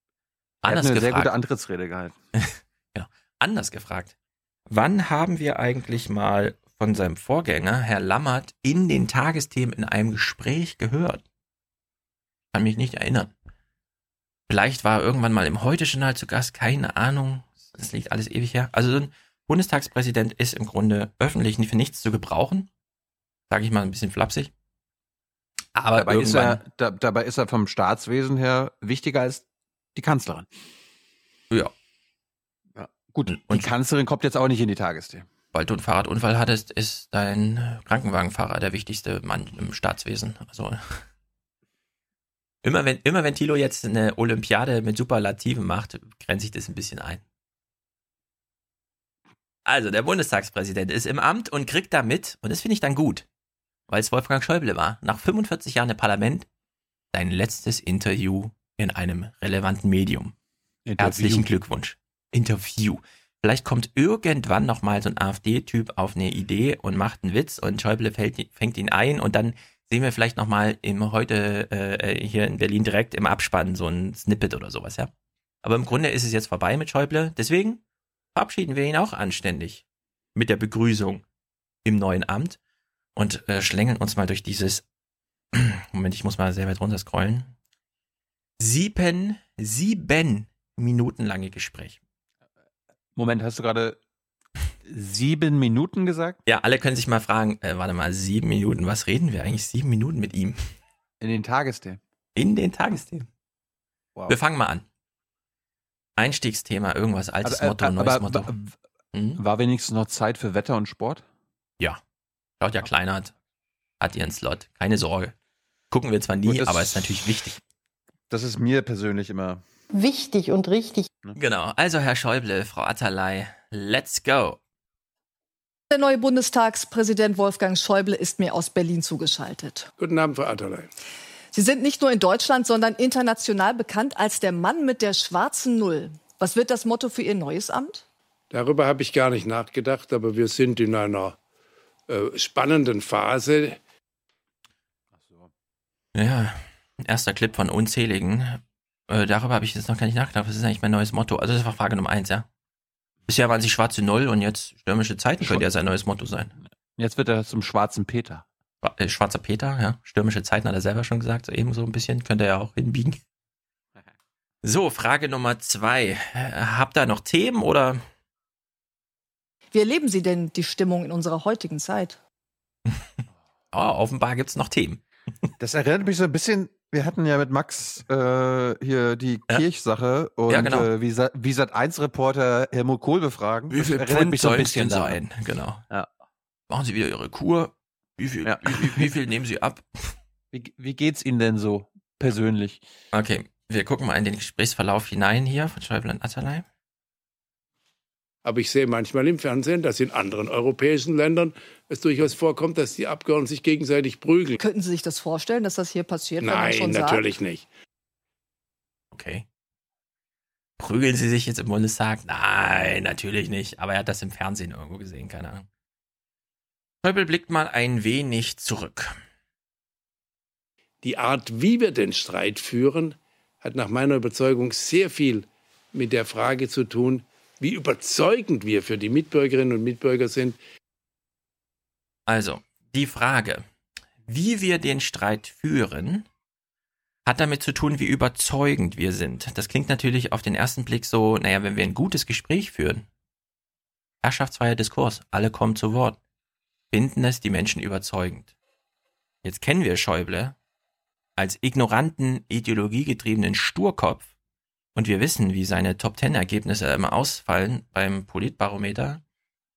Anders er hat eine gefragt. sehr gute Antrittsrede gehalten. genau. Anders gefragt. Wann haben wir eigentlich mal von seinem Vorgänger, Herr Lammert, in den Tagesthemen in einem Gespräch gehört. Kann mich nicht erinnern. Vielleicht war er irgendwann mal im Heute-Journal zu Gast, keine Ahnung. Das liegt alles ewig her. Also so ein Bundestagspräsident ist im Grunde öffentlich für nichts zu gebrauchen. Sage ich mal ein bisschen flapsig. Aber dabei ist, er, da, dabei ist er vom Staatswesen her wichtiger als die Kanzlerin. Ja. ja gut, und die Kanzlerin kommt jetzt auch nicht in die Tagesthemen weil du einen Fahrradunfall hattest, ist dein Krankenwagenfahrer der wichtigste Mann im Staatswesen. Also immer wenn, immer wenn Tilo jetzt eine Olympiade mit Superlativen macht, grenzt sich das ein bisschen ein. Also, der Bundestagspräsident ist im Amt und kriegt damit, und das finde ich dann gut, weil es Wolfgang Schäuble war, nach 45 Jahren im Parlament, dein letztes Interview in einem relevanten Medium. Interview. Herzlichen Glückwunsch. Interview. Vielleicht kommt irgendwann nochmal so ein AfD-Typ auf eine Idee und macht einen Witz und Schäuble fängt ihn ein und dann sehen wir vielleicht nochmal im heute äh, hier in Berlin direkt im Abspann so ein Snippet oder sowas, ja. Aber im Grunde ist es jetzt vorbei mit Schäuble. Deswegen verabschieden wir ihn auch anständig mit der Begrüßung im neuen Amt. und äh, schlängeln uns mal durch dieses. Moment, ich muss mal sehr weit runter scrollen. Sieben, sieben Minuten lange Gespräch. Moment, hast du gerade sieben Minuten gesagt? Ja, alle können sich mal fragen, äh, warte mal, sieben Minuten, was reden wir eigentlich sieben Minuten mit ihm? In den Tagesthemen. In den Tagesthemen. Wow. Wir fangen mal an. Einstiegsthema, irgendwas, altes Aber, äh, Motto, neues aber, Motto. Hm? War wenigstens noch Zeit für Wetter und Sport? Ja. Claudia Kleinert hat ihren Slot. Keine Sorge. Gucken wir zwar nie, das- aber ist natürlich wichtig. Das ist mir persönlich immer. Wichtig und richtig. Genau. Also, Herr Schäuble, Frau Atterlei, let's go. Der neue Bundestagspräsident Wolfgang Schäuble ist mir aus Berlin zugeschaltet. Guten Abend, Frau Atterlei. Sie sind nicht nur in Deutschland, sondern international bekannt als der Mann mit der schwarzen Null. Was wird das Motto für Ihr neues Amt? Darüber habe ich gar nicht nachgedacht, aber wir sind in einer äh, spannenden Phase. Ja, erster Clip von unzähligen. Äh, darüber habe ich jetzt noch gar nicht nachgedacht. Was ist eigentlich mein neues Motto? Also, das war Frage Nummer eins, ja. Bisher waren sie schwarze Null und jetzt stürmische Zeiten könnte ja sein neues Motto sein. Jetzt wird er zum schwarzen Peter. Äh, Schwarzer Peter, ja. Stürmische Zeiten hat er selber schon gesagt, so eben so ein bisschen. Könnte er ja auch hinbiegen. So, Frage Nummer zwei. Habt ihr noch Themen oder? Wie erleben Sie denn die Stimmung in unserer heutigen Zeit? Oh, offenbar gibt's noch Themen. Das erinnert mich so ein bisschen. Wir hatten ja mit Max äh, hier die Kirchsache und Ja, genau. äh, wie, Sa wie Sat 1 Reporter Helmut Kohl befragen. Wie viel Pfund mich so ein bisschen sein? Genau. Ja. Machen Sie wieder Ihre Kur. Wie viel, Ja. wie, wie, wie viel nehmen Sie ab? Wie, wie geht's Ihnen denn so persönlich? Okay, wir gucken mal in den Gesprächsverlauf hinein hier von Schäuble und Atterlei. Aber ich sehe manchmal im Fernsehen, dass in anderen europäischen Ländern es durchaus vorkommt, dass die Abgeordneten sich gegenseitig prügeln. Könnten Sie sich das vorstellen, dass das hier passiert? wenn man Nein, schon natürlich sagt? nicht. Okay. Prügeln Sie sich jetzt im Bundestag? Nein, natürlich nicht. Aber er hat das im Fernsehen irgendwo gesehen, keine Ahnung. Schäuble blickt mal ein wenig zurück. Die Art, wie wir den Streit führen, hat nach meiner Überzeugung sehr viel mit der Frage zu tun, wie überzeugend wir für die Mitbürgerinnen und Mitbürger sind. Also, die Frage, wie wir den Streit führen, hat damit zu tun, wie überzeugend wir sind. Das klingt natürlich auf den ersten Blick so, naja, wenn wir ein gutes Gespräch führen, herrschaftsfreier Diskurs, alle kommen zu Wort, finden es die Menschen überzeugend. Jetzt kennen wir Schäuble als ignoranten, ideologiegetriebenen Sturkopf und wir wissen, wie seine Top-Ten-Ergebnisse immer ausfallen beim Politbarometer.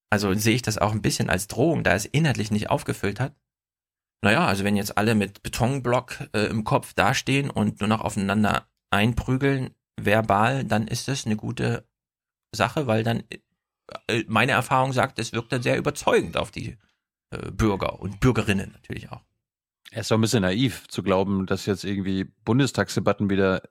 Also sehe ich das auch ein bisschen als Drohung, da er es inhaltlich nicht aufgefüllt hat. Naja, also wenn jetzt alle mit Betonblock äh, im Kopf dastehen und nur noch aufeinander einprügeln, verbal, dann ist das eine gute Sache, weil dann äh, meine Erfahrung sagt, es wirkt dann sehr überzeugend auf die äh, Bürger und Bürgerinnen natürlich auch. Er ist doch ein bisschen naiv zu glauben, dass jetzt irgendwie Bundestagsdebatten wieder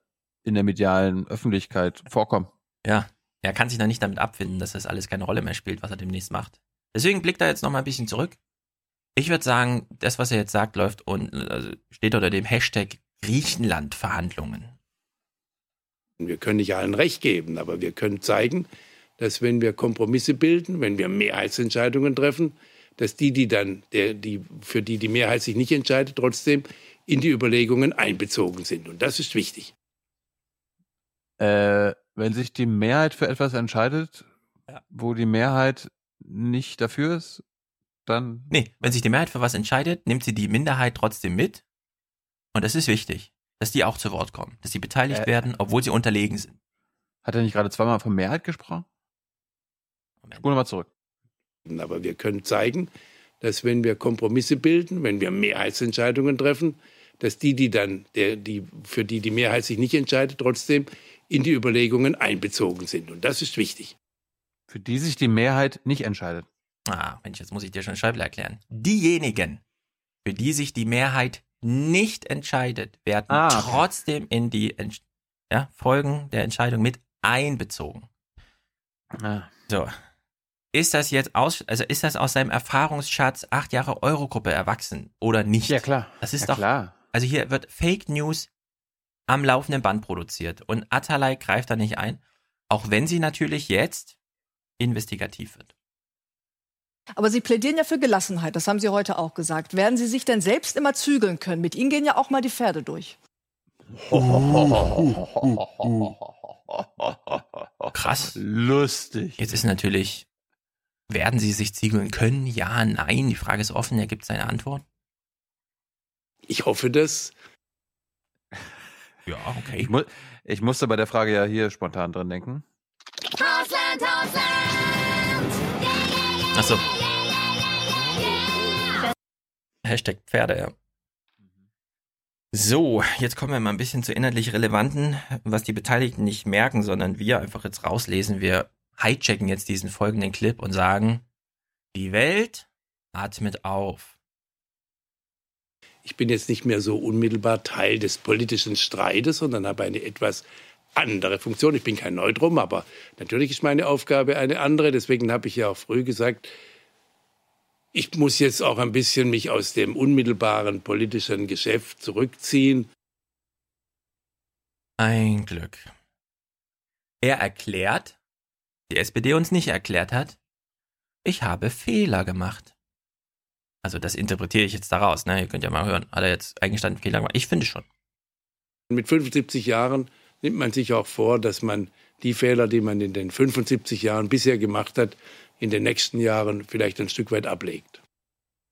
in der medialen Öffentlichkeit vorkommen. Ja, er kann sich dann nicht damit abfinden, dass das alles keine Rolle mehr spielt, was er demnächst macht. Deswegen blickt er jetzt noch mal ein bisschen zurück. Ich würde sagen, das, was er jetzt sagt, läuft und also steht unter dem Hashtag Griechenland-Verhandlungen. Wir können nicht allen recht geben, aber wir können zeigen, dass wenn wir Kompromisse bilden, wenn wir Mehrheitsentscheidungen treffen, dass die, die dann, der, die, für die die Mehrheit sich nicht entscheidet, trotzdem in die Überlegungen einbezogen sind. Und das ist wichtig. Äh, wenn sich die Mehrheit für etwas entscheidet, wo die Mehrheit nicht dafür ist, dann. Nee, wenn sich die Mehrheit für was entscheidet, nimmt sie die Minderheit trotzdem mit. Und das ist wichtig, dass die auch zu Wort kommen, dass sie beteiligt Äh, werden, obwohl sie unterlegen sind. Hat er nicht gerade zweimal von Mehrheit gesprochen? Spul mal zurück. Aber wir können zeigen, dass wenn wir Kompromisse bilden, wenn wir Mehrheitsentscheidungen treffen, dass die, die dann, der, die, für die die Mehrheit sich nicht entscheidet, trotzdem in die Überlegungen einbezogen sind. Und das ist wichtig. Für die sich die Mehrheit nicht entscheidet. Ah, Mensch, jetzt muss ich dir schon Schäuble erklären. Diejenigen, für die sich die Mehrheit nicht entscheidet, werden Ah, okay. trotzdem in die Entsch ja, Folgen der Entscheidung mit einbezogen. Ah. So. Ist das jetzt aus, also ist das aus seinem Erfahrungsschatz acht Jahre Eurogruppe erwachsen oder nicht? Ja, klar. Das ist Ja, doch, klar. also hier wird Fake News am laufenden Band produziert und Atalay greift da nicht ein, auch wenn sie natürlich jetzt investigativ wird. Aber Sie plädieren ja für Gelassenheit, das haben Sie heute auch gesagt. Werden Sie sich denn selbst immer zügeln können? Mit Ihnen gehen ja auch mal die Pferde durch. Krass. Lustig. Jetzt ist natürlich, werden Sie sich ziegeln können? Ja, nein. Die Frage ist offen. Er gibt seine Antwort. Ich hoffe das. Ja, okay. Ich, mu ich musste bei der Frage ja hier spontan dran denken. Hausland, Hausland! Achso. Hashtag Pferde, ja. So, jetzt kommen wir mal ein bisschen zu inhaltlich Relevanten, was die Beteiligten nicht merken, sondern wir einfach jetzt rauslesen. Wir hijacken jetzt diesen folgenden Clip und sagen, die Welt atmet auf. Ich bin jetzt nicht mehr so unmittelbar Teil des politischen Streites, sondern habe eine etwas andere Funktion. Ich bin kein Neutrum, aber natürlich ist meine Aufgabe eine andere. Deswegen habe ich ja auch früh gesagt, ich muss jetzt auch ein bisschen mich aus dem unmittelbaren politischen Geschäft zurückziehen. Ein Glück. Er erklärt, die SPD uns nicht erklärt hat, ich habe Fehler gemacht. Also das interpretiere ich jetzt daraus, ne? Ihr könnt ja mal hören. Hat er jetzt eingestanden Fehler gemacht? Ich finde schon. Mit 75 Jahren nimmt man sich auch vor, dass man die Fehler, die man in den 75 Jahren bisher gemacht hat, in den nächsten Jahren vielleicht ein Stück weit ablegt.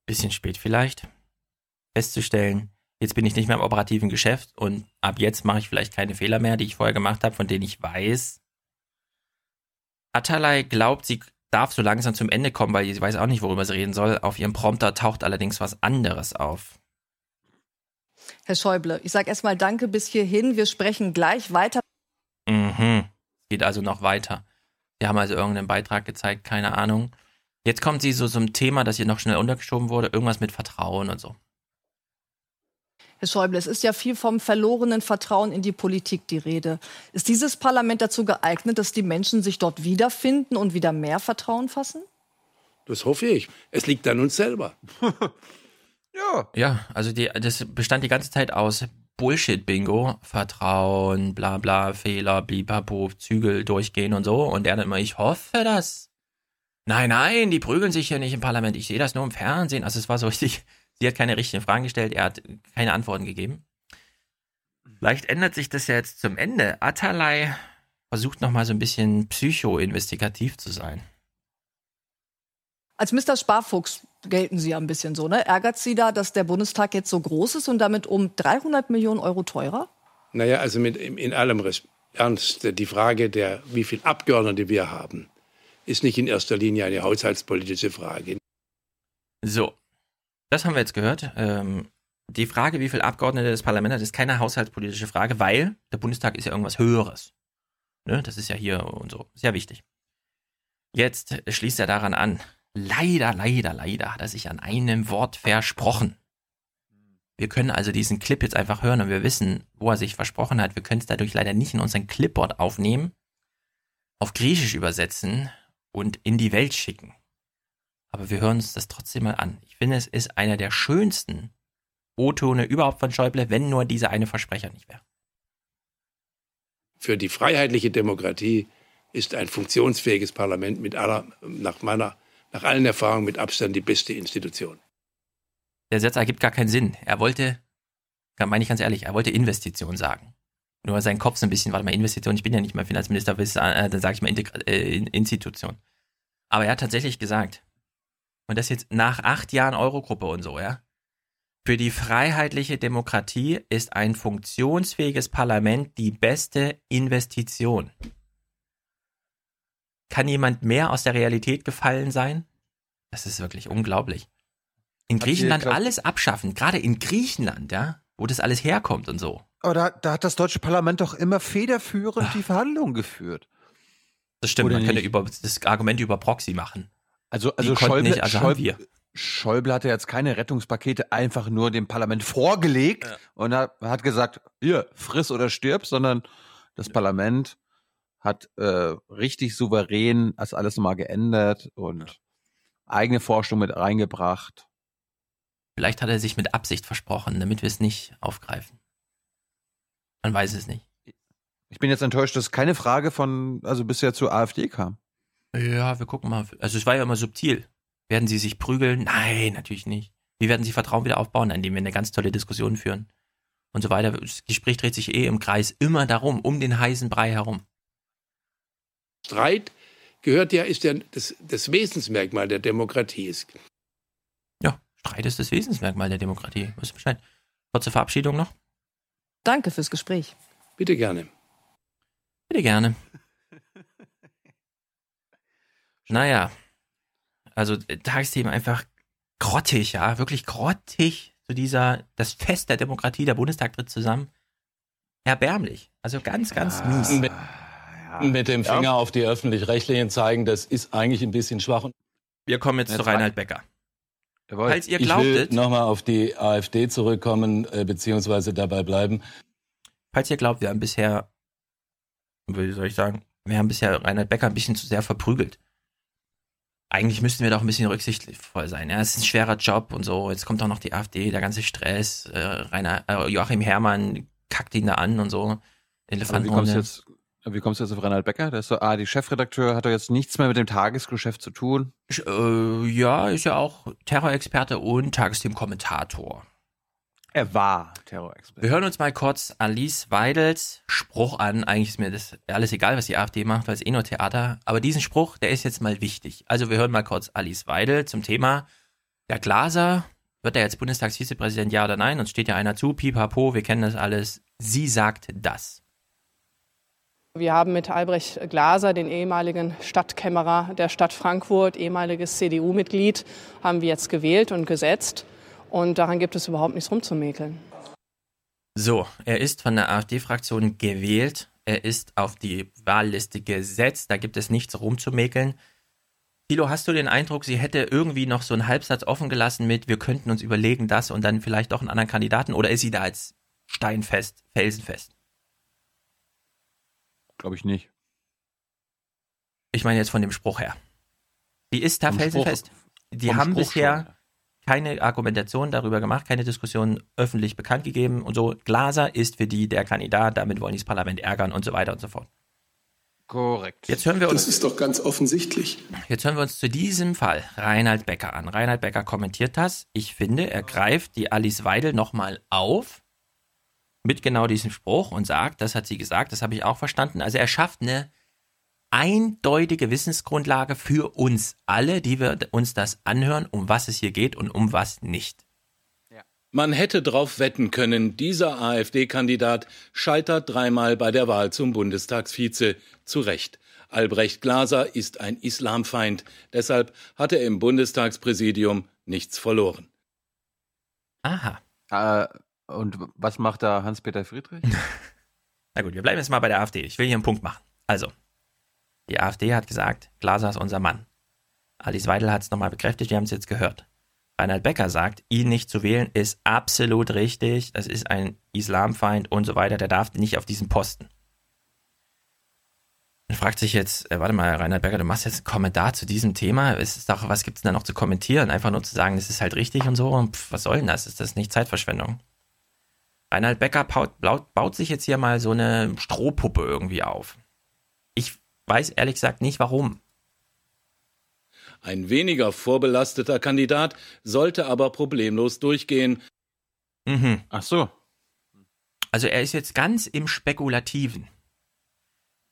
Bisschen spät vielleicht. Festzustellen, jetzt bin ich nicht mehr im operativen Geschäft und ab jetzt mache ich vielleicht keine Fehler mehr, die ich vorher gemacht habe, von denen ich weiß. Atalay glaubt, sie darf so langsam zum Ende kommen, weil sie weiß auch nicht, worüber sie reden soll. Auf ihrem Prompter taucht allerdings was anderes auf. Herr Schäuble, ich sage erstmal Danke bis hierhin. Wir sprechen gleich weiter. Mhm. Geht also noch weiter. Sie haben also irgendeinen Beitrag gezeigt, keine Ahnung. Jetzt kommt sie so zum Thema, das hier noch schnell untergeschoben wurde, irgendwas mit Vertrauen und so. Herr Schäuble, es ist ja viel vom verlorenen Vertrauen in die Politik die Rede. Ist dieses Parlament dazu geeignet, dass die Menschen sich dort wiederfinden und wieder mehr Vertrauen fassen? Das hoffe ich. Es liegt an uns selber. ja. Ja, also die, das bestand die ganze Zeit aus Bullshit-Bingo. Vertrauen, bla bla, Fehler, blibapo, Zügel durchgehen und so. Und er dann immer, ich hoffe das. Nein, nein, die prügeln sich hier nicht im Parlament. Ich sehe das nur im Fernsehen. Also es war so richtig, sie hat keine richtigen Fragen gestellt, er hat keine Antworten gegeben. Vielleicht ändert sich das ja jetzt zum Ende. Atalay versucht nochmal so ein bisschen psycho-investigativ zu sein. Als Mr. Sparfuchs gelten Sie ja ein bisschen so, ne? Ärgert Sie da, dass der Bundestag jetzt so groß ist und damit um 300 Millionen Euro teurer? Naja, also mit, in allem Ernst, die Frage der, wie viele Abgeordnete wir haben, ist nicht in erster Linie eine haushaltspolitische Frage. So, das haben wir jetzt gehört. Ähm, die Frage, wie viele Abgeordnete das Parlament hat, ist keine haushaltspolitische Frage, weil der Bundestag ist ja irgendwas Höheres. Ne? Das ist ja hier und so. Sehr wichtig. Jetzt schließt er daran an. Leider, leider, leider hat er sich an einem Wort versprochen. Wir können also diesen Clip jetzt einfach hören und wir wissen, wo er sich versprochen hat. Wir können es dadurch leider nicht in unseren Clipboard aufnehmen, auf Griechisch übersetzen und in die Welt schicken. Aber wir hören uns das trotzdem mal an. Ich finde, es ist einer der schönsten O-Tone überhaupt von Schäuble, wenn nur dieser eine Versprecher nicht wäre. Für die freiheitliche Demokratie ist ein funktionsfähiges Parlament mit aller, nach meiner, nach allen Erfahrungen mit Abstand die beste Institution. Der Satz ergibt gar keinen Sinn. Er wollte, meine ich ganz ehrlich, er wollte Investition sagen. Nur sein Kopf so ein bisschen, warte mal, Investition, ich bin ja nicht mal Finanzminister, äh, dann sage ich mal Integra äh, Institution. Aber er hat tatsächlich gesagt, und das jetzt nach acht Jahren Eurogruppe und so, ja. Für die freiheitliche Demokratie ist ein funktionsfähiges Parlament die beste Investition. Kann jemand mehr aus der Realität gefallen sein? Das ist wirklich unglaublich. In Griechenland alles abschaffen, gerade in Griechenland, ja, wo das alles herkommt und so. Aber da, da hat das deutsche Parlament doch immer federführend Ach. die Verhandlungen geführt. Das stimmt, Oder man könnte über, das Argument über Proxy machen. Also, also Schäuble, nicht, also Schäuble, Schäuble hatte jetzt keine Rettungspakete einfach nur dem Parlament vorgelegt ja. und hat, hat, gesagt, hier, friss oder stirb, sondern das ja. Parlament hat äh, richtig souverän das alles nochmal geändert und ja. eigene Forschung mit reingebracht. Vielleicht hat er sich mit Absicht versprochen, damit wir es nicht aufgreifen. Man weiß es nicht. Ich bin jetzt enttäuscht, dass keine Frage von, also bisher zur AfD kam. Ja, wir gucken mal. Also es war ja immer subtil. Werden sie sich prügeln? Nein, natürlich nicht. Wie werden sie Vertrauen wieder aufbauen, indem wir eine ganz tolle Diskussion führen? Und so weiter. Das Gespräch dreht sich eh im Kreis immer darum, um den heißen Brei herum. Streit gehört ja, ist ja das, das Wesensmerkmal der Demokratie. Ist. Ja, Streit ist das Wesensmerkmal der Demokratie. Weißt du Bescheid? Kurze Verabschiedung noch? Danke fürs Gespräch. Bitte gerne. Bitte gerne. Naja, also äh, Tagesthemen einfach grottig, ja, wirklich grottig zu dieser, das Fest der Demokratie, der Bundestag tritt zusammen. Erbärmlich. Also ganz, ganz mies. Mit, mit dem Finger auf die Öffentlich-Rechtlichen zeigen, das ist eigentlich ein bisschen schwach. Wir kommen jetzt Jetzt zu Reinhard Becker. Jawohl. Falls ihr ich will glaubtet, nochmal auf die AfD zurückkommen, äh, beziehungsweise dabei bleiben. falls ihr glaubt, wir haben bisher, wie soll ich sagen, wir haben bisher Reinhard Becker ein bisschen zu sehr verprügelt. Eigentlich müssten wir doch ein bisschen rücksichtsvoll sein. Ja, es ist ein schwerer Job und so. Jetzt kommt auch noch die AfD, der ganze Stress. Äh, Rainer, äh, Joachim Herrmann kackt ihn da an und so. Aber wie kommst du jetzt, wie kommst du jetzt auf Reinhard Becker? Der ist so, ah, die Chefredakteur hat doch jetzt nichts mehr mit dem Tagesgeschäft zu tun. Äh, ja, ist ja auch Terrorexperte und Tagesthemen-Kommentator. Er war Terrorexperte. Wir hören uns mal kurz Alice Weidels Spruch an. Eigentlich ist mir das alles egal, was die AfD macht, weil es eh nur Theater. Aber diesen Spruch, der ist jetzt mal wichtig. Also wir hören mal kurz Alice Weidel zum Thema der Glaser. Wird er jetzt Bundestagsvizepräsident, ja oder nein? Uns steht ja einer zu, pipapo, wir kennen das alles. Sie sagt das. Wir haben mit Albrecht Glaser, den ehemaligen Stadtkämmerer der Stadt Frankfurt, ehemaliges CDU-Mitglied, haben wir jetzt gewählt und gesetzt. Und daran gibt es überhaupt nichts rumzumäkeln. So, er ist von der AfD-Fraktion gewählt. Er ist auf die Wahlliste gesetzt. Da gibt es nichts rumzumäkeln. Thilo, hast du den Eindruck, sie hätte irgendwie noch so einen Halbsatz offen gelassen mit, wir könnten uns überlegen, das und dann vielleicht doch einen anderen Kandidaten? Oder ist sie da als steinfest, felsenfest? Glaube ich nicht. Ich meine jetzt von dem Spruch her. Die ist da Vom felsenfest. Spruch- Die haben Spruch bisher schon, keine Argumentation darüber gemacht, keine Diskussion öffentlich bekannt gegeben und so. Glaser ist für die der Kandidat, damit wollen die das Parlament ärgern und so weiter und so fort. Korrekt. Jetzt hören wir uns. Das ist doch ganz offensichtlich. Jetzt hören wir uns zu diesem Fall Reinhard Becker an. Reinhard Becker kommentiert das. Ich finde, er greift die Alice Weidel nochmal auf mit genau diesem Spruch und sagt, das hat sie gesagt, das habe ich auch verstanden. Also er schafft eine eindeutige Wissensgrundlage für uns alle, die wir uns das anhören, um was es hier geht und um was nicht. Man hätte drauf wetten können, dieser AfD-Kandidat scheitert dreimal bei der Wahl zum Bundestagsvize. Zu Recht. Albrecht Glaser ist ein Islamfeind. Deshalb hat er im Bundestagspräsidium nichts verloren. Aha. Äh, und was macht da Hans-Peter Friedrich? Na gut, wir bleiben jetzt mal bei der AfD. Ich will hier einen Punkt machen. Also, die AfD hat gesagt, Glaser ist unser Mann. Alice Weidel hat es nochmal bekräftigt, wir haben es jetzt gehört. Reinhard Becker sagt, ihn nicht zu wählen ist absolut richtig, das ist ein Islamfeind und so weiter, der darf nicht auf diesen Posten. Man fragt sich jetzt, äh, warte mal, Reinhard Becker, du machst jetzt einen Kommentar zu diesem Thema. Es ist doch, was gibt es denn da noch zu kommentieren? Einfach nur zu sagen, das ist halt richtig und so. Und pff, was soll denn das? Ist das nicht Zeitverschwendung? Reinhard Becker baut, baut sich jetzt hier mal so eine Strohpuppe irgendwie auf. Ich weiß ehrlich gesagt nicht warum. Ein weniger vorbelasteter Kandidat sollte aber problemlos durchgehen. Mhm. Ach so. Also er ist jetzt ganz im Spekulativen.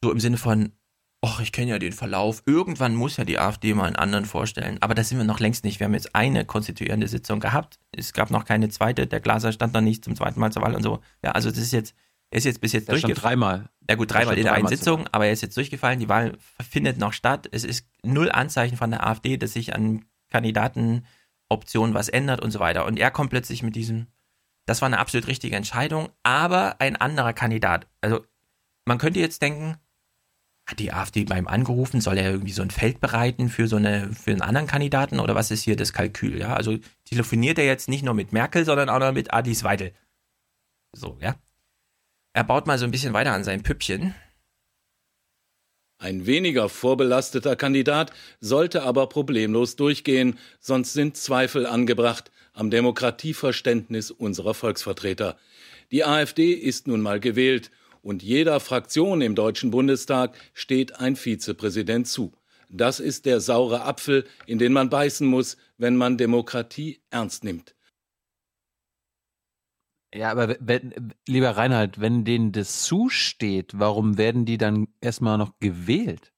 So im Sinne von, ach, ich kenne ja den Verlauf. Irgendwann muss ja die AfD mal einen anderen vorstellen. Aber das sind wir noch längst nicht. Wir haben jetzt eine konstituierende Sitzung gehabt. Es gab noch keine zweite. Der Glaser stand noch nicht zum zweiten Mal zur Wahl und so. Ja, also das ist jetzt, er ist jetzt bis jetzt durchgefallen. dreimal. Ja gut, dreimal in der einen Sitzung, aber er ist jetzt durchgefallen. Die Wahl findet noch statt. Es ist null Anzeichen von der AfD, dass sich an Kandidatenoptionen was ändert und so weiter. Und er kommt plötzlich mit diesem, das war eine absolut richtige Entscheidung, aber ein anderer Kandidat. Also man könnte jetzt denken, hat die AfD beim angerufen, soll er irgendwie so ein Feld bereiten für so eine, für einen anderen Kandidaten oder was ist hier das Kalkül? Ja, also telefoniert er jetzt nicht nur mit Merkel, sondern auch noch mit Alice Weidel. So, ja. Er baut mal so ein bisschen weiter an sein Püppchen. Ein weniger vorbelasteter Kandidat sollte aber problemlos durchgehen, sonst sind Zweifel angebracht am Demokratieverständnis unserer Volksvertreter. Die AfD ist nun mal gewählt und jeder Fraktion im Deutschen Bundestag steht ein Vizepräsident zu. Das ist der saure Apfel, in den man beißen muss, wenn man Demokratie ernst nimmt. Ja, aber wenn, lieber Reinhard, wenn denen das zusteht, warum werden die dann erstmal noch gewählt?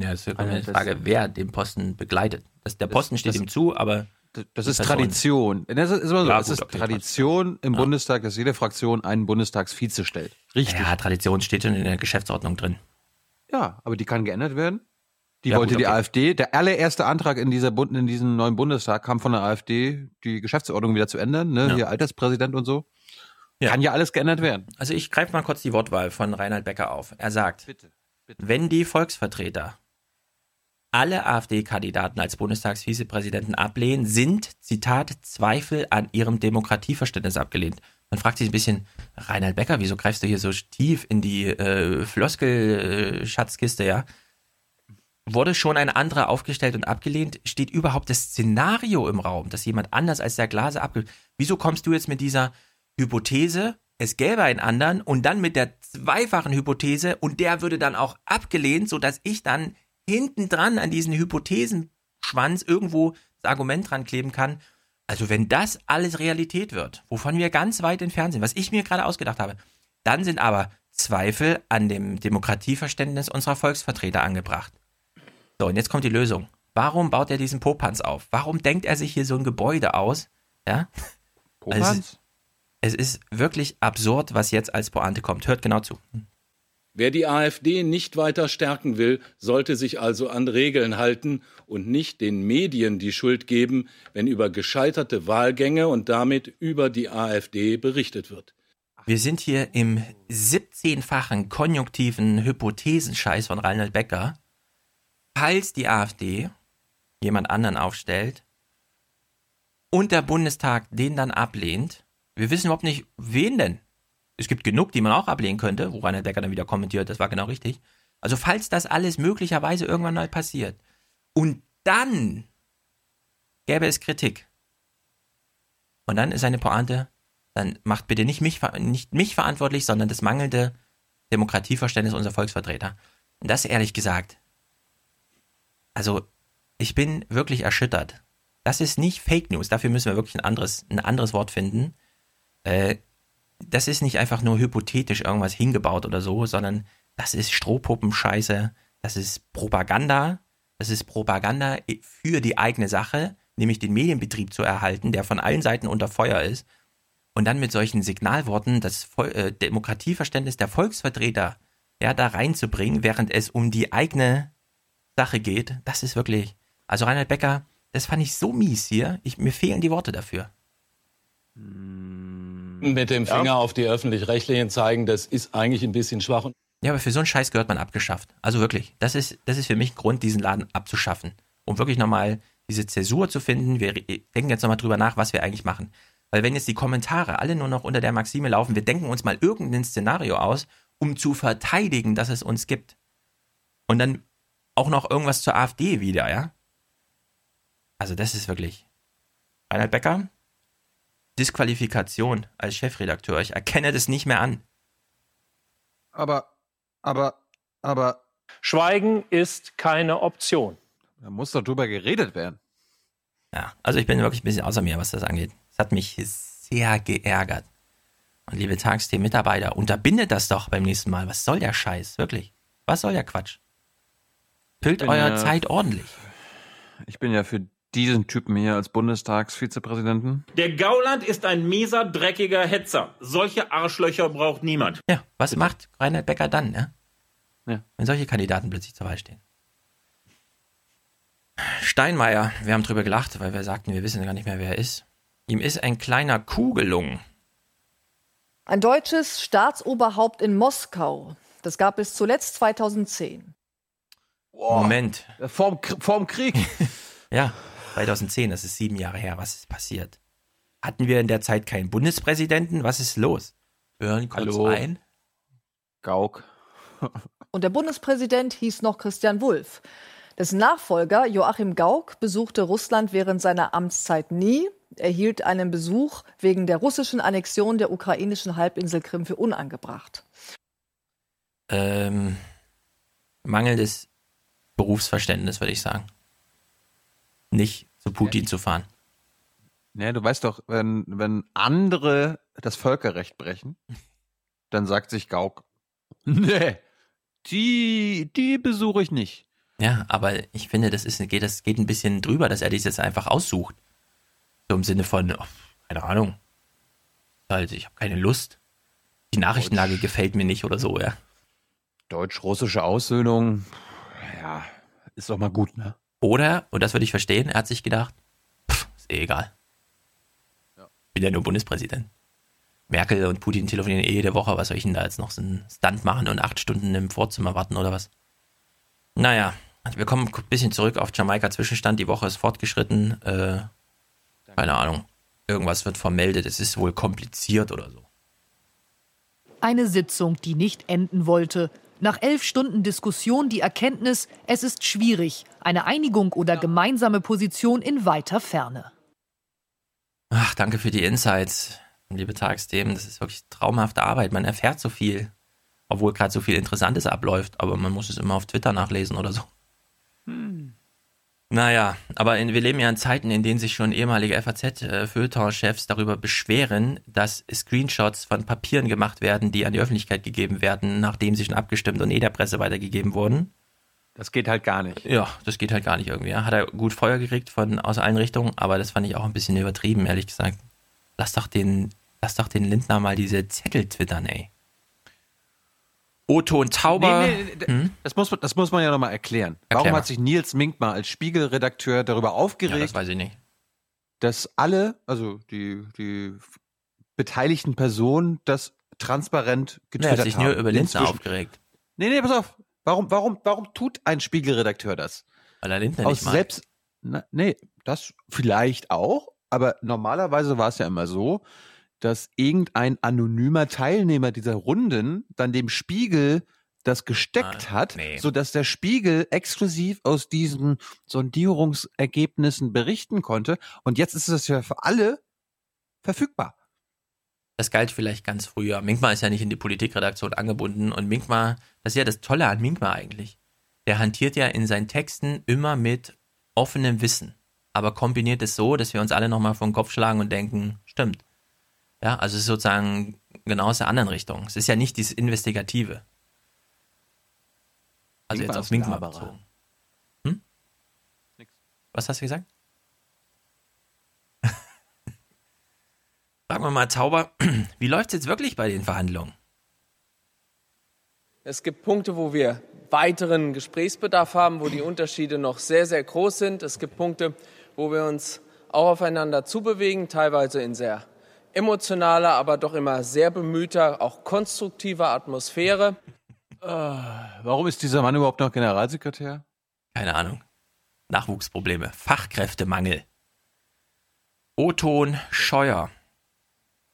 Ja, das ist Also eine das- Frage, wer den Posten begleitet. Das, der Das- Posten steht das- ihm zu, aber. Das ist Tradition. Das ist, immer so. Ja, es gut, ist okay, Tradition im Ja. Bundestag, dass jede Fraktion einen Bundestagsvize stellt. Richtig. Ja, Tradition steht schon in der Geschäftsordnung drin. Ja, aber die kann geändert werden. Die Ja, wollte gut, die okay. AfD. Der allererste Antrag in, dieser Bund, in diesem neuen Bundestag kam von der AfD, die Geschäftsordnung wieder zu ändern, ne? Ja. Hier Alterspräsident und so. Ja. Kann ja alles geändert werden. Also ich greife mal kurz die Wortwahl von Reinhard Becker auf. Er sagt, wenn die Volksvertreter alle AfD-Kandidaten als Bundestagsvizepräsidenten ablehnen, sind, Zitat, Zweifel an ihrem Demokratieverständnis abgelehnt. Man fragt sich ein bisschen, Reinhard Becker, wieso greifst du hier so tief in die äh, Floskel-Schatzkiste, ja? Wurde schon ein anderer aufgestellt und abgelehnt? Steht überhaupt das Szenario im Raum, dass jemand anders als der Glaser abgelehnt Wieso kommst du jetzt mit dieser Hypothese, es gäbe einen anderen und dann mit der zweifachen Hypothese und der würde dann auch abgelehnt, sodass ich dann hinten dran an diesen Hypothesenschwanz irgendwo das Argument dran kleben kann. Also wenn das alles Realität wird, wovon wir ganz weit entfernt sind, was ich mir gerade ausgedacht habe, dann sind aber Zweifel an dem Demokratieverständnis unserer Volksvertreter angebracht. So, und jetzt kommt die Lösung. Warum baut er diesen Popanz auf? Warum denkt er sich hier so ein Gebäude aus? Ja? Popanz? Es ist wirklich absurd, was jetzt als Pointe kommt. Hört genau zu. Wer die AfD nicht weiter stärken will, sollte sich also an Regeln halten und nicht den Medien die Schuld geben, wenn über gescheiterte Wahlgänge und damit über die AfD berichtet wird. Wir sind hier im 17-fachen konjunktiven Hypothesenscheiß von Reinhard Becker. Falls die AfD jemand anderen aufstellt und der Bundestag den dann ablehnt, wir wissen überhaupt nicht, wen denn. Es gibt genug, die man auch ablehnen könnte, wo Reinhard Becker dann wieder kommentiert, das war genau richtig. Also falls das alles möglicherweise irgendwann mal passiert und dann gäbe es Kritik. Und dann ist seine Pointe, dann macht bitte nicht mich, nicht mich verantwortlich, sondern das mangelnde Demokratieverständnis unserer Volksvertreter. Und das ehrlich gesagt, also ich bin wirklich erschüttert. Das ist nicht Fake News, dafür müssen wir wirklich ein anderes, ein anderes Wort finden. Äh, das ist nicht einfach nur hypothetisch irgendwas hingebaut oder so, sondern das ist Strohpuppenscheiße, das ist Propaganda, das ist Propaganda für die eigene Sache, nämlich den Medienbetrieb zu erhalten, der von allen Seiten unter Feuer ist. Und dann mit solchen Signalworten das Vol äh, Demokratieverständnis der Volksvertreter ja, da reinzubringen, während es um die eigene Sache geht, das ist wirklich. Also Reinhard Becker, das fand ich so mies hier. Ich, mir fehlen die Worte dafür. Mit dem Finger auf die öffentlich-rechtlichen zeigen, das ist eigentlich ein bisschen schwach. Ja, aber für so einen Scheiß gehört man abgeschafft. Also wirklich, das ist, das ist für mich ein Grund, diesen Laden abzuschaffen. Um wirklich nochmal diese Zäsur zu finden. Wir denken jetzt nochmal drüber nach, was wir eigentlich machen. Weil wenn jetzt die Kommentare alle nur noch unter der Maxime laufen, wir denken uns mal irgendein Szenario aus, um zu verteidigen, dass es uns gibt. Und dann auch noch irgendwas zur AfD wieder, ja? Also das ist wirklich. Reinhard Becker, Disqualifikation als Chefredakteur. Ich erkenne das nicht mehr an. Aber, aber, aber. Schweigen ist keine Option. Da muss doch drüber geredet werden. Ja, also ich bin wirklich ein bisschen außer mir, was das angeht. Es hat mich sehr geärgert. Und liebe Tagsthemen-Mitarbeiter, unterbindet das doch beim nächsten Mal. Was soll der Scheiß? Wirklich. Was soll der Quatsch? Füllt eure ja- Zeit ordentlich. Ich bin ja für diesen Typen hier als Bundestagsvizepräsidenten. Der Gauland ist ein mieser, dreckiger Hetzer. Solche Arschlöcher braucht niemand. Ja, was macht Reinhard Becker dann, ne? Ja. Wenn solche Kandidaten plötzlich zur Wahl stehen. Steinmeier, wir haben drüber gelacht, weil wir sagten, wir wissen gar nicht mehr, wer er ist. Ihm ist ein kleiner Kuh gelungen. Ein deutsches Staatsoberhaupt in Moskau. Das gab es zuletzt 2010. Moment. Vorm, vorm Krieg. ja, 2010, das ist sieben Jahre her. Was ist passiert? Hatten wir in der Zeit keinen Bundespräsidenten? Was ist los? Hören kurz Hallo. rein. Gauk. Und der Bundespräsident hieß noch Christian Wulff. Dessen Nachfolger Joachim Gauck besuchte Russland während seiner Amtszeit nie, erhielt einen Besuch wegen der russischen Annexion der ukrainischen Halbinsel Krim für unangebracht. Ähm, mangelndes Berufsverständnis, würde ich sagen. Nicht zu Putin zu fahren. Ja, du weißt doch, wenn, wenn andere das Völkerrecht brechen, dann sagt sich Gauck, nee, die, die besuche ich nicht. Ja, aber ich finde, das ist, geht, das geht ein bisschen drüber, dass er dies jetzt einfach aussucht. So im Sinne von, oh, keine Ahnung. Halt, ich habe keine Lust. Die Nachrichtenlage gefällt mir nicht oder so, ja. Deutsch-russische Aussöhnung, ja, ist doch mal gut, ne? Oder, und das würde ich verstehen, er hat sich gedacht, pff, ist eh egal. Bin ja nur Bundespräsident. Merkel und Putin telefonieren eh jede Woche, was soll ich denn da jetzt noch so einen Stunt machen und acht Stunden im Vorzimmer warten oder was? Naja, wir kommen ein bisschen zurück auf Jamaika Zwischenstand. Die Woche ist fortgeschritten. Äh, keine Ahnung. Irgendwas wird vermeldet. Es ist wohl kompliziert oder so. Eine Sitzung, die nicht enden wollte. Nach elf Stunden Diskussion die Erkenntnis, es ist schwierig. Eine Einigung oder gemeinsame Position in weiter Ferne. Ach, danke für die Insights, liebe Tagesthemen. Das ist wirklich traumhafte Arbeit. Man erfährt so viel, obwohl gerade so viel Interessantes abläuft, aber man muss es immer auf Twitter nachlesen oder so. Naja, aber in, wir leben ja in Zeiten, in denen sich schon ehemalige FAZ-Feuilleton-Chefs darüber beschweren, dass Screenshots von Papieren gemacht werden, die an die Öffentlichkeit gegeben werden, nachdem sie schon abgestimmt und eh der Presse weitergegeben wurden. Das geht halt gar nicht. Ja, das geht halt gar nicht irgendwie. Hat er gut Feuer gekriegt von aus allen Richtungen, aber das fand ich auch ein bisschen übertrieben, ehrlich gesagt. Lass doch den, lass doch den Lindner mal diese Zettel twittern, ey. Otto und Tauber. Nee, nee, nee, das, muss, man- das muss man ja nochmal erklären. Warum Erklär mal. hat sich Nils Mink mal als Spiegelredakteur darüber aufgeregt, Ja, das weiß ich nicht. dass alle, also die, die beteiligten Personen, das transparent Er getwittert hat sich haben? nur über Lindner aufgeregt. Nee, nee, pass auf. Warum, warum, warum tut ein Spiegelredakteur das? Weil er Lindner Aus nicht mag. selbst, na, nee, das vielleicht auch, aber normalerweise war es ja immer so, dass irgendein anonymer Teilnehmer dieser Runden dann dem Spiegel das gesteckt Ah, hat, nee. so dass der Spiegel exklusiv aus diesen Sondierungsergebnissen berichten konnte. Und jetzt ist es ja für alle verfügbar. Das galt vielleicht ganz früher. Minkma ist ja nicht in die Politikredaktion angebunden und Minkma, das ist ja das Tolle an Minkma eigentlich. Der hantiert ja in seinen Texten immer mit offenem Wissen, aber kombiniert es so, dass wir uns alle nochmal vor den Kopf schlagen und denken, stimmt. Ja, also es ist sozusagen genau aus der anderen Richtung. Es ist ja nicht dieses Investigative. Also Minkma jetzt auf Laberer. bezogen. Hm? Was hast du gesagt? Sagen wir mal, Zauber, wie läuft es jetzt wirklich bei den Verhandlungen? Es gibt Punkte, wo wir weiteren Gesprächsbedarf haben, wo die Unterschiede noch sehr, sehr groß sind. Es gibt Punkte, wo wir uns auch aufeinander zubewegen, teilweise in sehr emotionaler, aber doch immer sehr bemühter, auch konstruktiver Atmosphäre. Warum ist dieser Mann überhaupt noch Generalsekretär? Keine Ahnung. Nachwuchsprobleme, Fachkräftemangel. O-Ton Scheuer.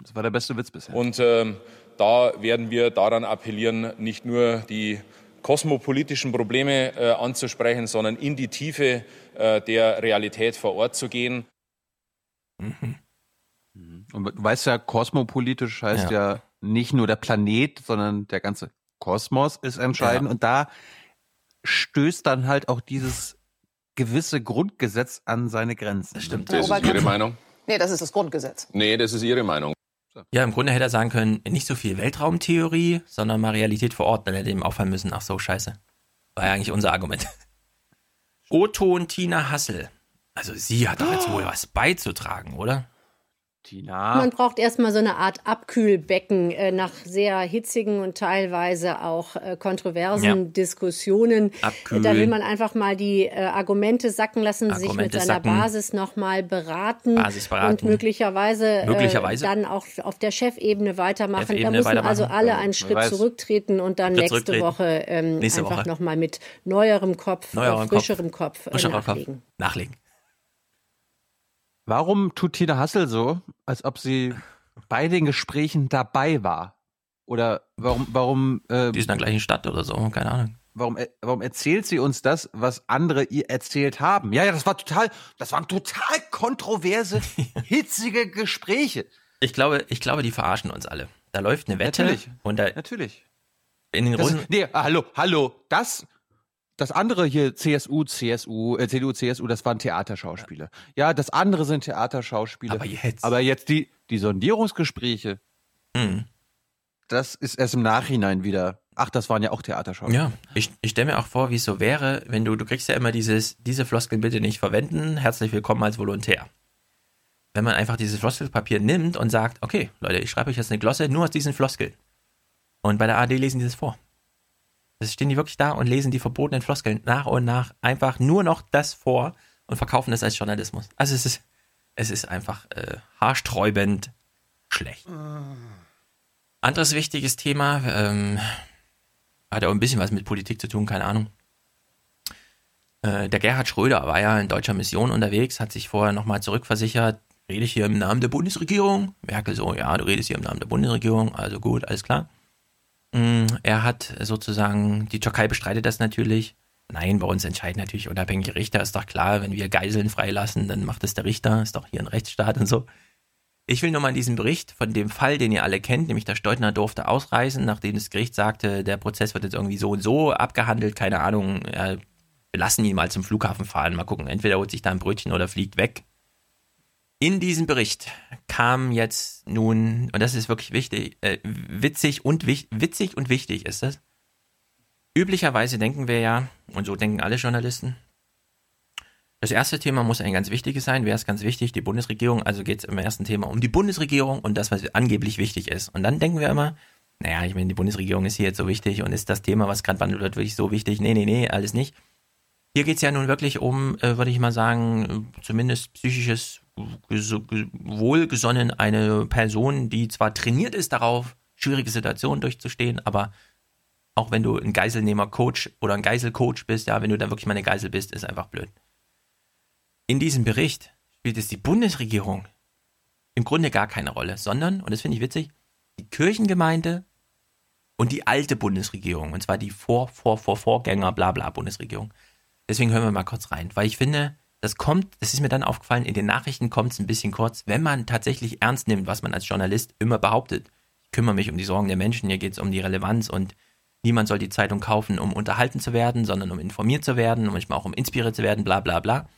Das war der beste Witz bisher. Und ähm, da werden wir daran appellieren, nicht nur die kosmopolitischen Probleme äh, anzusprechen, sondern in die Tiefe äh, der Realität vor Ort zu gehen. Und du weißt ja, kosmopolitisch heißt ja, nicht nur der Planet, sondern der ganze Kosmos ist entscheidend. Ja. Und da stößt dann halt auch dieses gewisse Grundgesetz an seine Grenzen. Das stimmt. Das ist Ihre Meinung? Nee, das ist das Grundgesetz. Nee, das ist Ihre Meinung. Ja, im Grunde hätte er sagen können, nicht so viel Weltraumtheorie, sondern mal Realität vor Ort. Dann hätte er ihm auffallen müssen, ach so, scheiße. War ja eigentlich unser Argument. O-Ton Tina Hassel. Also sie hat doch jetzt wohl was beizutragen, oder? Tina. Man braucht erstmal so eine Art Abkühlbecken äh, nach sehr hitzigen und teilweise auch äh, kontroversen Ja. Diskussionen. Abkühlen. Da will man einfach mal die äh, Argumente sacken lassen, sich Argumente mit seiner sacken. Basis nochmal beraten, Basis beraten. und möglicherweise, Möglicherweise. Äh, dann auch auf der Chefebene weitermachen. da Chefebene müssen weitermachen. also alle einen Schritt weiß. zurücktreten und dann Schritt nächste. Woche ähm, Nächste einfach nochmal mit neuerem Kopf, Neuerem äh, Kopf. frischerem Kopf, äh, Frischerer Kopf. nachlegen. Nachlegen. Warum tut Tina Hassel so, als ob sie bei den Gesprächen dabei war? Oder warum, warum, äh, Die ist in der gleichen Stadt oder so, keine Ahnung. warum, warum erzählt sie uns das, was andere ihr erzählt haben? Ja, ja, das war total, das waren total kontroverse, hitzige Gespräche. Ich glaube, ich glaube, die verarschen uns alle. Da läuft eine Wette Natürlich. und da Natürlich. in den Runden. nee, hallo, hallo, das, das andere hier, CSU, CSU, äh, CDU, CSU, das waren Theaterschauspiele. Ja, das andere sind Theaterschauspiele. Aber jetzt. Aber jetzt die, die Sondierungsgespräche, Mhm. das ist erst im Nachhinein wieder. Ach, das waren ja auch Theaterschauspiele. Ja, ich, ich stelle mir auch vor, wie es so wäre, wenn du, du kriegst ja immer dieses, diese Floskeln bitte nicht verwenden, herzlich willkommen als Volontär. Wenn man einfach dieses Floskelpapier nimmt und sagt, okay, Leute, ich schreibe euch jetzt eine Glosse nur aus diesen Floskeln. Und bei der AD lesen die das vor. Das stehen die wirklich da und lesen die verbotenen Floskeln nach und nach einfach nur noch das vor und verkaufen das als Journalismus. Also es ist, es ist einfach äh, haarsträubend schlecht. Anderes wichtiges Thema, ähm, hat auch ein bisschen was mit Politik zu tun, keine Ahnung. Äh, der Gerhard Schröder war ja in deutscher Mission unterwegs, hat sich vorher nochmal zurückversichert, rede ich hier im Namen der Bundesregierung? Merkel so, ja, du redest hier im Namen der Bundesregierung, also gut, alles klar. Mm, Er hat sozusagen, die Türkei bestreitet das natürlich. Nein, bei uns entscheiden natürlich unabhängige Richter, ist doch klar, wenn wir Geiseln freilassen, dann macht es der Richter, ist doch hier ein Rechtsstaat und so. Ich will nur mal in diesem Bericht von dem Fall, den ihr alle kennt, nämlich der Steutner durfte ausreisen, nachdem das Gericht sagte, der Prozess wird jetzt irgendwie so und so abgehandelt, keine Ahnung, wir lassen ihn mal zum Flughafen fahren, mal gucken, entweder holt sich da ein Brötchen oder fliegt weg. In diesem Bericht kam jetzt nun, und das ist wirklich wichtig, äh, witzig und wich, witzig und wichtig ist das. Üblicherweise denken wir ja, und so denken alle Journalisten, das erste Thema muss ein ganz wichtiges sein. Wer ist ganz wichtig? Die Bundesregierung. Also geht es im ersten Thema um die Bundesregierung und das, was angeblich wichtig ist. Und dann denken wir immer, naja, ich meine, die Bundesregierung ist hier jetzt so wichtig und ist das Thema, was gerade behandelt wird, wirklich so wichtig? Nee, nee, nee, alles nicht. Hier geht es ja nun wirklich um, äh, würde ich mal sagen, zumindest psychisches Wohlgesonnen eine Person, die zwar trainiert ist darauf, schwierige Situationen durchzustehen, aber auch wenn du ein Geiselnehmer-Coach oder ein Geiselcoach bist, ja, wenn du da wirklich mal eine Geisel bist, ist einfach blöd. In diesem Bericht spielt es die Bundesregierung im Grunde gar keine Rolle, sondern, und das finde ich witzig, die Kirchengemeinde und die alte Bundesregierung, und zwar die Vor, Vor, Vor, Vorgänger, bla, bla, Bundesregierung. Deswegen hören wir mal kurz rein, weil ich finde, das kommt, das ist mir dann aufgefallen, in den Nachrichten kommt es ein bisschen kurz, wenn man tatsächlich ernst nimmt, was man als Journalist immer behauptet. Ich kümmere mich um die Sorgen der Menschen, hier geht es um die Relevanz und niemand soll die Zeitung kaufen, um unterhalten zu werden, sondern um informiert zu werden, manchmal auch um inspiriert zu werden, bla bla bla.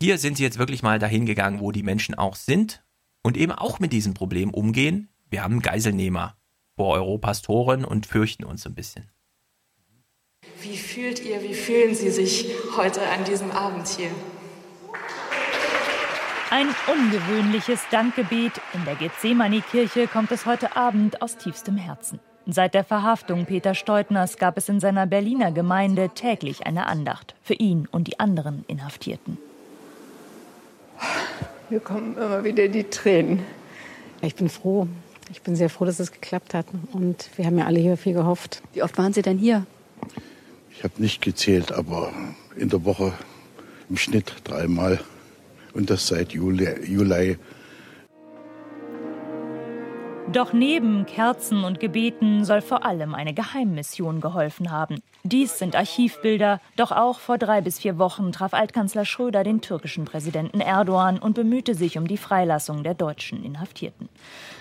Hier sind sie jetzt wirklich mal dahin gegangen, wo die Menschen auch sind und eben auch mit diesem Problem umgehen. Wir haben Geiselnehmer vor Europas Toren und fürchten uns ein bisschen. Wie fühlt ihr, wie fühlen Sie sich heute an diesem Abend hier? Ein ungewöhnliches Dankgebet in der Gethsemane-Kirche kommt es heute Abend aus tiefstem Herzen. Seit der Verhaftung Peter Steutners gab es in seiner Berliner Gemeinde täglich eine Andacht für ihn und die anderen Inhaftierten. Mir kommen immer wieder die Tränen. Ich bin froh. Ich bin sehr froh, dass es geklappt hat. Und wir haben ja alle hier viel gehofft. Wie oft waren Sie denn hier? Ich habe nicht gezählt, aber in der Woche im Schnitt dreimal. Und das seit Juli. Juli. Doch neben Kerzen und Gebeten soll vor allem eine Geheimmission geholfen haben. Dies sind Archivbilder, doch auch vor drei bis vier Wochen traf Altkanzler Schröder den türkischen Präsidenten Erdogan und bemühte sich um die Freilassung der deutschen Inhaftierten.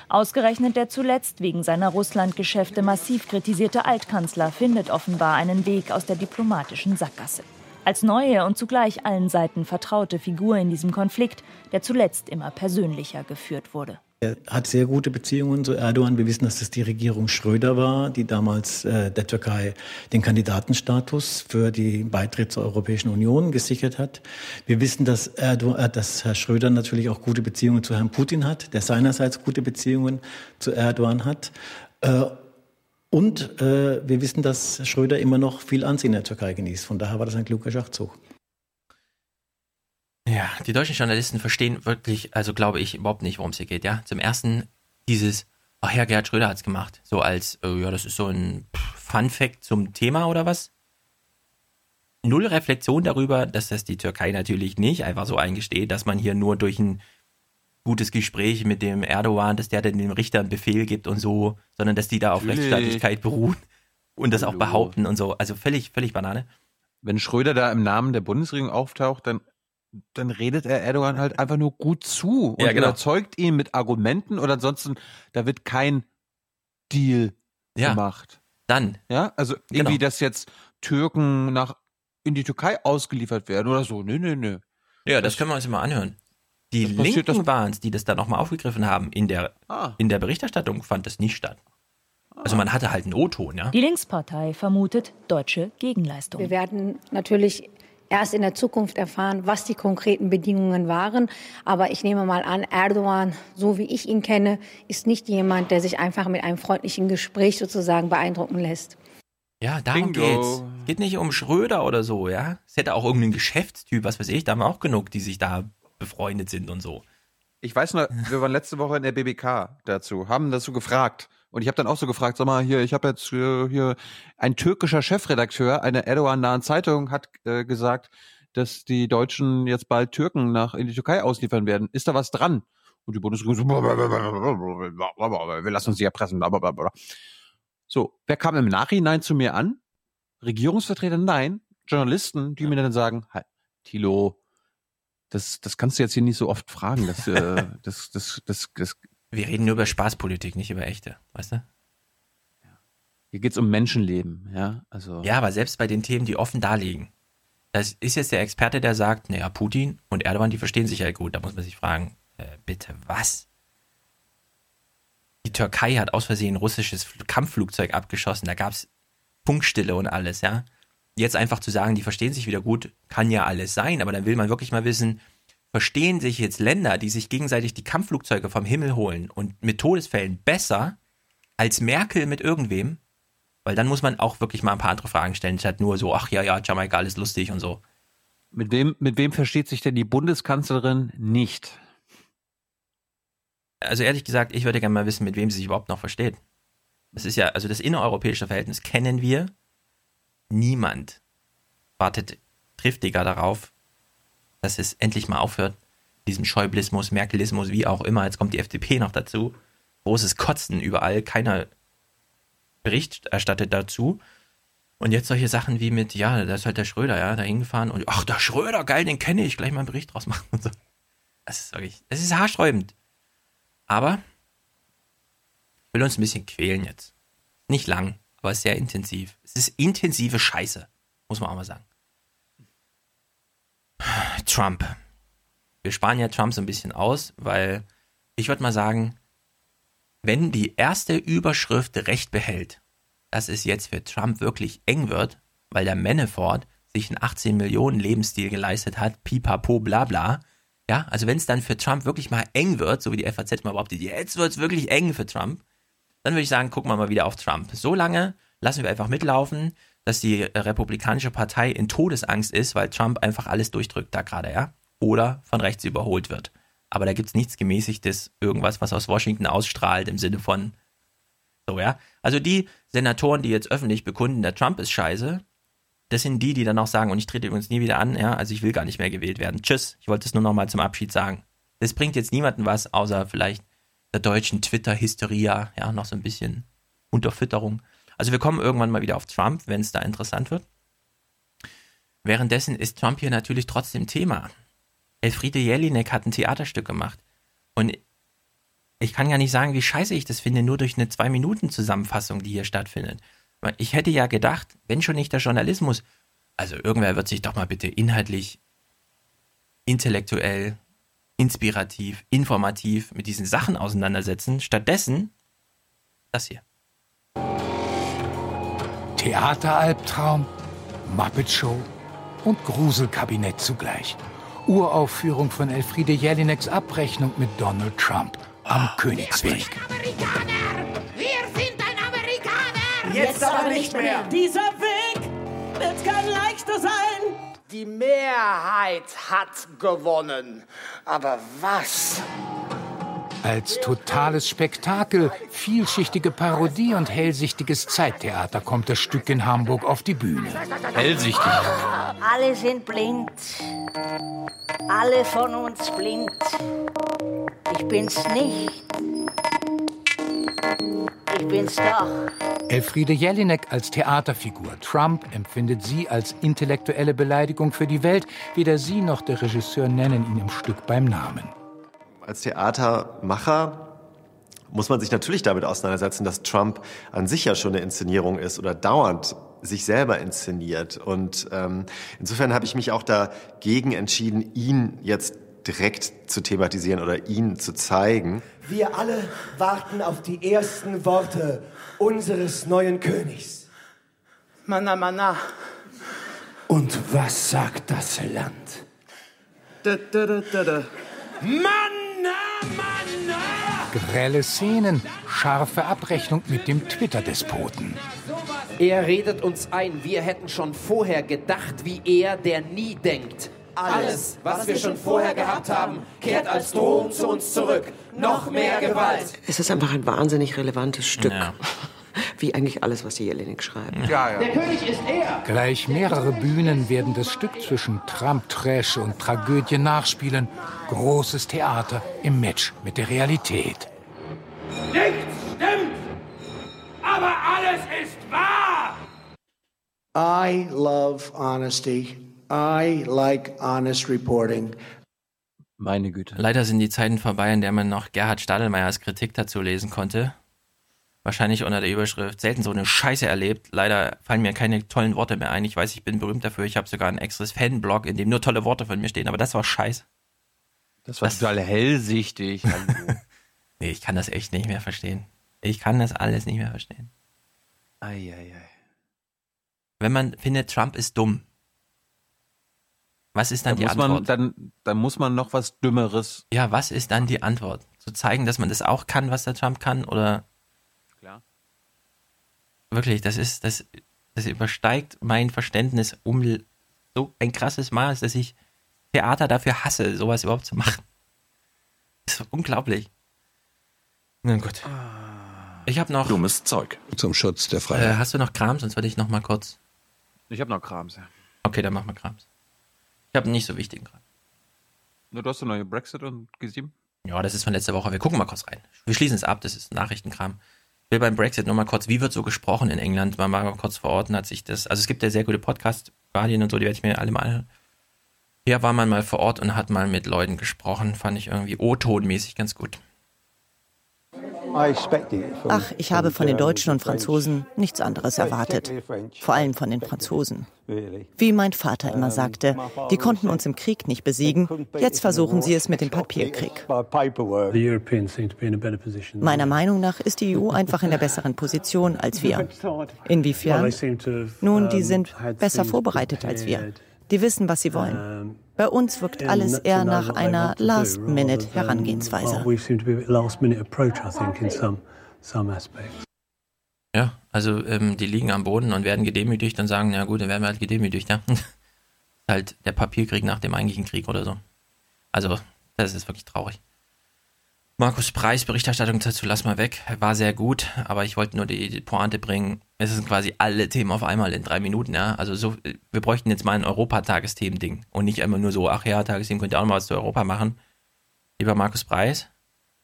Ausgerechnet der zuletzt wegen seiner Russlandgeschäfte massiv kritisierte Altkanzler findet offenbar einen Weg aus der diplomatischen Sackgasse. Als neue und zugleich allen Seiten vertraute Figur in diesem Konflikt, der zuletzt immer persönlicher geführt wurde. Er hat sehr gute Beziehungen zu Erdogan. Wir wissen, dass es die Regierung Schröder war, die damals äh, der Türkei den Kandidatenstatus für den Beitritt zur Europäischen Union gesichert hat. Wir wissen, dass, Erdogan, äh, dass Herr Schröder natürlich auch gute Beziehungen zu Herrn Putin hat, der seinerseits gute Beziehungen zu Erdogan hat. Äh, und äh, wir wissen, dass Schröder immer noch viel Ansehen in der Türkei genießt. Von daher war das ein kluger Schachzug. Ja, die deutschen Journalisten verstehen wirklich, also glaube ich, überhaupt nicht, worum es hier geht, ja. Zum ersten dieses, ach ja, Gerhard Schröder hat's gemacht. So als, äh, ja, das ist so ein Fun-Fact zum Thema oder was? Null Reflexion darüber, dass das die Türkei natürlich nicht einfach so eingesteht, dass man hier nur durch ein gutes Gespräch mit dem Erdogan, dass der dann dem Richter einen Befehl gibt und so, sondern dass die da auf Natürlich. Rechtsstaatlichkeit beruhen und das auch Hallo. behaupten und so. Also völlig, völlig Banane. Wenn Schröder da im Namen der Bundesregierung auftaucht, dann, dann redet er Erdogan halt einfach nur gut zu und Ja, genau. überzeugt ihn mit Argumenten oder ansonsten, da wird kein Deal Ja. gemacht. Dann. Ja, also irgendwie, Genau. dass jetzt Türken nach in die Türkei ausgeliefert werden oder so. Nö, nö, nö. Ja, das können wir uns mal anhören. Die Das Linken waren es, die das dann nochmal aufgegriffen haben. In der, Ah. in der Berichterstattung fand das nicht statt. Also man hatte halt einen O-Ton, ja. Die Linkspartei vermutet deutsche Gegenleistung. Wir werden natürlich erst in der Zukunft erfahren, was die konkreten Bedingungen waren. Aber ich nehme mal an, Erdogan, so wie ich ihn kenne, ist nicht jemand, der sich einfach mit einem freundlichen Gespräch sozusagen beeindrucken lässt. Ja, darum Bingo. geht's. Geht nicht um Schröder oder so, ja. Es hätte auch irgendeinen Geschäftstyp, was weiß ich, da haben wir auch genug, die sich da befreundet sind und so. Ich weiß noch, wir waren letzte Woche in der BBK dazu, haben dazu gefragt. Und ich habe dann auch so gefragt, sag mal, hier, ich habe jetzt äh, hier ein türkischer Chefredakteur einer Erdogan-nahen Zeitung hat äh, gesagt, dass die Deutschen jetzt bald Türken nach in die Türkei ausliefern werden. Ist da was dran? Und die Bundesregierung so, wir lassen uns die erpressen. blablabla. So, wer kam im Nachhinein zu mir an? Regierungsvertreter? Nein. Journalisten, die mir dann sagen, halt, Thilo, das, das kannst du jetzt hier nicht so oft fragen. Das, äh, das, das, das, das, Wir reden nur über Spaßpolitik, nicht über echte, weißt du? hier geht's um Menschenleben, ja. Also Ja, aber selbst bei den Themen, die offen da liegen. Das ist jetzt der Experte, der sagt, naja, Putin und Erdogan, die verstehen sich ja gut. Da muss man sich fragen, äh, bitte was? Die Türkei hat aus Versehen ein russisches Fl- Kampfflugzeug abgeschossen. Da gab's Funkstille und alles, ja. Jetzt einfach zu sagen, die verstehen sich wieder gut, kann ja alles sein, aber dann will man wirklich mal wissen, verstehen sich jetzt Länder, die sich gegenseitig die Kampfflugzeuge vom Himmel holen und mit Todesfällen besser als Merkel mit irgendwem? Weil dann muss man auch wirklich mal ein paar andere Fragen stellen, statt nur so, ach ja, ja, Jamaika, alles lustig und so. mit wem, mit wem versteht sich denn die Bundeskanzlerin nicht? Also ehrlich gesagt, ich würde gerne mal wissen, mit wem sie sich überhaupt noch versteht. Das ist ja, also das innereuropäische Verhältnis kennen wir. Niemand wartet triftiger darauf, dass es endlich mal aufhört. Diesen Schäublismus, Merkelismus, wie auch immer. Jetzt kommt die FDP noch dazu. Großes Kotzen überall. Keiner Bericht erstattet dazu. Und jetzt solche Sachen wie mit, ja, da ist halt der Schröder, ja, da hingefahren und, ach, der Schröder, geil, den kenne ich, gleich mal einen Bericht draus machen und so. Das ist wirklich, das ist haarsträubend. Aber will uns ein bisschen quälen jetzt. Nicht lang, aber sehr intensiv. Es ist intensive Scheiße, muss man auch mal sagen. Trump. Wir sparen ja Trump so ein bisschen aus, weil ich würde mal sagen, wenn die erste Überschrift Recht behält, dass es jetzt für Trump wirklich eng wird, weil der Manafort sich einen 18 Millionen Lebensstil geleistet hat, pipapo, bla bla. Ja, also wenn es dann für Trump wirklich mal eng wird, so wie die FAZ mal behauptet, jetzt wird es wirklich eng für Trump, dann würde ich sagen, gucken wir mal wieder auf Trump. So lange lassen wir einfach mitlaufen, dass die Republikanische Partei in Todesangst ist, weil Trump einfach alles durchdrückt da gerade, ja? Oder von rechts überholt wird. Aber da gibt's nichts Gemäßigtes, irgendwas, was aus Washington ausstrahlt im Sinne von so, ja? Also die Senatoren, die jetzt öffentlich bekunden, der Trump ist scheiße, das sind die, die dann auch sagen, und ich trete übrigens nie wieder an, ja, also ich will gar nicht mehr gewählt werden. Tschüss, ich wollte es nur noch mal zum Abschied sagen. Das bringt jetzt niemanden was, außer vielleicht der deutschen Twitter-Hysteria, ja, noch so ein bisschen Unterfütterung. Also wir kommen irgendwann mal wieder auf Trump, wenn es da interessant wird. Währenddessen ist Trump hier natürlich trotzdem Thema. Elfriede Jelinek hat ein Theaterstück gemacht. Und ich kann gar nicht sagen, wie scheiße ich das finde, nur durch eine Zwei-Minuten-Zusammenfassung, die hier stattfindet. Ich hätte ja gedacht, wenn schon nicht der Journalismus, also irgendwer wird sich doch mal bitte inhaltlich, intellektuell, inspirativ, informativ mit diesen Sachen auseinandersetzen. Stattdessen das hier. Theateralbtraum, Muppet Show und Gruselkabinett zugleich. Uraufführung von Elfriede Jelineks Abrechnung mit Donald Trump am Königsweg. Wir sind ein Amerikaner! Jetzt aber nicht mehr. Dieser Weg wird kein leichter sein. Die Mehrheit hat gewonnen. Aber was? Als totales Spektakel, vielschichtige Parodie und hellsichtiges Zeittheater kommt das Stück in Hamburg auf die Bühne. Hellsichtig. Alle sind blind. Alle von uns blind. Ich bin's nicht. Ich bin's doch. Elfriede Jelinek als Theaterfigur. Trump empfindet sie als intellektuelle Beleidigung für die Welt. Weder sie noch der Regisseur nennen ihn im Stück beim Namen. Als Theatermacher muss man sich natürlich damit auseinandersetzen, dass Trump an sich ja schon eine Inszenierung ist oder dauernd sich selber inszeniert. Und ähm, insofern habe ich mich auch dagegen entschieden, ihn jetzt direkt zu thematisieren oder ihn zu zeigen. Wir alle warten auf die ersten Worte unseres neuen Königs. Mana, mana. Und was sagt das Land? Da, da, da, da, da. Grelle Szenen, scharfe Abrechnung mit dem Twitter-Despoten. Er redet uns ein, wir hätten schon vorher gedacht wie er, der nie denkt. Alles, was wir schon vorher gehabt haben, kehrt als Drohung zu uns zurück. Noch mehr Gewalt. Es ist einfach ein wahnsinnig relevantes Stück. Ja. Wie eigentlich alles, was die Jelinek schreibt. Ja, Der König ist er. Gleich mehrere Bühnen werden das Stück zwischen Trump-Trash und Tragödie nachspielen. Großes Theater im Match mit der Realität. Nichts stimmt, aber alles ist wahr. I love honesty. I like honest reporting. Meine Güte. Leider sind die Zeiten vorbei, in der man noch Gerhard Stadelmeiers Kritik dazu lesen konnte. Wahrscheinlich unter der Überschrift selten so eine Scheiße erlebt. Leider fallen mir keine tollen Worte mehr ein. Ich weiß, ich bin berühmt dafür. Ich habe sogar ein extras Fanblog, in dem nur tolle Worte von mir stehen. Aber das war scheiße. Das war total hellsichtig. Nee, ich kann das echt nicht mehr verstehen. Ich kann das alles nicht mehr verstehen. Eieiei. Wenn man findet, Trump ist dumm, was ist dann Da die muss man, Antwort? dann, dann muss man noch was Dümmeres. ja, was ist dann die Antwort? Zu zeigen, dass man das auch kann, was der Trump kann? Oder Klar. wirklich, das ist, das, das übersteigt mein Verständnis um so ein krasses Maß, dass ich Theater dafür hasse, sowas überhaupt zu machen. Das ist unglaublich. Na gut. Ich habe noch. Dummes Zeug. Zum Schutz der Äh, Freiheit. hast du noch Kram? Sonst würde ich noch mal kurz. Ich habe noch Krams, ja. Okay, dann machen wir Krams. Ich habe nicht so wichtigen Kram. Nur du hast eine neue Brexit und G7? Ja, das ist von letzter Woche. Wir gucken mal kurz rein. Wir schließen es ab, das ist Nachrichtenkram. Ich will beim Brexit nur mal kurz, wie wird so gesprochen in England? Man mal kurz verorten hat sich das. Also es gibt ja sehr gute Podcasts, Guardian und so, die werde ich mir alle mal anhören. Hier war man mal vor Ort und hat mal mit Leuten gesprochen. Fand ich irgendwie O-Tonmäßig ganz gut. Ach, ich habe von den Deutschen und Franzosen nichts anderes erwartet. Vor allem von den Franzosen. Wie mein Vater immer sagte, die konnten uns im Krieg nicht besiegen, jetzt versuchen sie es mit dem Papierkrieg. Meiner Meinung nach ist die EU einfach in der besseren Position als wir. Inwiefern? Nun, die sind besser vorbereitet als wir. Die wissen, was sie wollen. Bei uns wirkt alles eher nach einer Last-Minute-Herangehensweise. Ja, also ähm, die liegen am Boden und werden gedemütigt und sagen, ja gut, dann werden wir halt gedemütigt, ja. halt der Papierkrieg nach dem eigentlichen Krieg oder so. Also, das ist wirklich traurig. Markus Preis, Berichterstattung dazu lass mal weg. War sehr gut, aber ich wollte nur die, Pointe bringen. Es sind quasi alle Themen auf einmal in drei Minuten, ja. Also so, wir bräuchten jetzt mal ein Europatagesthemen-Ding und nicht immer nur so, ach ja, Tagesthemen könnt ihr auch noch mal was zu Europa machen. Lieber Markus Preis,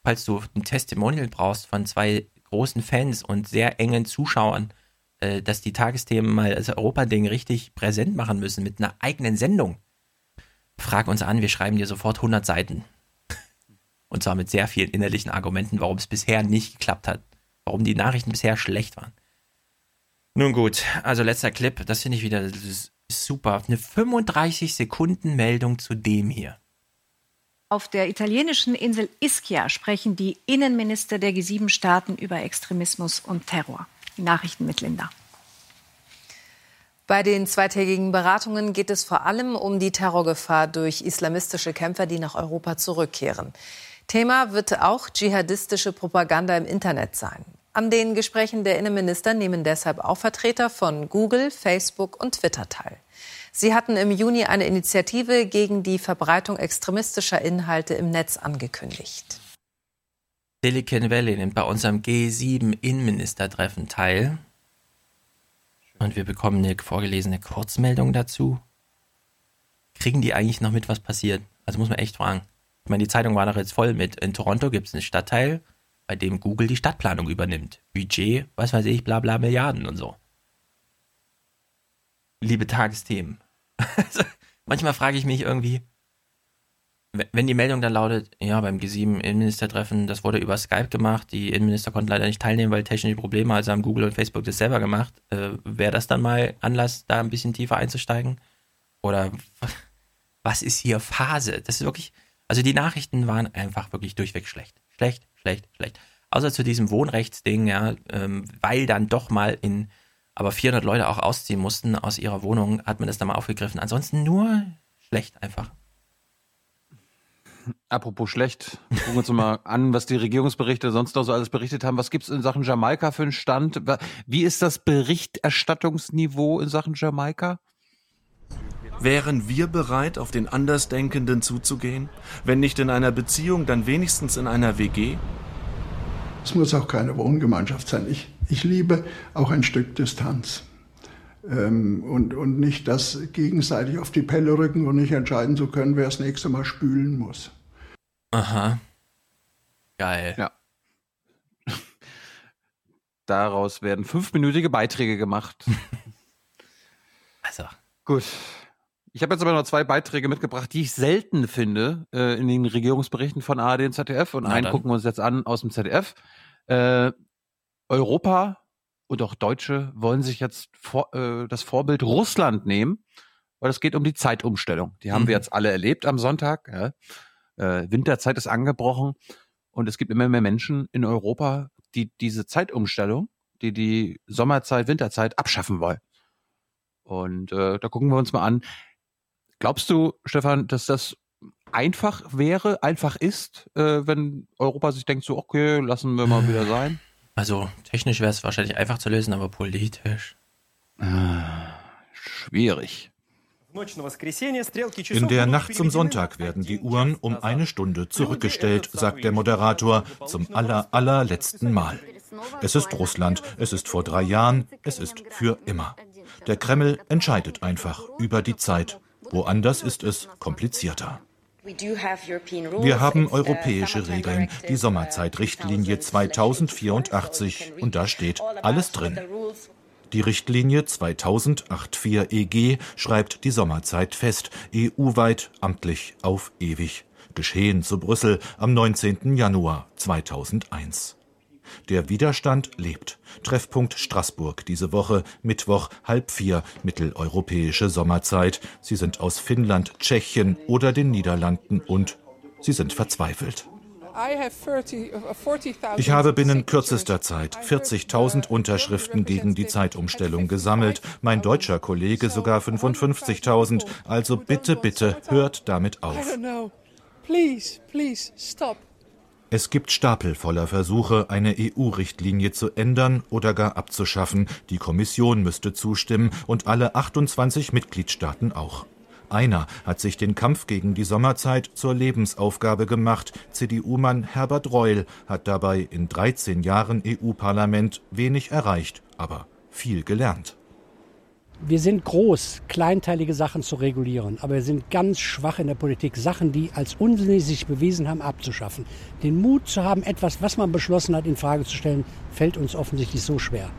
falls du ein Testimonial brauchst von zwei großen Fans und sehr engen Zuschauern, äh, dass die Tagesthemen mal das Europa-Ding richtig präsent machen müssen mit einer eigenen Sendung, frag uns an, wir schreiben dir sofort 100 Seiten. Und zwar mit sehr vielen innerlichen Argumenten, warum es bisher nicht geklappt hat. Warum die Nachrichten bisher schlecht waren. Nun gut, also letzter Clip, das finde ich wieder super. Eine 35 Sekunden Meldung zu dem hier. Auf der italienischen Insel Ischia sprechen die Innenminister der G7-Staaten über Extremismus und Terror. Die Nachrichten mit Linda. Bei den zweitägigen Beratungen geht es vor allem um die Terrorgefahr durch islamistische Kämpfer, die nach Europa zurückkehren. Thema wird auch dschihadistische Propaganda im Internet sein. An den Gesprächen der Innenminister nehmen deshalb auch Vertreter von Google, Facebook und Twitter teil. Sie hatten im Juni eine Initiative gegen die Verbreitung extremistischer Inhalte im Netz angekündigt. Silicon Valley nimmt bei unserem G7-Innenministertreffen teil. Und wir bekommen eine vorgelesene Kurzmeldung dazu. Kriegen die eigentlich noch mit, was passiert? Also muss man echt fragen. Ich meine, die Zeitung war doch jetzt voll mit. In Toronto gibt es einen Stadtteil, bei dem Google die Stadtplanung übernimmt. Budget, was weiß ich, bla bla Milliarden und so. Liebe Tagesthemen. Manchmal frage ich mich irgendwie, wenn die Meldung dann lautet, ja, beim G7-Innenministertreffen, das wurde über Skype gemacht, die Innenminister konnten leider nicht teilnehmen, weil technische Probleme, also haben Google und Facebook das selber gemacht, äh, wäre das dann mal Anlass, da ein bisschen tiefer einzusteigen? Oder was ist hier Phase? Das ist wirklich, also die Nachrichten waren einfach wirklich durchweg schlecht. Schlecht, schlecht, schlecht. Außer zu diesem Wohnrechtsding, ja, ähm, weil dann doch mal in, aber 400 Leute auch ausziehen mussten aus ihrer Wohnung, hat man das dann mal aufgegriffen. Ansonsten nur schlecht einfach. Apropos schlecht, gucken wir uns mal an, was die Regierungsberichte sonst noch so alles berichtet haben. Was gibt es in Sachen Jamaika für einen Stand? Wie ist das Berichterstattungsniveau in Sachen Jamaika? Wären wir bereit, auf den Andersdenkenden zuzugehen? Wenn nicht in einer Beziehung, dann wenigstens in einer WG? Es muss auch keine Wohngemeinschaft sein. Ich, ich liebe auch ein Stück Distanz. Ähm, und, und nicht das gegenseitig auf die Pelle rücken und nicht entscheiden zu können, wer das nächste Mal spülen muss. Aha. Geil. Ja. Daraus werden fünfminütige Beiträge gemacht. Also. Gut. Ich habe jetzt aber noch zwei Beiträge mitgebracht, die ich selten finde äh, in den Regierungsberichten von ARD und ZDF. Und Na einen dann. gucken wir uns jetzt an aus dem ZDF. Äh, Europa und auch Deutsche wollen sich jetzt vor, äh, das Vorbild Russland nehmen, weil es geht um die Zeitumstellung. Die haben Mhm. wir jetzt alle erlebt am Sonntag. Ja. Äh, Winterzeit ist angebrochen und es gibt immer mehr Menschen in Europa, die diese Zeitumstellung, die die Sommerzeit, Winterzeit abschaffen wollen. Und äh, da gucken wir uns mal an. Glaubst du, Stefan, dass das einfach wäre, einfach ist, äh, wenn Europa sich denkt, so, okay, lassen wir mal wieder sein? Also technisch wäre es wahrscheinlich einfach zu lösen, aber politisch. Schwierig. In der Nacht zum Sonntag werden die Uhren um eine Stunde zurückgestellt, sagt der Moderator zum aller, allerletzten Mal. Es ist Russland, es ist vor drei Jahren, es ist für immer. Der Kreml entscheidet einfach über die Zeit. Woanders ist es komplizierter. Wir haben europäische Regeln, die Sommerzeitrichtlinie 2084 und da steht alles drin. Die Richtlinie 2008-4 EG schreibt die Sommerzeit fest, EU-weit, amtlich, auf ewig. Geschehen zu Brüssel am 19. Januar 2001. Der Widerstand lebt. Treffpunkt Straßburg diese Woche, Mittwoch halb vier, mitteleuropäische Sommerzeit. Sie sind aus Finnland, Tschechien oder den Niederlanden und sie sind verzweifelt. Ich habe binnen kürzester Zeit 40.000 Unterschriften gegen die Zeitumstellung gesammelt, mein deutscher Kollege sogar 55.000. Also bitte, bitte, hört damit auf. Please, please, stop. Es gibt Stapel voller Versuche, eine EU-Richtlinie zu ändern oder gar abzuschaffen. Die Kommission müsste zustimmen und alle 28 Mitgliedstaaten auch. Einer hat sich den Kampf gegen die Sommerzeit zur Lebensaufgabe gemacht. CDU-Mann Herbert Reul hat dabei in 13 Jahren EU-Parlament wenig erreicht, aber viel gelernt. Wir sind groß, kleinteilige Sachen zu regulieren, aber wir sind ganz schwach in der Politik, Sachen, die als unsinnig sich bewiesen haben, abzuschaffen. Den Mut zu haben, etwas, was man beschlossen hat, in Frage zu stellen, fällt uns offensichtlich so schwer.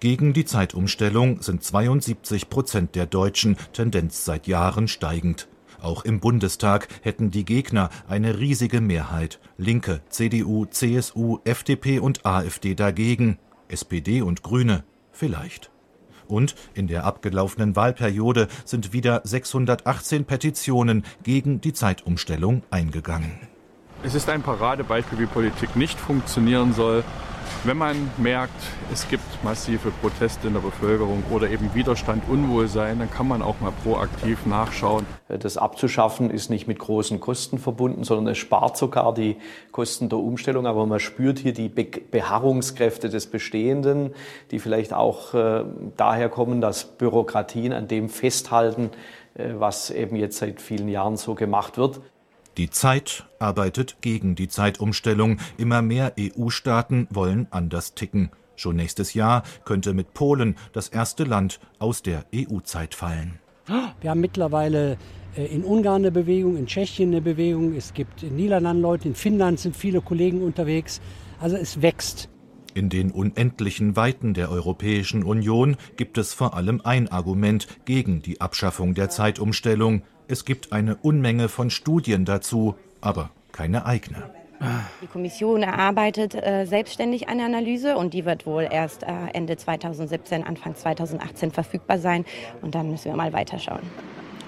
Gegen die Zeitumstellung sind 72 Prozent der Deutschen, Tendenz seit Jahren steigend. Auch im Bundestag hätten die Gegner eine riesige Mehrheit. Linke, CDU, CSU, FDP und AfD dagegen. SPD und Grüne vielleicht. Und in der abgelaufenen Wahlperiode sind wieder 618 Petitionen gegen die Zeitumstellung eingegangen. Es ist ein Paradebeispiel, wie Politik nicht funktionieren soll. Wenn man merkt, es gibt massive Proteste in der Bevölkerung oder eben Widerstand, Unwohlsein, dann kann man auch mal proaktiv nachschauen. Das abzuschaffen ist nicht mit großen Kosten verbunden, sondern es spart sogar die Kosten der Umstellung. Aber man spürt hier die Be Beharrungskräfte des Bestehenden, die vielleicht auch äh, daher kommen, dass Bürokratien an dem festhalten, äh, was eben jetzt seit vielen Jahren so gemacht wird. Die Zeit arbeitet gegen die Zeitumstellung. Immer mehr EU-Staaten wollen anders ticken. Schon nächstes Jahr könnte mit Polen das erste Land aus der EU-Zeit fallen. Wir haben mittlerweile äh, in Ungarn eine Bewegung, in Tschechien eine Bewegung, es gibt in Niederlanden Leute, in Finnland sind viele Kollegen unterwegs. Also es wächst. In den unendlichen Weiten der Europäischen Union gibt es vor allem ein Argument gegen die Abschaffung der Zeitumstellung. Es gibt eine Unmenge von Studien dazu, aber keine eigene. Die Kommission erarbeitet äh, selbstständig eine Analyse und die wird wohl erst äh, Ende 2017, Anfang 2018 verfügbar sein. Und dann müssen wir mal weiterschauen.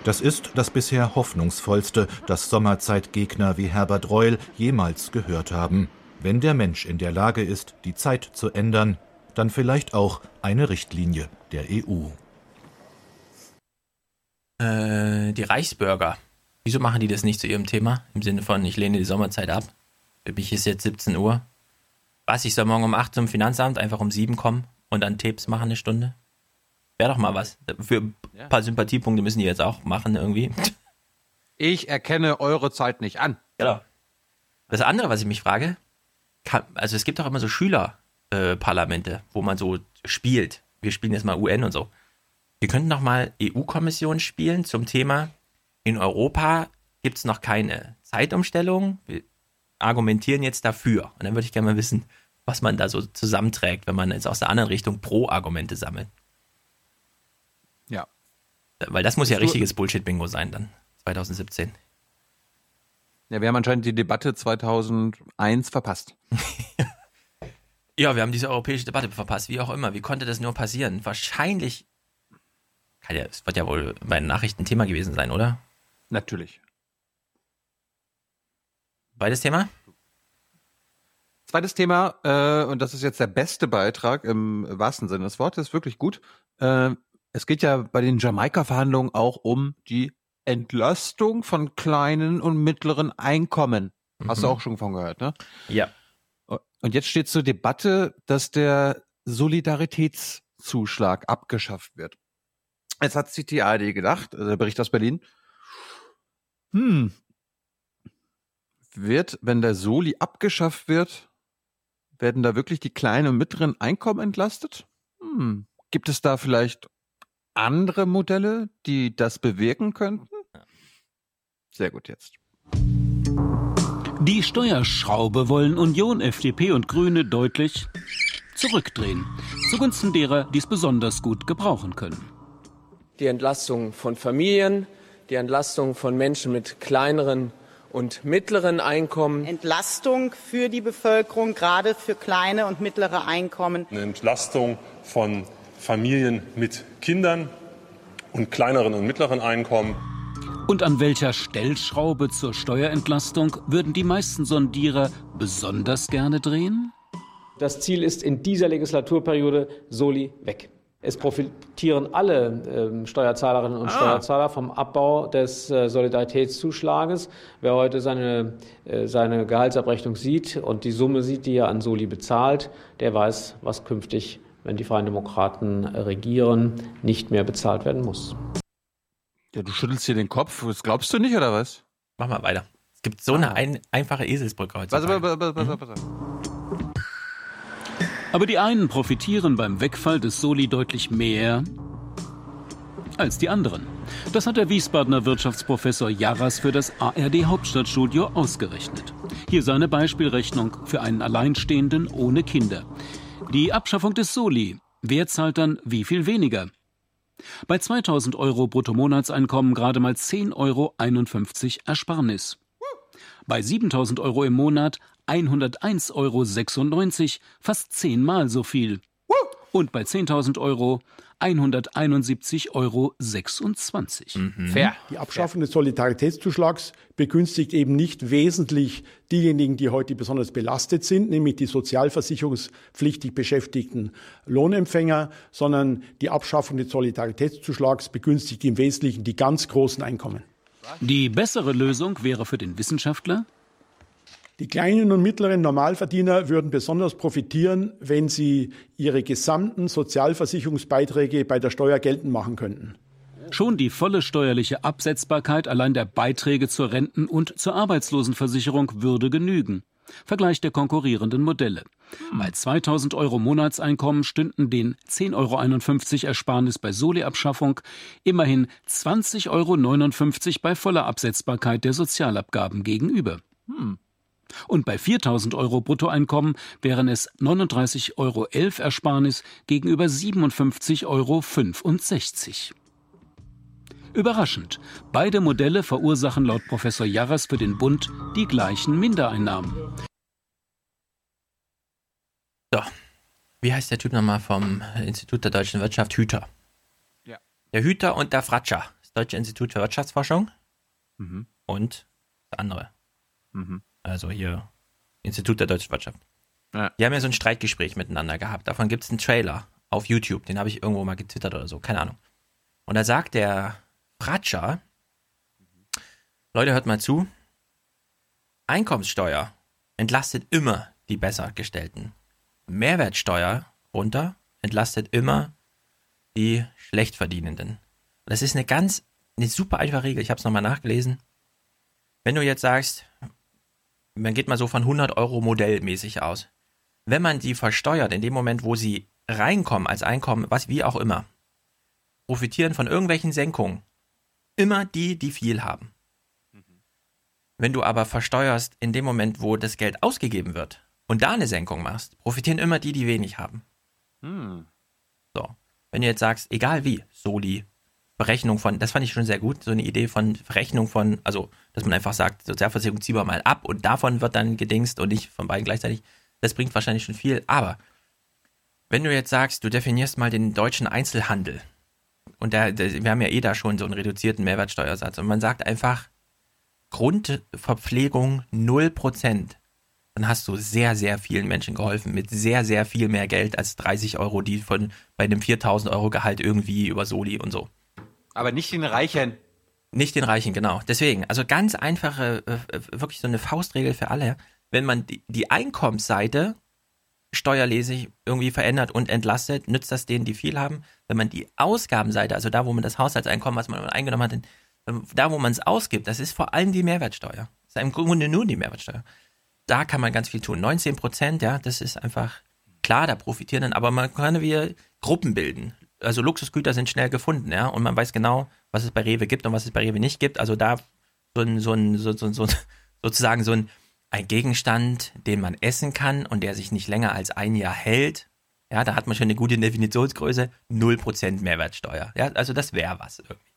Das ist das bisher hoffnungsvollste, das Sommerzeitgegner wie Herbert Reul jemals gehört haben. Wenn der Mensch in der Lage ist, die Zeit zu ändern, dann vielleicht auch eine Richtlinie der EU. Äh, die Reichsbürger. Wieso machen die das nicht zu ihrem Thema? Im Sinne von, ich lehne die Sommerzeit ab. Für mich ist jetzt 17 Uhr. Was, ich soll morgen um 8 zum Finanzamt, einfach um 7 kommen und dann Tapes machen eine Stunde? Wäre doch mal was. Für ein paar Sympathiepunkte müssen die jetzt auch machen irgendwie. Ich erkenne eure Zeit nicht an. Genau. Das andere, was ich mich frage, kann, also es gibt doch immer so Schülerparlamente, äh, wo man so spielt. Wir spielen jetzt mal UN und so. Wir könnten noch mal EU-Kommission spielen zum Thema, in Europa gibt es noch keine Zeitumstellung. Wir argumentieren jetzt dafür. Und dann würde ich gerne mal wissen, was man da so zusammenträgt, wenn man jetzt aus der anderen Richtung Pro-Argumente sammelt. Ja. Weil das muss ja richtiges Bullshit-Bingo sein dann, 2017. Ja, wir haben anscheinend die Debatte 2001 verpasst. ja, wir haben diese europäische Debatte verpasst, wie auch immer. Wie konnte das nur passieren? Wahrscheinlich, kann ja, es wird ja wohl bei den Nachrichten Thema gewesen sein, oder? Natürlich. Beides Thema? Zweites Thema, äh, und das ist jetzt der beste Beitrag im wahrsten Sinne des Wortes, wirklich gut. Äh, es geht ja bei den Jamaika-Verhandlungen auch um die Entlastung von kleinen und mittleren Einkommen. Hast du Mhm. auch schon von gehört, ne? Ja. Und jetzt steht zur Debatte, dass der Solidaritätszuschlag abgeschafft wird. Jetzt hat sich die ARD gedacht, also der Bericht aus Berlin, hm, wird, wenn der Soli abgeschafft wird, werden da wirklich die kleinen und mittleren Einkommen entlastet? Hm, gibt es da vielleicht andere Modelle, die das bewirken könnten? Sehr gut jetzt. Die Steuerschraube wollen Union, FDP und Grüne deutlich zurückdrehen. Zugunsten derer, die es besonders gut gebrauchen können. Die Entlastung von Familien, die Entlastung von Menschen mit kleineren und mittleren Einkommen. Entlastung für die Bevölkerung, gerade für kleine und mittlere Einkommen. Eine Entlastung von Familien mit Kindern und kleineren und mittleren Einkommen. Und an welcher Stellschraube zur Steuerentlastung würden die meisten Sondierer besonders gerne drehen? Das Ziel ist in dieser Legislaturperiode Soli weg. Es profitieren alle ähm, Steuerzahlerinnen und Ah. Steuerzahler vom Abbau des äh, Solidaritätszuschlages. Wer heute seine, äh, seine Gehaltsabrechnung sieht und die Summe sieht, die er an Soli bezahlt, der weiß, was künftig, wenn die Freien Demokraten äh, regieren, nicht mehr bezahlt werden muss. Ja, du schüttelst hier den Kopf. Das glaubst du nicht, oder was? Mach mal weiter. Es gibt so eine ein, einfache Eselsbrücke heute. Pass, pass, pass, pass, pass, pass. Aber die einen profitieren beim Wegfall des Soli deutlich mehr als die anderen. Das hat der Wiesbadener Wirtschaftsprofessor Jarras für das ARD Hauptstadtstudio ausgerechnet. Hier seine Beispielrechnung für einen Alleinstehenden ohne Kinder. Die Abschaffung des Soli. Wer zahlt dann wie viel weniger? Bei 2000 Euro Bruttomonatseinkommen gerade mal 10,51 Euro Ersparnis. Bei 7000 Euro im Monat 101,96 Euro, fast zehnmal so viel. Und bei 10.000 Euro 171,26 Euro. Fair. Die Abschaffung des Solidaritätszuschlags begünstigt eben nicht wesentlich diejenigen, die heute besonders belastet sind, nämlich die sozialversicherungspflichtig beschäftigten Lohnempfänger, sondern die Abschaffung des Solidaritätszuschlags begünstigt im Wesentlichen die ganz großen Einkommen. Die bessere Lösung wäre für den Wissenschaftler, Die kleinen und mittleren Normalverdiener würden besonders profitieren, wenn sie ihre gesamten Sozialversicherungsbeiträge bei der Steuer geltend machen könnten. Schon die volle steuerliche Absetzbarkeit allein der Beiträge zur Renten- und zur Arbeitslosenversicherung würde genügen. Vergleich der konkurrierenden Modelle. Bei 2000 Euro Monatseinkommen stünden den 10,51 Euro Ersparnis bei Soli-Abschaffung immerhin 20,59 Euro bei voller Absetzbarkeit der Sozialabgaben gegenüber. Hm. Und bei 4000 Euro Bruttoeinkommen wären es 39,11 Euro Ersparnis gegenüber 57,65 Euro. Überraschend. Beide Modelle verursachen laut Professor Jarras für den Bund die gleichen Mindereinnahmen. So. Wie heißt der Typ nochmal vom Institut der deutschen Wirtschaft? Hüter. Ja. Der Hüter und der Fratscher. Das Deutsche Institut für Wirtschaftsforschung. Mhm. Und das andere. Mhm. Also hier Institut der deutschen Wirtschaft. Ja. Die haben ja so ein Streitgespräch miteinander gehabt. Davon gibt es einen Trailer auf YouTube. Den habe ich irgendwo mal getwittert oder so. Keine Ahnung. Und da sagt der Fratscher, Leute, hört mal zu. Einkommenssteuer entlastet immer die besser gestellten. Mehrwertsteuer runter entlastet immer die Schlechtverdienenden. Das ist eine ganz, eine super einfache Regel. Ich habe es nochmal nachgelesen. Wenn du jetzt sagst, man geht mal so von 100 Euro modellmäßig aus. Wenn man die versteuert, in dem Moment, wo sie reinkommen als Einkommen, was wie auch immer, profitieren von irgendwelchen Senkungen immer die, die viel haben. Wenn du aber versteuerst in dem Moment, wo das Geld ausgegeben wird und da eine Senkung machst, profitieren immer die, die wenig haben. Hm. So. Wenn du jetzt sagst, egal wie, Soli, Berechnung von, das fand ich schon sehr gut, so eine Idee von Verrechnung von, also, dass man einfach sagt, Sozialversicherung ziehen wir mal ab und davon wird dann gedingst und nicht von beiden gleichzeitig, das bringt wahrscheinlich schon viel. Aber wenn du jetzt sagst, du definierst mal den deutschen Einzelhandel und der, wir haben ja eh da schon so einen reduzierten Mehrwertsteuersatz und man sagt einfach Grundverpflegung 0%, dann hast du sehr, sehr vielen Menschen geholfen mit sehr, sehr viel mehr Geld als 30 Euro, die von bei einem 4000 Euro Gehalt irgendwie über Soli und so. Aber nicht den Reichen. Nicht den Reichen, genau. Deswegen, also ganz einfache, äh, wirklich so eine Faustregel für alle. Wenn man die, Einkommensseite steuerlesig irgendwie verändert und entlastet, nützt das denen, die viel haben. Wenn man die Ausgabenseite, also da, wo man das Haushaltseinkommen, was man eingenommen hat, da, wo man es ausgibt, das ist vor allem die Mehrwertsteuer. Das ist im Grunde nur die Mehrwertsteuer. Da kann man ganz viel tun. 19 Prozent, ja, das ist einfach klar, da profitieren dann, aber man kann wieder Gruppen bilden also Luxusgüter sind schnell gefunden, ja, und man weiß genau, was es bei Rewe gibt und was es bei Rewe nicht gibt. Also da so ein, so ein, so, so, so, sozusagen so ein, ein Gegenstand, den man essen kann und der sich nicht länger als ein Jahr hält. Ja, da hat man schon eine gute Definitionsgröße, 0% Mehrwertsteuer. Ja, also das wäre was irgendwie.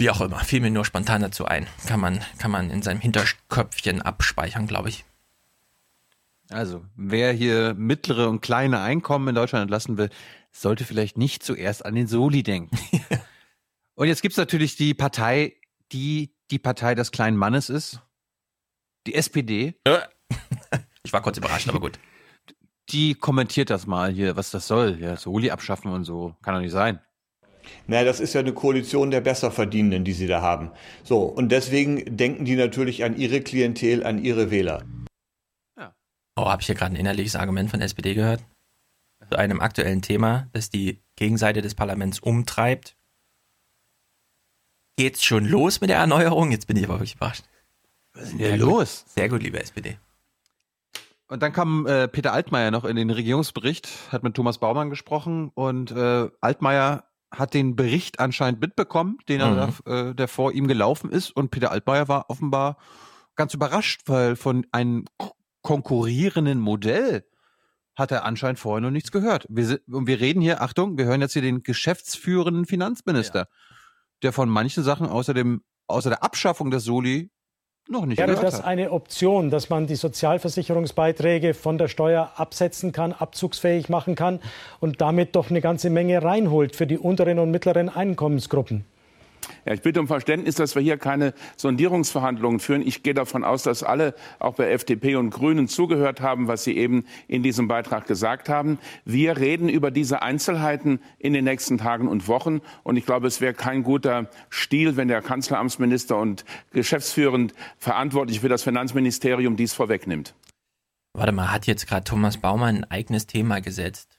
Wie auch immer, fiel mir nur spontan dazu ein. Kann man, kann man in seinem Hinterköpfchen abspeichern, glaube ich. Also, wer hier mittlere und kleine Einkommen in Deutschland entlassen will, sollte vielleicht nicht zuerst an den Soli denken. und jetzt gibt's natürlich die Partei, die die Partei des kleinen Mannes ist. Die SPD. Ich war kurz überrascht, aber gut. Die kommentiert das mal hier, was das soll. Ja, Soli abschaffen und so. Kann doch nicht sein. Naja, das ist ja eine Koalition der Besserverdienenden, die sie da haben. So, und deswegen denken die natürlich an ihre Klientel, an ihre Wähler. Oh, habe ich hier gerade ein innerliches Argument von SPD gehört? Zu einem aktuellen Thema, das die Gegenseite des Parlaments umtreibt. Geht's schon los mit der Erneuerung? Jetzt bin ich aber wirklich überrascht. Was ist denn hier los? Sehr gut, liebe SPD. Und dann kam äh, Peter Altmaier noch in den Regierungsbericht, hat mit Thomas Baumann gesprochen und äh, Altmaier hat den Bericht anscheinend mitbekommen, den er, mhm. äh, der vor ihm gelaufen ist. Und Peter Altmaier war offenbar ganz überrascht, weil von einem konkurrierenden Modell hat er anscheinend vorher noch nichts gehört. Wir, und wir reden hier, Achtung, wir hören jetzt hier den geschäftsführenden Finanzminister, ja. der von manchen Sachen außer, dem, außer der Abschaffung des Soli noch nicht Wäre das hat. eine Option, dass man die Sozialversicherungsbeiträge von der Steuer absetzen kann, abzugsfähig machen kann und damit doch eine ganze Menge reinholt für die unteren und mittleren Einkommensgruppen? Ja, ich bitte um Verständnis, dass wir hier keine Sondierungsverhandlungen führen. Ich gehe davon aus, dass alle auch bei FDP und Grünen zugehört haben, was Sie eben in diesem Beitrag gesagt haben. Wir reden über diese Einzelheiten in den nächsten Tagen und Wochen. Und ich glaube, es wäre kein guter Stil, wenn der Kanzleramtsminister und geschäftsführend verantwortlich für das Finanzministerium dies vorwegnimmt. Warte mal, hat jetzt gerade Thomas Baumann ein eigenes Thema gesetzt?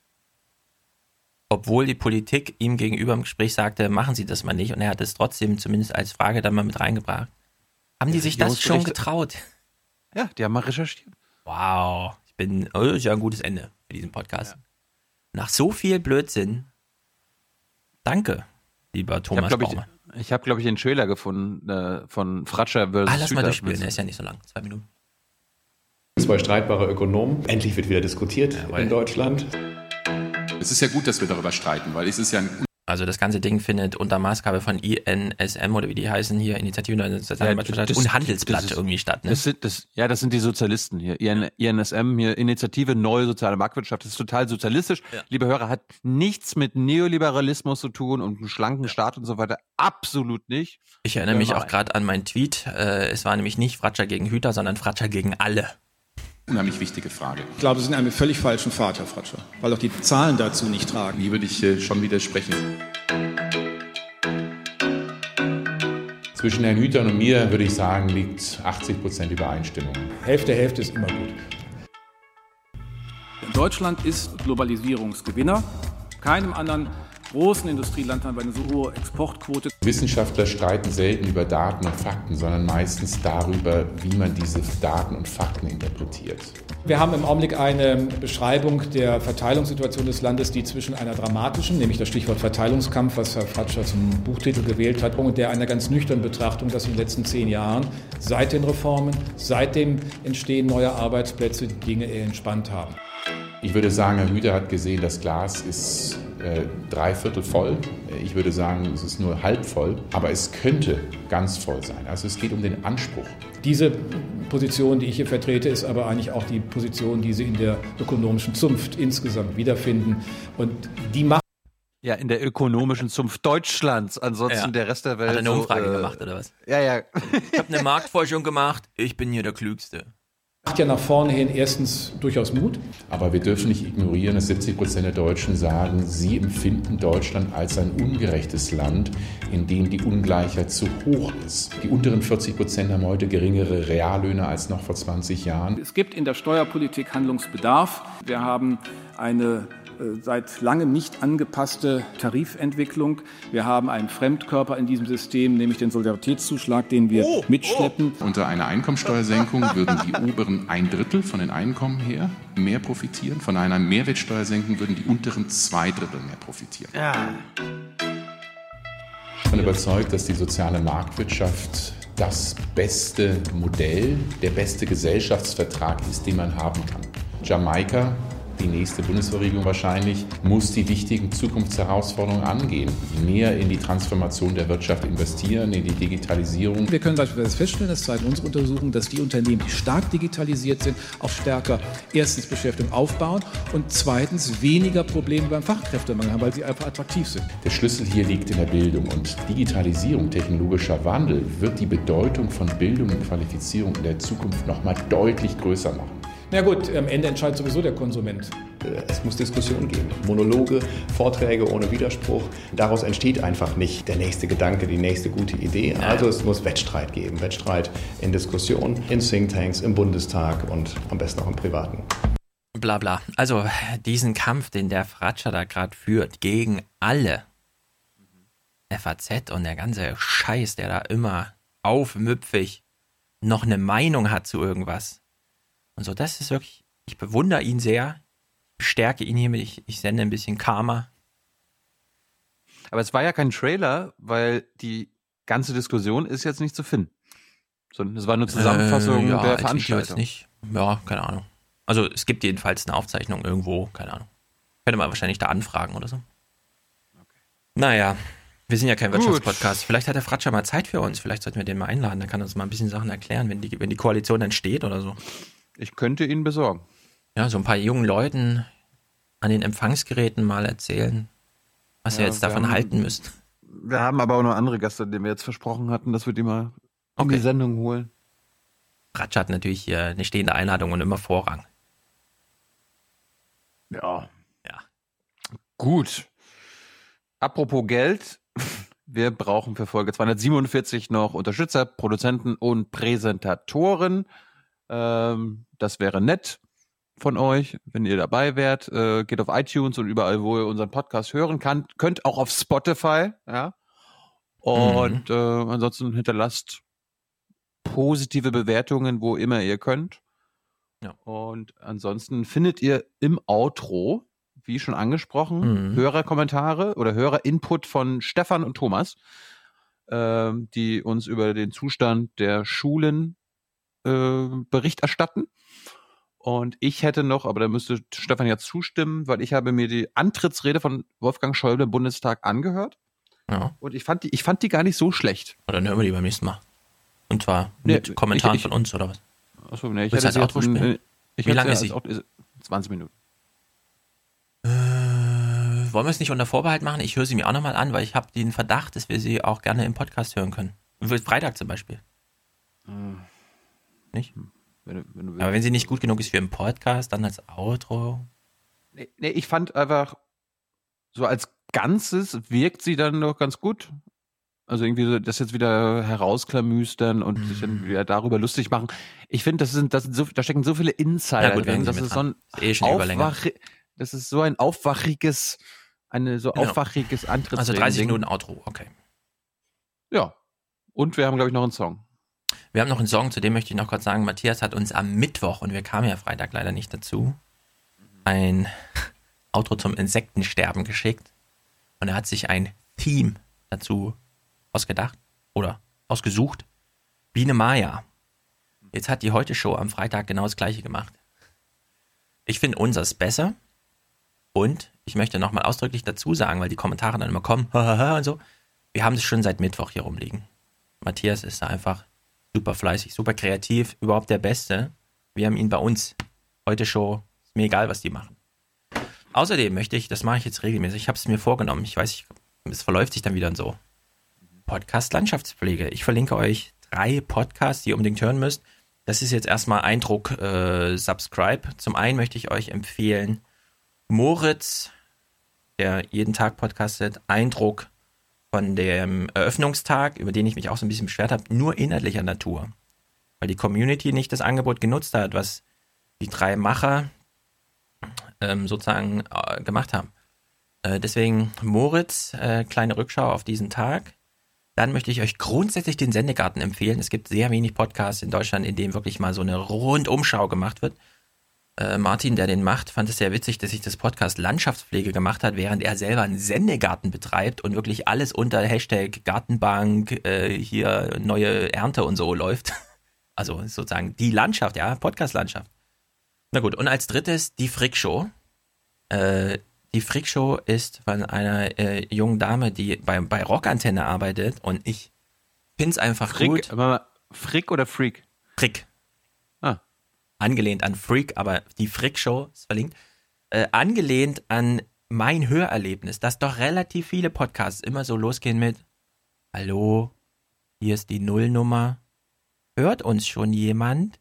Obwohl die Politik ihm gegenüber im Gespräch sagte, machen Sie das mal nicht. Und er hat es trotzdem zumindest als Frage dann mal mit reingebracht. Haben die sich das schon getraut? Ja, die haben mal recherchiert. Wow. Ich bin, oh, das ist ja ein gutes Ende für diesen Podcast. Ja. Nach so viel Blödsinn, danke, lieber Thomas ich hab. Ich, Ich habe, glaube ich, den Trailer gefunden äh, von Fratscher versus Ah, lass mal Hüter. durchspielen, der ist ja nicht so lang. Zwei Minuten. Zwei streitbare Ökonomen. Endlich wird wieder diskutiert in Deutschland. Es ist ja gut, dass wir darüber streiten, weil es ist ja ein Also das ganze Ding findet unter Maßgabe von INSM oder wie die heißen hier, Initiative Neue Soziale Marktwirtschaft und Handelsblatt das ist- irgendwie statt. Ne? Das sind, das, ja, das sind die Sozialisten hier. IN, INSM hier, Initiative Neue Soziale Marktwirtschaft. Das ist total sozialistisch. Liebe Hörer, hat nichts mit Neoliberalismus zu tun und einem schlanken Staat und so weiter. Absolut nicht. Ich erinnere Hör mich auch gerade an meinen Tweet. Äh, es war nämlich nicht Fratscher gegen Hüter, sondern Fratscher gegen alle. Unheimlich wichtige Frage. Ich glaube, Sie sind einem völlig falschen Pfad, Herr Fratscher, weil auch die Zahlen dazu nicht tragen. Hier würde ich äh, schon widersprechen. Zwischen Herrn Hütern und mir würde ich sagen, liegt 80 Prozent Übereinstimmung. Hälfte, Hälfte ist immer gut. Deutschland ist Globalisierungsgewinner. Keinem anderen großen Industrieland haben wir eine so hohe Exportquote. Wissenschaftler streiten selten über Daten und Fakten, sondern meistens darüber, wie man diese Daten und Fakten interpretiert. Wir haben im Augenblick eine Beschreibung der Verteilungssituation des Landes, die zwischen einer dramatischen, nämlich das Stichwort Verteilungskampf, was Herr Fratscher zum Buchtitel gewählt hat, und der einer ganz nüchternen Betrachtung, dass in den letzten zehn Jahren seit den Reformen, seit dem Entstehen neuer Arbeitsplätze die Dinge eher entspannt haben. Ich würde sagen, Herr Hüter hat gesehen, das Glas ist äh, dreiviertel voll. Ich würde sagen, es ist nur halb voll, aber es könnte ganz voll sein. Also es geht um den Anspruch. Diese Position, die ich hier vertrete, ist aber eigentlich auch die Position, die Sie in der ökonomischen Zunft insgesamt wiederfinden. Und die macht Ja, in der ökonomischen Zunft Deutschlands. Ansonsten Ja. der Rest der Welt. Hat er eine so, Umfrage äh, gemacht oder was? Ja, ja. Ich habe eine Marktforschung gemacht. Ich bin hier der Klügste. Macht ja nach vorne hin erstens durchaus Mut. Aber wir dürfen nicht ignorieren, dass 70 Prozent der Deutschen sagen, sie empfinden Deutschland als ein ungerechtes Land, in dem die Ungleichheit zu hoch ist. Die unteren 40 Prozent haben heute geringere Reallöhne als noch vor 20 Jahren. Es gibt in der Steuerpolitik Handlungsbedarf. Wir haben eine seit langem nicht angepasste Tarifentwicklung. Wir haben einen Fremdkörper in diesem System, nämlich den Solidaritätszuschlag, den wir mitschleppen. Unter einer Einkommensteuersenkung würden die oberen ein Drittel von den Einkommen her mehr profitieren. Von einer Mehrwertsteuersenkung würden die unteren zwei Drittel mehr profitieren. Ich bin überzeugt, dass die soziale Marktwirtschaft das beste Modell, der beste Gesellschaftsvertrag ist, den man haben kann. Jamaika, die nächste Bundesregierung wahrscheinlich, muss die wichtigen Zukunftsherausforderungen angehen. Mehr in die Transformation der Wirtschaft investieren, in die Digitalisierung. Wir können beispielsweise feststellen, das zeigen unsere Untersuchungen, dass die Unternehmen, die stark digitalisiert sind, auch stärker erstens Beschäftigung aufbauen und zweitens weniger Probleme beim Fachkräftemangel haben, weil sie einfach attraktiv sind. Der Schlüssel hier liegt in der Bildung und Digitalisierung, technologischer Wandel wird die Bedeutung von Bildung und Qualifizierung in der Zukunft noch mal deutlich größer machen. Na gut, am Ende entscheidet sowieso der Konsument. Es muss Diskussion geben. Monologe, Vorträge ohne Widerspruch. Daraus entsteht einfach nicht der nächste Gedanke, die nächste gute Idee. Also es muss Wettstreit geben. Wettstreit in Diskussion, in Thinktanks, im Bundestag und am besten auch im Privaten. Bla bla. Also diesen Kampf, den der Fratscher da gerade führt, gegen alle. FAZ und der ganze Scheiß, der da immer aufmüpfig noch eine Meinung hat zu irgendwas. Und so, das ist wirklich, ich bewundere ihn sehr, bestärke ihn hiermit, ich, ich sende ein bisschen Karma. Aber es war ja kein Trailer, weil die ganze Diskussion ist jetzt nicht zu finden. Sondern es war eine Zusammenfassung Äh, ja, der Veranstaltung. nicht. Ja, keine Ahnung. Also es gibt jedenfalls eine Aufzeichnung irgendwo, keine Ahnung. Könnte man wahrscheinlich da anfragen oder so. Naja, wir sind ja kein Gut. Wirtschaftspodcast. Vielleicht hat der Fratscher mal Zeit für uns. Vielleicht sollten wir den mal einladen. Der kann uns mal ein bisschen Sachen erklären, wenn die, wenn die Koalition dann steht oder so. Ich könnte ihn besorgen. Ja, so ein paar jungen Leuten an den Empfangsgeräten mal erzählen, was Ja, ihr jetzt davon haben- halten müsst. Wir haben aber auch noch andere Gäste, denen wir jetzt versprochen hatten, dass wir die mal in die Sendung holen. Fratscher hat natürlich hier eine stehende Einladung und immer Vorrang. Ja. Ja. Gut. Apropos Geld. Wir brauchen für Folge 247 noch Unterstützer, Produzenten und Präsentatoren. Ähm, das wäre nett von euch, wenn ihr dabei wärt. Äh, geht auf iTunes und überall, wo ihr unseren Podcast hören kann. Könnt auch auf Spotify, ja. Und äh, ansonsten hinterlasst positive Bewertungen, wo immer ihr könnt. Ja. Und ansonsten findet ihr im Outro, wie schon angesprochen, Mhm. Hörerkommentare oder Hörerinput von Stefan und Thomas. äh, die uns über den Zustand der Schulen äh, Bericht erstatten. Und ich hätte noch, aber da müsste Stefan ja zustimmen, weil ich habe mir die Antrittsrede von Wolfgang Schäuble im Bundestag angehört. Ja. Und ich fand die, ich fand die gar nicht so schlecht. Und dann hören wir die beim nächsten Mal. Und zwar mit Nee, Kommentaren ich- ich- von uns, oder was? Achso, nee, ich Willst hätte sie Outro spielen? äh, ich Wie lange ist sie? Outro- 20 Minuten. Äh, wollen wir es nicht unter Vorbehalt machen? Ich höre sie mir auch nochmal an, weil ich habe den Verdacht, dass wir sie auch gerne im Podcast hören können. Freitag zum Beispiel. Nicht? Wenn du, wenn du Aber wenn sie nicht gut genug ist für einen Podcast, dann als Outro. Nee, nee, ich fand einfach, so als Ganzes wirkt sie dann doch ganz gut. Also irgendwie so, das jetzt wieder herausklamüstern und sich Mhm. dann wieder darüber lustig machen. Ich finde, das sind, das sind so, da stecken so viele Insider gut, drin. Das ist so ein. Ist eh. Aufwach, das ist so ein aufwachiges, eine so Genau. aufwachiges Antritts. Also 30 Minuten Outro, okay. Ja. Und wir haben, glaube ich, noch einen Song. Wir haben noch einen Song, zu dem möchte ich noch kurz sagen, Matthias hat uns am Mittwoch, und wir kamen ja Freitag leider nicht dazu, ein Outro zum Insektensterben geschickt. Und er hat sich ein Theme dazu ausgedacht oder ausgesucht. Biene Maya. Jetzt hat die Heute-Show am Freitag genau das gleiche gemacht. Ich finde unseres besser. Und ich möchte nochmal ausdrücklich dazu sagen, weil die Kommentare dann immer kommen, und so. Wir haben das schon seit Mittwoch hier rumliegen. Matthias ist da einfach super fleißig, super kreativ, überhaupt der Beste. Wir haben ihn bei uns. Heute Show, ist mir egal, was die machen. Außerdem möchte ich, das mache ich jetzt regelmäßig, ich habe es mir vorgenommen, ich weiß, ich, es verläuft sich dann wieder so. Podcast Landschaftspflege. Ich verlinke euch drei Podcasts, die ihr unbedingt hören müsst. Das ist jetzt erstmal Eindruck äh, Subscribe. Zum einen möchte ich euch empfehlen Moritz, der jeden Tag podcastet, Eindruck von dem Eröffnungstag, über den ich mich auch so ein bisschen beschwert habe, nur inhaltlicher Natur. Weil die Community nicht das Angebot genutzt hat, was die drei Macher ähm, sozusagen äh, gemacht haben. Äh, deswegen Moritz, äh, kleine Rückschau auf diesen Tag. Dann möchte ich euch grundsätzlich den Sendegarten empfehlen. Es gibt sehr wenig Podcasts in Deutschland, in denen wirklich mal so eine Rundumschau gemacht wird. Äh, Martin, der den macht, fand es sehr witzig, dass sich das Podcast Landschaftspflege gemacht hat, während er selber einen Sendegarten betreibt und wirklich alles unter Hashtag Gartenbank, äh, hier neue Ernte und so läuft. Also sozusagen die Landschaft, ja, Podcast-Landschaft. Na gut, und als drittes die Frick Show. Äh, die Frick Show ist von einer äh, jungen Dame, die bei, bei Rockantenne arbeitet und ich finde es einfach Frick, gut. aber Frick oder Freak? Frick. Angelehnt an Freak, aber die Frick Show ist verlinkt. Äh, angelehnt an mein Hörerlebnis, dass doch relativ viele Podcasts immer so losgehen mit Hallo, hier ist die Nullnummer. Hört uns schon jemand?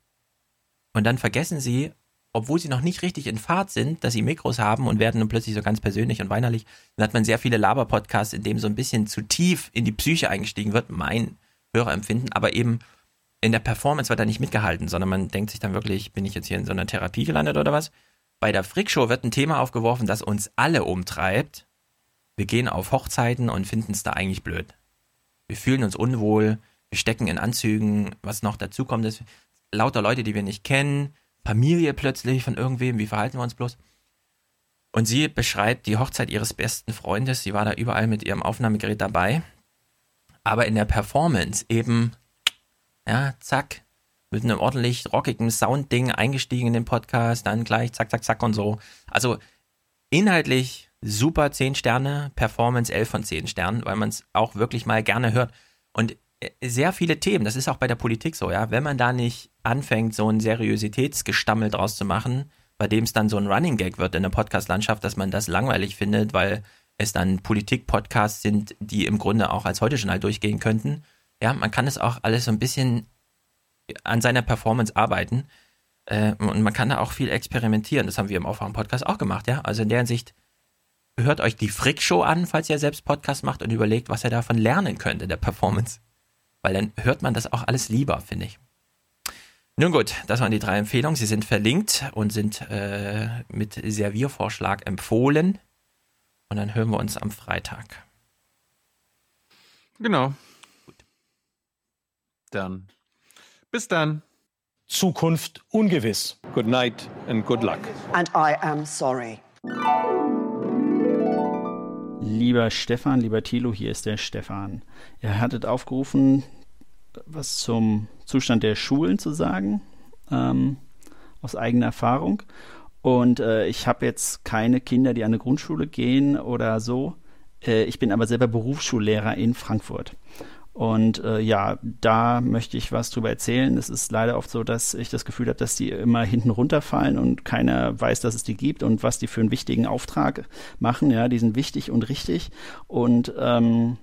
Und dann vergessen sie, obwohl sie noch nicht richtig in Fahrt sind, dass sie Mikros haben und werden dann plötzlich so ganz persönlich und weinerlich. Dann hat man sehr viele Laber-Podcasts, in dem so ein bisschen zu tief in die Psyche eingestiegen wird, mein Hörerempfinden, aber eben in der Performance wird da nicht mitgehalten, sondern man denkt sich dann wirklich, bin ich jetzt hier in so einer Therapie gelandet oder was? Bei der Frick-Show wird ein Thema aufgeworfen, das uns alle umtreibt. Wir gehen auf Hochzeiten und finden es da eigentlich blöd. Wir fühlen uns unwohl, wir stecken in Anzügen, was noch dazu kommt, ist lauter Leute, die wir nicht kennen, Familie plötzlich von irgendwem, wie verhalten wir uns bloß? Und sie beschreibt die Hochzeit ihres besten Freundes, sie war da überall mit ihrem Aufnahmegerät dabei, aber in der Performance eben, ja, zack, mit einem ordentlich rockigen Soundding eingestiegen in den Podcast, dann gleich zack, zack, zack und so. Also inhaltlich super 10 Sterne, Performance 11 von 10 Sternen, weil man es auch wirklich mal gerne hört. Und äh, sehr viele Themen, das ist auch bei der Politik so, ja, wenn man da nicht anfängt, so ein Seriositätsgestammel draus zu machen, bei dem es dann so ein Running Gag wird in der Podcast-Landschaft, dass man das langweilig findet, weil es dann Politik-Podcasts sind, die im Grunde auch als Heute-Journal durchgehen könnten. Ja, man kann es auch alles so ein bisschen an seiner Performance arbeiten. Äh, und man kann da auch viel experimentieren. Das haben wir im Aufwachen-Podcast auch gemacht, ja. Also in der Hinsicht, hört euch die Frick-Show an, falls ihr selbst Podcast macht und überlegt, was ihr davon lernen könnt in der Performance. Weil dann hört man das auch alles lieber, finde ich. Nun gut, das waren die drei Empfehlungen. Sie sind verlinkt und sind äh, mit Serviervorschlag empfohlen. Und dann hören wir uns am Freitag. Genau. Dann. Bis dann. Zukunft ungewiss. Good night and good luck. And I am sorry. Lieber Stefan, lieber Thilo, hier ist der Stefan. Ihr hattet aufgerufen, was zum Zustand der Schulen zu sagen, ähm, aus eigener Erfahrung. Und äh, ich habe jetzt keine Kinder, die an eine Grundschule gehen oder so. Äh, ich bin aber selber Berufsschullehrer in Frankfurt. Und äh, ja, da möchte ich was drüber erzählen. Es ist leider oft so, dass ich das Gefühl habe, dass die immer hinten runterfallen und keiner weiß, dass es die gibt und was die für einen wichtigen Auftrag machen. Ja, die sind wichtig und richtig und ähm,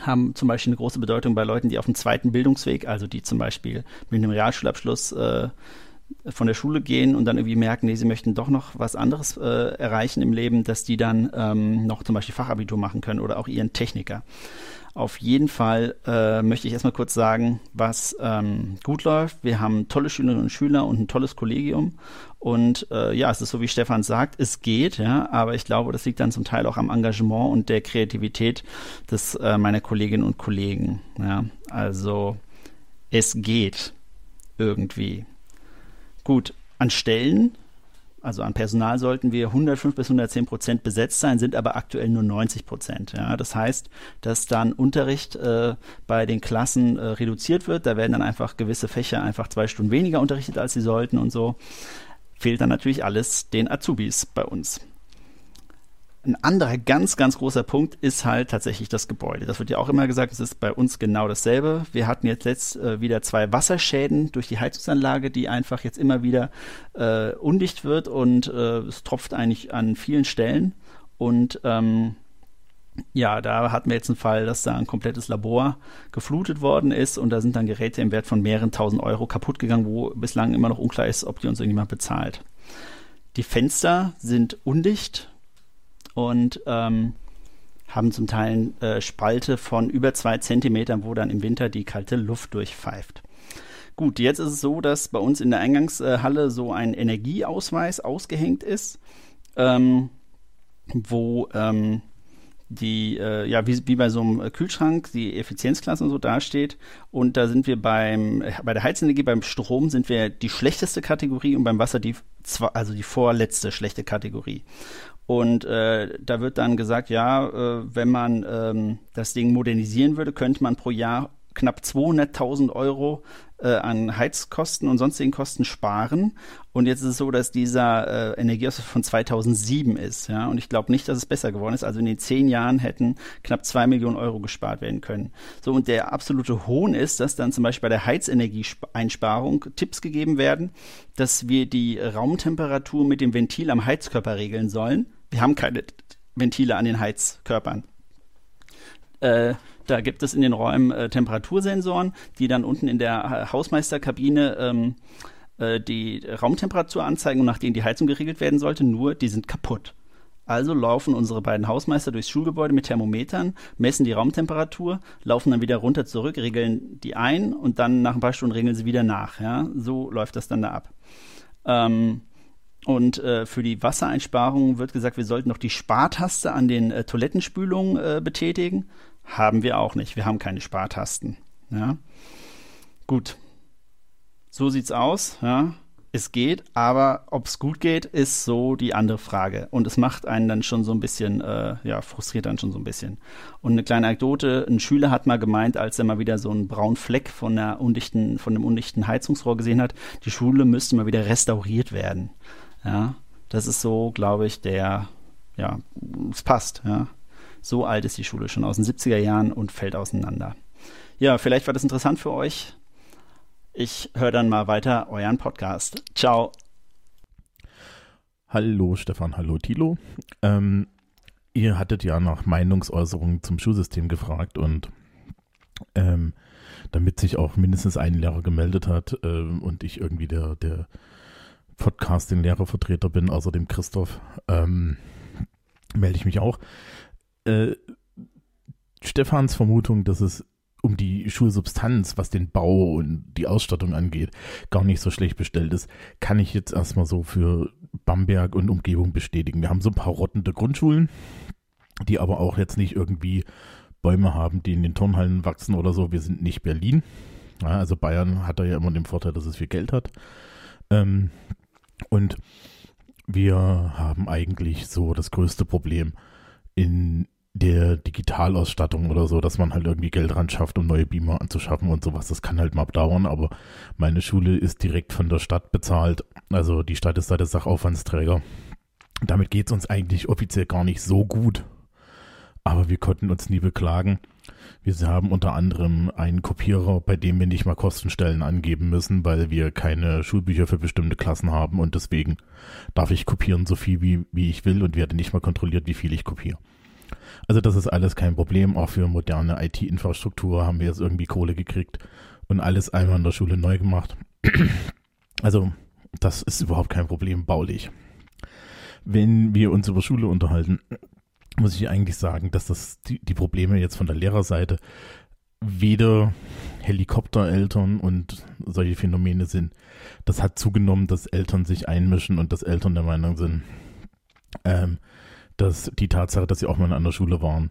haben zum Beispiel eine große Bedeutung bei Leuten, die auf dem zweiten Bildungsweg, also die zum Beispiel mit einem Realschulabschluss äh, von der Schule gehen und dann irgendwie merken, nee, sie möchten doch noch was anderes äh, erreichen im Leben, dass die dann ähm, noch zum Beispiel Fachabitur machen können oder auch ihren Techniker. Auf jeden Fall äh, möchte ich erstmal kurz sagen, was ähm, gut läuft. Wir haben tolle Schülerinnen und Schüler und ein tolles Kollegium. Und äh, ja, es ist so, wie Stefan sagt, es geht, ja, aber ich glaube, das liegt dann zum Teil auch am Engagement und der Kreativität des äh, meiner Kolleginnen und Kollegen. Ja. Also es geht irgendwie. Gut, an Stellen also an Personal sollten wir 105 bis 110 Prozent besetzt sein, sind aber aktuell nur 90 Prozent. Ja. Das heißt, dass dann Unterricht äh, bei den Klassen äh, reduziert wird. Da werden dann einfach gewisse Fächer einfach zwei Stunden weniger unterrichtet, als sie sollten und so. Fehlt dann natürlich alles den Azubis bei uns. Ein anderer ganz, ganz großer Punkt ist halt tatsächlich das Gebäude. Das wird ja auch immer gesagt, es ist bei uns genau dasselbe. Wir hatten jetzt letzt äh, wieder zwei Wasserschäden durch die Heizungsanlage, die einfach jetzt immer wieder äh, undicht wird und äh, es tropft eigentlich an vielen Stellen. Und ähm, ja, da hatten wir jetzt einen Fall, dass da ein komplettes Labor geflutet worden ist und da sind dann Geräte im Wert von mehreren tausend Euro kaputt gegangen, wo bislang immer noch unklar ist, ob die uns irgendjemand bezahlt. Die Fenster sind undicht und ähm, haben zum Teil äh, Spalte von über zwei Zentimetern, wo dann im Winter die kalte Luft durchpfeift. Gut, jetzt ist es so, dass bei uns in der Eingangshalle so ein Energieausweis ausgehängt ist, ähm, wo ähm, die, äh, ja, wie, wie bei so einem Kühlschrank, die Effizienzklasse und so dasteht. Und da sind wir beim, bei der Heizenergie, beim Strom sind wir die schlechteste Kategorie und beim Wasser die, also die vorletzte schlechte Kategorie. Und äh, da wird dann gesagt, ja, äh, wenn man ähm, das Ding modernisieren würde, könnte man pro Jahr knapp 200.000 Euro äh, an Heizkosten und sonstigen Kosten sparen. Und jetzt ist es so, dass dieser äh, Energieausweis von 2007 ist. Ja? Und ich glaube nicht, dass es besser geworden ist. Also in den zehn Jahren hätten knapp zwei Millionen Euro gespart werden können. So, und der absolute Hohn ist, dass dann zum Beispiel bei der Heizenergieeinsparung Tipps gegeben werden, dass wir die Raumtemperatur mit dem Ventil am Heizkörper regeln sollen wir haben keine Ventile an den Heizkörpern. Äh, da gibt es in den Räumen äh, Temperatursensoren, die dann unten in der Hausmeisterkabine ähm, äh, die Raumtemperatur anzeigen und nach denen die Heizung geregelt werden sollte, nur die sind kaputt. Also laufen unsere beiden Hausmeister durchs Schulgebäude mit Thermometern, messen die Raumtemperatur, laufen dann wieder runter zurück, regeln die ein und dann nach ein paar Stunden regeln sie wieder nach. Ja? So läuft das dann da ab. Ähm, und äh, für die Wassereinsparung wird gesagt, wir sollten noch die Spartaste an den äh, Toilettenspülungen äh, betätigen. Haben wir auch nicht. Wir haben keine Spartasten. Ja. Gut. So sieht's aus. Ja. Es geht, aber ob es gut geht, ist so die andere Frage. Und es macht einen dann schon so ein bisschen, äh, ja, frustriert dann schon so ein bisschen. Und eine kleine Anekdote: Ein Schüler hat mal gemeint, als er mal wieder so einen braunen Fleck von, der undichten, von dem undichten Heizungsrohr gesehen hat, die Schule müsste mal wieder restauriert werden. Ja, das ist so, glaube ich, der, ja, es passt, ja. So alt ist die Schule schon aus den 70er Jahren und fällt auseinander. Ja, vielleicht war das interessant für euch. Ich höre dann mal weiter euren Podcast. Ciao. Hallo Stefan, hallo Tilo. Ähm, ihr hattet ja nach Meinungsäußerungen zum Schulsystem gefragt und ähm, damit sich auch mindestens ein Lehrer gemeldet hat äh, und ich irgendwie der, der Podcasting-Lehrervertreter bin, außerdem Christoph, ähm, melde ich mich auch. Äh, Stefans Vermutung, dass es um die Schulsubstanz, was den Bau und die Ausstattung angeht, gar nicht so schlecht bestellt ist, kann ich jetzt erstmal so für Bamberg und Umgebung bestätigen. Wir haben so ein paar rottende Grundschulen, die aber auch jetzt nicht irgendwie Bäume haben, die in den Turnhallen wachsen oder so. Wir sind nicht Berlin. Ja, also Bayern hat da ja immer den Vorteil, dass es viel Geld hat. Ähm, und wir haben eigentlich so das größte Problem in der Digitalausstattung oder so, dass man halt irgendwie Geld ran schafft, um neue Beamer anzuschaffen und sowas. Das kann halt mal dauern, aber meine Schule ist direkt von der Stadt bezahlt. Also die Stadt ist da der Sachaufwandsträger. Damit geht es uns eigentlich offiziell gar nicht so gut. Aber wir konnten uns nie beklagen. Wir haben unter anderem einen Kopierer, bei dem wir nicht mal Kostenstellen angeben müssen, weil wir keine Schulbücher für bestimmte Klassen haben und deswegen darf ich kopieren so viel wie, wie ich will und werde nicht mal kontrolliert, wie viel ich kopiere. Also das ist alles kein Problem. Auch für moderne IT-Infrastruktur haben wir jetzt irgendwie Kohle gekriegt und alles einmal in der Schule neu gemacht. Also das ist überhaupt kein Problem baulich. Wenn wir uns über Schule unterhalten, muss ich eigentlich sagen, dass das die, die Probleme jetzt von der Lehrerseite weder Helikoptereltern und solche Phänomene sind. Das hat zugenommen, dass Eltern sich einmischen und dass Eltern der Meinung sind, ähm, dass die Tatsache, dass sie auch mal in einer Schule waren,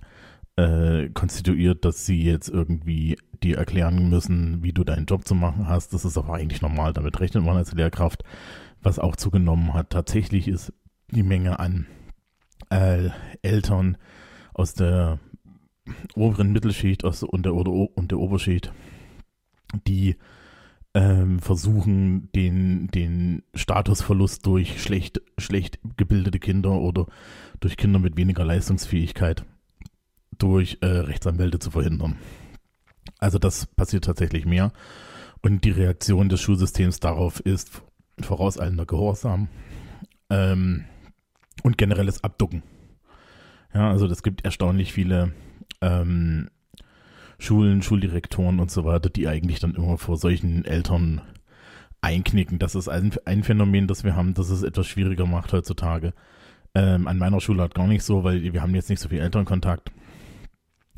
äh, konstituiert, dass sie jetzt irgendwie dir erklären müssen, wie du deinen Job zu machen hast. Das ist aber eigentlich normal, damit rechnet man als Lehrkraft. Was auch zugenommen hat, tatsächlich ist die Menge an äh, Eltern aus der oberen Mittelschicht aus, und, der, oder, und der Oberschicht, die ähm, versuchen, den, den Statusverlust durch schlecht, schlecht gebildete Kinder oder durch Kinder mit weniger Leistungsfähigkeit durch äh, Rechtsanwälte zu verhindern. Also das passiert tatsächlich mehr. Und die Reaktion des Schulsystems darauf ist vorauseilender Gehorsam ähm, und generelles Abducken. Ja, also es gibt erstaunlich viele ähm, Schulen, Schuldirektoren und so weiter, die eigentlich dann immer vor solchen Eltern einknicken. Das ist ein, ein Phänomen, das wir haben, das es etwas schwieriger macht heutzutage. Ähm, an meiner Schule hat gar nicht so, weil wir haben jetzt nicht so viel Elternkontakt.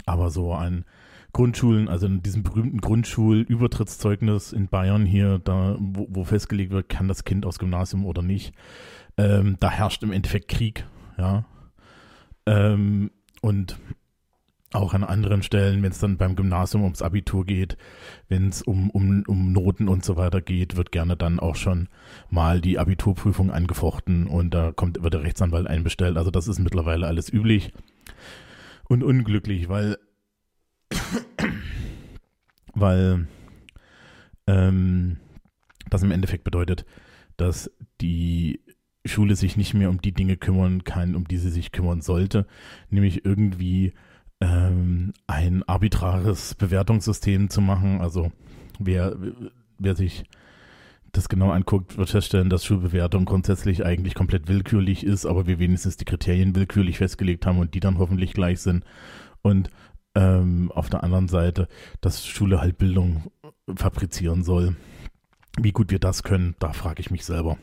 Aber so an Grundschulen, also in diesem berühmten Grundschulübertrittszeugnis in Bayern hier, da, wo, wo, festgelegt wird, kann das Kind aus Gymnasium oder nicht, ähm, da herrscht im Endeffekt Krieg, ja. Ähm, und auch an anderen Stellen, wenn es dann beim Gymnasium ums Abitur geht, wenn es um, um, um Noten und so weiter geht, wird gerne dann auch schon mal die Abiturprüfung angefochten und da kommt, wird der Rechtsanwalt einbestellt. Also das ist mittlerweile alles üblich und unglücklich, weil, weil ähm, das im Endeffekt bedeutet, dass die Schule sich nicht mehr um die Dinge kümmern kann, um die sie sich kümmern sollte, nämlich irgendwie ähm, ein arbitrares Bewertungssystem zu machen. Also wer, wer sich das genau anguckt, wird feststellen, dass Schulbewertung grundsätzlich eigentlich komplett willkürlich ist, aber wir wenigstens die Kriterien willkürlich festgelegt haben und die dann hoffentlich gleich sind. Und ähm, auf der anderen Seite, dass Schule halt Bildung fabrizieren soll. Wie gut wir das können, da frage ich mich selber.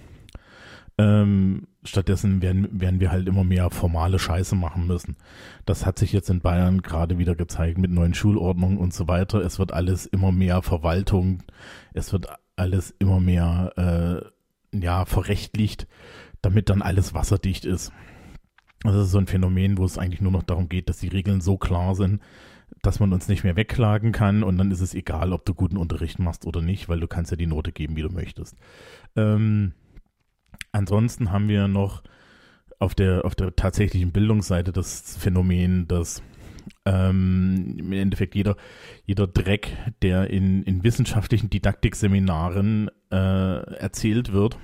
Ähm, stattdessen werden, werden wir halt immer mehr formale Scheiße machen müssen. Das hat sich jetzt in Bayern gerade wieder gezeigt mit neuen Schulordnungen und so weiter. Es wird alles immer mehr Verwaltung, es wird alles immer mehr äh, ja, verrechtlicht, damit dann alles wasserdicht ist. Das ist so ein Phänomen, wo es eigentlich nur noch darum geht, dass die Regeln so klar sind, dass man uns nicht mehr wegklagen kann und dann ist es egal, ob du guten Unterricht machst oder nicht, weil du kannst ja die Note geben, wie du möchtest. Ähm, Ansonsten haben wir noch auf der, auf der tatsächlichen Bildungsseite das Phänomen, dass ähm, im Endeffekt jeder, jeder Dreck, der in, in wissenschaftlichen Didaktikseminaren äh, erzählt wird,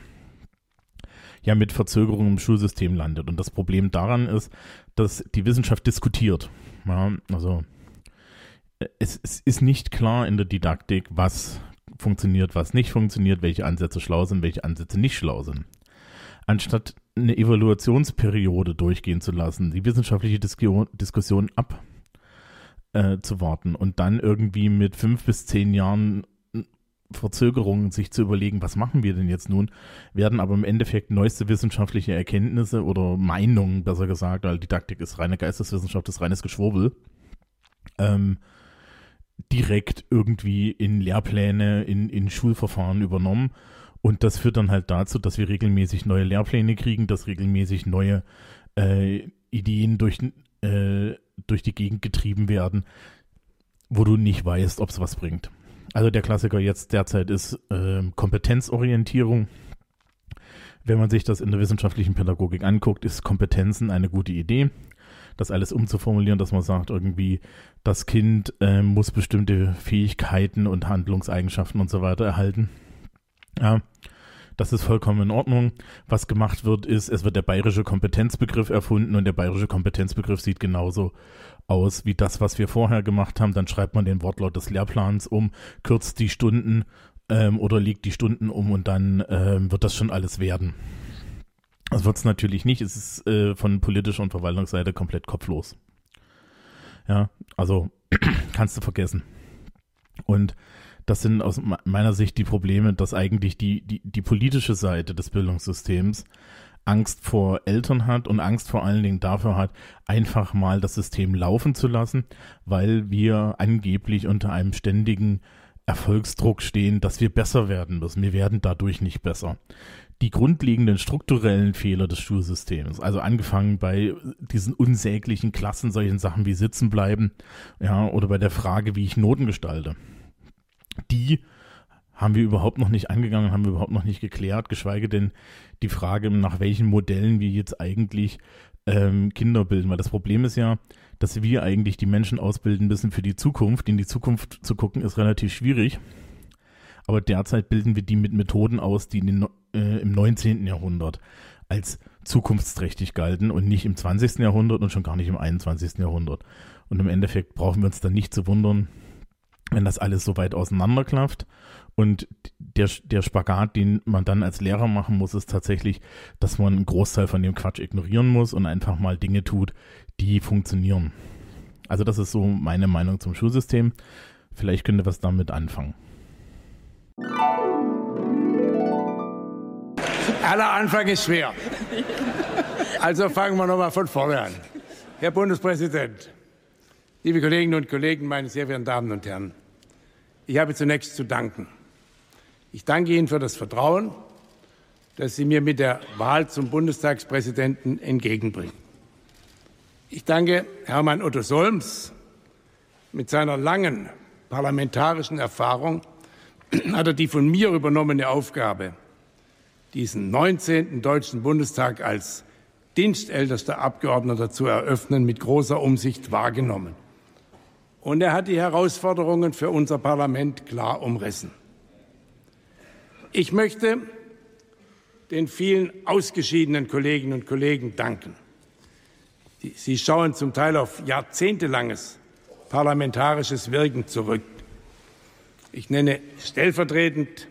ja mit Verzögerung im Schulsystem landet. Und das Problem daran ist, dass die Wissenschaft diskutiert. Ja, also es, es ist nicht klar in der Didaktik, was funktioniert, was nicht funktioniert, welche Ansätze schlau sind, welche Ansätze nicht schlau sind anstatt eine Evaluationsperiode durchgehen zu lassen, die wissenschaftliche Disku Diskussion abzuwarten äh, und dann irgendwie mit fünf bis zehn Jahren Verzögerungen sich zu überlegen, was machen wir denn jetzt nun, werden aber im Endeffekt neueste wissenschaftliche Erkenntnisse oder Meinungen, besser gesagt, weil Didaktik ist reine Geisteswissenschaft, ist reines Geschwurbel, ähm, direkt irgendwie in Lehrpläne, in, in Schulverfahren übernommen und das führt dann halt dazu, dass wir regelmäßig neue Lehrpläne kriegen, dass regelmäßig neue äh, Ideen durch, äh, durch die Gegend getrieben werden, wo du nicht weißt, ob es was bringt. Also der Klassiker jetzt derzeit ist äh, Kompetenzorientierung. Wenn man sich das in der wissenschaftlichen Pädagogik anguckt, ist Kompetenzen eine gute Idee. das alles umzuformulieren, dass man sagt, irgendwie, das Kind äh, muss bestimmte Fähigkeiten und Handlungseigenschaften und so weiter erhalten. Ja, das ist vollkommen in Ordnung. Was gemacht wird, ist, es wird der bayerische Kompetenzbegriff erfunden und der bayerische Kompetenzbegriff sieht genauso aus wie das, was wir vorher gemacht haben. Dann schreibt man den Wortlaut des Lehrplans um, kürzt die Stunden ähm, oder legt die Stunden um und dann ähm, wird das schon alles werden. Das wird es natürlich nicht. Es ist äh, von politischer und Verwaltungsseite komplett kopflos. Ja, also kannst du vergessen. Und das sind aus meiner Sicht die Probleme, dass eigentlich die, die, die politische Seite des Bildungssystems Angst vor Eltern hat und Angst vor allen Dingen dafür hat, einfach mal das System laufen zu lassen, weil wir angeblich unter einem ständigen Erfolgsdruck stehen, dass wir besser werden müssen. Wir werden dadurch nicht besser. Die grundlegenden strukturellen Fehler des Schulsystems, also angefangen bei diesen unsäglichen Klassen, solchen Sachen wie sitzen bleiben, ja, oder bei der Frage, wie ich Noten gestalte die haben wir überhaupt noch nicht angegangen, haben wir überhaupt noch nicht geklärt, geschweige denn die Frage, nach welchen Modellen wir jetzt eigentlich ähm, Kinder bilden. Weil das Problem ist ja, dass wir eigentlich die Menschen ausbilden müssen für die Zukunft. In die Zukunft zu gucken ist relativ schwierig. Aber derzeit bilden wir die mit Methoden aus, die den, äh, im 19. Jahrhundert als zukunftsträchtig galten und nicht im 20. Jahrhundert und schon gar nicht im 21. Jahrhundert. Und im Endeffekt brauchen wir uns dann nicht zu wundern, wenn das alles so weit auseinanderklafft. Und der, der Spagat, den man dann als Lehrer machen muss, ist tatsächlich, dass man einen Großteil von dem Quatsch ignorieren muss und einfach mal Dinge tut, die funktionieren. Also das ist so meine Meinung zum Schulsystem. Vielleicht könnt ihr was damit anfangen. Aller Anfang ist schwer. Also fangen wir nochmal von vorne an. Herr Bundespräsident, liebe Kolleginnen und Kollegen, meine sehr verehrten Damen und Herren. Ich habe zunächst zu danken. Ich danke Ihnen für das Vertrauen, das Sie mir mit der Wahl zum Bundestagspräsidenten entgegenbringen. Ich danke Hermann Otto Solms. Mit seiner langen parlamentarischen Erfahrung hat er die von mir übernommene Aufgabe, diesen 19. Deutschen Bundestag als dienstältester Abgeordneter zu eröffnen, mit großer Umsicht wahrgenommen und er hat die Herausforderungen für unser Parlament klar umrissen. Ich möchte den vielen ausgeschiedenen Kolleginnen und Kollegen danken. Sie schauen zum Teil auf jahrzehntelanges parlamentarisches Wirken zurück. Ich nenne stellvertretend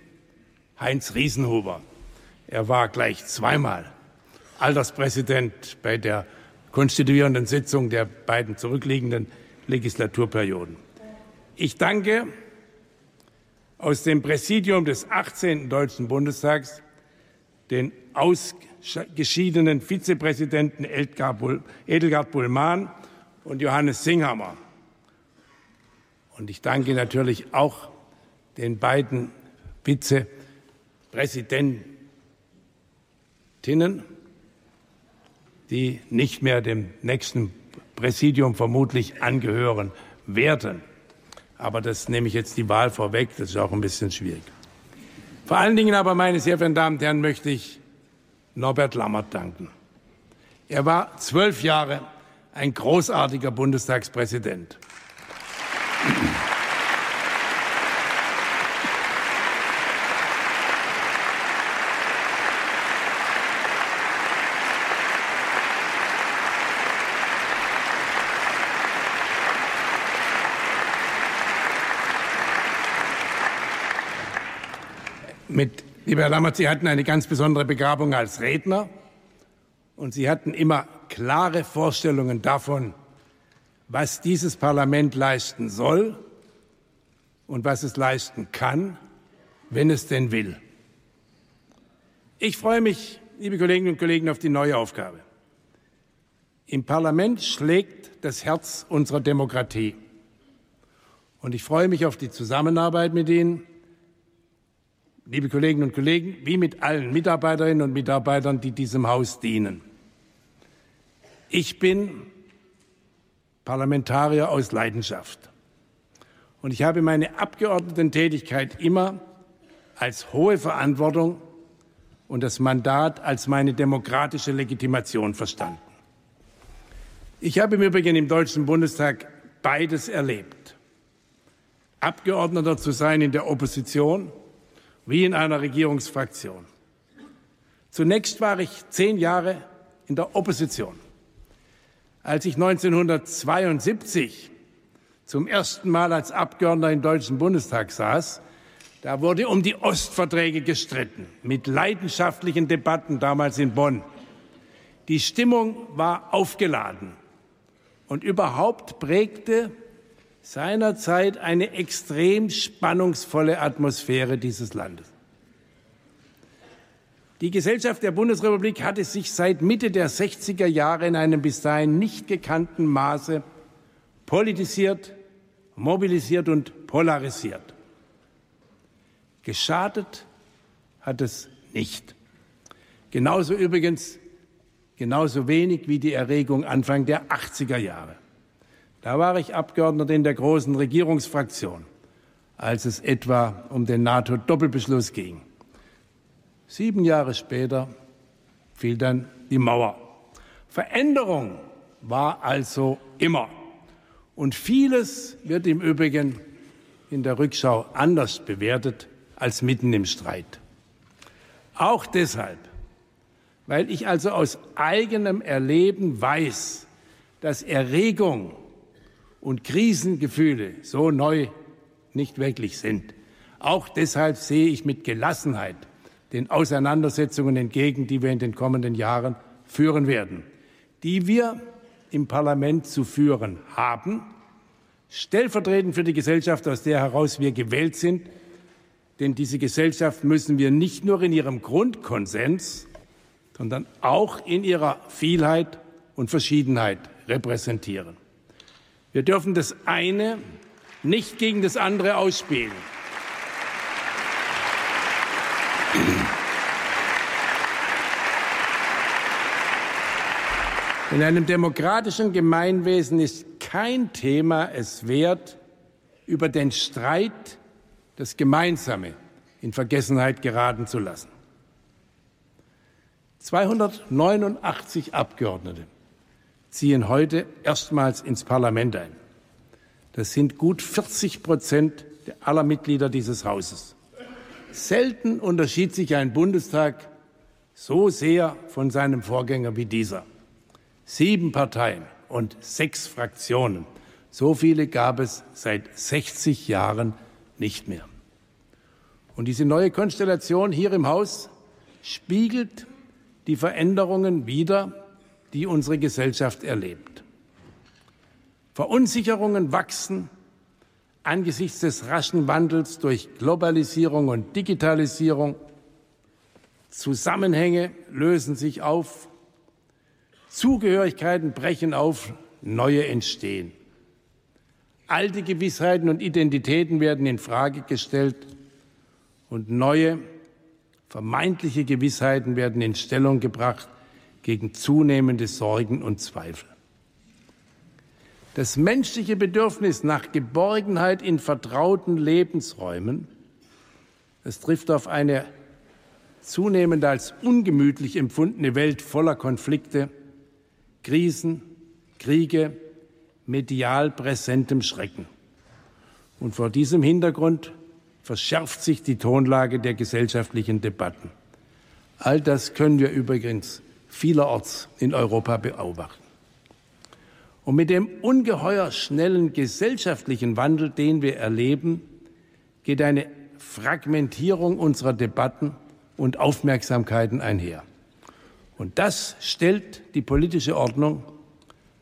Heinz Riesenhuber. Er war gleich zweimal Alterspräsident bei der konstituierenden Sitzung der beiden zurückliegenden Legislaturperioden. Ich danke aus dem Präsidium des 18. Deutschen Bundestags den ausgeschiedenen Vizepräsidenten Edelgard Bullmann und Johannes Singhammer. Und ich danke natürlich auch den beiden Vizepräsidentinnen, die nicht mehr dem nächsten Präsidium vermutlich angehören werden. Aber das nehme ich jetzt die Wahl vorweg, das ist auch ein bisschen schwierig. Vor allen Dingen aber, meine sehr verehrten Damen und Herren, möchte ich Norbert Lammert danken. Er war zwölf Jahre ein großartiger Bundestagspräsident. mit, lieber Herr Lammert, Sie hatten eine ganz besondere Begabung als Redner und Sie hatten immer klare Vorstellungen davon, was dieses Parlament leisten soll und was es leisten kann, wenn es denn will. Ich freue mich, liebe Kolleginnen und Kollegen, auf die neue Aufgabe. Im Parlament schlägt das Herz unserer Demokratie. Und ich freue mich auf die Zusammenarbeit mit Ihnen liebe Kolleginnen und Kollegen, wie mit allen Mitarbeiterinnen und Mitarbeitern, die diesem Haus dienen. Ich bin Parlamentarier aus Leidenschaft. Und ich habe meine Abgeordnetentätigkeit immer als hohe Verantwortung und das Mandat als meine demokratische Legitimation verstanden. Ich habe im Übrigen im Deutschen Bundestag beides erlebt. Abgeordneter zu sein in der Opposition wie in einer Regierungsfraktion. Zunächst war ich zehn Jahre in der Opposition. Als ich 1972 zum ersten Mal als Abgeordneter im Deutschen Bundestag saß, da wurde um die Ostverträge gestritten, mit leidenschaftlichen Debatten damals in Bonn. Die Stimmung war aufgeladen und überhaupt prägte seinerzeit eine extrem spannungsvolle Atmosphäre dieses Landes. Die Gesellschaft der Bundesrepublik hatte sich seit Mitte der 60er Jahre in einem bis dahin nicht gekannten Maße politisiert, mobilisiert und polarisiert. Geschadet hat es nicht. Genauso übrigens, genauso wenig wie die Erregung Anfang der 80er Jahre. Da war ich Abgeordneter in der großen Regierungsfraktion, als es etwa um den NATO-Doppelbeschluss ging. Sieben Jahre später fiel dann die Mauer. Veränderung war also immer. Und vieles wird im Übrigen in der Rückschau anders bewertet als mitten im Streit. Auch deshalb, weil ich also aus eigenem Erleben weiß, dass Erregung und Krisengefühle so neu nicht wirklich sind. Auch deshalb sehe ich mit Gelassenheit den Auseinandersetzungen entgegen, die wir in den kommenden Jahren führen werden, die wir im Parlament zu führen haben, stellvertretend für die Gesellschaft, aus der heraus wir gewählt sind. Denn diese Gesellschaft müssen wir nicht nur in ihrem Grundkonsens, sondern auch in ihrer Vielheit und Verschiedenheit repräsentieren. Wir dürfen das eine nicht gegen das andere ausspielen. In einem demokratischen Gemeinwesen ist kein Thema es wert, über den Streit das Gemeinsame in Vergessenheit geraten zu lassen. 289 Abgeordnete ziehen heute erstmals ins Parlament ein. Das sind gut 40 Prozent aller Mitglieder dieses Hauses. Selten unterschied sich ein Bundestag so sehr von seinem Vorgänger wie dieser. Sieben Parteien und sechs Fraktionen. So viele gab es seit 60 Jahren nicht mehr. Und diese neue Konstellation hier im Haus spiegelt die Veränderungen wider, die unsere Gesellschaft erlebt. Verunsicherungen wachsen angesichts des raschen Wandels durch Globalisierung und Digitalisierung. Zusammenhänge lösen sich auf, Zugehörigkeiten brechen auf, neue entstehen. Alte Gewissheiten und Identitäten werden in Frage gestellt und neue vermeintliche Gewissheiten werden in Stellung gebracht gegen zunehmende Sorgen und Zweifel. Das menschliche Bedürfnis nach Geborgenheit in vertrauten Lebensräumen, das trifft auf eine zunehmend als ungemütlich empfundene Welt voller Konflikte, Krisen, Kriege, medial präsentem Schrecken. Und vor diesem Hintergrund verschärft sich die Tonlage der gesellschaftlichen Debatten. All das können wir übrigens vielerorts in Europa beobachten. Und mit dem ungeheuer schnellen gesellschaftlichen Wandel, den wir erleben, geht eine Fragmentierung unserer Debatten und Aufmerksamkeiten einher. Und das stellt die politische Ordnung,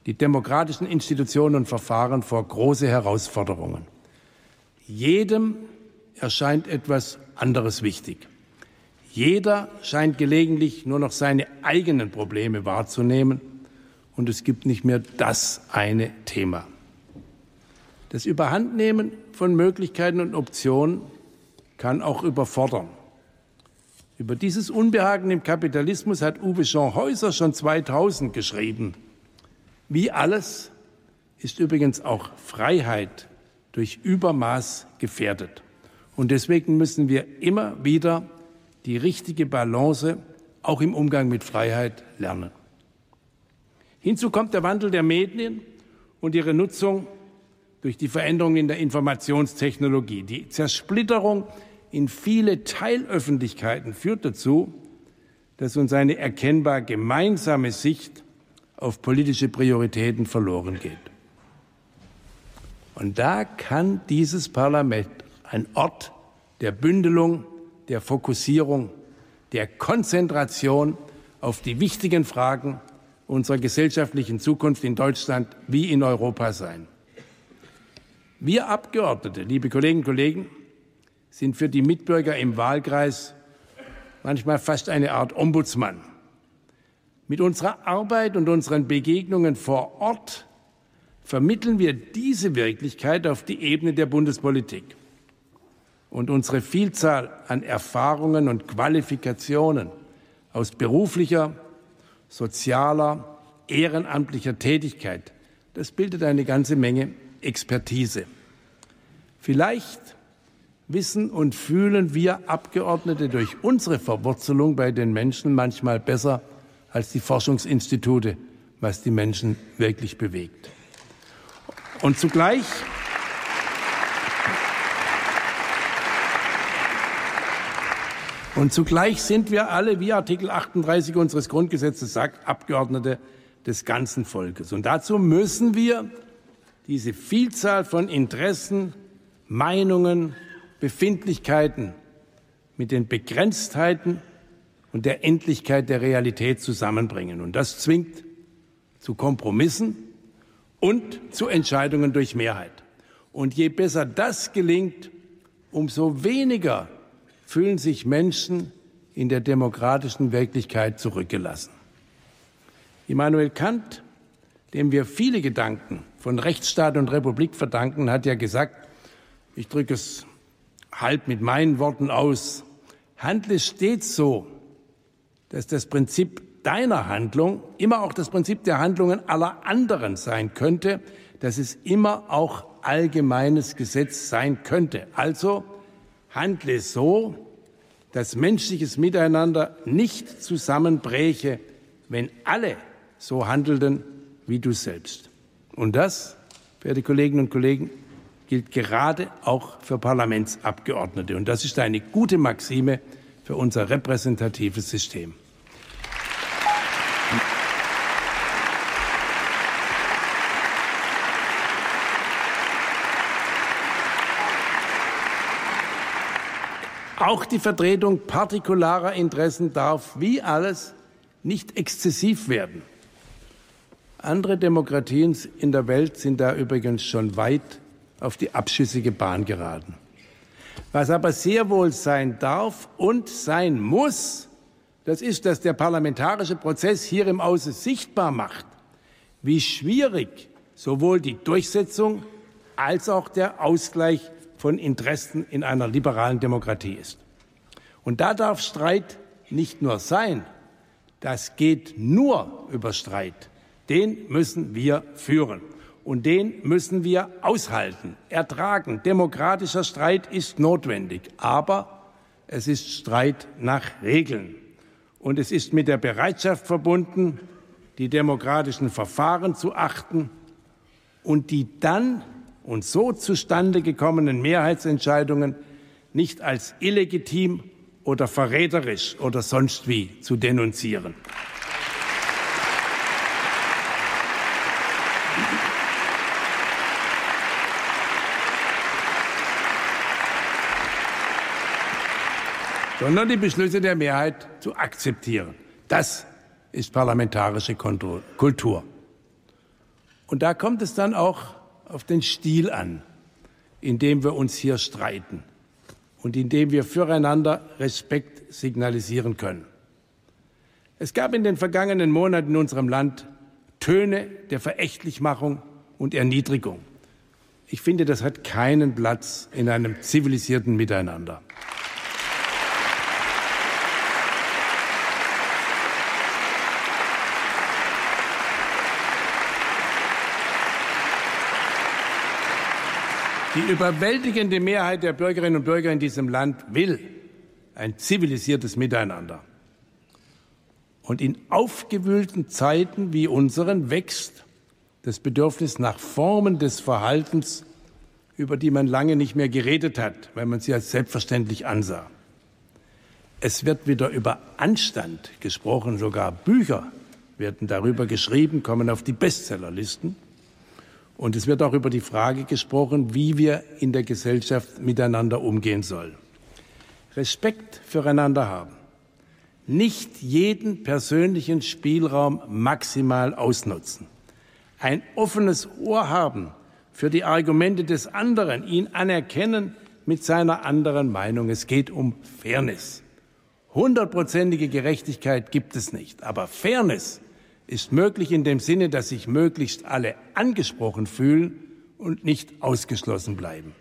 die demokratischen Institutionen und Verfahren vor große Herausforderungen. Jedem erscheint etwas anderes wichtig. Jeder scheint gelegentlich nur noch seine eigenen Probleme wahrzunehmen und es gibt nicht mehr das eine Thema. Das Überhandnehmen von Möglichkeiten und Optionen kann auch überfordern. Über dieses Unbehagen im Kapitalismus hat Uwe Jean Häuser schon 2000 geschrieben. Wie alles ist übrigens auch Freiheit durch Übermaß gefährdet. Und deswegen müssen wir immer wieder die richtige Balance auch im Umgang mit Freiheit lernen. Hinzu kommt der Wandel der Medien und ihre Nutzung durch die Veränderungen in der Informationstechnologie. Die Zersplitterung in viele Teilöffentlichkeiten führt dazu, dass uns eine erkennbar gemeinsame Sicht auf politische Prioritäten verloren geht. Und da kann dieses Parlament ein Ort der Bündelung, der Fokussierung, der Konzentration auf die wichtigen Fragen unserer gesellschaftlichen Zukunft in Deutschland wie in Europa sein. Wir Abgeordnete, liebe Kolleginnen und Kollegen, sind für die Mitbürger im Wahlkreis manchmal fast eine Art Ombudsmann. Mit unserer Arbeit und unseren Begegnungen vor Ort vermitteln wir diese Wirklichkeit auf die Ebene der Bundespolitik. Und unsere Vielzahl an Erfahrungen und Qualifikationen aus beruflicher, sozialer, ehrenamtlicher Tätigkeit, das bildet eine ganze Menge Expertise. Vielleicht wissen und fühlen wir Abgeordnete durch unsere Verwurzelung bei den Menschen manchmal besser als die Forschungsinstitute, was die Menschen wirklich bewegt. Und zugleich Und zugleich sind wir alle, wie Artikel 38 unseres Grundgesetzes sagt, Abgeordnete des ganzen Volkes. Und dazu müssen wir diese Vielzahl von Interessen, Meinungen, Befindlichkeiten mit den Begrenztheiten und der Endlichkeit der Realität zusammenbringen. Und das zwingt zu Kompromissen und zu Entscheidungen durch Mehrheit. Und je besser das gelingt, umso weniger fühlen sich Menschen in der demokratischen Wirklichkeit zurückgelassen. Immanuel Kant, dem wir viele Gedanken von Rechtsstaat und Republik verdanken, hat ja gesagt, ich drücke es halb mit meinen Worten aus, handle stets so, dass das Prinzip deiner Handlung immer auch das Prinzip der Handlungen aller anderen sein könnte, dass es immer auch allgemeines Gesetz sein könnte. Also handle so, dass menschliches Miteinander nicht zusammenbräche, wenn alle so handelten wie du selbst. Und das, verehrte Kolleginnen und Kollegen, gilt gerade auch für Parlamentsabgeordnete. Und das ist eine gute Maxime für unser repräsentatives System. Auch die Vertretung partikularer Interessen darf, wie alles, nicht exzessiv werden. Andere Demokratien in der Welt sind da übrigens schon weit auf die abschüssige Bahn geraten. Was aber sehr wohl sein darf und sein muss, das ist, dass der parlamentarische Prozess hier im Hause sichtbar macht, wie schwierig sowohl die Durchsetzung als auch der Ausgleich von Interessen in einer liberalen Demokratie ist. Und da darf Streit nicht nur sein, das geht nur über Streit. Den müssen wir führen und den müssen wir aushalten, ertragen. Demokratischer Streit ist notwendig, aber es ist Streit nach Regeln. Und es ist mit der Bereitschaft verbunden, die demokratischen Verfahren zu achten und die dann und so zustande gekommenen Mehrheitsentscheidungen nicht als illegitim oder verräterisch oder sonst wie zu denunzieren. sondern die Beschlüsse der Mehrheit zu akzeptieren. Das ist parlamentarische Kultur. Und da kommt es dann auch auf den Stil an, in dem wir uns hier streiten und in dem wir füreinander Respekt signalisieren können. Es gab in den vergangenen Monaten in unserem Land Töne der Verächtlichmachung und Erniedrigung. Ich finde, das hat keinen Platz in einem zivilisierten Miteinander. Die überwältigende Mehrheit der Bürgerinnen und Bürger in diesem Land will ein zivilisiertes Miteinander. Und in aufgewühlten Zeiten wie unseren wächst das Bedürfnis nach Formen des Verhaltens, über die man lange nicht mehr geredet hat, weil man sie als selbstverständlich ansah. Es wird wieder über Anstand gesprochen, sogar Bücher werden darüber geschrieben, kommen auf die Bestsellerlisten. Und es wird auch über die Frage gesprochen, wie wir in der Gesellschaft miteinander umgehen sollen. Respekt füreinander haben, nicht jeden persönlichen Spielraum maximal ausnutzen, ein offenes Ohr haben für die Argumente des anderen, ihn anerkennen mit seiner anderen Meinung. Es geht um Fairness. Hundertprozentige Gerechtigkeit gibt es nicht, aber Fairness ist möglich in dem Sinne, dass sich möglichst alle angesprochen fühlen und nicht ausgeschlossen bleiben.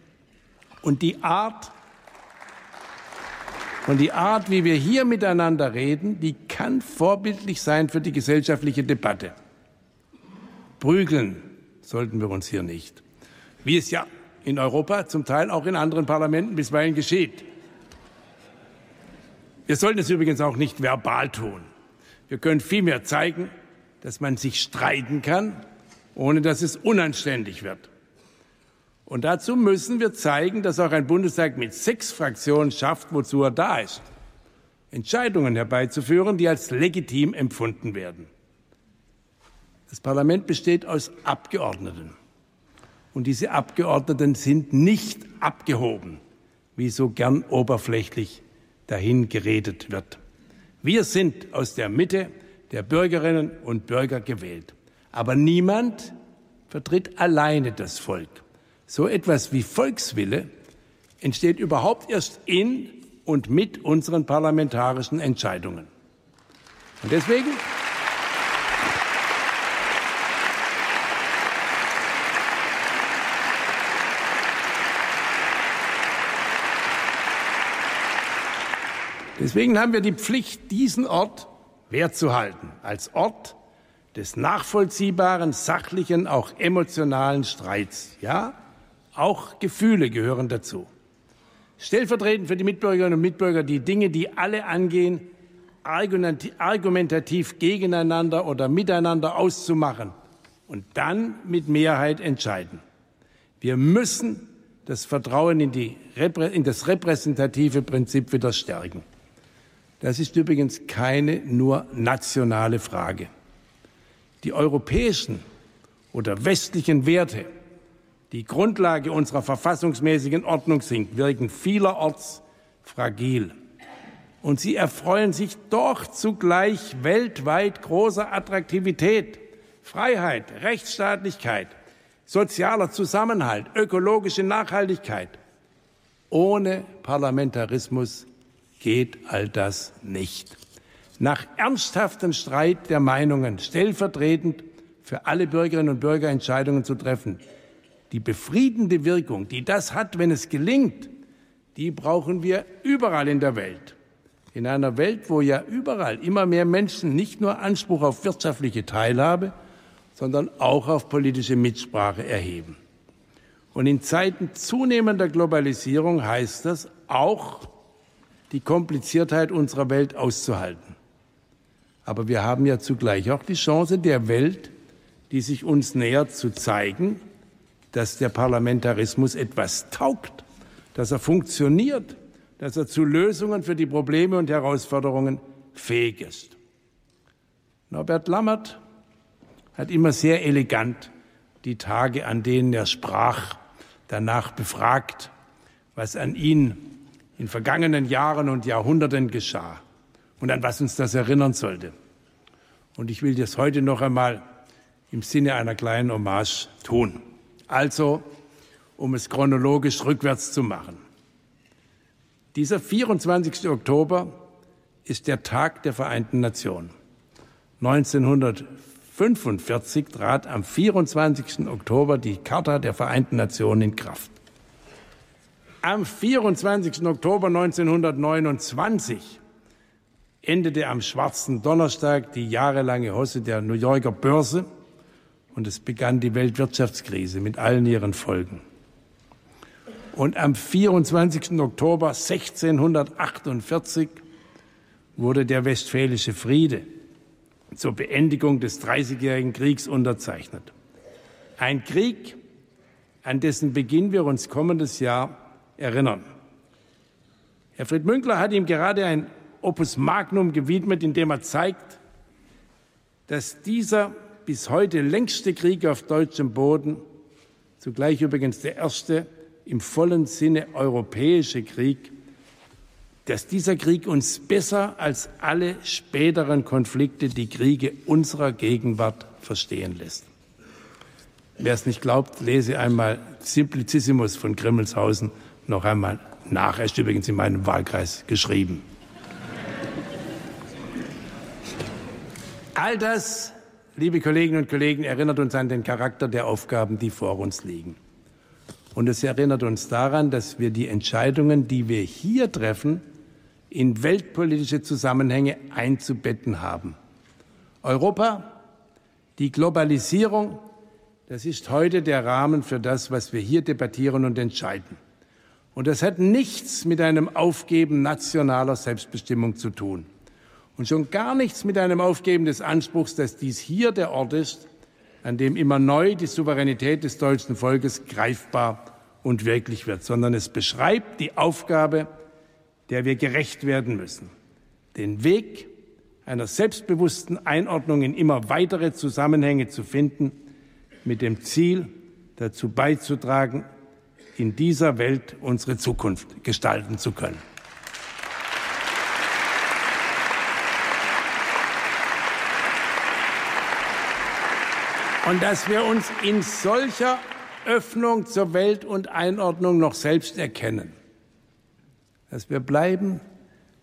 Und die Art, und die Art, wie wir hier miteinander reden, die kann vorbildlich sein für die gesellschaftliche Debatte. Prügeln sollten wir uns hier nicht. Wie es ja in Europa, zum Teil auch in anderen Parlamenten bisweilen geschieht. Wir sollten es übrigens auch nicht verbal tun. Wir können vielmehr zeigen, dass man sich streiten kann, ohne dass es unanständig wird. Und dazu müssen wir zeigen, dass auch ein Bundestag mit sechs Fraktionen schafft, wozu er da ist. Entscheidungen herbeizuführen, die als legitim empfunden werden. Das Parlament besteht aus Abgeordneten. Und diese Abgeordneten sind nicht abgehoben, wie so gern oberflächlich dahin geredet wird. Wir sind aus der Mitte der Bürgerinnen und Bürger gewählt. Aber niemand vertritt alleine das Volk. So etwas wie Volkswille entsteht überhaupt erst in und mit unseren parlamentarischen Entscheidungen. Und deswegen Deswegen haben wir die Pflicht, diesen Ort wertzuhalten als Ort des nachvollziehbaren, sachlichen, auch emotionalen Streits. Ja, auch Gefühle gehören dazu. Stellvertretend für die Mitbürgerinnen und Mitbürger die Dinge, die alle angehen, argumentativ gegeneinander oder miteinander auszumachen und dann mit Mehrheit entscheiden. Wir müssen das Vertrauen in, die, in das repräsentative Prinzip wieder stärken. Das ist übrigens keine nur nationale Frage. Die europäischen oder westlichen Werte, die Grundlage unserer verfassungsmäßigen Ordnung sind, wirken vielerorts fragil. Und sie erfreuen sich doch zugleich weltweit großer Attraktivität. Freiheit, Rechtsstaatlichkeit, sozialer Zusammenhalt, ökologische Nachhaltigkeit. Ohne Parlamentarismus geht all das nicht. Nach ernsthaftem Streit der Meinungen stellvertretend für alle Bürgerinnen und Bürger Entscheidungen zu treffen. Die befriedende Wirkung, die das hat, wenn es gelingt, die brauchen wir überall in der Welt. In einer Welt, wo ja überall immer mehr Menschen nicht nur Anspruch auf wirtschaftliche Teilhabe, sondern auch auf politische Mitsprache erheben. Und in Zeiten zunehmender Globalisierung heißt das auch die Kompliziertheit unserer Welt auszuhalten. Aber wir haben ja zugleich auch die Chance der Welt, die sich uns nähert, zu zeigen, dass der Parlamentarismus etwas taugt, dass er funktioniert, dass er zu Lösungen für die Probleme und Herausforderungen fähig ist. Norbert Lammert hat immer sehr elegant die Tage, an denen er sprach, danach befragt, was an ihn in vergangenen Jahren und Jahrhunderten geschah und an was uns das erinnern sollte. Und ich will das heute noch einmal im Sinne einer kleinen Hommage tun. Also, um es chronologisch rückwärts zu machen. Dieser 24. Oktober ist der Tag der Vereinten Nationen. 1945 trat am 24. Oktober die Charta der Vereinten Nationen in Kraft. Am 24. Oktober 1929 endete am schwarzen Donnerstag die jahrelange Hosse der New Yorker Börse und es begann die Weltwirtschaftskrise mit allen ihren Folgen. Und am 24. Oktober 1648 wurde der Westfälische Friede zur Beendigung des Dreißigjährigen Kriegs unterzeichnet. Ein Krieg, an dessen Beginn wir uns kommendes Jahr erinnern. Herr Münkler hat ihm gerade ein Opus Magnum gewidmet, in dem er zeigt, dass dieser bis heute längste Krieg auf deutschem Boden, zugleich übrigens der erste im vollen Sinne europäische Krieg, dass dieser Krieg uns besser als alle späteren Konflikte die Kriege unserer Gegenwart verstehen lässt. Wer es nicht glaubt, lese einmal Simplicissimus von Grimmelshausen noch einmal nach. Er ist übrigens in meinem Wahlkreis geschrieben. All das, liebe Kolleginnen und Kollegen, erinnert uns an den Charakter der Aufgaben, die vor uns liegen. Und es erinnert uns daran, dass wir die Entscheidungen, die wir hier treffen, in weltpolitische Zusammenhänge einzubetten haben. Europa, die Globalisierung, das ist heute der Rahmen für das, was wir hier debattieren und entscheiden. Und das hat nichts mit einem Aufgeben nationaler Selbstbestimmung zu tun. Und schon gar nichts mit einem Aufgeben des Anspruchs, dass dies hier der Ort ist, an dem immer neu die Souveränität des deutschen Volkes greifbar und wirklich wird, sondern es beschreibt die Aufgabe, der wir gerecht werden müssen. Den Weg einer selbstbewussten Einordnung in immer weitere Zusammenhänge zu finden, mit dem Ziel, dazu beizutragen, in dieser Welt unsere Zukunft gestalten zu können. Und dass wir uns in solcher Öffnung zur Welt und Einordnung noch selbst erkennen. Dass wir bleiben,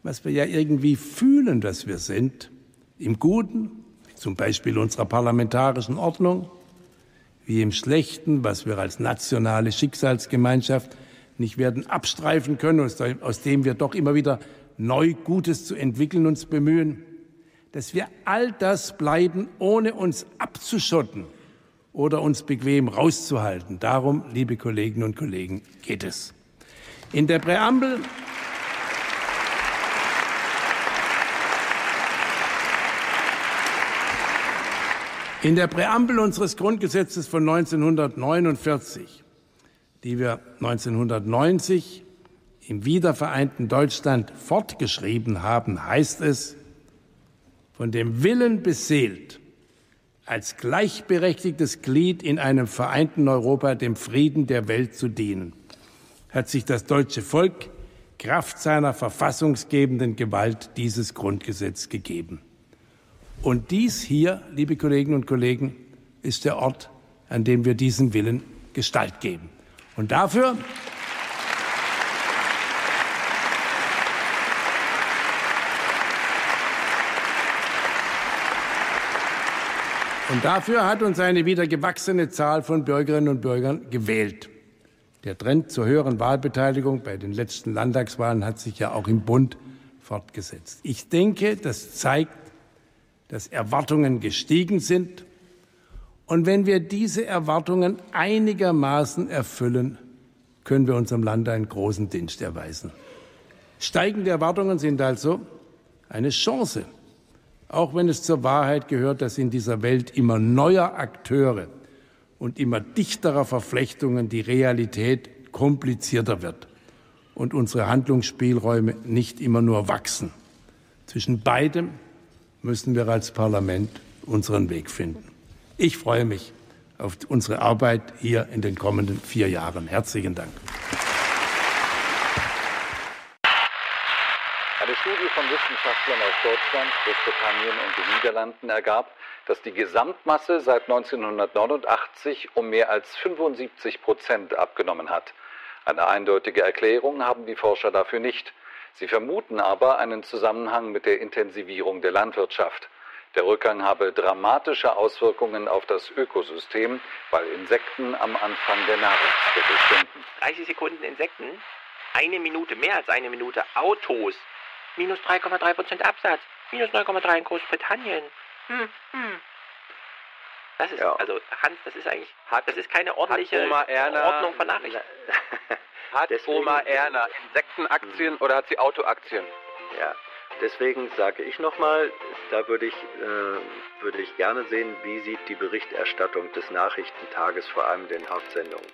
was wir ja irgendwie fühlen, dass wir sind, im Guten, zum Beispiel unserer parlamentarischen Ordnung, wie im Schlechten, was wir als nationale Schicksalsgemeinschaft nicht werden abstreifen können, aus dem wir doch immer wieder neu Gutes zu entwickeln uns bemühen, dass wir all das bleiben, ohne uns abzuschotten oder uns bequem rauszuhalten. Darum, liebe Kolleginnen und Kollegen, geht es. In der Präambel In der Präambel unseres Grundgesetzes von 1949, die wir 1990 im wiedervereinten Deutschland fortgeschrieben haben, heißt es, von dem Willen beseelt, als gleichberechtigtes Glied in einem vereinten Europa dem Frieden der Welt zu dienen, hat sich das deutsche Volk Kraft seiner verfassungsgebenden Gewalt dieses Grundgesetz gegeben. Und dies hier, liebe Kolleginnen und Kollegen, ist der Ort, an dem wir diesen Willen Gestalt geben. Und dafür Und dafür hat uns eine wieder gewachsene Zahl von Bürgerinnen und Bürgern gewählt. Der Trend zur höheren Wahlbeteiligung bei den letzten Landtagswahlen hat sich ja auch im Bund fortgesetzt. Ich denke, das zeigt, dass Erwartungen gestiegen sind. Und wenn wir diese Erwartungen einigermaßen erfüllen, können wir unserem Land einen großen Dienst erweisen. Steigende Erwartungen sind also eine Chance, auch wenn es zur Wahrheit gehört, dass in dieser Welt immer neuer Akteure und immer dichterer Verflechtungen die Realität komplizierter wird und unsere Handlungsspielräume nicht immer nur wachsen. Zwischen beidem müssen wir als Parlament unseren Weg finden. Ich freue mich auf unsere Arbeit hier in den kommenden vier Jahren. Herzlichen Dank. Eine Studie von Wissenschaftlern aus Deutschland, Großbritannien und den Niederlanden ergab, dass die Gesamtmasse seit 1989 um mehr als 75 Prozent abgenommen hat. Eine eindeutige Erklärung haben die Forscher dafür nicht. Sie vermuten aber einen Zusammenhang mit der Intensivierung der Landwirtschaft. Der Rückgang habe dramatische Auswirkungen auf das Ökosystem, weil Insekten am Anfang der Nahrungskette stünden. 30 Sekunden Insekten, eine Minute, mehr als eine Minute Autos, minus 3,3 Prozent Absatz, minus 9,3 in Großbritannien. Hm, hm. Das ist, ja. also Hans, das ist eigentlich, das ist keine ordentliche Ordnung von Nachrichten. Hat Deswegen Oma Erna Insektenaktien oder hat sie Autoaktien? Ja. Deswegen sage ich nochmal, da würde ich, äh, würde ich gerne sehen, wie sieht die Berichterstattung des Nachrichtentages, vor allem den Hauptsendungen,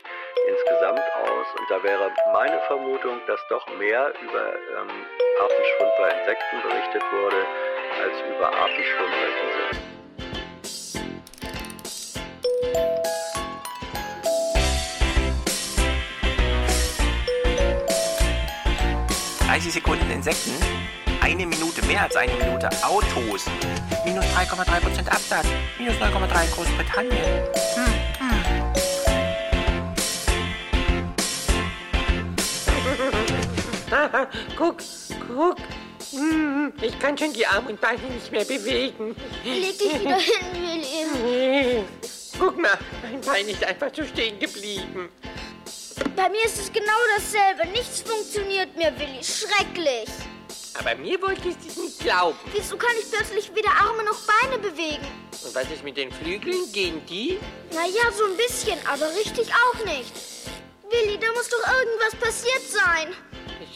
insgesamt aus. Und da wäre meine Vermutung, dass doch mehr über ähm, Artenschwund bei Insekten berichtet wurde, als über Artenschwund bei Insekten. 30 Sekunden Insekten, eine Minute, mehr als eine Minute Autos, minus 3,3% Absatz, minus 9,3 in Großbritannien. Hm, hm. guck, guck. Hm, ich kann schon die Arme und Beine nicht mehr bewegen. Leg dich wieder hin, Willi. Guck mal, mein Bein ist einfach so stehen geblieben. Bei mir ist es genau dasselbe. Nichts funktioniert mehr, Willi. Schrecklich. Aber mir wolltest du es nicht glauben. Wieso kann ich plötzlich weder Arme noch Beine bewegen? Und was ist mit den Flügeln? Gehen die? Naja, so ein bisschen, aber richtig auch nicht. Willi, da muss doch irgendwas passiert sein.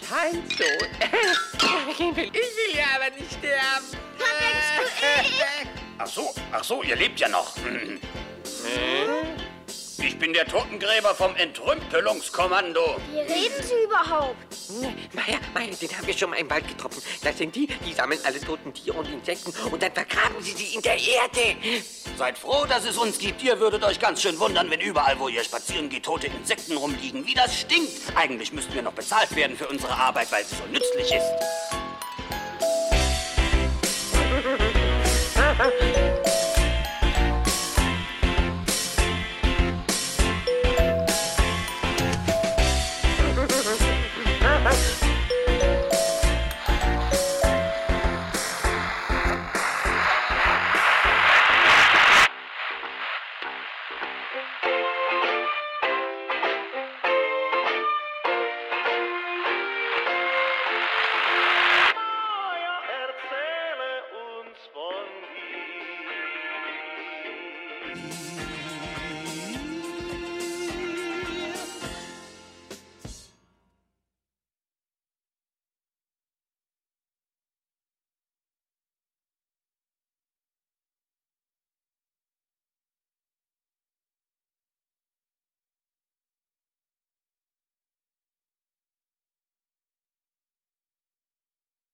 Scheint so. ich will ja aber nicht sterben. Was denkst du, ich? Ach so, ach so, ihr lebt ja noch. Hm? Ich bin der Totengräber vom Entrümpelungskommando. Wie reden Sie überhaupt? Meier, Meier, den haben wir schon mal im Wald getroffen. Das sind die, die sammeln alle toten Tiere und Insekten und dann vergraben sie sie in der Erde. Seid froh, dass es uns gibt. Ihr würdet euch ganz schön wundern, wenn überall, wo ihr spazieren geht, tote Insekten rumliegen. Wie das stinkt. Eigentlich müssten wir noch bezahlt werden für unsere Arbeit, weil sie so nützlich ist.